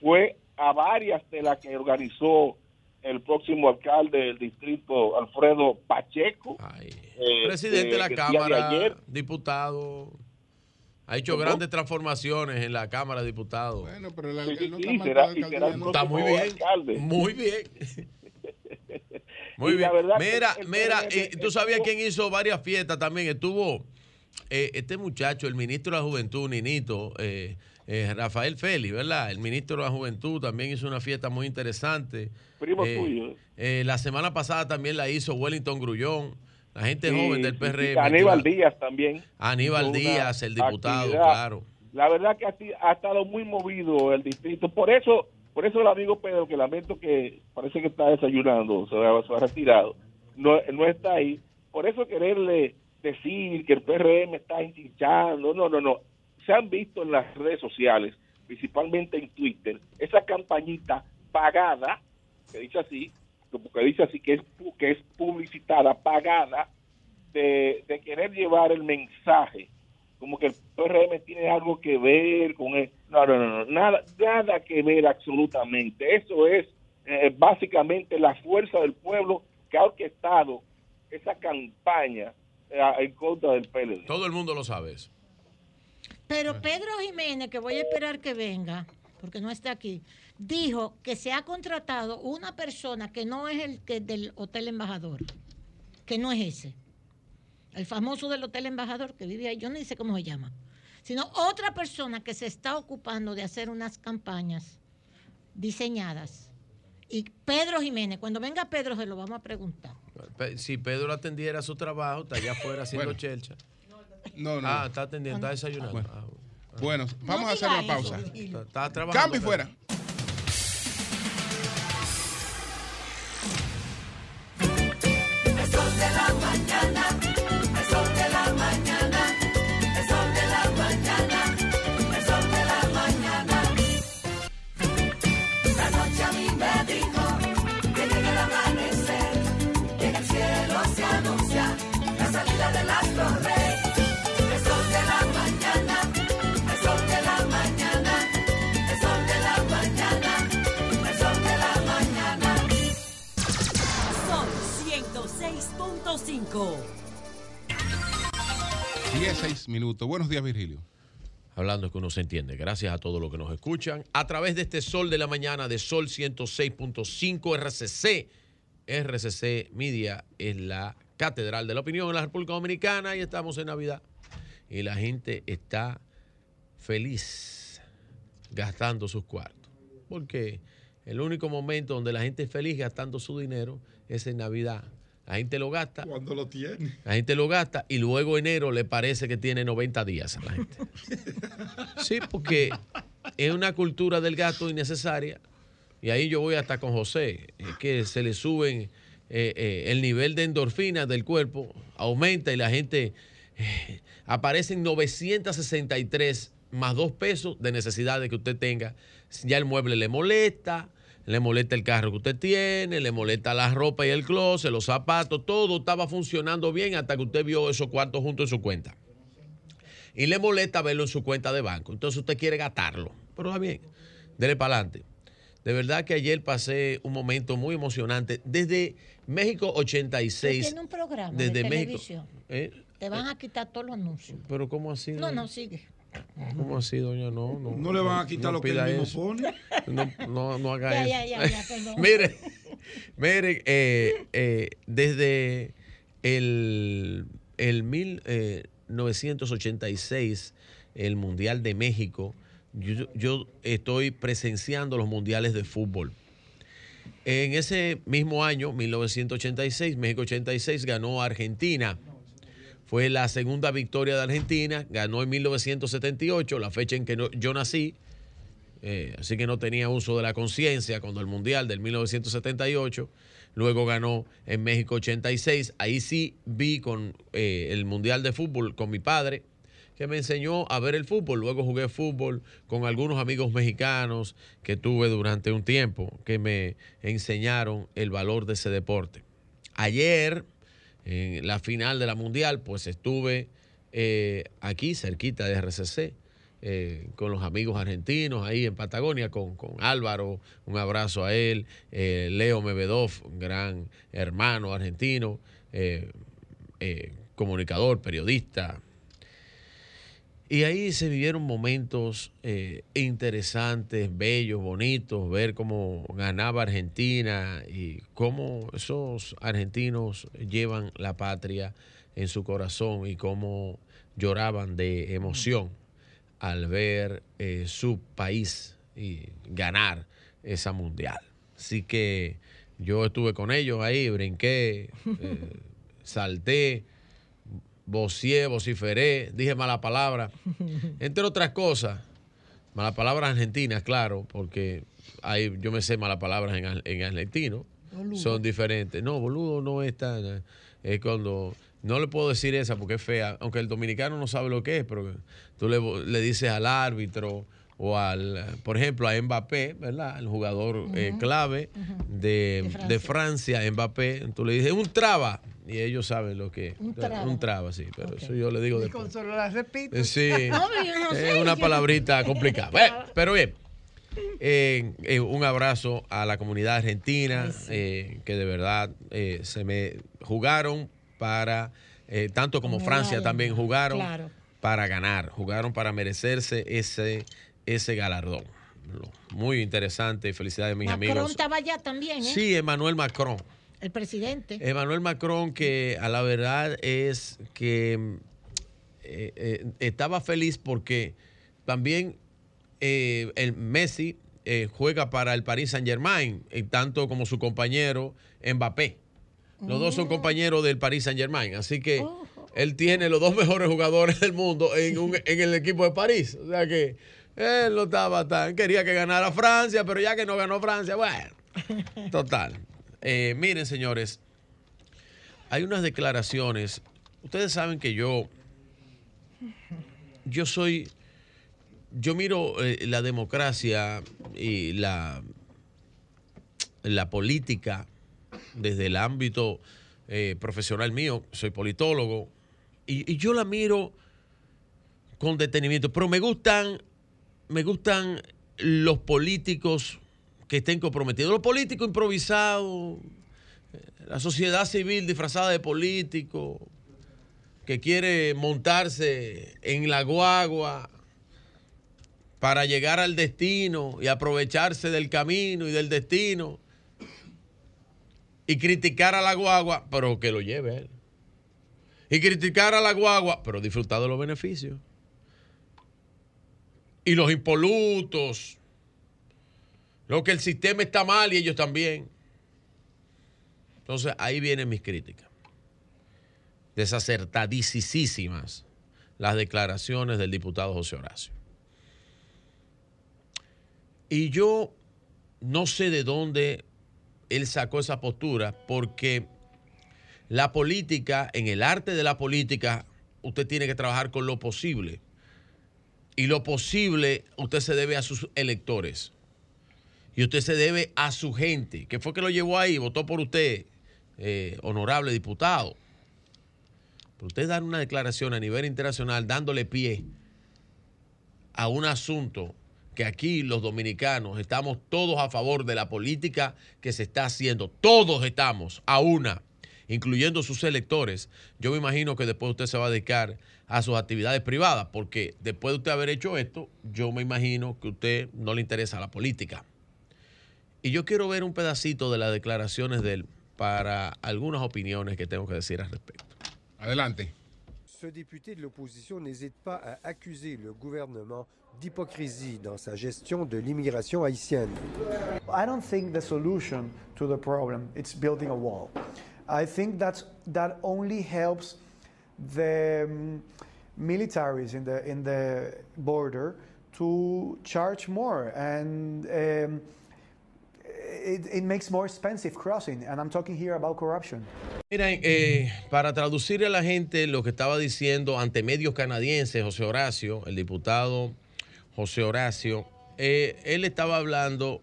[SPEAKER 24] fue a varias de las que organizó el próximo alcalde del distrito, Alfredo Pacheco. eh,
[SPEAKER 16] Presidente de la
[SPEAKER 24] día
[SPEAKER 16] Cámara,
[SPEAKER 24] ayer.
[SPEAKER 16] diputado. Ha hecho
[SPEAKER 24] ¿Cómo?
[SPEAKER 16] grandes transformaciones en la Cámara de Diputados.
[SPEAKER 1] Bueno, pero el,
[SPEAKER 24] Sí, sí,
[SPEAKER 1] no
[SPEAKER 24] sí,
[SPEAKER 1] está mal
[SPEAKER 24] será-.
[SPEAKER 16] Está muy bien.
[SPEAKER 24] alcalde.
[SPEAKER 16] Muy bien. Muy bien. Mira,
[SPEAKER 24] el
[SPEAKER 16] mira, y tú sabías quién hizo varias fiestas también. Estuvo eh, este muchacho, el ministro de la Juventud, Ninito, eh, eh, Rafael Félix, ¿verdad? El ministro de la Juventud también hizo una fiesta muy interesante.
[SPEAKER 24] Primo
[SPEAKER 16] Eh,
[SPEAKER 24] tuyo.
[SPEAKER 16] eh, la semana pasada también la hizo Wellington Grullón, la gente
[SPEAKER 24] Sí,
[SPEAKER 16] joven del PRM.
[SPEAKER 24] sí, Aníbal Díaz también.
[SPEAKER 16] Aníbal Díaz, el diputado,
[SPEAKER 24] actividad.
[SPEAKER 16] claro.
[SPEAKER 24] La verdad que ha estado muy movido el distrito. Por eso, por eso el amigo Pedro, que lamento que parece que está desayunando, se ha, se ha retirado, no, no está ahí. Por eso quererle decir que el PRM está hinchando, no, no, no. Se han visto en las redes sociales, principalmente en Twitter, esa campañita
[SPEAKER 25] pagada, que dice así, porque dice así que es, que es publicitada, pagada, de, de querer llevar el mensaje, como que el PRM tiene algo que ver con él. No, no, no, no, nada, nada que ver absolutamente. Eso es eh, básicamente la fuerza del pueblo que ha orquestado esa campaña eh, en contra del PLD.
[SPEAKER 16] Todo el mundo lo sabe eso.
[SPEAKER 10] Pero Pedro Jiménez, que voy a esperar que venga, porque no está aquí, dijo que se ha contratado una persona que no es el que del Hotel Embajador, que no es ese. El famoso del Hotel Embajador que vive ahí, yo no sé cómo se llama, sino otra persona que se está ocupando de hacer unas campañas diseñadas. Y Pedro Jiménez, cuando venga Pedro se lo vamos a preguntar.
[SPEAKER 16] Si Pedro atendiera su trabajo, está allá afuera haciendo
[SPEAKER 1] Bueno.
[SPEAKER 16] chelcha.
[SPEAKER 1] No, no.
[SPEAKER 16] Ah, está atendiendo, está desayunando.
[SPEAKER 1] Bueno.
[SPEAKER 16] Ah,
[SPEAKER 1] Bueno, vamos a hacer una pausa.
[SPEAKER 16] Está, está trabajando.
[SPEAKER 1] Cambio y
[SPEAKER 16] pero-
[SPEAKER 1] fuera.
[SPEAKER 26] 106.5.
[SPEAKER 1] 16 minutos. Buenos días, Virgilio.
[SPEAKER 16] Hablando que uno se entiende. Gracias a todos los que nos escuchan. A través de este Sol de la Mañana de Sol 106.5 RCC. RCC Media es la catedral de la opinión en la República Dominicana y estamos en Navidad. Y la gente está feliz gastando sus cuartos. Porque el único momento donde la gente es feliz gastando su dinero es en Navidad. La gente lo gasta.
[SPEAKER 12] Cuando lo tiene.
[SPEAKER 16] La gente lo gasta y luego enero le parece que tiene 90 días a la gente. Sí, porque es una cultura del gasto innecesaria. Y ahí yo voy hasta con José, es que se le suben eh, eh, el nivel de endorfina del cuerpo, aumenta y la gente eh, aparecen 963 más dos pesos de necesidades que usted tenga. Ya el mueble le molesta, le molesta el carro que usted tiene, le molesta la ropa y el closet, los zapatos, todo estaba funcionando bien hasta que usted vio esos cuartos juntos en su cuenta. Y le molesta verlo en su cuenta de banco. Entonces usted quiere gastarlo. Pero está bien, dele para adelante. De verdad que ayer pasé un momento muy emocionante. Desde México
[SPEAKER 10] Tú
[SPEAKER 16] 86.
[SPEAKER 10] tienes un programa
[SPEAKER 16] Desde
[SPEAKER 10] de
[SPEAKER 16] México.
[SPEAKER 10] televisión.
[SPEAKER 16] ¿Eh?
[SPEAKER 10] Te van a quitar todos los anuncios.
[SPEAKER 16] Pero ¿cómo así?
[SPEAKER 10] No, no, sigue.
[SPEAKER 16] ¿Cómo así, doña? No, no.
[SPEAKER 12] No le van a quitar lo que él mismo
[SPEAKER 16] eso.
[SPEAKER 12] pone.
[SPEAKER 16] No, no, no haga
[SPEAKER 10] Ya,
[SPEAKER 16] eso.
[SPEAKER 10] ya, ya, ya, perdón.
[SPEAKER 16] Mire, mire, eh, eh, desde el, el 1986, el Mundial de México, yo, yo estoy presenciando los mundiales de fútbol. En ese mismo año, 1986, México 86 ganó a Argentina. Fue la segunda victoria de Argentina, ganó en 1978, la fecha en que yo nací, eh, así que no tenía uso de la conciencia cuando el Mundial del 1978. Luego ganó en México 86. Ahí sí vi con eh, el Mundial de Fútbol con mi padre, que me enseñó a ver el fútbol. Luego jugué fútbol con algunos amigos mexicanos que tuve durante un tiempo, que me enseñaron el valor de ese deporte. Ayer, en la final de la Mundial, pues estuve eh, aquí cerquita de RCC eh, con los amigos argentinos ahí en Patagonia, con, con Álvaro, un abrazo a él, eh, Leo Mebedov, gran hermano argentino, eh, comunicador, periodista. Y ahí se vivieron momentos eh, interesantes, bellos, bonitos, ver cómo ganaba Argentina y cómo esos argentinos llevan la patria en su corazón y cómo lloraban de emoción al ver eh, su país y ganar esa mundial. Así que yo estuve con ellos ahí, brinqué, eh, salté, vocié, vociferé, dije mala palabra, entre otras cosas, malas palabras argentinas, claro, porque ahí yo me sé malas palabras en, en argentino,
[SPEAKER 21] Boludo.
[SPEAKER 16] son diferentes. No, boludo no es tan, es cuando, no le puedo decir esa porque es fea, aunque el dominicano no sabe lo que es, pero tú le, le dices al árbitro o al, por ejemplo, a Mbappé, ¿verdad? El jugador eh, clave de, de Francia. Mbappé, tú le dices, un traba, y ellos saben lo que
[SPEAKER 13] Un traba.
[SPEAKER 16] Un traba, sí, pero eso yo le digo
[SPEAKER 13] Y
[SPEAKER 16] después.
[SPEAKER 13] con solo la repito.
[SPEAKER 16] Eh, Sí,
[SPEAKER 13] No, no
[SPEAKER 16] es
[SPEAKER 13] sé,
[SPEAKER 16] una
[SPEAKER 13] yo-
[SPEAKER 16] palabrita complicada. Bueno, pero bien, eh, eh, un abrazo a la comunidad argentina, eh, que de verdad eh, se me jugaron para, eh, tanto como Francia también jugaron
[SPEAKER 10] claro.
[SPEAKER 16] para ganar, jugaron para merecerse ese, ese galardón. Muy interesante, felicidades mis
[SPEAKER 10] Macron
[SPEAKER 16] amigos.
[SPEAKER 10] estaba allá también, ¿eh?
[SPEAKER 16] Sí, Emmanuel Macron.
[SPEAKER 10] El presidente.
[SPEAKER 16] Emmanuel Macron, que a la verdad es que eh, eh, estaba feliz porque también eh, el Messi juega para el Paris Saint Germain, tanto como su compañero Mbappé. Los dos son compañeros del Paris Saint Germain, así que él tiene los dos mejores jugadores del mundo en, un- en el equipo de París. O sea que él no estaba tan. Quería que ganara Francia, pero ya que no ganó Francia, bueno. Total. Eh, miren, señores, hay unas declaraciones. Ustedes saben que yo, yo soy, yo miro eh, la democracia y la, la política desde el ámbito eh, profesional mío. Soy politólogo y, y yo la miro con detenimiento. Pero me gustan, me gustan los políticos que estén comprometidos. Los políticos improvisados, eh, la sociedad civil disfrazada de político, que quiere montarse en la guagua para llegar al destino y aprovecharse del camino y del destino y criticar a la guagua, pero que lo lleve él. Y criticar a la guagua, pero disfrutar de los beneficios. Y los impolutos. Lo que el sistema está mal y ellos también. Entonces ahí vienen mis críticas. Desacertadísimas las declaraciones del diputado José Horacio. Y yo no sé de dónde él sacó esa postura, porque la política, en el arte de la política, usted tiene que trabajar con lo posible. Y lo posible, usted se debe a sus electores. Y usted se debe a su gente, que fue que lo llevó ahí, votó por usted, eh, honorable diputado. Pero usted dar una declaración a nivel internacional dándole pie a un asunto que aquí los dominicanos estamos todos a favor de la política que se está haciendo. Todos estamos a una, incluyendo sus electores. Yo me imagino que después usted se va a dedicar a sus actividades privadas, porque después de usted haber hecho esto, yo me imagino que a usted no le interesa la política. Y yo quiero ver un pedacito de las declaraciones de él para algunas opiniones que tengo que decir al respecto.
[SPEAKER 1] Adelante.
[SPEAKER 27] Ce député de l'opposition n'hésite pas à accuser le gouvernement d'hypocrisie dans sa gestion de l'immigration haïtienne.
[SPEAKER 28] I don't think the solution to the problem is building a wall. I think that's, that only helps the um, militaries in the, in the border to charge more and um, it, it makes more expensive crossing. And I'm talking here about corruption.
[SPEAKER 16] Miren, eh, para traducirle a la gente lo que estaba diciendo ante medios canadienses, José Horacio, el diputado José Horacio, eh, él estaba hablando,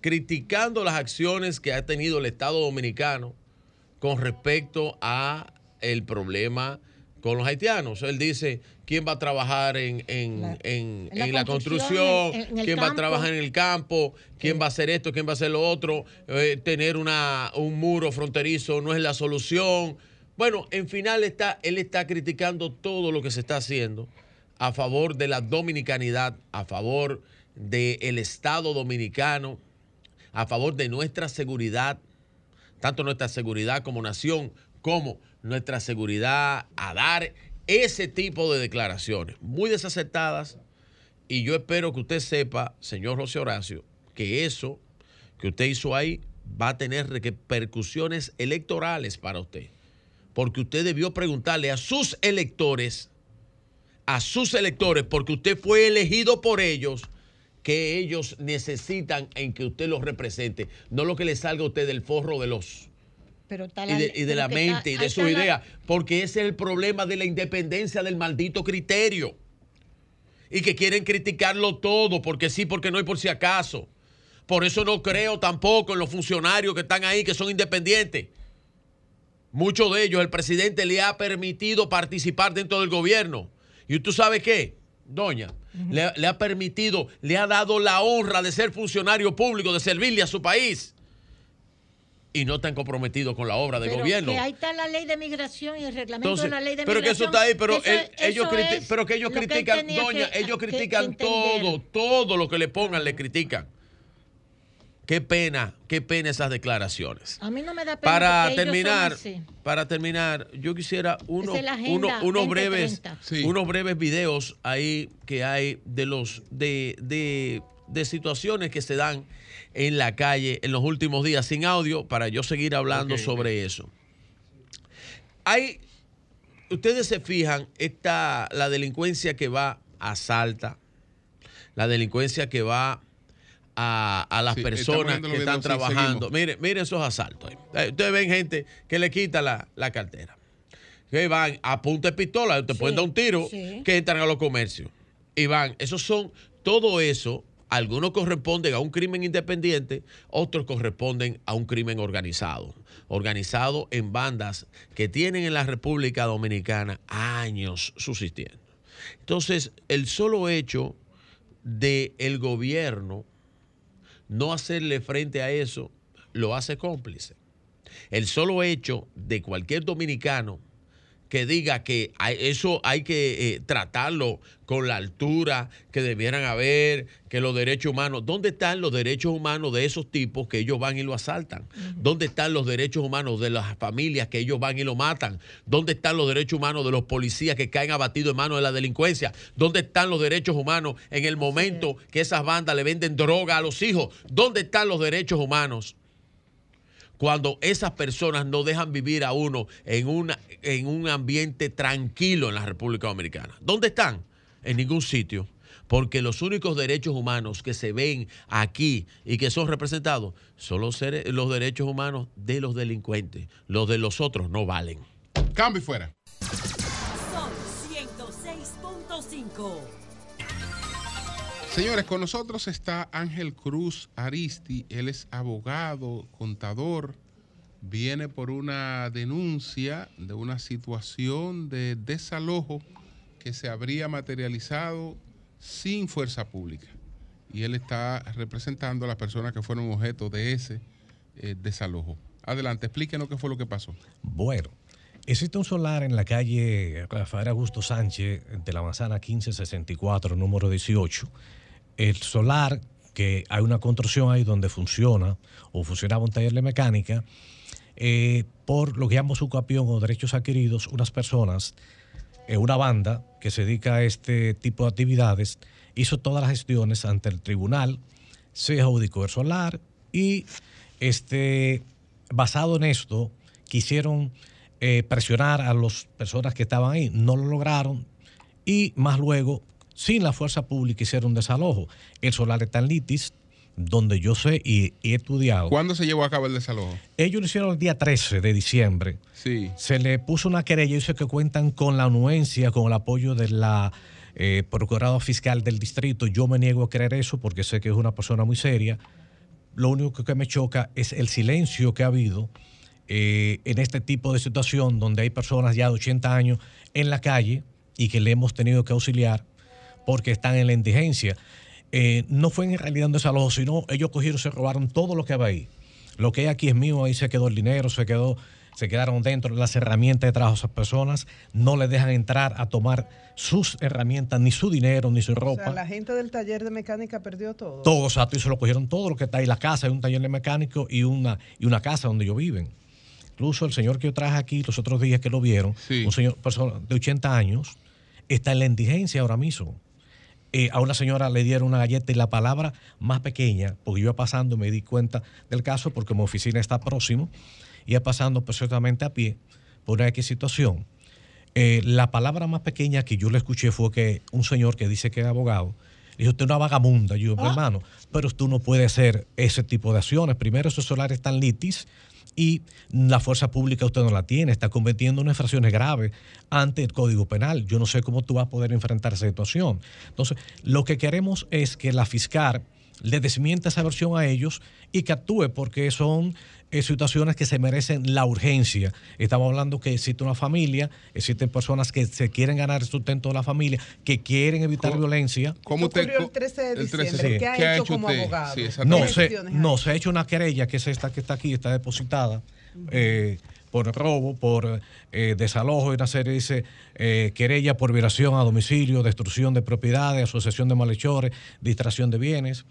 [SPEAKER 16] criticando las acciones que ha tenido el Estado Dominicano con respecto a el problema con los haitianos. Él dice, ¿quién va a trabajar en, en-
[SPEAKER 10] La-
[SPEAKER 16] en-
[SPEAKER 10] en la construcción,
[SPEAKER 16] ¿Quién va a trabajar en el campo? ¿Quién va a hacer esto? ¿Quién va a hacer lo otro? Eh, tener una, un muro fronterizo no es la solución. Bueno, en final está, él está criticando todo lo que se está haciendo a favor de la dominicanidad, a favor del Estado dominicano, a favor de nuestra seguridad, tanto nuestra seguridad como nación, como nuestra seguridad, a dar ese tipo de declaraciones muy desacertadas. Y yo espero que usted sepa, señor José Horacio, que eso que usted hizo ahí va a tener repercusiones electorales para usted. Porque usted debió preguntarle a sus electores, a sus electores, porque usted fue elegido por ellos, que ellos necesitan en que usted los represente, no lo que le salga a usted del forro de los
[SPEAKER 10] Pero
[SPEAKER 16] y de, y de
[SPEAKER 10] pero
[SPEAKER 16] la mente y de sus
[SPEAKER 10] la-
[SPEAKER 16] ideas, porque ese es el problema de la independencia del maldito criterio. y que quieren criticarlo todo, porque sí, porque no y por si acaso. Por eso no creo tampoco en los funcionarios que están ahí, que son independientes. Muchos de ellos el presidente le ha permitido participar dentro del gobierno. ¿Y tú sabes qué, doña? le, le ha permitido, le ha dado la honra de ser funcionario público, de servirle a su país. Y no están comprometidos con la obra del
[SPEAKER 10] Pero
[SPEAKER 16] gobierno.
[SPEAKER 10] que ahí está la ley de migración y el reglamento
[SPEAKER 16] Entonces,
[SPEAKER 10] de la ley de
[SPEAKER 16] pero que
[SPEAKER 10] migración.
[SPEAKER 16] eso está ahí, pero
[SPEAKER 10] Eso-
[SPEAKER 16] ellos criti- pero que ellos critican, doña,
[SPEAKER 10] que-
[SPEAKER 16] ellos critican
[SPEAKER 10] que
[SPEAKER 16] todo, todo lo que le pongan le critican. Qué pena, qué pena esas declaraciones.
[SPEAKER 10] A mí no me da pena
[SPEAKER 16] Para
[SPEAKER 10] porque ellos son
[SPEAKER 16] terminar,
[SPEAKER 10] así.
[SPEAKER 16] para terminar, yo quisiera unos, uno- breves,
[SPEAKER 10] 2030.
[SPEAKER 16] unos breves videos ahí que hay de los de, de, de situaciones que se dan en la calle en los últimos días sin audio para yo seguir hablando sobre eso. Hay, ustedes se fijan, esta, la delincuencia que va a Salta, la delincuencia que va a, a las
[SPEAKER 1] Sí,
[SPEAKER 16] personas que están
[SPEAKER 1] videos, sí,
[SPEAKER 16] trabajando. Miren, miren esos asaltos. ahí. Eh, Ustedes ven gente que le quita la, la cartera. Que van a punta de pistola, te pueden dar un tiro,
[SPEAKER 10] sí.
[SPEAKER 16] que entran a los comercios. Y van, esos son, todo eso, algunos corresponden a un crimen independiente, otros corresponden a un crimen organizado. Organizado en bandas que tienen en la República Dominicana años subsistiendo. Entonces, el solo hecho de el gobierno no hacerle frente a eso lo hace cómplice. El solo hecho de cualquier dominicano que diga que eso hay que eh, tratarlo con la altura que debieran haber, que los derechos humanos, ¿dónde están los derechos humanos de esos tipos que ellos van y lo asaltan? ¿Dónde están los derechos humanos de las familias que ellos van y lo matan? ¿Dónde están los derechos humanos de los policías que caen abatidos en manos de la delincuencia? ¿Dónde están los derechos humanos en el momento que esas bandas le venden droga a los hijos? ¿Dónde están los derechos humanos? Cuando esas personas no dejan vivir a uno en, una, en un ambiente tranquilo en la República Dominicana. ¿Dónde están? En ningún sitio. Porque los únicos derechos humanos que se ven aquí y que son representados son los, seres- los derechos humanos de los delincuentes. Los de los otros no valen.
[SPEAKER 1] Cambio y fuera.
[SPEAKER 26] Sol 106.5.
[SPEAKER 1] Señores, con nosotros está Ángel Cruz Aristi. Él es abogado, contador. Viene por una denuncia de una situación de desalojo que se habría materializado sin fuerza pública. Y él está representando a las personas que fueron objeto de ese eh, desalojo. Adelante, explíquenos qué fue lo que pasó.
[SPEAKER 29] Bueno, existe un solar en la calle Rafael Augusto Sánchez de la manzana 1564, número 18. El solar, que hay una construcción ahí donde funciona o funcionaba un taller de mecánica, eh, por lo que llamamos su capión o derechos adquiridos, unas personas, eh, una banda que se dedica a este tipo de actividades, hizo todas las gestiones ante el tribunal, se adjudicó el solar y este, basado en esto quisieron eh, presionar a las personas que estaban ahí, no lo lograron y más luego, sin la fuerza pública, hicieron un desalojo. El solar está en litis, donde yo sé y, y he estudiado.
[SPEAKER 1] ¿Cuándo se llevó a cabo el desalojo?
[SPEAKER 29] Ellos lo hicieron el día 13 de diciembre.
[SPEAKER 1] Sí.
[SPEAKER 29] Se le puso una querella, dice que cuentan con la anuencia, con el apoyo de la eh, Procuradora Fiscal del Distrito. Yo me niego a creer eso porque sé que es una persona muy seria. Lo único que me choca es el silencio que ha habido eh, en este tipo de situación donde hay personas ya de 80 años en la calle y que le hemos tenido que auxiliar porque están en la indigencia. Eh, no fue en realidad un desalojo, sino ellos cogieron, se robaron todo lo que había ahí. Lo que hay aquí es mío, ahí se quedó el dinero, se quedó, se quedaron dentro de las herramientas de trabajo a esas personas, no les dejan entrar a tomar sus herramientas, ni su dinero, ni su
[SPEAKER 13] O
[SPEAKER 29] ropa.
[SPEAKER 13] sea, la gente del taller de mecánica perdió todo.
[SPEAKER 29] Todo, exacto, y se lo cogieron todo lo que está ahí, la casa, hay un taller de mecánico y una, y una casa donde ellos viven. Incluso el señor que yo traje aquí los otros días que lo vieron, un señor persona de 80 años, está en la indigencia ahora mismo. Eh, a una señora le dieron una galleta y la palabra más pequeña, porque yo iba pasando y me di cuenta del caso porque mi oficina está próximo, iba pasando perfectamente a pie por una X situación. Eh, la palabra más pequeña que yo le escuché fue que un señor que dice que es abogado, le dijo, usted es una vagabunda. Yo, hermano, pero tú no puedes hacer ese tipo de acciones. Primero, esos solares están litis y la fuerza pública usted no la tiene, está cometiendo unas infracciones graves ante el Código Penal. Yo no sé cómo tú vas a poder enfrentar esa situación. Entonces, lo que queremos es que la fiscal le desmienta esa versión a ellos y que actúe porque son eh, situaciones que se merecen la urgencia. Estamos hablando que existe una familia, existen personas que se quieren ganar el sustento de la familia, que quieren evitar violencia.
[SPEAKER 13] ¿Cómo ocurrió el 13 de diciembre? ¿Qué ha hecho como abogado?
[SPEAKER 29] no,
[SPEAKER 13] ¿Qué
[SPEAKER 29] se, no, se ha hecho una querella, que es esta que está aquí, está depositada. eh, por robo, por eh, desalojo y una serie dice eh, querella por violación a domicilio, destrucción de propiedades, asociación de malhechores, distracción de bienes.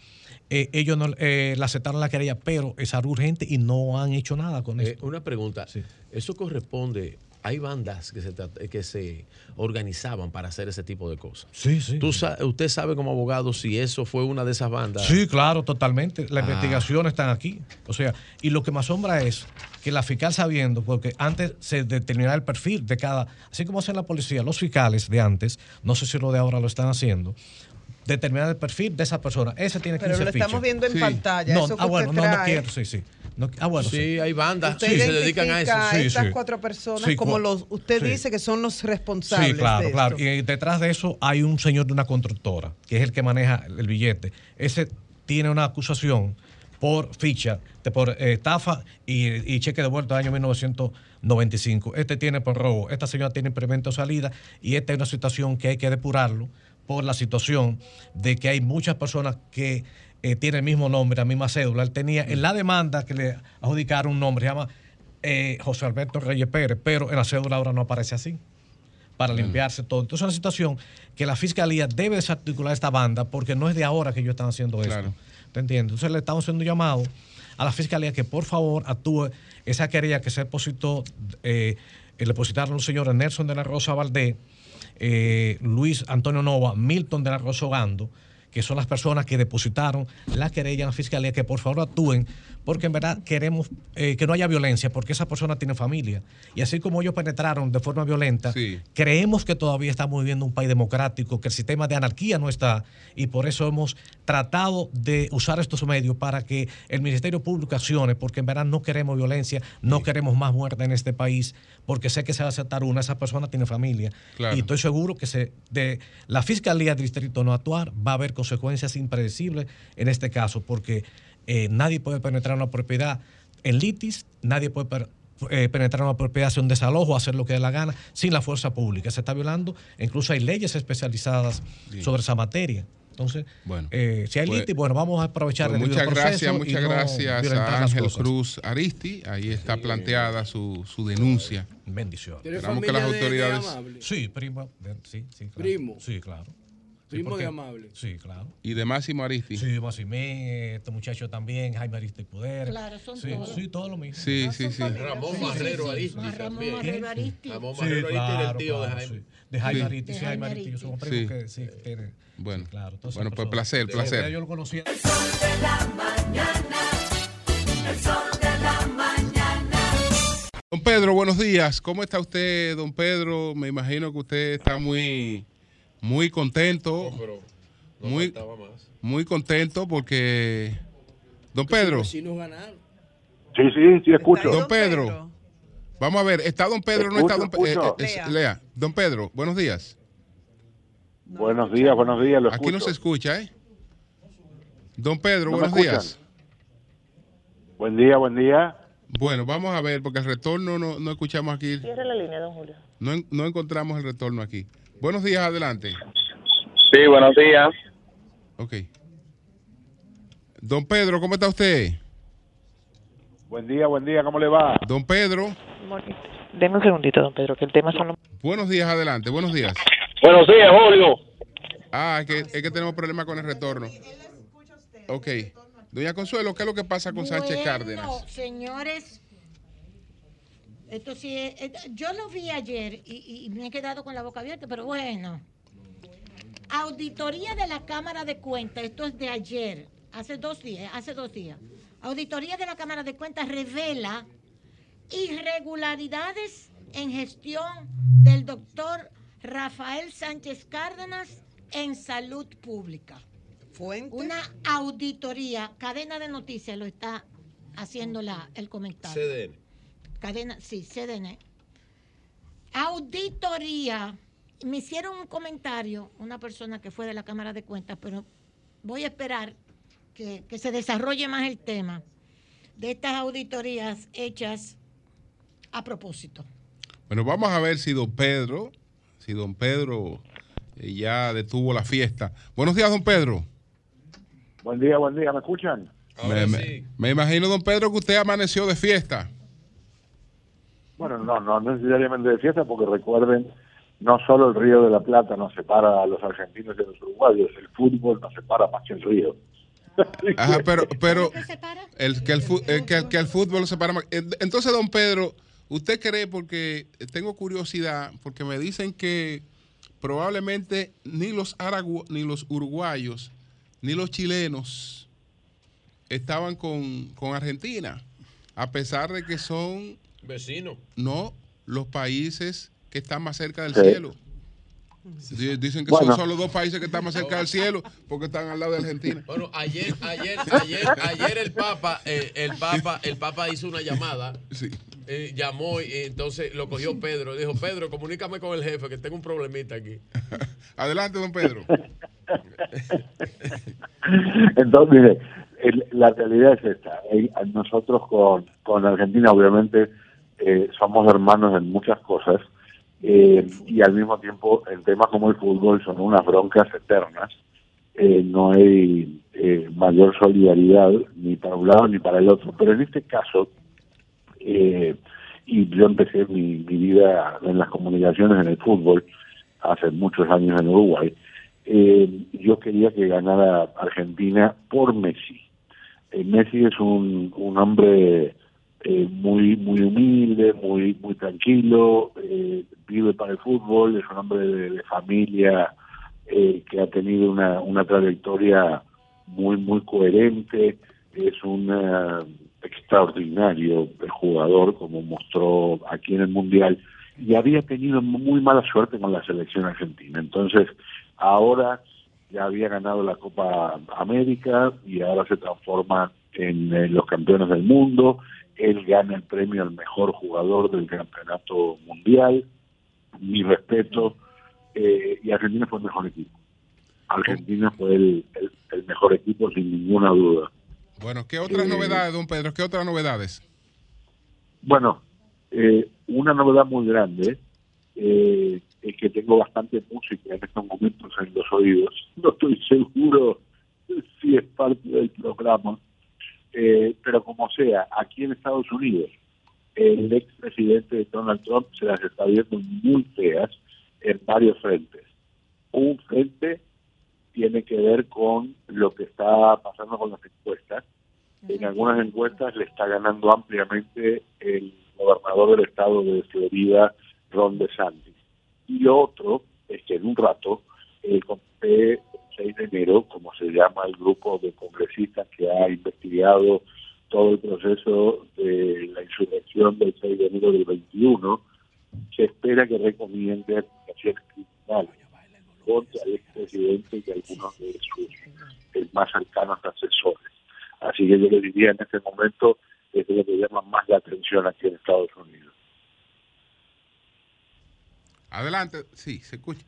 [SPEAKER 29] Eh, ellos no, eh, la aceptaron la querella, pero es algo urgente y no han hecho nada con esto.
[SPEAKER 16] una pregunta. ¿Eso corresponde? Hay bandas que se, que se organizaban para hacer ese tipo de cosas.
[SPEAKER 29] Sí, sí.
[SPEAKER 16] ¿Tú sa- ¿Usted sabe como abogado si eso fue una de esas bandas?
[SPEAKER 29] Sí, claro, totalmente. Las
[SPEAKER 16] Ah.
[SPEAKER 29] investigaciones están aquí. O sea, y lo que me asombra es que la fiscal sabiendo, porque antes se determinaba el perfil de cada, así como hacen la policía, los fiscales de antes, no sé si lo de ahora lo están haciendo, determinar el perfil de esa persona. Ese tiene 15
[SPEAKER 13] Pero lo estamos
[SPEAKER 29] fichas.
[SPEAKER 13] viendo en pantalla,
[SPEAKER 29] No,
[SPEAKER 13] eso que
[SPEAKER 29] ah, bueno, no, no quiero, sí, sí. No, ah, bueno,
[SPEAKER 16] Sí, hay bandas que se dedican a eso.
[SPEAKER 29] Sí,
[SPEAKER 13] estas
[SPEAKER 29] sí.
[SPEAKER 13] cuatro personas
[SPEAKER 29] Sí,
[SPEAKER 13] como los usted
[SPEAKER 29] sí.
[SPEAKER 13] dice que son los responsables
[SPEAKER 29] Sí, claro,
[SPEAKER 13] de
[SPEAKER 29] claro.
[SPEAKER 13] esto.
[SPEAKER 29] Y detrás de eso hay un señor de una constructora, que es el que maneja el billete. Ese tiene una acusación por ficha, de por eh, estafa y, y cheque de vuelta del año 1995. Este tiene por robo. Esta señora tiene impedimento de salida y esta es una situación que hay que depurarlo por la situación de que hay muchas personas que eh, tienen el mismo nombre, la misma cédula. Él tenía en la demanda que le adjudicaron un nombre, se llama eh, José Alberto Reyes Pérez, pero en la cédula ahora no aparece así para limpiarse todo. Entonces es una situación que la fiscalía debe desarticular esta banda porque no es de ahora que ellos están haciendo esto. ¿Te entiendes? Entonces le estamos haciendo un llamado a la fiscalía que por favor actúe esa querella que se depositó, eh, le depositaron los señores Nelson de la Rosa Valdés, eh, Luis Antonio Nova, Milton de la Rosa Ogando, que son las personas que depositaron la querella en la fiscalía, que por favor actúen, porque en verdad queremos eh, que no haya violencia, porque esa persona tiene familia. Y así como ellos penetraron de forma violenta, creemos que todavía estamos viviendo un país democrático, que el sistema de anarquía no está, y por eso hemos tratado de usar estos medios para que el Ministerio Público accione, porque en verdad no queremos violencia, no queremos más muerte en este país, porque sé que se va a aceptar una, esa persona tiene familia.
[SPEAKER 1] Claro.
[SPEAKER 29] Y estoy seguro que se, de la Fiscalía del Distrito no actuar, va a haber consecuencias impredecibles en este caso, porque eh, nadie puede penetrar una propiedad en litis, nadie puede per- eh, penetrar una propiedad, hacer un desalojo, hacer lo que dé la gana, sin la fuerza pública. Se está violando, incluso hay leyes especializadas
[SPEAKER 1] Bien.
[SPEAKER 29] sobre esa materia. Entonces,
[SPEAKER 1] Bueno,
[SPEAKER 29] eh, si hay
[SPEAKER 1] pues-
[SPEAKER 29] litis, bueno, vamos a aprovechar
[SPEAKER 1] Pues
[SPEAKER 29] el
[SPEAKER 1] muchas
[SPEAKER 29] proceso
[SPEAKER 1] gracias, muchas
[SPEAKER 29] no
[SPEAKER 1] gracias a Ángel. Cruz Aristi. Ahí está planteada su, su denuncia.
[SPEAKER 29] Bendiciones.
[SPEAKER 1] Esperamos que las autoridades.
[SPEAKER 29] Sí, primo. de- sí, sí, claro.
[SPEAKER 1] Primo.
[SPEAKER 29] Sí, claro. Sí,
[SPEAKER 1] Primo de
[SPEAKER 29] porque-
[SPEAKER 1] Amable.
[SPEAKER 29] Sí, claro.
[SPEAKER 1] Y de Máximo Aristi.
[SPEAKER 29] Sí, Massimé, este muchacho también, Jaime Aristi Poder.
[SPEAKER 10] Claro, son
[SPEAKER 29] sí,
[SPEAKER 10] todos.
[SPEAKER 29] Sí, todo lo mismo.
[SPEAKER 1] Sí, sí, sí.
[SPEAKER 16] Ramón Marrero Aristi
[SPEAKER 10] Ramón. Marrero Aristi.
[SPEAKER 16] Ramón Marrero Aristi era el
[SPEAKER 29] claro,
[SPEAKER 16] tío de Jaime.
[SPEAKER 29] sí. De Jaime
[SPEAKER 1] Sí.
[SPEAKER 29] Aristi,
[SPEAKER 10] De
[SPEAKER 29] sí, Jaime Aristi, son primos que sí, que tienen.
[SPEAKER 1] Bueno,
[SPEAKER 29] Sí, claro.
[SPEAKER 1] bueno pues
[SPEAKER 29] personas.
[SPEAKER 1] placer,
[SPEAKER 29] Sí,
[SPEAKER 1] placer.
[SPEAKER 29] Yo lo conocía.
[SPEAKER 21] El sol de la mañana.
[SPEAKER 1] Don Pedro, buenos días. ¿Cómo está usted, don Pedro? Me imagino que usted está muy, muy contento. muy, muy contento porque. Don Pedro.
[SPEAKER 30] Sí, sí, sí, escucho.
[SPEAKER 1] Don Pedro. Vamos a ver, ¿está don Pedro o no está don Pedro?
[SPEAKER 30] escucho.
[SPEAKER 1] Lea, don Pedro, buenos días.
[SPEAKER 30] buenos días, buenos días, lo
[SPEAKER 1] Aquí no se escucha, ¿eh? Don Pedro,
[SPEAKER 30] ¿No me
[SPEAKER 1] buenos días.
[SPEAKER 30] Buen día, buen día.
[SPEAKER 1] Bueno, vamos a ver, porque el retorno no, no escuchamos aquí.
[SPEAKER 20] Cierra la línea, don Julio.
[SPEAKER 1] No, no encontramos el retorno aquí. Buenos días, adelante.
[SPEAKER 30] Sí, buenos días.
[SPEAKER 1] Ok. Don Pedro, ¿cómo está usted?
[SPEAKER 30] Buen día, buen día, ¿cómo le va?
[SPEAKER 1] Don Pedro.
[SPEAKER 20] Deme un segundito, don Pedro, que el tema son los...
[SPEAKER 1] Buenos días, adelante. Buenos días.
[SPEAKER 30] Buenos días, Julio.
[SPEAKER 1] Ah, es que, es que tenemos problemas con el retorno. Ok. Doña Consuelo, ¿qué es lo que pasa con Sánchez Cárdenas?
[SPEAKER 10] señores, esto sí es- eh, yo lo vi ayer y, y me he quedado con la boca abierta, pero bueno. Auditoría de la Cámara de Cuentas, esto es de ayer, hace dos días, hace dos días. Auditoría de la Cámara de Cuentas revela irregularidades en gestión del doctor Rafael Sánchez Cárdenas en salud pública.
[SPEAKER 13] Fuente.
[SPEAKER 10] Una auditoría, cadena de noticias lo está haciendo la, el comentario.
[SPEAKER 16] CDN.
[SPEAKER 10] Cadena, sí, CDN. Auditoría. Me hicieron un comentario, una persona que fue de la Cámara de Cuentas, pero voy a esperar que, que se desarrolle más el tema de estas auditorías hechas a propósito.
[SPEAKER 1] Bueno, vamos a ver si don Pedro, si don Pedro eh, ya detuvo la fiesta. Buenos días, don Pedro.
[SPEAKER 30] Buen día, buen día, ¿me escuchan?
[SPEAKER 1] Me, me- me imagino, don Pedro, que usted amaneció de fiesta.
[SPEAKER 30] Bueno, no, no necesariamente de fiesta, porque recuerden, no solo el Río de la Plata nos separa a los argentinos a los uruguayos, el fútbol nos separa más que el río.
[SPEAKER 1] Ajá, pero, pero el, que, el, que, fútbol se para más. En- Entonces, don Pedro, ¿usted cree, porque tengo curiosidad, porque me dicen que probablemente ni los, aragu- ni los uruguayos, ni los chilenos estaban con, con Argentina, a pesar de que son,
[SPEAKER 16] Vecino.
[SPEAKER 1] no, los países que están más cerca del
[SPEAKER 30] Sí.
[SPEAKER 1] cielo. Di- Dicen que
[SPEAKER 30] Bueno.
[SPEAKER 1] son solo dos países que están más cerca del cielo porque están al lado de Argentina.
[SPEAKER 16] Bueno, ayer, ayer, ayer, ayer el Papa, eh, el Papa, el Papa hizo una llamada. eh, llamó y entonces lo cogió Pedro. Dijo, Pedro, comunícame con el jefe que tengo un problemita aquí.
[SPEAKER 1] Adelante, don Pedro.
[SPEAKER 30] Entonces, mire, el- la realidad es esta. Nosotros con, con Argentina, obviamente, eh, somos hermanos en muchas cosas eh, y al mismo tiempo, en temas como el fútbol, son unas broncas eternas. Eh, no hay eh, mayor solidaridad ni para un lado ni para el otro. Pero en este caso, y yo empecé mi, vida en las comunicaciones en el fútbol hace muchos años en Uruguay. Yo quería que ganara Argentina por Messi. Messi es un, un hombre eh, muy muy humilde, muy muy tranquilo, eh, vive para el fútbol, es un hombre de, familia eh, que ha tenido una, una trayectoria muy muy coherente, es un eh, extraordinario jugador como mostró aquí en el mundial y había tenido muy mala suerte con la selección argentina. Entonces, ahora ya había ganado la Copa América y ahora se transforma en eh, los campeones del mundo. Él gana el premio al mejor jugador del campeonato mundial. Mi respeto. eh, y Argentina fue el mejor equipo. Argentina fue el, el- el mejor equipo sin ninguna duda.
[SPEAKER 1] Bueno, ¿qué otras
[SPEAKER 30] Eh,
[SPEAKER 1] novedades, don Pedro? ¿Qué otras novedades?
[SPEAKER 30] Bueno, eh, una novedad muy grande eh, es que tengo bastante música en estos momentos en los oídos. No estoy seguro si es parte del programa, eh, pero como sea, aquí en Estados Unidos, el expresidente Donald Trump se las está viendo muy feas en varios frentes. Un frente tiene que ver con lo que está pasando con las encuestas. En algunas encuestas le está ganando ampliamente el gobernador del estado de Florida, Ron DeSantis. Y otro es que en un rato el comité 6 de enero, como se llama el grupo de congresistas que ha investigado todo el proceso de la insurrección del 6 de enero del 21, se espera que recomiende acusaciones criminales contra el expresidente y algunos de sus eh, más cercanos asesores. Así que yo le diría en este momento es lo que llama más la atención aquí en Estados Unidos.
[SPEAKER 1] Adelante, sí, se escucha.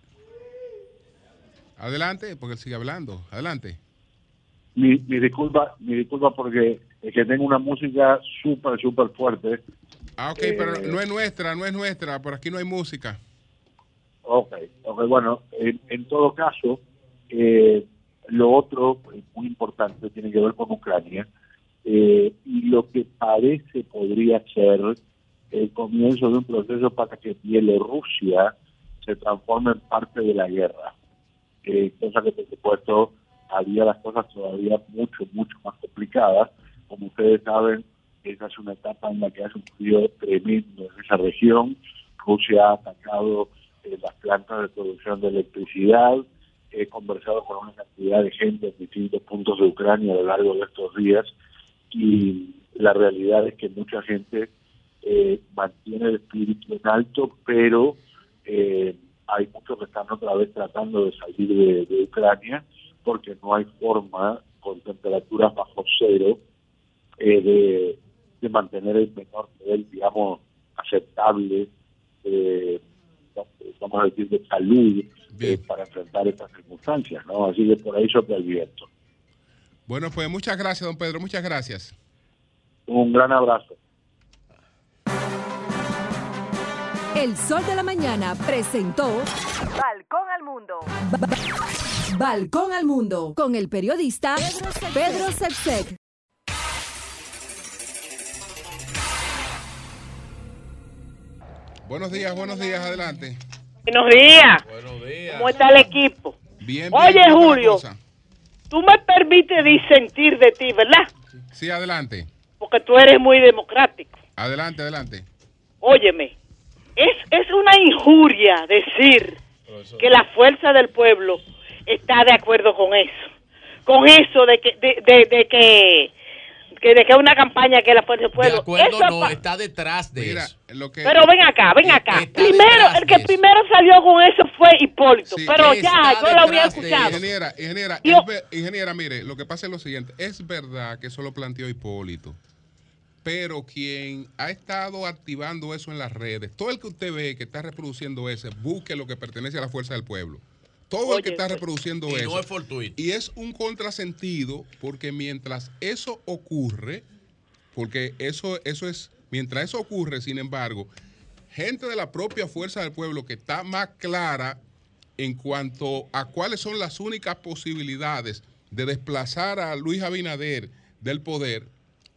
[SPEAKER 1] Adelante, porque él sigue hablando. Adelante.
[SPEAKER 30] Mi, mi disculpa, mi disculpa porque es que tengo una música súper, súper fuerte.
[SPEAKER 1] Ah, ok,
[SPEAKER 30] Eh,
[SPEAKER 1] pero no es nuestra, no es nuestra. Por aquí no hay música.
[SPEAKER 30] Ok, ok, bueno, en, en todo caso, eh, lo otro eh, muy importante tiene que ver con Ucrania eh, y lo que parece podría ser el comienzo de un proceso para que Bielorrusia se transforme en parte de la guerra, eh, cosa que por supuesto haría las cosas todavía mucho, mucho más complicadas. Como ustedes saben, esa es una etapa en la que ha sufrido tremendo en esa región. Rusia ha atacado eh, las plantas de producción de electricidad. He conversado con una cantidad de gente en distintos puntos de Ucrania a lo largo de estos días y la realidad es que mucha gente eh, mantiene el espíritu en alto, pero eh, hay muchos que están otra vez tratando de salir de, de Ucrania porque no hay forma con temperaturas bajo cero eh, de, de mantener el menor nivel, digamos, aceptable, eh, vamos a decir, de salud eh, para enfrentar estas circunstancias, ¿no? Así que por ahí sopla el viento.
[SPEAKER 1] Bueno, pues muchas gracias, don Pedro, muchas gracias.
[SPEAKER 30] Un gran abrazo.
[SPEAKER 26] El Sol de la Mañana presentó
[SPEAKER 31] Balcón al Mundo.
[SPEAKER 26] Balcón al Mundo con el periodista Pedro Sepsek.
[SPEAKER 1] Buenos días, buenos días, adelante.
[SPEAKER 32] Buenos días. ¿Cómo está el equipo?
[SPEAKER 1] Bien, bien,
[SPEAKER 32] Oye,
[SPEAKER 1] ¿cómo está la
[SPEAKER 32] Julio, tú me permites disentir de ti, ¿verdad?
[SPEAKER 1] Sí, adelante.
[SPEAKER 32] Porque tú eres muy democrático.
[SPEAKER 1] Adelante, adelante.
[SPEAKER 32] Óyeme, es, es una injuria decir que la fuerza del pueblo está de acuerdo con eso. Con eso de que, de, de, de que, que de que es una campaña que la fuerza del
[SPEAKER 16] De
[SPEAKER 32] pueblo.
[SPEAKER 16] acuerdo,
[SPEAKER 32] Eso
[SPEAKER 16] no, está detrás de eso.
[SPEAKER 32] Pero ven acá, ven acá.
[SPEAKER 16] está
[SPEAKER 32] Primero, el que primero salió con eso fue Hipólito.
[SPEAKER 1] Sí,
[SPEAKER 32] pero ya, yo lo había escuchado.
[SPEAKER 1] Ingeniera, ingeniera,
[SPEAKER 32] Yo-
[SPEAKER 1] es ver- ingeniera, mire, lo que pasa es lo siguiente. Es verdad que eso lo planteó Hipólito, pero quien ha estado activando eso en las redes, todo el que usted ve que está reproduciendo ese, busque lo que pertenece a la fuerza del pueblo. Todo el que está
[SPEAKER 16] pues,
[SPEAKER 1] reproduciendo
[SPEAKER 16] y no
[SPEAKER 1] eso.
[SPEAKER 16] es fortuito.
[SPEAKER 1] Y es un contrasentido porque mientras eso ocurre, porque eso, eso es, mientras eso ocurre, sin embargo, gente de la propia fuerza del pueblo que está más clara en cuanto a cuáles son las únicas posibilidades de desplazar a Luis Abinader del poder,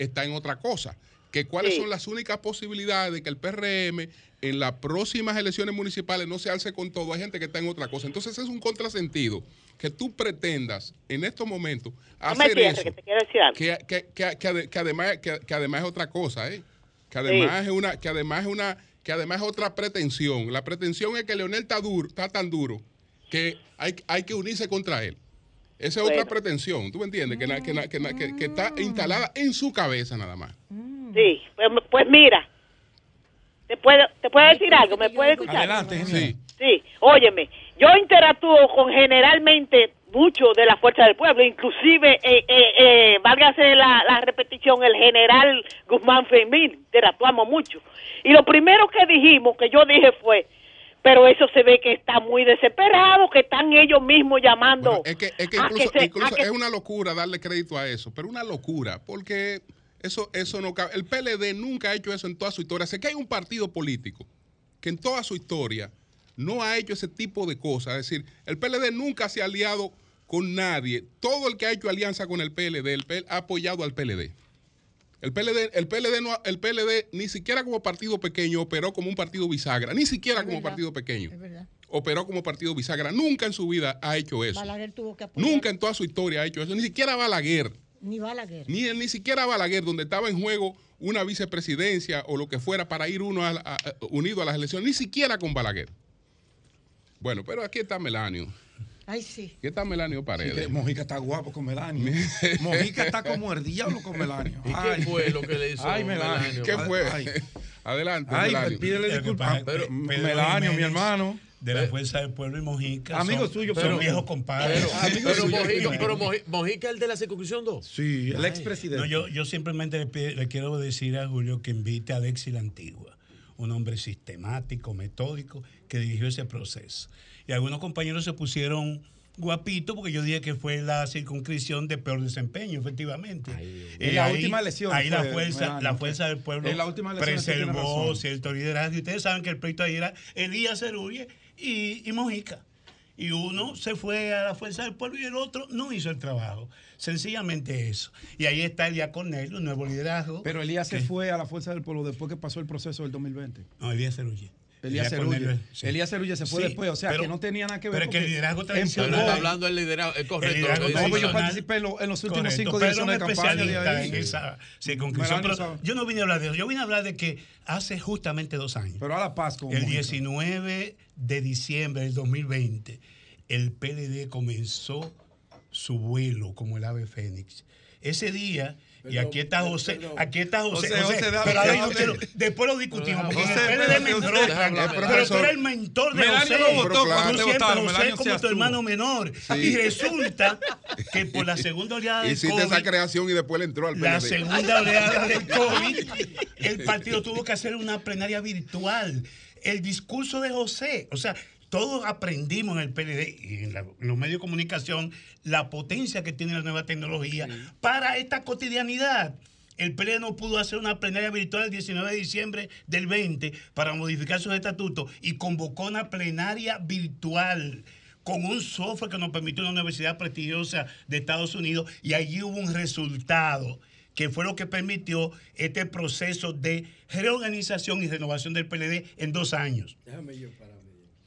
[SPEAKER 1] está en otra cosa. Que cuáles
[SPEAKER 32] Sí.
[SPEAKER 1] son las únicas posibilidades de que el PRM en las próximas elecciones municipales no se alce con todo. Hay gente que está en otra cosa. Entonces es un contrasentido que tú pretendas en estos momentos hacer eso
[SPEAKER 32] que te quiero decir algo.
[SPEAKER 1] que, que- que- que ade- que además que, que además es otra cosa ¿eh? que además es una que además es una que además es otra pretensión la pretensión es que Leonel está duro está tan duro que hay, hay que unirse contra él esa es otra pretensión tú me entiendes que, na- que, na- que, na- que- que está instalada en su cabeza nada más.
[SPEAKER 32] Sí, pues, pues mira, te puedo, te puedo decir algo, me puede escuchar.
[SPEAKER 1] adelante sí
[SPEAKER 32] Sí, óyeme, yo interactúo con generalmente muchos de la fuerza del pueblo, inclusive, eh, eh, eh, válgase la, la repetición, el general Guzmán Fermín, interactuamos mucho. Y lo primero que dijimos, que yo dije fue, pero eso se ve que está muy desesperado, que están ellos mismos llamando.
[SPEAKER 1] es que, es que incluso,
[SPEAKER 32] se-
[SPEAKER 1] incluso
[SPEAKER 32] a que-
[SPEAKER 1] es una locura darle crédito a eso, pero una locura, porque eso, eso no cabe. El PLD nunca ha hecho eso en toda su historia. Sé que hay un partido político que en toda su historia no ha hecho ese tipo de cosas. Es decir, el PLD nunca se ha aliado con nadie. Todo el que ha hecho alianza con el PLD, el PL ha apoyado al PLD. El PLD, el PLD, no, el PLD ni siquiera como partido pequeño operó como un partido bisagra, ni siquiera como partido pequeño. Operó como partido bisagra. Nunca en su vida ha hecho eso.
[SPEAKER 10] Balaguer tuvo que apoyar.
[SPEAKER 1] Nunca en toda su historia ha hecho eso. Ni siquiera Balaguer.
[SPEAKER 10] Ni Balaguer.
[SPEAKER 1] Ni, ni siquiera Balaguer, donde estaba en juego una vicepresidencia o lo que fuera para ir uno a- a- a- unido a las elecciones. Ni siquiera con Balaguer. Bueno, pero aquí está Melanio.
[SPEAKER 10] Ay, sí.
[SPEAKER 1] Aquí está Melanio
[SPEAKER 12] Sí,
[SPEAKER 1] Paredes.
[SPEAKER 12] que Mojica está guapo con Melanio. Mojica está como el diablo con Melanio.
[SPEAKER 16] ¿Y qué fue lo que le hizo
[SPEAKER 12] Ay, Melanio.
[SPEAKER 16] Melanio?
[SPEAKER 1] ¿Qué fue?
[SPEAKER 12] Ay.
[SPEAKER 1] Adelante,
[SPEAKER 12] Ay,
[SPEAKER 1] Melanio.
[SPEAKER 12] pídele disculpas. Pero, Melanio, mi hermano.
[SPEAKER 33] De la Fuerza del Pueblo y Mojica.
[SPEAKER 12] Amigo
[SPEAKER 33] son-
[SPEAKER 12] suyo,
[SPEAKER 33] son
[SPEAKER 12] pero-
[SPEAKER 33] viejos compadres.
[SPEAKER 16] Pero, pero Mojica, pero Moji- Mojica es el de la circunscripción 2.
[SPEAKER 12] Sí, el expresidente.
[SPEAKER 33] No, yo, yo simplemente le quiero decir a Julio que invite a Alexis la Antigua, un hombre sistemático, metódico, que dirigió ese proceso. Y algunos compañeros se pusieron guapitos porque yo dije que fue la circunscripción de peor desempeño, efectivamente.
[SPEAKER 12] En la última elección
[SPEAKER 33] Ahí la
[SPEAKER 12] fue,
[SPEAKER 33] fuerza, la fuerza del pueblo
[SPEAKER 12] en la última
[SPEAKER 33] preservó cierto liderazgo. Y ustedes saben que el pleito ahí era Elías Cerulle y, y Mojica. Y uno se fue a la fuerza del pueblo y el otro no hizo el trabajo. Sencillamente eso. Y ahí está Elías Cornelio, un nuevo liderazgo.
[SPEAKER 12] Pero Elías se fue a la fuerza del pueblo después que pasó el proceso del 2020.
[SPEAKER 33] No, Elías Cerulle.
[SPEAKER 12] Elías Cerulle.
[SPEAKER 33] sí.
[SPEAKER 12] Elías se fue
[SPEAKER 33] Sí,
[SPEAKER 12] después, o sea
[SPEAKER 33] pero-
[SPEAKER 12] que no tenía nada que ver
[SPEAKER 33] pero es que el liderazgo tradicional-
[SPEAKER 16] hablando del liderazgo, es correcto.
[SPEAKER 33] liderazgo
[SPEAKER 16] que dice
[SPEAKER 12] No, yo participé en, lo- en los últimos
[SPEAKER 33] Correcto,
[SPEAKER 12] cinco direcciones de campaña
[SPEAKER 33] en esa circunscripción. Pero
[SPEAKER 12] sabe.
[SPEAKER 33] yo no vine a hablar de eso. Yo vine a hablar de que hace justamente dos años.
[SPEAKER 12] Pero a la paz con
[SPEAKER 33] El
[SPEAKER 12] Mojica.
[SPEAKER 33] 19 de diciembre del 2020, el PLD comenzó su vuelo como el ave fénix. Ese día, y aquí está José,
[SPEAKER 34] perdón.
[SPEAKER 33] aquí está José,
[SPEAKER 34] José,
[SPEAKER 33] José,
[SPEAKER 34] José, déjame-
[SPEAKER 33] pero ahora
[SPEAKER 34] déjame-
[SPEAKER 33] yo quiero- después lo discutimos, porque
[SPEAKER 34] José,
[SPEAKER 33] el me
[SPEAKER 34] hablar,
[SPEAKER 33] pero tú eres el mentor de José,
[SPEAKER 34] votó
[SPEAKER 33] tú
[SPEAKER 34] cuando te
[SPEAKER 33] siempre José como tu
[SPEAKER 34] tú.
[SPEAKER 33] hermano menor,
[SPEAKER 1] Sí.
[SPEAKER 33] y resulta que por la segunda oleada del
[SPEAKER 1] Hiciste esa
[SPEAKER 33] COVID,
[SPEAKER 1] creación y después le entró al
[SPEAKER 33] la segunda oleada del COVID, el partido tuvo que hacer una plenaria virtual. El discurso de José, o sea, todos aprendimos en el PLD y en, la- en los medios de comunicación la potencia que tiene la nueva tecnología para esta cotidianidad. El PLD no pudo hacer una plenaria virtual el 19 de diciembre del 20 para modificar sus estatutos y convocó una plenaria virtual con un software que nos permitió una universidad prestigiosa de Estados Unidos y allí hubo un resultado que fue lo que permitió este proceso de reorganización y renovación del PLD en dos años.
[SPEAKER 34] Déjame yo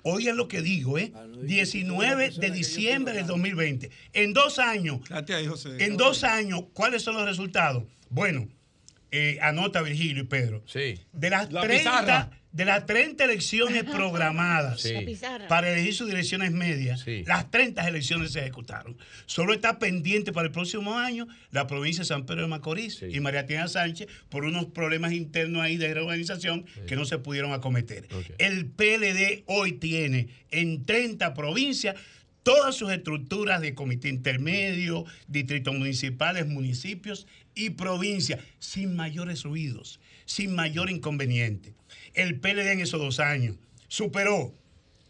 [SPEAKER 33] Oigan lo que digo, ¿eh? 19 de diciembre del 2020. En dos años. En dos años, ¿cuáles son los resultados? Bueno, eh, anota Virgilio y Pedro.
[SPEAKER 16] Sí.
[SPEAKER 33] De las,
[SPEAKER 16] La
[SPEAKER 33] 30,
[SPEAKER 16] pizarra.
[SPEAKER 33] De las 30 elecciones programadas
[SPEAKER 16] Sí.
[SPEAKER 33] Para elegir sus direcciones medias, las 30 elecciones se ejecutaron. Solo está pendiente para el próximo año la provincia de San Pedro de Macorís y María Tina Sánchez por unos problemas internos ahí de reorganización que no se pudieron acometer. El PLD hoy tiene en 30 provincias todas sus estructuras de comité intermedio, distritos municipales, municipios y provincias, sin mayores ruidos, sin mayor inconveniente. El PLD en esos dos años superó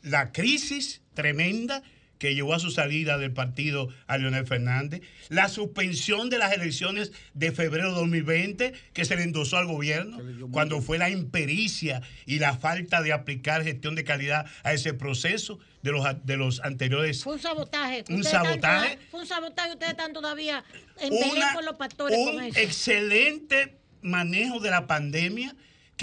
[SPEAKER 33] la crisis tremenda que llevó a su salida del partido a Leonel Fernández, la suspensión de las elecciones de febrero de 2020 que se le endosó al gobierno, cuando fue la impericia y la falta de aplicar gestión de calidad a ese proceso de los, de los anteriores
[SPEAKER 10] Fue un sabotaje.
[SPEAKER 33] Un
[SPEAKER 10] Ustedes están
[SPEAKER 33] sabotaje.
[SPEAKER 10] Fue un sabotaje. Ustedes están todavía en
[SPEAKER 33] Una-
[SPEAKER 10] con los pastores con
[SPEAKER 33] un
[SPEAKER 10] eso.
[SPEAKER 33] excelente manejo de la pandemia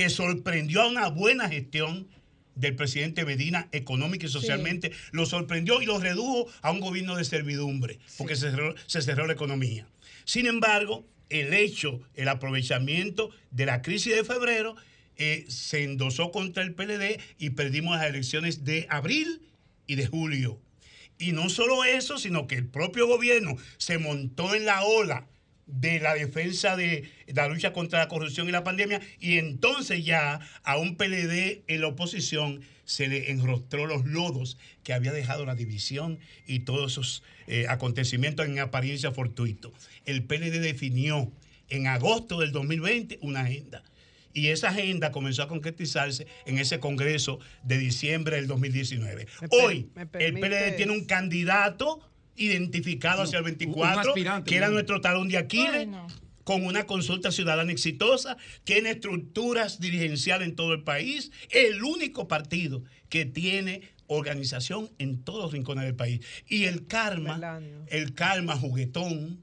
[SPEAKER 33] que sorprendió a una buena gestión del presidente Medina económica y socialmente, lo sorprendió y lo redujo a un gobierno de servidumbre, porque se, cerró, se cerró la economía. Sin embargo, el hecho, el aprovechamiento de la crisis de febrero eh, se endosó contra el PLD y perdimos las elecciones de abril y de julio. Y no solo eso, sino que el propio gobierno se montó en la ola de la defensa de la lucha contra la corrupción y la pandemia y entonces ya a un PLD en la oposición se le enrostró los lodos que había dejado la división y todos esos eh, acontecimientos en apariencia fortuito. El PLD definió en agosto del 2020 una agenda y esa agenda comenzó a concretizarse en ese Congreso de diciembre del 2019.
[SPEAKER 13] Me per-
[SPEAKER 33] Hoy el PLD tiene un candidato identificado hacia el 24,
[SPEAKER 34] aspirante,
[SPEAKER 33] que era nuestro talón de Aquiles, con una consulta ciudadana exitosa, tiene estructuras dirigenciales en todo el país, el único partido que tiene organización en todos los rincones del país. Y el karma, el karma juguetón,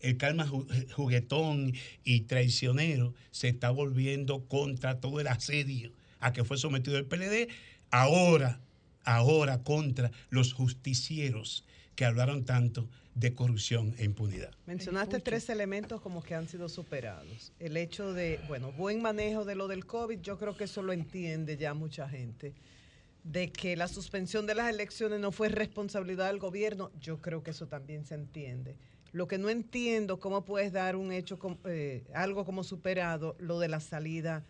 [SPEAKER 33] el karma ju- juguetón y traicionero se está volviendo contra todo el asedio a que fue sometido el PLD, ahora, ahora contra los justicieros que hablaron tanto de corrupción e impunidad.
[SPEAKER 13] Mencionaste tres elementos como que han sido superados. El hecho de, bueno, buen manejo de lo del COVID, yo creo que eso lo entiende ya mucha gente. De que la suspensión de las elecciones no fue responsabilidad del gobierno, yo creo que eso también se entiende. Lo que no entiendo, cómo puedes dar un hecho, eh, algo como superado, lo de la salida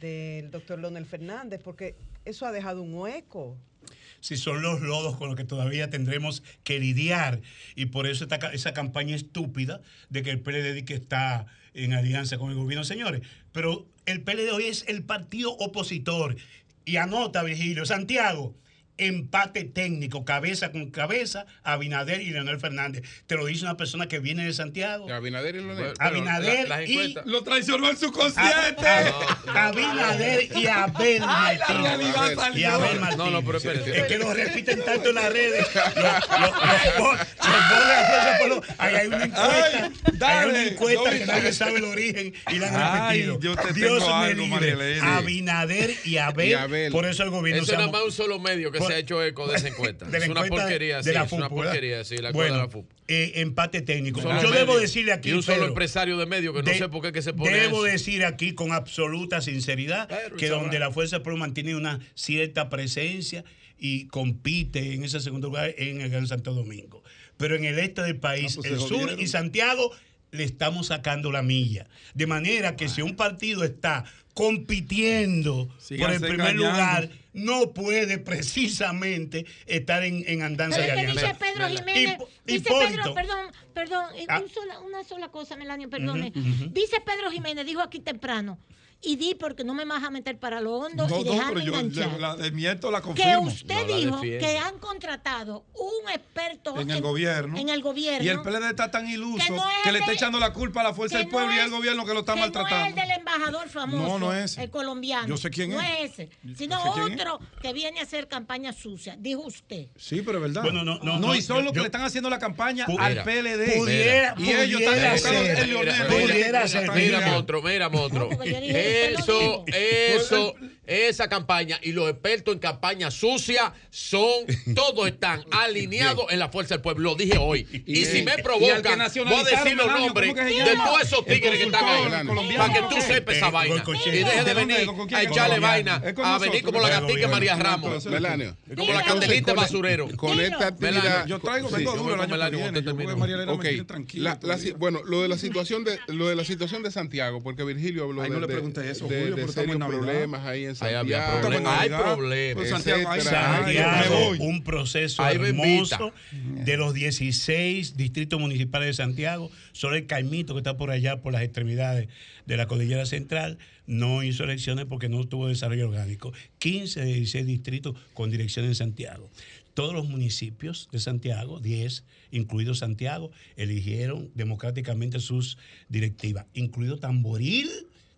[SPEAKER 13] del doctor Leonel Fernández, porque eso ha dejado un hueco.
[SPEAKER 33] Si son los lodos con los que todavía tendremos que lidiar. Y por eso esta esa campaña estúpida de que el PLD que está en alianza con el gobierno, señores. Pero el PLD hoy es el partido opositor. Y anota, Virgilio, Santiago, empate técnico, cabeza con cabeza, Abinader y Leonel Fernández. Te lo dice una persona que viene de Santiago.
[SPEAKER 1] Abinader y Leonel.
[SPEAKER 33] Abinader
[SPEAKER 1] la-
[SPEAKER 33] y...
[SPEAKER 34] Lo traicionó el subconsciente.
[SPEAKER 33] A- Abinader y Abel
[SPEAKER 34] Ay, la
[SPEAKER 33] Martínez. Y Abel Martínez.
[SPEAKER 16] No, no, pero espérate.
[SPEAKER 33] Es que lo repiten tanto en las redes. Los, Ahí hay una encuesta.
[SPEAKER 34] Ay,
[SPEAKER 33] hay
[SPEAKER 34] dale,
[SPEAKER 33] una encuesta que nadie sabe el origen y la han
[SPEAKER 34] Ay,
[SPEAKER 33] repetido.
[SPEAKER 34] yo te
[SPEAKER 33] Dios
[SPEAKER 34] tengo
[SPEAKER 33] me
[SPEAKER 34] algo,
[SPEAKER 33] libre. Abinader y Abel,
[SPEAKER 16] Y Abel.
[SPEAKER 33] Por eso el gobierno
[SPEAKER 16] Eso
[SPEAKER 33] se
[SPEAKER 16] nada más un solo medio que
[SPEAKER 33] por-
[SPEAKER 16] se ha hecho eco de esa encuesta.
[SPEAKER 33] de
[SPEAKER 16] es una
[SPEAKER 33] encuesta
[SPEAKER 16] porquería,
[SPEAKER 33] de
[SPEAKER 16] sí,
[SPEAKER 33] la
[SPEAKER 16] es una porquería, sí, la
[SPEAKER 33] Bueno,
[SPEAKER 16] de la FUP.
[SPEAKER 33] eh, empate técnico. Yo debo decirle aquí,
[SPEAKER 16] Y un solo
[SPEAKER 33] Pedro,
[SPEAKER 16] empresario de medio que no
[SPEAKER 33] de-
[SPEAKER 16] sé por qué que se pone
[SPEAKER 33] Debo
[SPEAKER 16] eso.
[SPEAKER 33] decir aquí con absoluta sinceridad
[SPEAKER 16] Pero
[SPEAKER 33] que donde la Fuerza Pueblo mantiene una cierta presencia y compite en ese segundo lugar en el Gran Santo Domingo. pero en el este del país,
[SPEAKER 12] pues
[SPEAKER 33] el sur
[SPEAKER 12] jodieron.
[SPEAKER 33] y Santiago, le estamos sacando la milla. De manera que si un partido está compitiendo por el primer
[SPEAKER 12] engañando.
[SPEAKER 33] lugar, no puede precisamente estar en, en andanza de
[SPEAKER 10] que dice
[SPEAKER 33] alianza.
[SPEAKER 10] Pedro Jiménez,
[SPEAKER 33] Hipo-
[SPEAKER 10] dice Pedro, perdón, perdón, eh,
[SPEAKER 33] Ah.
[SPEAKER 10] un sola- una sola cosa, Melanio, perdone.
[SPEAKER 33] Ujú, ujú.
[SPEAKER 10] Dice Pedro Jiménez, dijo aquí temprano, y di porque no me vas a meter para lo hondo
[SPEAKER 12] No,
[SPEAKER 10] y
[SPEAKER 12] no,
[SPEAKER 10] dejarme
[SPEAKER 12] pero yo la desmiento, la
[SPEAKER 10] que
[SPEAKER 12] confirmo.
[SPEAKER 10] usted dijo que han contratado un experto
[SPEAKER 12] en el gobierno.
[SPEAKER 10] en el gobierno
[SPEAKER 12] Y el PLD está tan iluso
[SPEAKER 10] Que
[SPEAKER 12] que,
[SPEAKER 10] no es
[SPEAKER 12] le está
[SPEAKER 10] de-
[SPEAKER 12] echando la culpa a la fuerza
[SPEAKER 10] que
[SPEAKER 12] del pueblo
[SPEAKER 10] no
[SPEAKER 12] y al
[SPEAKER 10] es-
[SPEAKER 12] gobierno que lo está
[SPEAKER 10] que No es
[SPEAKER 12] maltratando.
[SPEAKER 10] el del embajador famoso,
[SPEAKER 12] No, no es ese.
[SPEAKER 10] el colombiano.
[SPEAKER 12] Yo sé quién
[SPEAKER 10] no
[SPEAKER 12] es.
[SPEAKER 10] ese, sino
[SPEAKER 12] es.
[SPEAKER 10] otro que viene a hacer campaña sucia, dijo usted.
[SPEAKER 12] Sí, pero es verdad.
[SPEAKER 33] Bueno, no, no, no,
[SPEAKER 12] y son
[SPEAKER 33] yo-
[SPEAKER 12] los que
[SPEAKER 33] yo-
[SPEAKER 12] le están haciendo la campaña al PLD.
[SPEAKER 33] pudiera-
[SPEAKER 12] y ellos están
[SPEAKER 33] pudiera ser.
[SPEAKER 12] en Leonel.
[SPEAKER 33] Mira,
[SPEAKER 12] Mira,
[SPEAKER 33] pudiera ser.
[SPEAKER 12] mira.
[SPEAKER 16] monstruo, mira, monstruo. Eso, eso, esa campaña y los expertos en campaña sucia son, todos están alineados en la fuerza del pueblo. Lo dije hoy. Y, si me provocan, voy a decir los nombres
[SPEAKER 12] ¿cómo que se
[SPEAKER 16] de todos esos tigres que están ahí. Para que tú sepas esa
[SPEAKER 33] Eh,
[SPEAKER 16] vaina. Y deje de venir
[SPEAKER 12] ¿Con quién
[SPEAKER 16] a echarle vaina, a venir como la
[SPEAKER 33] gobierno.
[SPEAKER 16] María Ramos. Como la candelita basurero.
[SPEAKER 1] Con esta actividad.
[SPEAKER 12] Yo traigo, vengo duro el
[SPEAKER 1] bueno, lo de la situación de lo de la situación de Santiago, porque Virgilio habló de,
[SPEAKER 12] eso,
[SPEAKER 1] de-
[SPEAKER 12] Julio,
[SPEAKER 1] de
[SPEAKER 12] pero
[SPEAKER 1] serios problemas ahí en
[SPEAKER 16] Ahí
[SPEAKER 1] Santiago.
[SPEAKER 16] había
[SPEAKER 12] Estamos en
[SPEAKER 16] problemas. Hay problemas.
[SPEAKER 12] Pues Santiago, ahí
[SPEAKER 33] un proceso
[SPEAKER 16] Ahí
[SPEAKER 33] hermoso de los 16 distritos municipales de Santiago, solo el Caimito que está por allá por las extremidades de la cordillera central no hizo elecciones porque no tuvo desarrollo orgánico. 15 de 16 distritos con dirección en Santiago. Todos los municipios de Santiago, 10, incluido Santiago, eligieron democráticamente sus directivas, incluido Tamboril,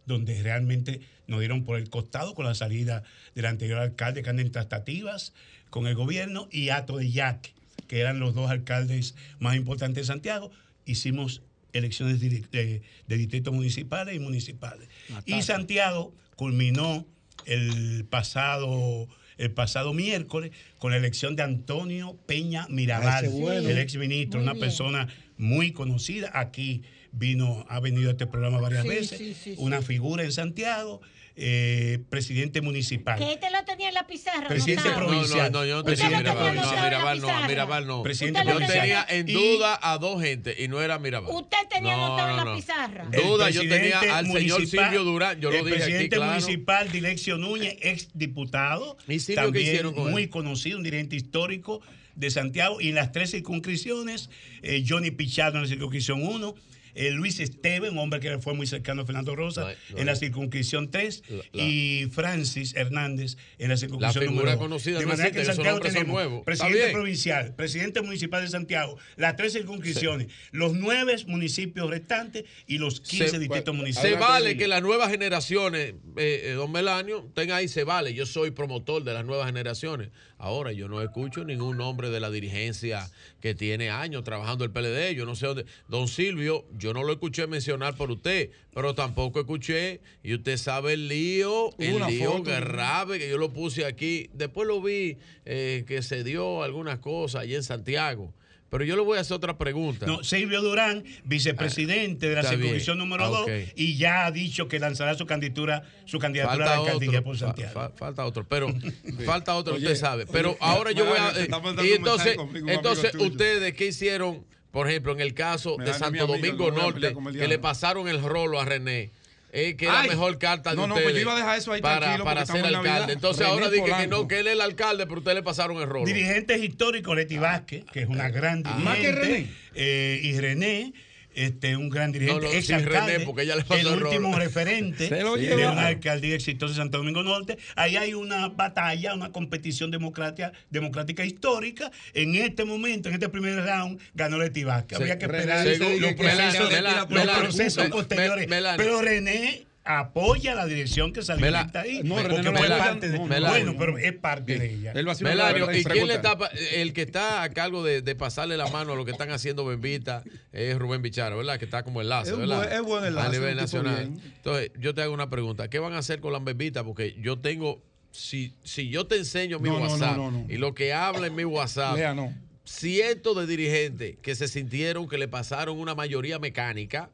[SPEAKER 33] donde realmente nos dieron por el costado con la salida del anterior alcalde que anda en tratativas con el gobierno y Ato de Yaque, que eran los dos alcaldes más importantes de Santiago. Hicimos elecciones de, de- de distritos municipales y municipales. Y Santiago culminó el pasado, el pasado miércoles con la elección de Antonio Peña Mirabal,
[SPEAKER 12] Ese bueno.
[SPEAKER 33] el ex ministro,
[SPEAKER 10] Muy
[SPEAKER 33] una
[SPEAKER 10] bien.
[SPEAKER 33] persona muy conocida. Aquí vino, ha venido a este programa varias
[SPEAKER 10] Sí,
[SPEAKER 33] veces,
[SPEAKER 10] sí, sí, sí.
[SPEAKER 33] una figura en Santiago, eh, presidente municipal.
[SPEAKER 10] Que este lo tenía en la pizarra.
[SPEAKER 33] Presidente
[SPEAKER 10] anotado.
[SPEAKER 33] provincial.
[SPEAKER 16] No, no, yo no tenía
[SPEAKER 10] tenía
[SPEAKER 16] Mirabal. No,
[SPEAKER 10] en la
[SPEAKER 16] Mirabal no,
[SPEAKER 10] pizarra.
[SPEAKER 16] Mirabal no.
[SPEAKER 33] Presidente
[SPEAKER 16] Yo
[SPEAKER 10] tenía-
[SPEAKER 16] tenía en duda a dos gente y no era Mirabal.
[SPEAKER 10] Usted tenía
[SPEAKER 16] No,
[SPEAKER 10] anotado en
[SPEAKER 16] no,
[SPEAKER 10] la
[SPEAKER 16] no.
[SPEAKER 10] pizarra.
[SPEAKER 16] Duda, yo tenía al señor
[SPEAKER 33] municipal-
[SPEAKER 16] Silvio Durán, yo lo dije aquí,
[SPEAKER 33] presidente
[SPEAKER 16] claro.
[SPEAKER 33] municipal Dileccio Núñez, ex diputado,
[SPEAKER 16] ¿Y Silvio qué
[SPEAKER 33] también
[SPEAKER 16] hicieron con él?
[SPEAKER 33] muy conocido, un dirigente histórico de Santiago, y en las tres circunscripciones, eh, Johnny Pichardo en la circunscripción 1, eh, Luis Esteban, un hombre que fue muy cercano a Fernando Rosa,
[SPEAKER 16] No hay- no
[SPEAKER 33] en la circunscripción 3,
[SPEAKER 16] La- la-
[SPEAKER 33] y Francis Hernández en la circunscripción
[SPEAKER 16] La
[SPEAKER 33] número
[SPEAKER 16] figura
[SPEAKER 33] 2.
[SPEAKER 16] conocida
[SPEAKER 33] De
[SPEAKER 16] no
[SPEAKER 33] manera
[SPEAKER 16] existe,
[SPEAKER 33] que en Santiago tenemos presidente provincial, presidente municipal de Santiago, las tres circunscripciones, los nueve municipios restantes y los 15 distritos
[SPEAKER 16] Se
[SPEAKER 33] municipales.
[SPEAKER 16] vale que las nuevas generaciones, eh, eh, don Melanio, tenga ahí, se vale. Yo soy promotor de las nuevas generaciones. Ahora yo no escucho ningún nombre de la dirigencia que tiene años trabajando el PLD. Yo no sé dónde. Don Silvio, yo no lo escuché mencionar por usted, pero tampoco escuché. Y usted sabe el lío, el
[SPEAKER 12] una
[SPEAKER 16] lío
[SPEAKER 12] foto.
[SPEAKER 16] grave que yo lo puse aquí. Después lo vi eh, que se dio algunas cosas allí en Santiago. Pero yo le voy a hacer otra pregunta.
[SPEAKER 33] No, Silvio Durán, vicepresidente de la
[SPEAKER 16] está
[SPEAKER 33] circunscripción número
[SPEAKER 16] Ah,
[SPEAKER 33] 2,
[SPEAKER 16] ok.
[SPEAKER 33] y ya ha dicho que lanzará su candidatura, su candidatura a la
[SPEAKER 16] Falta
[SPEAKER 33] alcaldía
[SPEAKER 16] otro,
[SPEAKER 33] por Santiago.
[SPEAKER 16] fa- falta otro, pero falta otro,
[SPEAKER 12] Oye,
[SPEAKER 16] usted sabe.
[SPEAKER 12] oye,
[SPEAKER 16] Pero ahora yo voy a.
[SPEAKER 12] Mandando
[SPEAKER 16] y
[SPEAKER 12] un
[SPEAKER 16] entonces,
[SPEAKER 12] mensaje conmigo,
[SPEAKER 16] entonces ustedes, ¿qué hicieron? Por ejemplo, en el caso de Santo
[SPEAKER 12] amigo,
[SPEAKER 16] Domingo Norte, que le pasaron el rolo a René. Eh, que es la
[SPEAKER 12] Ay,
[SPEAKER 16] mejor carta de
[SPEAKER 12] no, no,
[SPEAKER 16] ustedes
[SPEAKER 12] pues yo iba a dejar eso ahí
[SPEAKER 16] para,
[SPEAKER 12] tranquilo,
[SPEAKER 16] para
[SPEAKER 12] porque
[SPEAKER 16] ser
[SPEAKER 12] estamos en
[SPEAKER 16] alcalde.
[SPEAKER 12] Navidad.
[SPEAKER 16] Entonces
[SPEAKER 12] René
[SPEAKER 16] ahora dije que
[SPEAKER 12] Polanco.
[SPEAKER 16] no, que él es el alcalde, pero ustedes le pasaron el rolo.
[SPEAKER 33] Dirigentes históricos, Leti Vázquez, que es una gran
[SPEAKER 16] Ah.
[SPEAKER 33] dirigente.
[SPEAKER 12] Más que René.
[SPEAKER 33] eh, y René, este, un gran dirigente,
[SPEAKER 16] No, no,
[SPEAKER 33] ex
[SPEAKER 16] sin
[SPEAKER 33] alcalde,
[SPEAKER 16] René, porque ella le pasó
[SPEAKER 33] el último referente de una alcaldía exitosa de Santo Domingo Norte. Ahí hay una batalla, una competición democrática, democrática histórica. En este momento, en este primer round, ganó Leti Vázquez. Habría que
[SPEAKER 12] René
[SPEAKER 33] esperar los procesos, los procesos posteriores. Pero René apoya la dirección que salió
[SPEAKER 16] Mela-
[SPEAKER 33] electa ahí.
[SPEAKER 12] No,
[SPEAKER 33] porque
[SPEAKER 12] no
[SPEAKER 33] fue parte de,
[SPEAKER 12] no,
[SPEAKER 33] bueno, pero es parte de ella.
[SPEAKER 16] Melanio,
[SPEAKER 12] pre-
[SPEAKER 16] ¿y quién le está, el que está a cargo de, de pasarle la mano a lo que están haciendo Bembita es Rubén Bicharo, ¿verdad? Que está como enlace,
[SPEAKER 12] Es
[SPEAKER 16] ¿verdad?
[SPEAKER 12] buen- es buen enlace,
[SPEAKER 16] A nivel nacional.
[SPEAKER 12] bien.
[SPEAKER 16] Entonces, yo te hago una pregunta. ¿Qué van a hacer con las Bembitas? Porque yo tengo, si, si yo te enseño mi
[SPEAKER 12] No, no, no,
[SPEAKER 16] WhatsApp
[SPEAKER 12] no, no.
[SPEAKER 16] y lo que habla en mi WhatsApp,
[SPEAKER 12] Lea, no.
[SPEAKER 16] cientos de dirigentes que se sintieron que le pasaron una mayoría mecánica.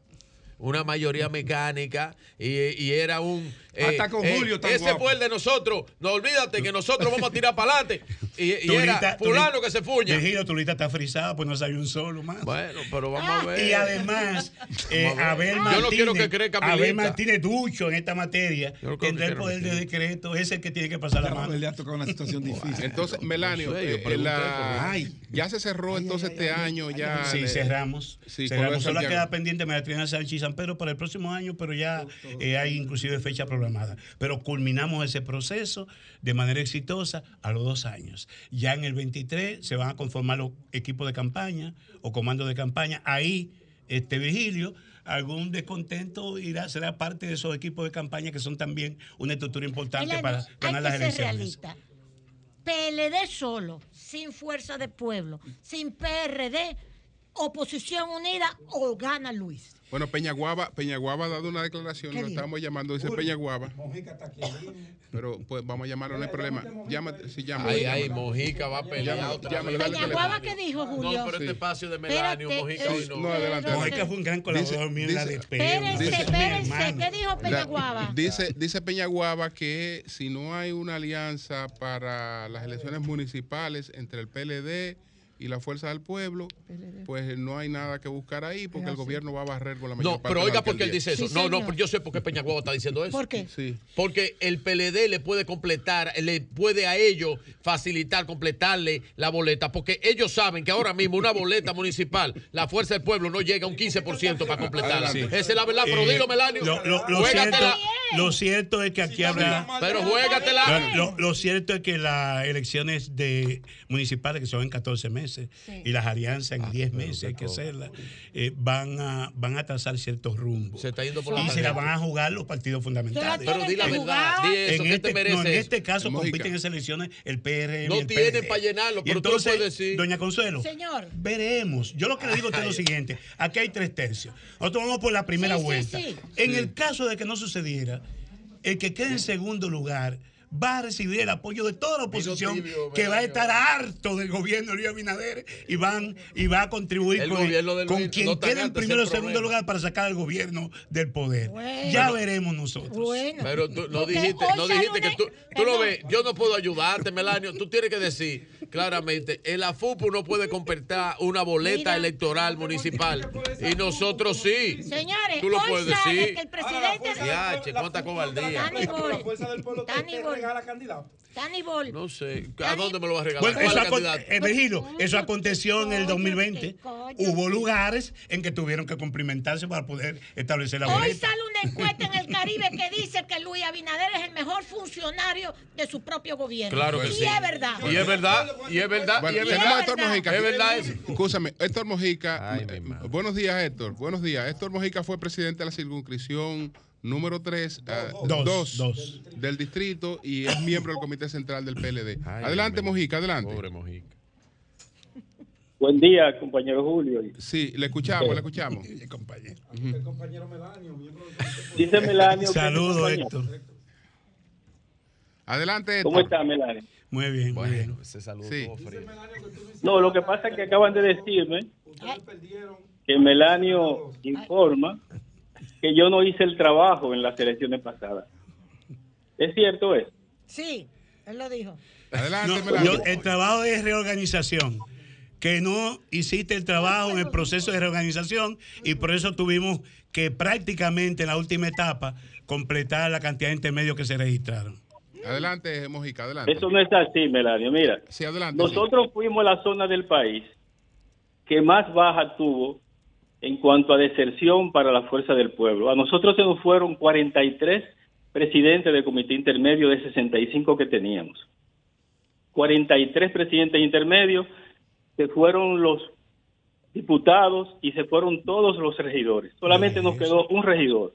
[SPEAKER 16] Una mayoría mecánica y, y era un. Eh,
[SPEAKER 12] Hasta con Julio tan
[SPEAKER 16] Ese
[SPEAKER 12] guapo.
[SPEAKER 16] fue el de nosotros. No olvídate que nosotros vamos a tirar para adelante. y, y era fulano que se fuña.
[SPEAKER 33] Virgilio, tu lista está frisada, pues no sale un solo más.
[SPEAKER 16] Bueno, pero vamos a ver.
[SPEAKER 33] Y además, eh,
[SPEAKER 16] Vamos a ver.
[SPEAKER 33] Abel
[SPEAKER 16] Yo
[SPEAKER 33] Martínez,
[SPEAKER 16] no quiero que crezca mi
[SPEAKER 33] Abel. Martínez Ducho en esta materia
[SPEAKER 16] Yo no
[SPEAKER 33] tendrá el poder de decreto, es el que tiene que pasar la mano.
[SPEAKER 12] Le ha tocado una situación difícil.
[SPEAKER 1] Entonces, Melanio,
[SPEAKER 33] No sé, yo
[SPEAKER 1] eh,
[SPEAKER 33] pregunté,
[SPEAKER 1] la-
[SPEAKER 33] pero- Ay.
[SPEAKER 1] ya se cerró entonces este año, ya.
[SPEAKER 33] Sí, cerramos.
[SPEAKER 1] Sí,
[SPEAKER 33] cerramos. Solo queda pendiente Mediterránea Sánchez y San Pedro para el próximo año, pero ya eh, hay inclusive fecha programada. Pero culminamos ese proceso de manera exitosa a los dos años. Ya en el 23 se van a conformar los equipos de campaña o comandos de campaña. Ahí, este Vigilio, algún descontento irá, será parte de esos equipos de campaña que son también una estructura importante para ganar las elecciones.
[SPEAKER 10] PLD solo, sin fuerza de pueblo, sin PRD, oposición unida o gana Luis.
[SPEAKER 1] Bueno, Peñaguaba, Peñaguaba ha dado una declaración,
[SPEAKER 10] ¿Qué
[SPEAKER 1] lo estamos llamando, dice Peñaguaba. Pero pues vamos a llamarlo, no hay problema. Llámate, si llama.
[SPEAKER 16] Ay, ay, Mojica va a pelear
[SPEAKER 1] Llama-
[SPEAKER 16] otra vez.
[SPEAKER 10] Peñaguaba, ¿qué dijo, Julio?
[SPEAKER 16] No, pero este espacio de Melanio, Mojica hoy no.
[SPEAKER 1] No, adelante.
[SPEAKER 33] Mojica fue un gran colaborador mío en la de
[SPEAKER 10] Espérense,
[SPEAKER 33] Dice-
[SPEAKER 10] espérense. ¿qué dijo Peñaguaba?
[SPEAKER 1] Dice, dice Peñaguaba que si no hay una alianza para las elecciones municipales entre el PLD y la Fuerza del Pueblo, pues no hay nada que buscar ahí porque el gobierno va a barrer con la mayor
[SPEAKER 16] No,
[SPEAKER 1] parte
[SPEAKER 16] pero
[SPEAKER 1] de la
[SPEAKER 16] oiga por qué él dice eso. no, no, pero yo sé por qué Peñaguaba está diciendo eso.
[SPEAKER 10] ¿Por qué?
[SPEAKER 1] Sí.
[SPEAKER 16] Porque el PLD le puede completar, le puede a ellos facilitar, completarle la boleta, porque ellos saben que ahora mismo una boleta municipal, la fuerza del pueblo no llega a un 15% para completarla.
[SPEAKER 33] Sí.
[SPEAKER 16] Esa es la verdad, pero
[SPEAKER 33] Eh,
[SPEAKER 16] dilo, Melanio.
[SPEAKER 33] Lo, lo- lo
[SPEAKER 16] Juégatela.
[SPEAKER 33] cierto, lo cierto es que aquí habrá.
[SPEAKER 16] Pero juégatela.
[SPEAKER 33] Lo, lo- lo cierto es que las elecciones de municipales, que son en 14 meses, y las alianzas en 10 meses, hay que hacerlas, eh, van, a, van a trazar ciertos rumbos.
[SPEAKER 16] Se está yendo por la
[SPEAKER 33] y se la van a jugar los partidos fundamentales.
[SPEAKER 16] Pero di la verdad, di eso,
[SPEAKER 33] en
[SPEAKER 16] ¿qué
[SPEAKER 33] este,
[SPEAKER 16] te merece
[SPEAKER 33] no, en este caso compiten en esas elecciones el PRM.
[SPEAKER 16] No
[SPEAKER 33] el
[SPEAKER 16] tienen para llenarlo, pero tú lo puedes decir.
[SPEAKER 33] Doña Consuelo,
[SPEAKER 10] Señor.
[SPEAKER 33] veremos. Yo lo que le digo a usted es lo siguiente: aquí hay tres tercios. Nosotros vamos por la primera
[SPEAKER 10] sí,
[SPEAKER 33] vuelta.
[SPEAKER 10] sí.
[SPEAKER 33] En el caso de que no sucediera, el que quede en segundo lugar va a recibir el apoyo de toda la oposición
[SPEAKER 16] tibio,
[SPEAKER 33] que va a estar harto del gobierno de Luis Abinader y van y va a contribuir
[SPEAKER 16] El
[SPEAKER 33] con, con quien
[SPEAKER 16] no
[SPEAKER 33] quede en primero o segundo lugar para sacar al gobierno del poder.
[SPEAKER 10] Bueno.
[SPEAKER 33] ya veremos nosotros.
[SPEAKER 10] Bueno.
[SPEAKER 16] Pero tú no dijiste, no dijiste que tú, tú lo ves, yo no puedo ayudarte, Melanio. Tú tienes que decir claramente, el AFUPU no puede completar una boleta
[SPEAKER 10] Mira.
[SPEAKER 16] electoral municipal. Y nosotros sí.
[SPEAKER 10] Señores,
[SPEAKER 16] Tú lo
[SPEAKER 10] hoy
[SPEAKER 16] puedes
[SPEAKER 10] sale
[SPEAKER 16] decir.
[SPEAKER 10] que el presidente...
[SPEAKER 16] Cuánta cobardía.
[SPEAKER 24] Pueblo te regala candidato.
[SPEAKER 10] Tani Bol.
[SPEAKER 16] No sé, ¿a dónde me lo vas a regalar?
[SPEAKER 33] Bueno,
[SPEAKER 16] ¿Cuál
[SPEAKER 33] eso, eh, Virgilio, eso aconteció en el 2020. Hubo lugares en que tuvieron que cumplimentarse para poder establecer la
[SPEAKER 10] Hoy
[SPEAKER 33] boleta.
[SPEAKER 10] sale una encuesta en el Caribe que dice que Luis Abinader es el mejor funcionario de su propio gobierno.
[SPEAKER 16] Claro que
[SPEAKER 10] y
[SPEAKER 16] sí.
[SPEAKER 10] es verdad.
[SPEAKER 16] Y es verdad, y es verdad,
[SPEAKER 1] Bueno,
[SPEAKER 16] y es
[SPEAKER 1] tenemos a
[SPEAKER 16] verdad.
[SPEAKER 1] Héctor Mojica.
[SPEAKER 16] Es verdad eso.
[SPEAKER 1] Escúchame, Héctor Mojica. eh, buenos días, Héctor. Buenos días. Héctor Mojica fue presidente de la circunscripción número 3,
[SPEAKER 33] Dos, dos.
[SPEAKER 1] del distrito y es miembro del comité central del PLD. adelante, Mojica, adelante.
[SPEAKER 16] Pobre Mojica.
[SPEAKER 35] Buen día, compañero Julio.
[SPEAKER 1] Sí, le escuchamos, le escuchamos.
[SPEAKER 35] Dice Melanio. que
[SPEAKER 33] Saludos,
[SPEAKER 35] su compañero-
[SPEAKER 33] Héctor.
[SPEAKER 1] Adelante, Héctor.
[SPEAKER 35] ¿Cómo está, Melanio?
[SPEAKER 33] Muy bien, muy bien.
[SPEAKER 16] Ese saludo
[SPEAKER 1] Sí.
[SPEAKER 16] estuvo frío.
[SPEAKER 35] No, lo que pasa es que acaban de decirme que Melanio informa que yo no hice el trabajo en las elecciones pasadas. ¿Es cierto eso?
[SPEAKER 10] Sí, él lo dijo.
[SPEAKER 1] Adelante,
[SPEAKER 33] No, yo- el trabajo de reorganización, que no hiciste el trabajo en el proceso de reorganización y por eso tuvimos que prácticamente en la última etapa completar la cantidad de intermedios que se registraron.
[SPEAKER 1] Adelante, Mojica, adelante.
[SPEAKER 35] Eso no es así, Melanio. Mira,
[SPEAKER 1] Sí, adelante.
[SPEAKER 35] nosotros fuimos la zona del país que más baja tuvo en cuanto a deserción para la fuerza del pueblo. A nosotros se nos fueron 43 presidentes del comité intermedio de 65 que teníamos. 43 presidentes intermedios, se fueron los diputados y se fueron todos los regidores. Solamente nos quedó un regidor.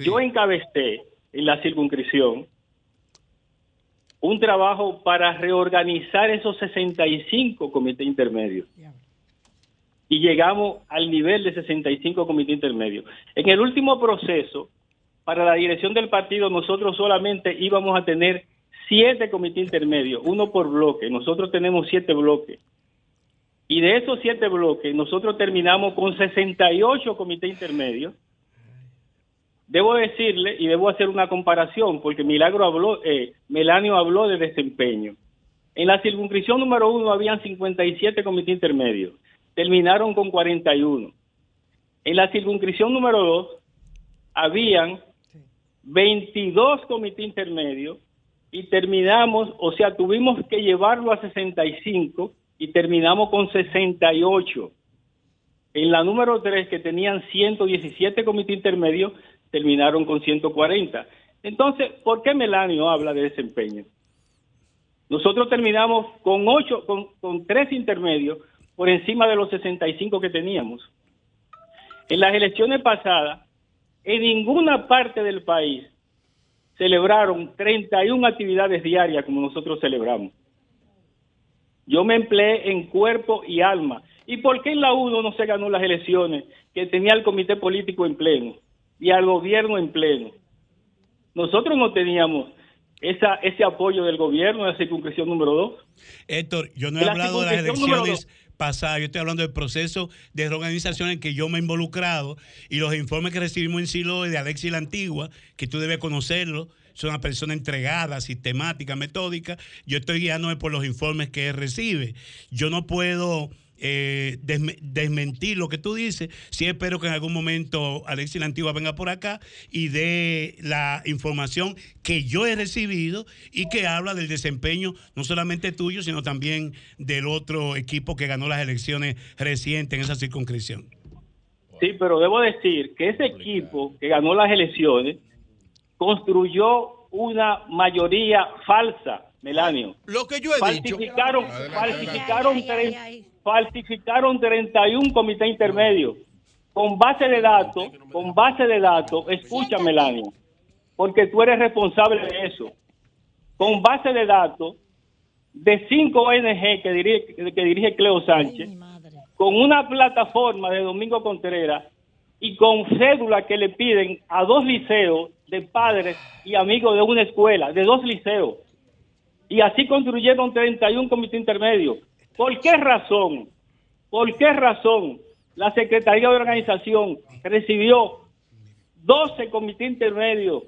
[SPEAKER 35] Yo encabecé en la circunscripción un trabajo para reorganizar esos 65 comités intermedios. Y llegamos al nivel de 65 comités intermedios. En el último proceso, para la dirección del partido, nosotros solamente íbamos a tener siete comités intermedios, uno por bloque. Nosotros tenemos siete bloques. Y de esos siete bloques, nosotros terminamos con 68 comités intermedios. Debo decirle y debo hacer una comparación, porque Milagro habló, eh, Melanio habló de desempeño. En la circunscripción número uno habían 57 comités intermedios. Terminaron con 41. En la circunscripción número dos habían 22 comités intermedios y terminamos, o sea, tuvimos que llevarlo a 65 y terminamos con 68. En la número 3, que tenían 117 comités intermedios, terminaron con 140. Entonces, ¿por qué Melanio habla de desempeño? Nosotros terminamos con ocho, con, con tres intermedios por encima de los 65 que teníamos. En las elecciones pasadas, en ninguna parte del país celebraron 31 actividades diarias como nosotros celebramos. Yo me empleé en cuerpo y alma. ¿Y por qué en la UNO no se ganó las elecciones que tenía el comité político en pleno y al gobierno en pleno? Nosotros no teníamos esa, ese apoyo del gobierno en la circunscripción número 2.
[SPEAKER 33] Héctor, yo no he
[SPEAKER 35] la
[SPEAKER 33] hablado de las elecciones pasadas, yo estoy hablando del proceso de reorganización en que yo me he involucrado y los informes que recibimos en Siloe de Alexis la Antigua, que tú debes conocerlo, es una persona entregada, sistemática, metódica. Yo estoy guiándome por los informes que él recibe. Yo no puedo eh, desme- desmentir lo que tú dices. Sí espero que en algún momento Alexis la Antigua venga por acá y dé la información que yo he recibido y que habla del desempeño no solamente tuyo, sino también del otro equipo que ganó las elecciones recientes en esa circunscripción.
[SPEAKER 35] Sí, pero debo decir que ese equipo que ganó las elecciones construyó una mayoría falsa, Melanio.
[SPEAKER 16] Lo que yo he dicho.
[SPEAKER 35] falsificaron, falsificaron, tre- falsificaron 31 comités intermedios con base de datos, con base de datos, escucha Melanio, porque tú eres responsable de eso. Con base de datos de cinco ONG que dirige, que dirige Cleo Sánchez, con una plataforma de Domingo Contreras y con cédula que le piden a dos liceos de padres y amigos de una escuela, de dos liceos. Y así construyeron 31 comités intermedios. ¿Por qué razón? ¿Por qué razón la Secretaría de Organización recibió 12 comités intermedios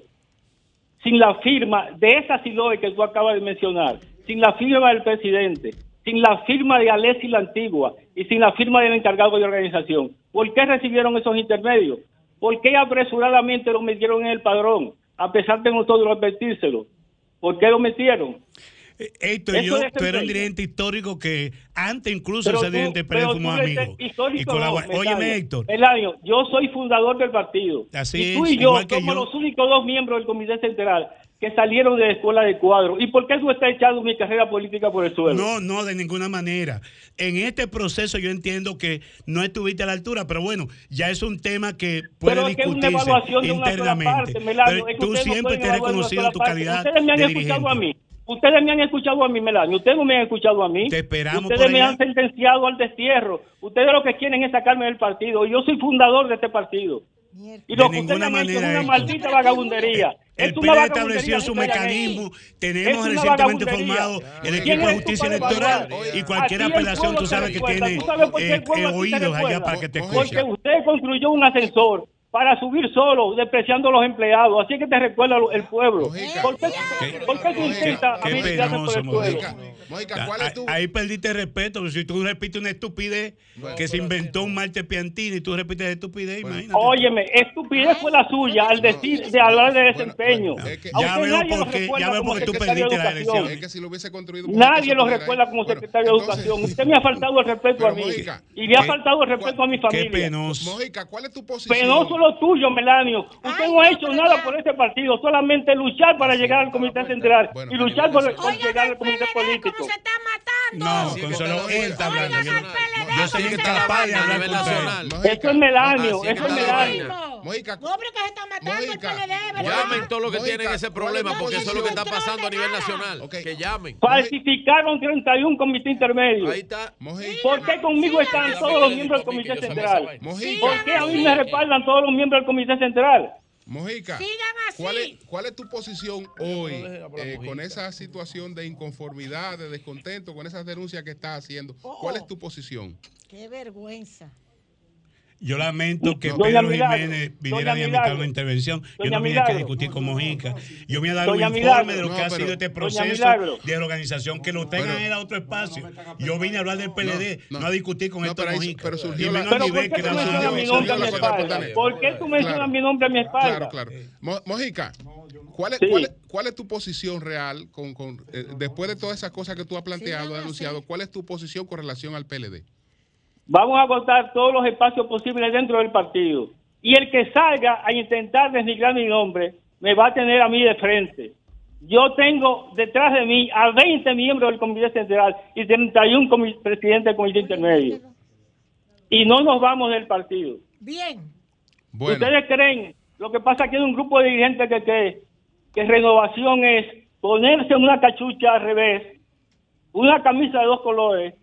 [SPEAKER 35] sin la firma de esa SILOE que tú acabas de mencionar, sin la firma del presidente, sin la firma de Alessi la Antigua y sin la firma del encargado de organización. ¿Por qué recibieron esos intermedios? ¿Por qué apresuradamente los metieron en el padrón, a pesar de nosotros advertírselo? ¿Por qué lo metieron?
[SPEAKER 33] Héctor,
[SPEAKER 35] Eso
[SPEAKER 33] yo, tú eres un dirigente histórico que antes incluso
[SPEAKER 35] Pero
[SPEAKER 33] de
[SPEAKER 35] tú-
[SPEAKER 33] dirigente
[SPEAKER 35] pero
[SPEAKER 33] fuimos amigos. Y
[SPEAKER 35] no.
[SPEAKER 33] Óyeme, Héctor.
[SPEAKER 35] Melanio, yo soy fundador del partido.
[SPEAKER 33] Así
[SPEAKER 35] y tú y yo somos los únicos dos miembros del Comité Central que salieron de la escuela de cuadro. ¿Y por qué tú estás echando mi carrera política por el suelo?
[SPEAKER 33] No, no, de ninguna manera. En este proceso yo entiendo que no estuviste a la altura, pero bueno, ya es un tema que puede
[SPEAKER 35] Pero es una
[SPEAKER 33] discutirse
[SPEAKER 35] evaluación de una sola
[SPEAKER 33] internamente.
[SPEAKER 35] parte, Melanio.
[SPEAKER 33] Pero
[SPEAKER 35] es que
[SPEAKER 33] tú
[SPEAKER 35] no
[SPEAKER 33] siempre te has
[SPEAKER 35] de
[SPEAKER 33] reconocido tu
[SPEAKER 35] parte.
[SPEAKER 33] calidad
[SPEAKER 35] Ustedes me han
[SPEAKER 33] de
[SPEAKER 35] escuchado a mí. Ustedes me han escuchado a mí, Melanio. Ustedes no me han escuchado a mí.
[SPEAKER 33] Te esperamos
[SPEAKER 35] Ustedes me
[SPEAKER 33] allá.
[SPEAKER 35] han sentenciado al destierro. Ustedes lo que quieren es sacarme del partido. Y yo soy fundador de este partido. Y
[SPEAKER 33] De
[SPEAKER 35] lo que ustedes
[SPEAKER 33] ninguna
[SPEAKER 35] han hecho es
[SPEAKER 33] manera,
[SPEAKER 35] una maldita vagabundería.
[SPEAKER 33] El
[SPEAKER 35] una
[SPEAKER 33] PLD estableció su mecanismo. Tenemos recientemente formado el
[SPEAKER 35] ¿Quién
[SPEAKER 33] equipo de justicia electoral y cualquier
[SPEAKER 35] el
[SPEAKER 33] apelación tú sabes que tiene
[SPEAKER 35] ¿Tú sabes por qué el
[SPEAKER 33] eh, eh, oídos allá para que te
[SPEAKER 35] Porque
[SPEAKER 33] escuchen.
[SPEAKER 35] usted construyó un ascensor para subir solo, despreciando a los empleados. Así que te recuerda el pueblo. ¿Por qué, por qué tú intentas
[SPEAKER 33] Qué
[SPEAKER 35] por
[SPEAKER 33] penoso,
[SPEAKER 35] el suelo?
[SPEAKER 33] Mojica. Ah, ah, Ahí perdiste respeto. porque Si tú repites una estupidez que se inventó un Marte Piantini y tú repites estupidez, imagínate.
[SPEAKER 35] Óyeme, estupidez fue la suya al decir de hablar de desempeño. A
[SPEAKER 33] Ya
[SPEAKER 35] usted
[SPEAKER 33] veo
[SPEAKER 35] nadie lo
[SPEAKER 33] por qué-
[SPEAKER 35] recuerda
[SPEAKER 33] ya veo
[SPEAKER 35] como
[SPEAKER 33] por qué tú
[SPEAKER 35] secretario de
[SPEAKER 33] perdiste la
[SPEAKER 35] Educación.
[SPEAKER 33] elección.
[SPEAKER 1] Es que si lo hubiese construido.
[SPEAKER 35] Nadie lo recuerda como secretario de Educación. Usted me ha faltado el respeto a mí. Y le ha
[SPEAKER 1] ¿qué-
[SPEAKER 35] faltado el respeto a mi familia.
[SPEAKER 1] Mojica, ¿cuál es tu posición?
[SPEAKER 35] Penoso lo tuyo, Melanio. Usted no ha hecho nada por este partido, solamente luchar para llegar al Comité Central y luchar por, por llegar al Comité Político.
[SPEAKER 33] No, con solo él está hablando. Yo, yo soy incapaz de hablar con él.
[SPEAKER 35] Eso es Melanio, eso es Melanio.
[SPEAKER 1] Mojica,
[SPEAKER 10] No, pero que se está matando el PLD, ¿verdad?
[SPEAKER 16] Llamen todos los que
[SPEAKER 1] Mojica,
[SPEAKER 16] tienen ese
[SPEAKER 1] ¿cuál es
[SPEAKER 16] problema, porque eso es lo que está pasando a nivel nacional. Que llamen.
[SPEAKER 35] Falsificaron 31 comités intermedios.
[SPEAKER 16] Ahí está.
[SPEAKER 35] ¿Por qué conmigo están todos los miembros del Comité Central? ¿Por qué a mí me respaldan todos los miembros del Comité Central?
[SPEAKER 1] Mojica, ¿cuál es, ¿cuál es tu posición hoy eh, con esa situación de inconformidad, de descontento, con esas denuncias que estás haciendo? ¿Cuál es tu posición?
[SPEAKER 10] Qué vergüenza.
[SPEAKER 33] Yo lamento que
[SPEAKER 35] Doña
[SPEAKER 33] Pedro
[SPEAKER 35] Milagro,
[SPEAKER 33] Jiménez viniera a diamitar una intervención. Yo no vine aquí a
[SPEAKER 35] Milagro.
[SPEAKER 33] discutir con Mojica. Yo vine a dar
[SPEAKER 35] Doña
[SPEAKER 33] un informe
[SPEAKER 35] Milagro.
[SPEAKER 33] de lo que
[SPEAKER 35] No,
[SPEAKER 33] ha sido este proceso de organización. Que lo tengan era otro espacio. Yo vine a hablar del PLD, no,
[SPEAKER 1] no.
[SPEAKER 33] a discutir con
[SPEAKER 1] No,
[SPEAKER 33] esto
[SPEAKER 1] pero ahí-
[SPEAKER 33] Mojica.
[SPEAKER 1] pero surgió
[SPEAKER 33] Y
[SPEAKER 1] la-
[SPEAKER 33] menos
[SPEAKER 1] Pero ¿por
[SPEAKER 33] nivel
[SPEAKER 1] qué
[SPEAKER 33] que
[SPEAKER 1] tú
[SPEAKER 33] la
[SPEAKER 1] mencionas mi nombre a
[SPEAKER 33] la
[SPEAKER 1] mi espalda?
[SPEAKER 35] ¿Por qué tú mencionas
[SPEAKER 1] Claro.
[SPEAKER 35] mi nombre a mi espalda?
[SPEAKER 1] Claro, claro. Mo- Mojica, ¿cuál es,
[SPEAKER 35] Sí.
[SPEAKER 1] cuál, es, cuál es tu posición real con, con, eh, después de todas esas cosas que tú has planteado, denunciado? ¿Cuál es tu posición con relación al PLD?
[SPEAKER 35] Vamos a agotar todos los espacios posibles dentro del partido. Y el que salga a intentar desnigrar mi nombre, me va a tener a mí de frente. Yo tengo detrás de mí a 20 miembros del Comité Central y 31 comi- presidentes del Comité Intermedio. Y no nos vamos del partido.
[SPEAKER 10] Bien.
[SPEAKER 1] Bueno.
[SPEAKER 35] ¿Ustedes creen? Lo que pasa aquí hay un grupo de dirigentes que, que, que renovación es ponerse una cachucha al revés, una camisa de dos colores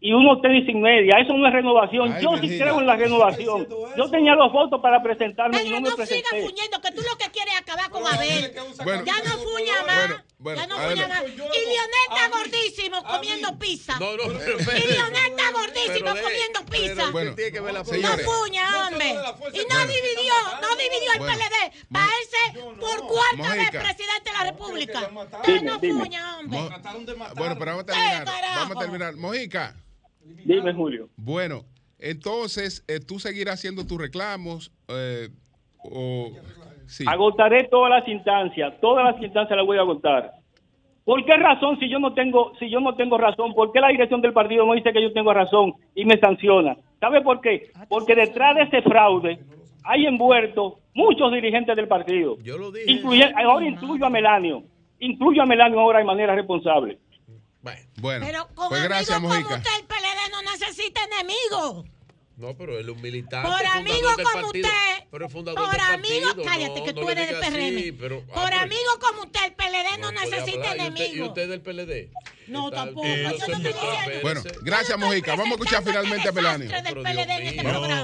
[SPEAKER 35] y unos tenis sin media. Eso no es renovación.
[SPEAKER 10] Ay,
[SPEAKER 35] Yo sí
[SPEAKER 10] Virginia.
[SPEAKER 35] creo en la renovación. Yo tenía los votos para presentarme y no me
[SPEAKER 10] No
[SPEAKER 35] presenté.
[SPEAKER 10] fuñendo, que tú lo que quieres es acabar con Abel.
[SPEAKER 35] Bueno.
[SPEAKER 10] ya no fuña más.
[SPEAKER 1] bueno,
[SPEAKER 10] ya no fuña más. Y Lionel está gordísimo comiendo pizza.
[SPEAKER 16] No, no, pero
[SPEAKER 10] y
[SPEAKER 16] espere.
[SPEAKER 10] Lionel está gordísimo
[SPEAKER 16] Pero
[SPEAKER 10] comiendo pizza.
[SPEAKER 16] Bueno, tiene que ver la
[SPEAKER 10] no fuña, hombre. Y no dividió, no dividió el
[SPEAKER 1] Bueno.
[SPEAKER 10] PLD para irse por cuarta vez presidente de la República. No fuña, hombre.
[SPEAKER 1] Bueno, pero vamos a terminar. Vamos a terminar. Mojica.
[SPEAKER 35] Dime, Julio.
[SPEAKER 1] Bueno, entonces eh, tú seguirás haciendo tus reclamos eh, o sí.
[SPEAKER 35] Agotaré todas las instancias, todas las instancias las voy a agotar. ¿Por qué razón si yo no tengo si yo no tengo razón? ¿Por qué la dirección del partido no dice que yo tengo razón y me sanciona? ¿Sabe por qué? Porque detrás de ese fraude hay envueltos muchos dirigentes del partido.
[SPEAKER 16] Yo lo dije.
[SPEAKER 35] Incluye- ahora incluyo a Melanio. Incluyo a Melanio ahora de manera responsable.
[SPEAKER 1] Bueno,
[SPEAKER 10] Pero con
[SPEAKER 1] pues gracias,
[SPEAKER 10] como
[SPEAKER 1] Mojica.
[SPEAKER 10] usted, el PLD no necesita enemigos.
[SPEAKER 16] No, pero él es un militante.
[SPEAKER 10] Por
[SPEAKER 16] del
[SPEAKER 10] como
[SPEAKER 16] partido.
[SPEAKER 10] usted,
[SPEAKER 16] Pero es fundador
[SPEAKER 10] por
[SPEAKER 16] partido.
[SPEAKER 10] cállate
[SPEAKER 16] no,
[SPEAKER 10] que tú eres del
[SPEAKER 16] así,
[SPEAKER 10] PRM.
[SPEAKER 16] pero, ah,
[SPEAKER 10] por
[SPEAKER 16] pero-
[SPEAKER 10] amigos como usted, el PLD no, necesita
[SPEAKER 16] hablar. ¿Y usted- ¿Y
[SPEAKER 10] enemigos.
[SPEAKER 16] usted es del PLD?
[SPEAKER 10] No, tampoco.
[SPEAKER 16] Eh,
[SPEAKER 10] yo no estoy.
[SPEAKER 1] Bueno, gracias, Mojica. Vamos a escuchar finalmente a
[SPEAKER 10] este.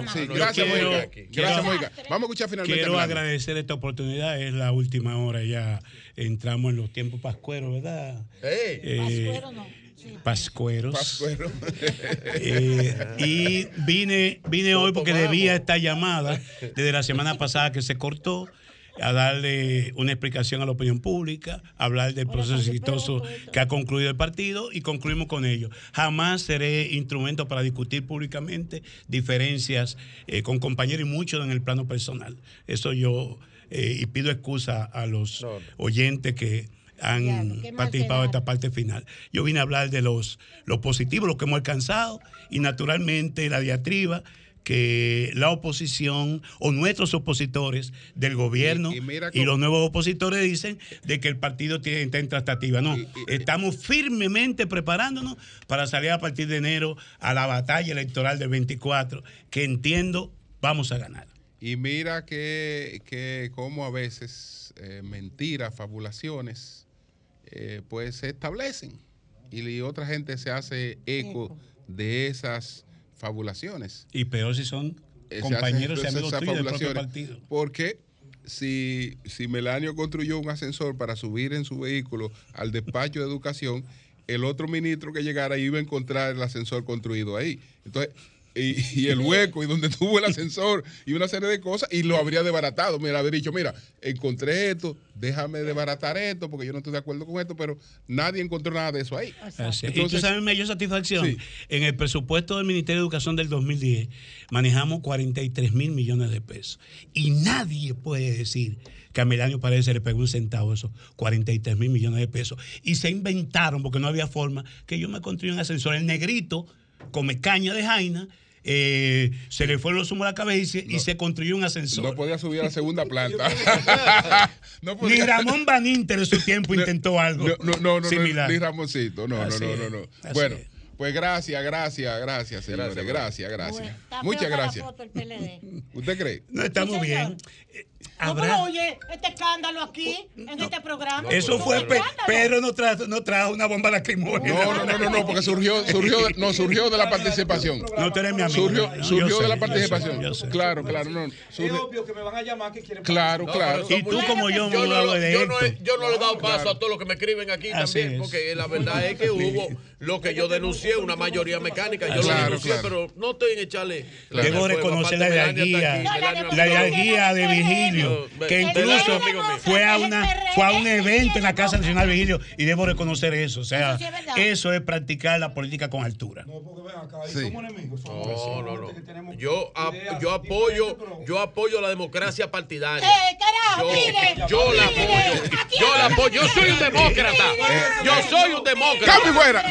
[SPEAKER 1] Sí,
[SPEAKER 33] yo
[SPEAKER 1] gracias, Mojica. Gracias, Mojica. Vamos a escuchar finalmente
[SPEAKER 33] Quiero
[SPEAKER 1] a
[SPEAKER 33] agradecer esta oportunidad, es la última hora, ya entramos en los tiempos pascueros, ¿verdad?
[SPEAKER 1] Ey.
[SPEAKER 33] Eh,
[SPEAKER 10] Pascuero no.
[SPEAKER 33] Pascueros.
[SPEAKER 1] Pascuero.
[SPEAKER 33] Eh, y vine, vine hoy porque debía esta llamada desde la semana pasada que se cortó a darle una explicación a la opinión pública, hablar del proceso exitoso que ha concluido el partido y concluimos con ello. Jamás seré instrumento para discutir públicamente diferencias eh, con compañeros y mucho en el plano personal. Eso yo, eh, y pido excusa a los oyentes que han participado de esta parte final. Yo vine a hablar de los, lo positivo, lo que hemos alcanzado y naturalmente la diatriba que la oposición o nuestros opositores del gobierno
[SPEAKER 1] Y-
[SPEAKER 33] y,
[SPEAKER 1] y mira
[SPEAKER 33] los nuevos opositores dicen de que el partido tiene, está en tratativa. No, estamos firmemente preparándonos para salir a partir de enero a la batalla electoral del 24, que entiendo vamos a ganar.
[SPEAKER 1] Y mira que, que como a veces eh, mentiras, fabulaciones, eh, pues se establecen y otra gente se hace eco de esas fabulaciones.
[SPEAKER 33] Y peor si son
[SPEAKER 1] Eh,
[SPEAKER 33] compañeros y amigos tuyos del propio partido.
[SPEAKER 1] Porque si, si Melanio construyó un ascensor para subir en su vehículo al despacho de educación, el otro ministro que llegara iba a encontrar el ascensor construido ahí. Entonces, y, y el hueco y donde tuvo el ascensor y una serie de cosas y lo habría desbaratado. Mira, habría dicho, mira, encontré esto, déjame desbaratar esto porque yo no estoy de acuerdo con esto, pero nadie encontró nada de eso ahí.
[SPEAKER 33] Así es. y tú sabes mi mayor satisfacción.
[SPEAKER 1] Sí.
[SPEAKER 33] En el presupuesto del Ministerio de Educación del 2010 manejamos 43 mil millones de pesos. Y nadie puede decir que a Melanio Paredes se le pegó un centavo esos 43 mil millones de pesos. Y se inventaron, porque no había forma, que yo me construí un ascensor. El negrito, come caña de jaina, eh, se le fueron los humos a la cabeza y, y se construyó un ascensor.
[SPEAKER 1] No podía subir a la segunda planta. No
[SPEAKER 33] Ni Ramón Van Inter en su tiempo intentó algo
[SPEAKER 1] No, no, no, no,
[SPEAKER 33] similar.
[SPEAKER 1] ni Ramoncito. No, no,
[SPEAKER 33] Así
[SPEAKER 1] no, no, no.
[SPEAKER 33] así
[SPEAKER 1] Bueno,
[SPEAKER 33] es.
[SPEAKER 1] pues gracias, gracias, gracias, señores.
[SPEAKER 16] Gracias,
[SPEAKER 1] Gracias, Muchas gracias.
[SPEAKER 10] foto el PLD.
[SPEAKER 1] ¿Usted cree?
[SPEAKER 33] No estamos
[SPEAKER 10] Sí,
[SPEAKER 33] bien. Eh,
[SPEAKER 10] ¿Cómo
[SPEAKER 33] Habrá-
[SPEAKER 10] lo oye este escándalo aquí, en este programa?
[SPEAKER 33] Eso
[SPEAKER 10] ¿Cómo
[SPEAKER 33] fue, Pe-? Pedro no trajo, no trajo una bomba lacrimógena.
[SPEAKER 1] No, no, no, no, no, porque surgió, surgió, de- no, surgió de la participación.
[SPEAKER 33] No, tú eres mi amigo.
[SPEAKER 1] Surgió,
[SPEAKER 33] ¿no?
[SPEAKER 1] Surgió
[SPEAKER 33] sé,
[SPEAKER 1] de la
[SPEAKER 33] yo
[SPEAKER 1] participación.
[SPEAKER 33] sé, yo sé.
[SPEAKER 1] Claro, claro, no.
[SPEAKER 36] Es obvio que me van a llamar que quieren
[SPEAKER 1] Claro, claro.
[SPEAKER 33] Y tú como yo,
[SPEAKER 16] yo,
[SPEAKER 33] me
[SPEAKER 16] no,
[SPEAKER 33] hablo de
[SPEAKER 16] yo, no he, yo no le he dado paso
[SPEAKER 1] Claro.
[SPEAKER 16] a todos los que me escriben aquí
[SPEAKER 33] Así
[SPEAKER 16] también,
[SPEAKER 33] es.
[SPEAKER 16] porque la verdad es que hubo lo que yo denuncié, una mayoría mecánica. Yo lo denuncié,
[SPEAKER 1] claro.
[SPEAKER 16] pero no estoy en echarle.
[SPEAKER 33] Debo reconocer la
[SPEAKER 16] me
[SPEAKER 33] la de Vigilio, que incluso fue a una fue a un evento en la Casa Nacional Vigilio y debo reconocer eso, o sea,
[SPEAKER 10] Eso es
[SPEAKER 33] practicar la política con altura.
[SPEAKER 1] Sí.
[SPEAKER 16] No, no, no. Yo, ap- yo apoyo, yo apoyo la democracia partidaria.
[SPEAKER 10] ¡Eh,
[SPEAKER 16] Yo, yo la apoyo. Yo la apoyo. Yo soy un demócrata. Yo soy un demócrata.
[SPEAKER 1] ¡Cambio y fuera!